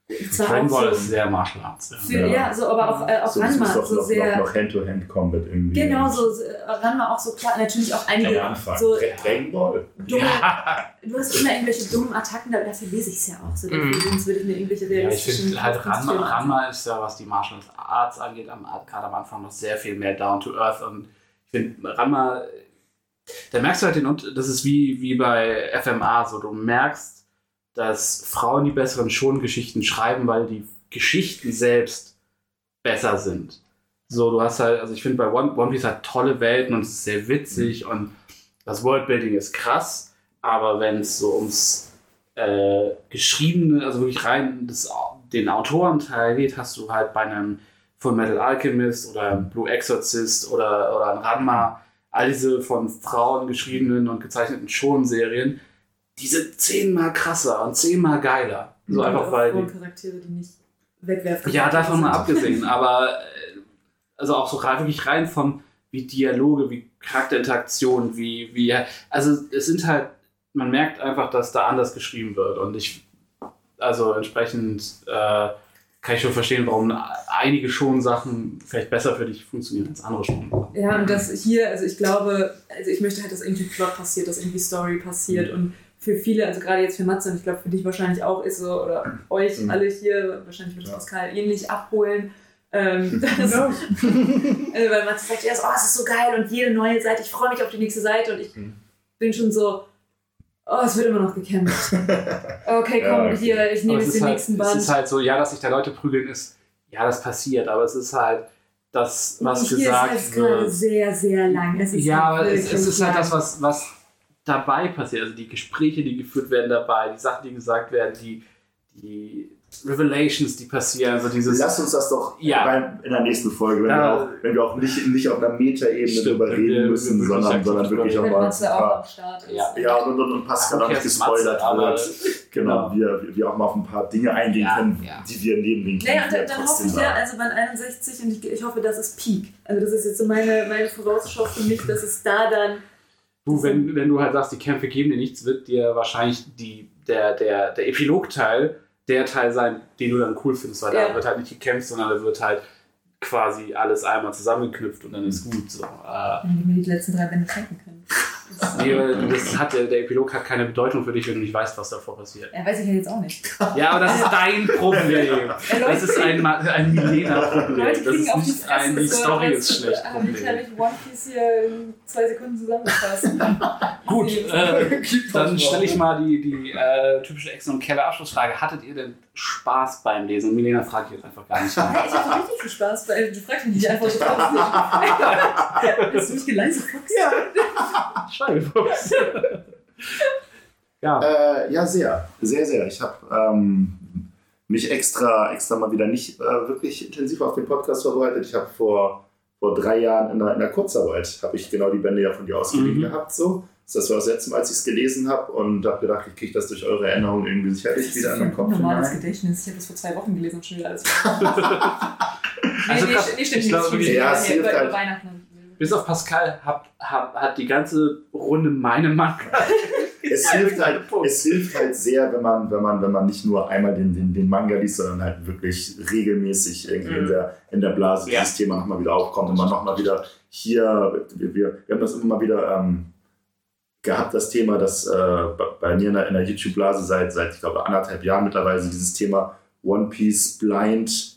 Dragon ist sehr Martial Arts. Ja. für, Ja. ja. so, aber auch, äh, auch so, Ranma so noch, sehr. noch, noch Hand-to-Hand-Combat irgendwie. Genau, so so, äh, Ranma auch so klar, natürlich auch einige Anfang. so Dra- Dragon Ball. dumme, Ja. du hast immer irgendwelche dummen Attacken, da- dafür lese ich es ja auch. So, Mhm. sonst würde ich mir irgendwelche Ja, ich finde halt Ranma. Ranma ist ja, was die Martial Arts angeht, am, gerade am Anfang noch sehr viel mehr down to earth. Und ich finde, Ranma, da merkst du halt den Unterschied, das ist wie, wie bei FMA, so du merkst, dass Frauen die besseren Schon-Geschichten schreiben, weil die Geschichten selbst besser sind. So, du hast halt, also ich finde bei One, One Piece hat tolle Welten und es ist sehr witzig und das Worldbuilding ist krass, aber wenn es so ums äh, geschriebene, also wirklich rein das, den Autorenteil geht, hast du halt bei einem Full Metal Alchemist oder Blue Exorcist oder, oder ein Ranma, all diese von Frauen geschriebenen und gezeichneten Schon-Serien, die sind zehnmal krasser und zehnmal geiler. So Und einfach weil die, Charaktere, die nicht wegwerfen. ja, davon mal abgesehen, aber äh, also auch so rein, wirklich rein von wie Dialoge, wie Charakterinteraktion, wie, wie, also es sind halt, man merkt einfach, dass da anders geschrieben wird und ich, also entsprechend äh, kann ich schon verstehen, warum einige schon Sachen vielleicht besser für dich funktionieren als andere schon. Ja, und das hier, also ich glaube, also ich möchte halt, dass irgendwie Plot passiert, dass irgendwie Story passiert und für viele, also gerade jetzt für Matze und ich glaube für dich wahrscheinlich auch ist so, oder euch Mhm. alle hier, wahrscheinlich wird es Ja. Pascal ähnlich abholen. Ähm, das, also weil Matze sagt erst, oh, es ist so geil und jede neue Seite, ich freue mich auf die nächste Seite und ich Mhm. bin schon so, oh, es wird immer noch gekämpft. Okay, komm, Ja, okay. hier, ich nehme jetzt es den halt, nächsten es Band. ist halt so, ja, dass sich da Leute prügeln, ist, ja, das passiert, aber es ist halt das, was hier gesagt ist halt gerade wird. sehr, sehr lang. Es ist Ja, halt aber es, es ist halt lang. das, was, was dabei passiert. Also die Gespräche, die geführt werden dabei, die Sachen, die gesagt werden, die, die Revelations, die passieren, also dieses. Lass uns das doch Ja. beim, in der nächsten Folge, wenn, Da- wir, auch, wenn wir auch nicht, nicht auf einer Metaebene drüber wenn wir- reden müssen, wir sondern, sondern wirklich auch mal ist. Ja. Ja, und, und, und Pascal auch nicht gespoilert wird. Genau, wir, wir auch mal auf ein paar Dinge eingehen Ja, können, ja. die wir neben den Naja, und dann, dann hoffe ich ja, also bei 61 und ich, ich hoffe, das ist Peak. Also das ist jetzt so meine, meine Vorausschau für mich, dass es da dann. Du, wenn, wenn du halt sagst, die Kämpfe geben dir nichts, wird dir wahrscheinlich die, der, der, der Epilog-Teil der Teil sein, den du dann cool findest, weil Ja. da wird halt nicht gekämpft, sondern da wird halt quasi alles einmal zusammengeknüpft und dann ist gut. So. Äh, Wenn die mir die letzten drei Bände schenken können. Das, nee, das hat, der, der Epilog hat keine Bedeutung für dich, wenn du nicht weißt, was davor passiert. ja, weiß ich ja jetzt auch nicht. Ja, aber das ist dein Problem. Das ist ein, ein Milena-Problem. Das ist die nicht ein, die Story ist schlecht. Habe ich, hab Problem. ich One Piece hier in zwei Sekunden zusammengefasst. Gut, äh, dann stelle ich mal die, die äh, typische Exen- und Keller-Abschlussfrage. Hattet ihr denn Spaß beim Lesen? Und Milena frage ich jetzt einfach gar nicht. Hey, ich hatte richtig viel Spaß, weil du fragst mich nicht einfach so. Hast du mich geleistet? Ja. Scheibefuchs. ja. Äh, ja, sehr. Sehr, sehr. Ich habe ähm, mich extra, extra mal wieder nicht äh, wirklich intensiv auf den Podcast vorbereitet. Ich habe vor, vor drei Jahren in der, in der Kurzarbeit, habe ich genau die Bände ja von dir ausgeliehen Mhm. gehabt. So. Das war das letzte Mal, als ich es gelesen habe und habe gedacht, ich kriege das durch eure Erinnerung irgendwie sicherlich wieder in den Kopf Normales hinein. Gedächtnis. Ich habe das vor zwei Wochen gelesen und schon wieder alles. Also nee, krass, nee, nee, stimmt ich nicht. glaube Ja, es hilft halt. Weihnachten. Bis auf Pascal hat, hat, hat die ganze Runde meine Manga. Es hilft, halt, es hilft halt sehr, wenn man, wenn man, wenn man nicht nur einmal den, den, den Manga liest, sondern halt wirklich regelmäßig irgendwie in, Mhm. der, in der Blase Ja. dieses Thema nochmal wieder aufkommt und man nochmal wieder hier, wir, wir, wir haben das immer mal wieder ähm, gehabt, das Thema, dass äh, bei mir in der, in der YouTube-Blase seit, seit, ich glaube, anderthalb Jahren mittlerweile dieses Thema One Piece Blind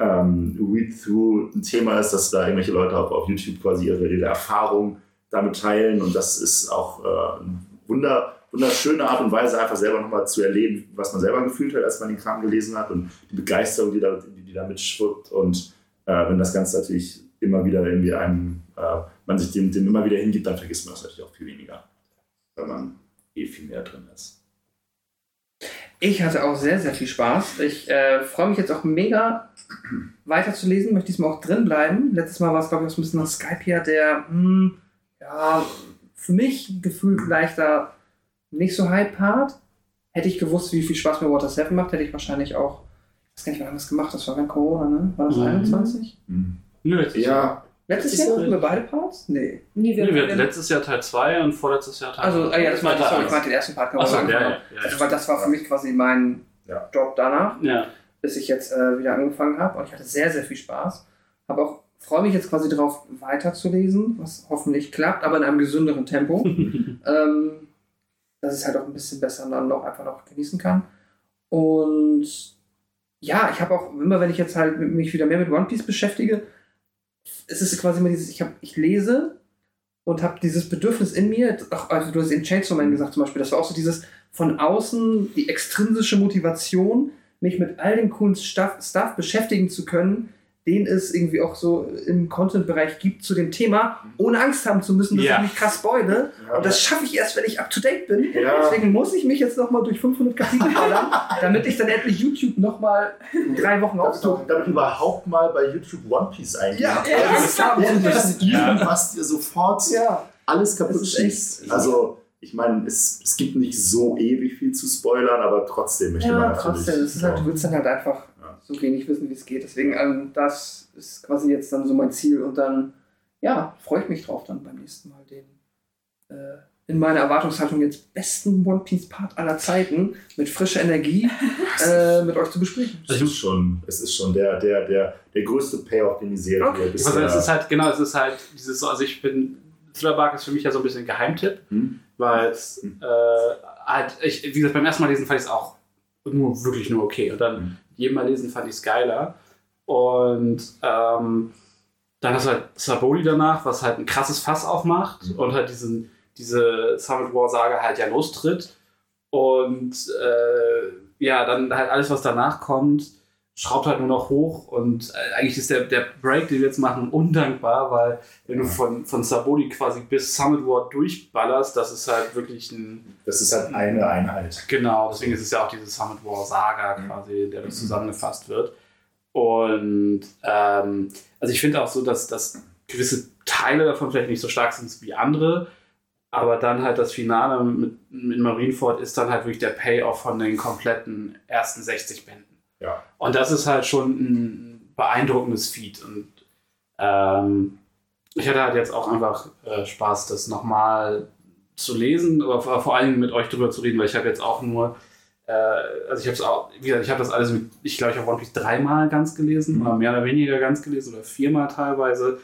ähm, Read-Through ein Thema ist, dass da irgendwelche Leute auf, auf YouTube quasi ihre, ihre Erfahrung damit teilen. Und das ist auch äh, eine wunder, wunderschöne Art und Weise, einfach selber nochmal zu erleben, was man selber gefühlt hat, als man den Kram gelesen hat. Und die Begeisterung, die da, die, die da mitschwuppt und äh, wenn das Ganze natürlich immer wieder irgendwie einem, äh, man sich dem, dem immer wieder hingibt, dann vergisst man das natürlich auch viel weniger, weil man eh viel mehr drin ist. Ich hatte auch sehr, sehr viel Spaß. Ich äh, freue mich jetzt auch mega weiterzulesen, möchte diesmal auch drin bleiben. Letztes Mal war es, glaube ich, auch so ein bisschen nach Skype hier, der, hm, ja, für mich gefühlt leichter nicht so Hype-Part. Hätte ich gewusst, wie viel Spaß mir Water 7 macht, hätte ich wahrscheinlich auch, ich weiß gar nicht, wann haben wir das gemacht, das war während Corona, ne? War das Mhm. 21? Nö, letztes Jahr. Ja, Letztes Jahr hatten wir beide Parts? Nee. Nee, wir, Nee, wir hatten letztes Jahr Teil 2 und vorletztes Jahr Teil Also, äh, ja, das Teil sorry, ich meinte den ersten Part, wo wir ja, ja, haben. Also, ja. weil das war für mich quasi mein Ja. Job danach. ja. bis ich jetzt äh, wieder angefangen habe. Und ich hatte sehr, sehr viel Spaß. Habe auch, freue mich jetzt quasi darauf, weiterzulesen, was hoffentlich klappt, aber in einem gesünderen Tempo. ähm, dass ich es halt auch ein bisschen besser dann noch einfach noch genießen kann. Und ja, ich habe auch immer, wenn ich jetzt halt mich wieder mehr mit One Piece beschäftige, es ist quasi immer dieses, ich, hab, ich lese und habe dieses Bedürfnis in mir, auch, also du hast eben Chainsaw Man gesagt zum Beispiel, das war auch so dieses von außen, die extrinsische Motivation, mich mit all dem coolen Stuff, Stuff beschäftigen zu können, den es irgendwie auch so im Content-Bereich gibt zu dem Thema, ohne Angst haben zu müssen, dass Ja. ich mich krass spoile. Ja, Und das schaffe ich erst, wenn ich up-to-date bin. Ja. Deswegen muss ich mich jetzt nochmal durch 500 Kapitel ballern, damit ich dann endlich YouTube nochmal drei Wochen damit, aufsuche. damit überhaupt mal bei YouTube One Piece eingehen. Ja, Ja, das das investieren, was dir sofort Ja. alles kaputt Das ist echt- schießt. Also, ich meine, es, es gibt nicht so ewig viel zu spoilern, aber trotzdem möchte man Ja, natürlich. trotzdem. Das ist halt, du willst dann halt einfach Ja. So wenig wissen, wie es geht. Deswegen, ähm, das ist quasi jetzt dann so mein Ziel. Und dann, ja, freue ich mich drauf, dann beim nächsten Mal den äh, in meiner Erwartungshaltung jetzt besten One Piece Part aller Zeiten mit frischer Energie äh, mit euch zu besprechen. es ist schon, es ist schon der, der, der, der größte Payoff, den die Serie Okay. bisher. Also es ist halt, genau, es ist halt dieses so, also ich bin, Thriller ist für mich ja so ein bisschen ein Geheimtipp, Hm? weil es Hm. äh, halt, ich, wie gesagt, beim ersten Mal lesen fand ich es auch nur wirklich nur okay. Und dann Hm. Jedem Mal lesen fand ich es geiler. Und ähm, dann hast du halt Saboli danach, was halt ein krasses Fass aufmacht Mhm. und halt diesen, diese Summit War Saga halt ja lostritt. Und äh, ja, dann halt alles, was danach kommt, schraubt halt nur noch hoch. Und äh, eigentlich ist der, der Break, den wir jetzt machen, undankbar, weil wenn du von, von Saboli quasi bis Summit War durchballerst, das ist halt wirklich ein Das ist halt eine Einheit. Genau, deswegen ist es ja auch diese Summit War Saga Mhm. quasi, in der das zusammengefasst wird. Und ähm, also ich finde auch so, dass, dass gewisse Teile davon vielleicht nicht so stark sind wie andere, aber dann halt das Finale mit, mit Marineford ist dann halt wirklich der Payoff von den kompletten ersten 60 Bänden. Und das ist halt schon ein beeindruckendes Feed. Und ähm, ich hatte halt jetzt auch einfach äh, Spaß, das nochmal zu lesen, aber vor, vor Dingen mit euch drüber zu reden, weil ich habe jetzt auch nur, äh, also ich habe es auch, wie gesagt, ich habe das alles mit, ich glaube, ich habe One Piece dreimal ganz gelesen, Mhm. oder mehr oder weniger ganz gelesen, oder viermal teilweise.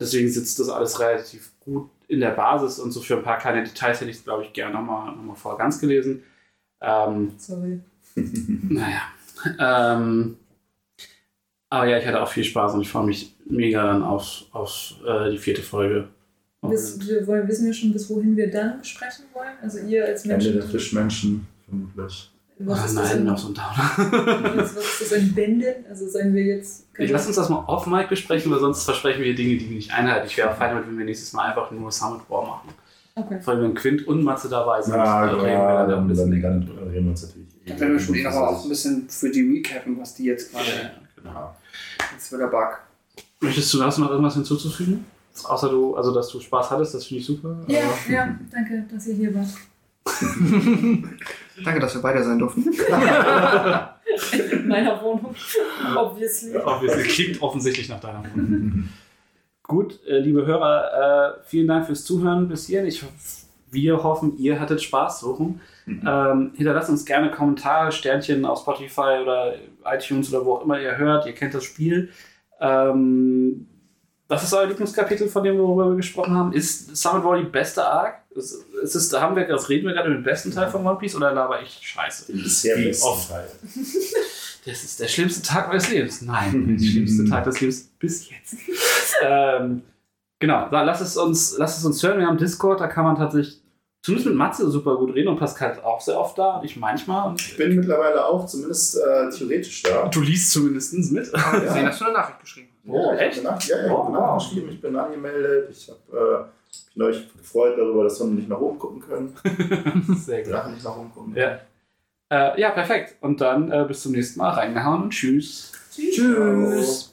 Deswegen sitzt das alles relativ gut in der Basis und so für ein paar kleine Details hätte ich es, glaube ich, gerne nochmal noch mal voll ganz gelesen. Ähm, Sorry. naja. Ähm, aber ja, ich hatte auch viel Spaß und ich freue mich mega dann auf, auf äh, die vierte Folge. Bis, wir wollen, wissen wir schon, bis wohin wir dann sprechen wollen? Also ihr als Ende Menschen. der Fischmenschen, vermutlich. Was Ah, ist, das nein, in, noch so ein Downer. was, ist das in Bänden? Also sollen wir jetzt. Ich lass uns das mal off Mic besprechen, weil sonst versprechen wir Dinge, die wir nicht einhalten. Ich wäre auch fein damit, wenn wir nächstes Mal einfach nur Summit War machen. Okay. Vor allem, wenn Quint und Matze dabei sind. Ja, äh, reden wir dann dann, dann, dann reden wir uns natürlich. Dann werden wir später noch auch ein bisschen für die recappen, was die jetzt gerade Ja, genau. Jetzt wieder Bug. Möchtest du hast du noch irgendwas hinzuzufügen? Außer du, also dass du Spaß hattest, das finde ich super. Ja, aber- ja, danke, dass ihr hier wart. Danke, dass wir beide sein durften. In meiner Wohnung. Obviously. Obviously, klingt offensichtlich nach deiner Wohnung. Gut, äh, liebe Hörer, äh, vielen Dank fürs Zuhören bis hierhin. Ich, wir hoffen, ihr hattet Spaß suchen. Ähm, hinterlasst uns gerne Kommentare, Sternchen auf Spotify oder iTunes oder wo auch immer ihr hört. Ihr kennt das Spiel. Ähm, was ist euer Lieblingskapitel, von dem worüber wir gesprochen haben? Ist Summit War die beste Arc? Ist, ist es, haben wir, das reden wir gerade mit dem besten Teil von One Piece oder laber ich Scheiße? Den bisher Wie besten oft? Teil. Das ist der schlimmste Tag meines Lebens. Nein, der schlimmste Tag des Lebens bis jetzt. ähm, genau, da, lass, es uns, lass es uns hören. Wir haben Discord, da kann man tatsächlich, zumindest mit Matze, super gut reden und Pascal ist auch sehr oft da ich manchmal. Und Ich bin mittlerweile auch zumindest äh, theoretisch da. du liest zumindest mit. Wir sehen, dass du eine Nachricht geschrieben hast. Oh, ich echt? Nach- ja, ja, Oh, ich bin wow. nachgeschrieben, ich bin angemeldet. Ich habe äh, mich neulich gefreut darüber, dass wir nicht nach oben gucken können. Sehr Die Drachen nicht nach oben gucken. Ja. Äh, ja, perfekt. Und dann äh, bis zum nächsten Mal. Reingehauen und tschüss. Tschüss. Tschüss.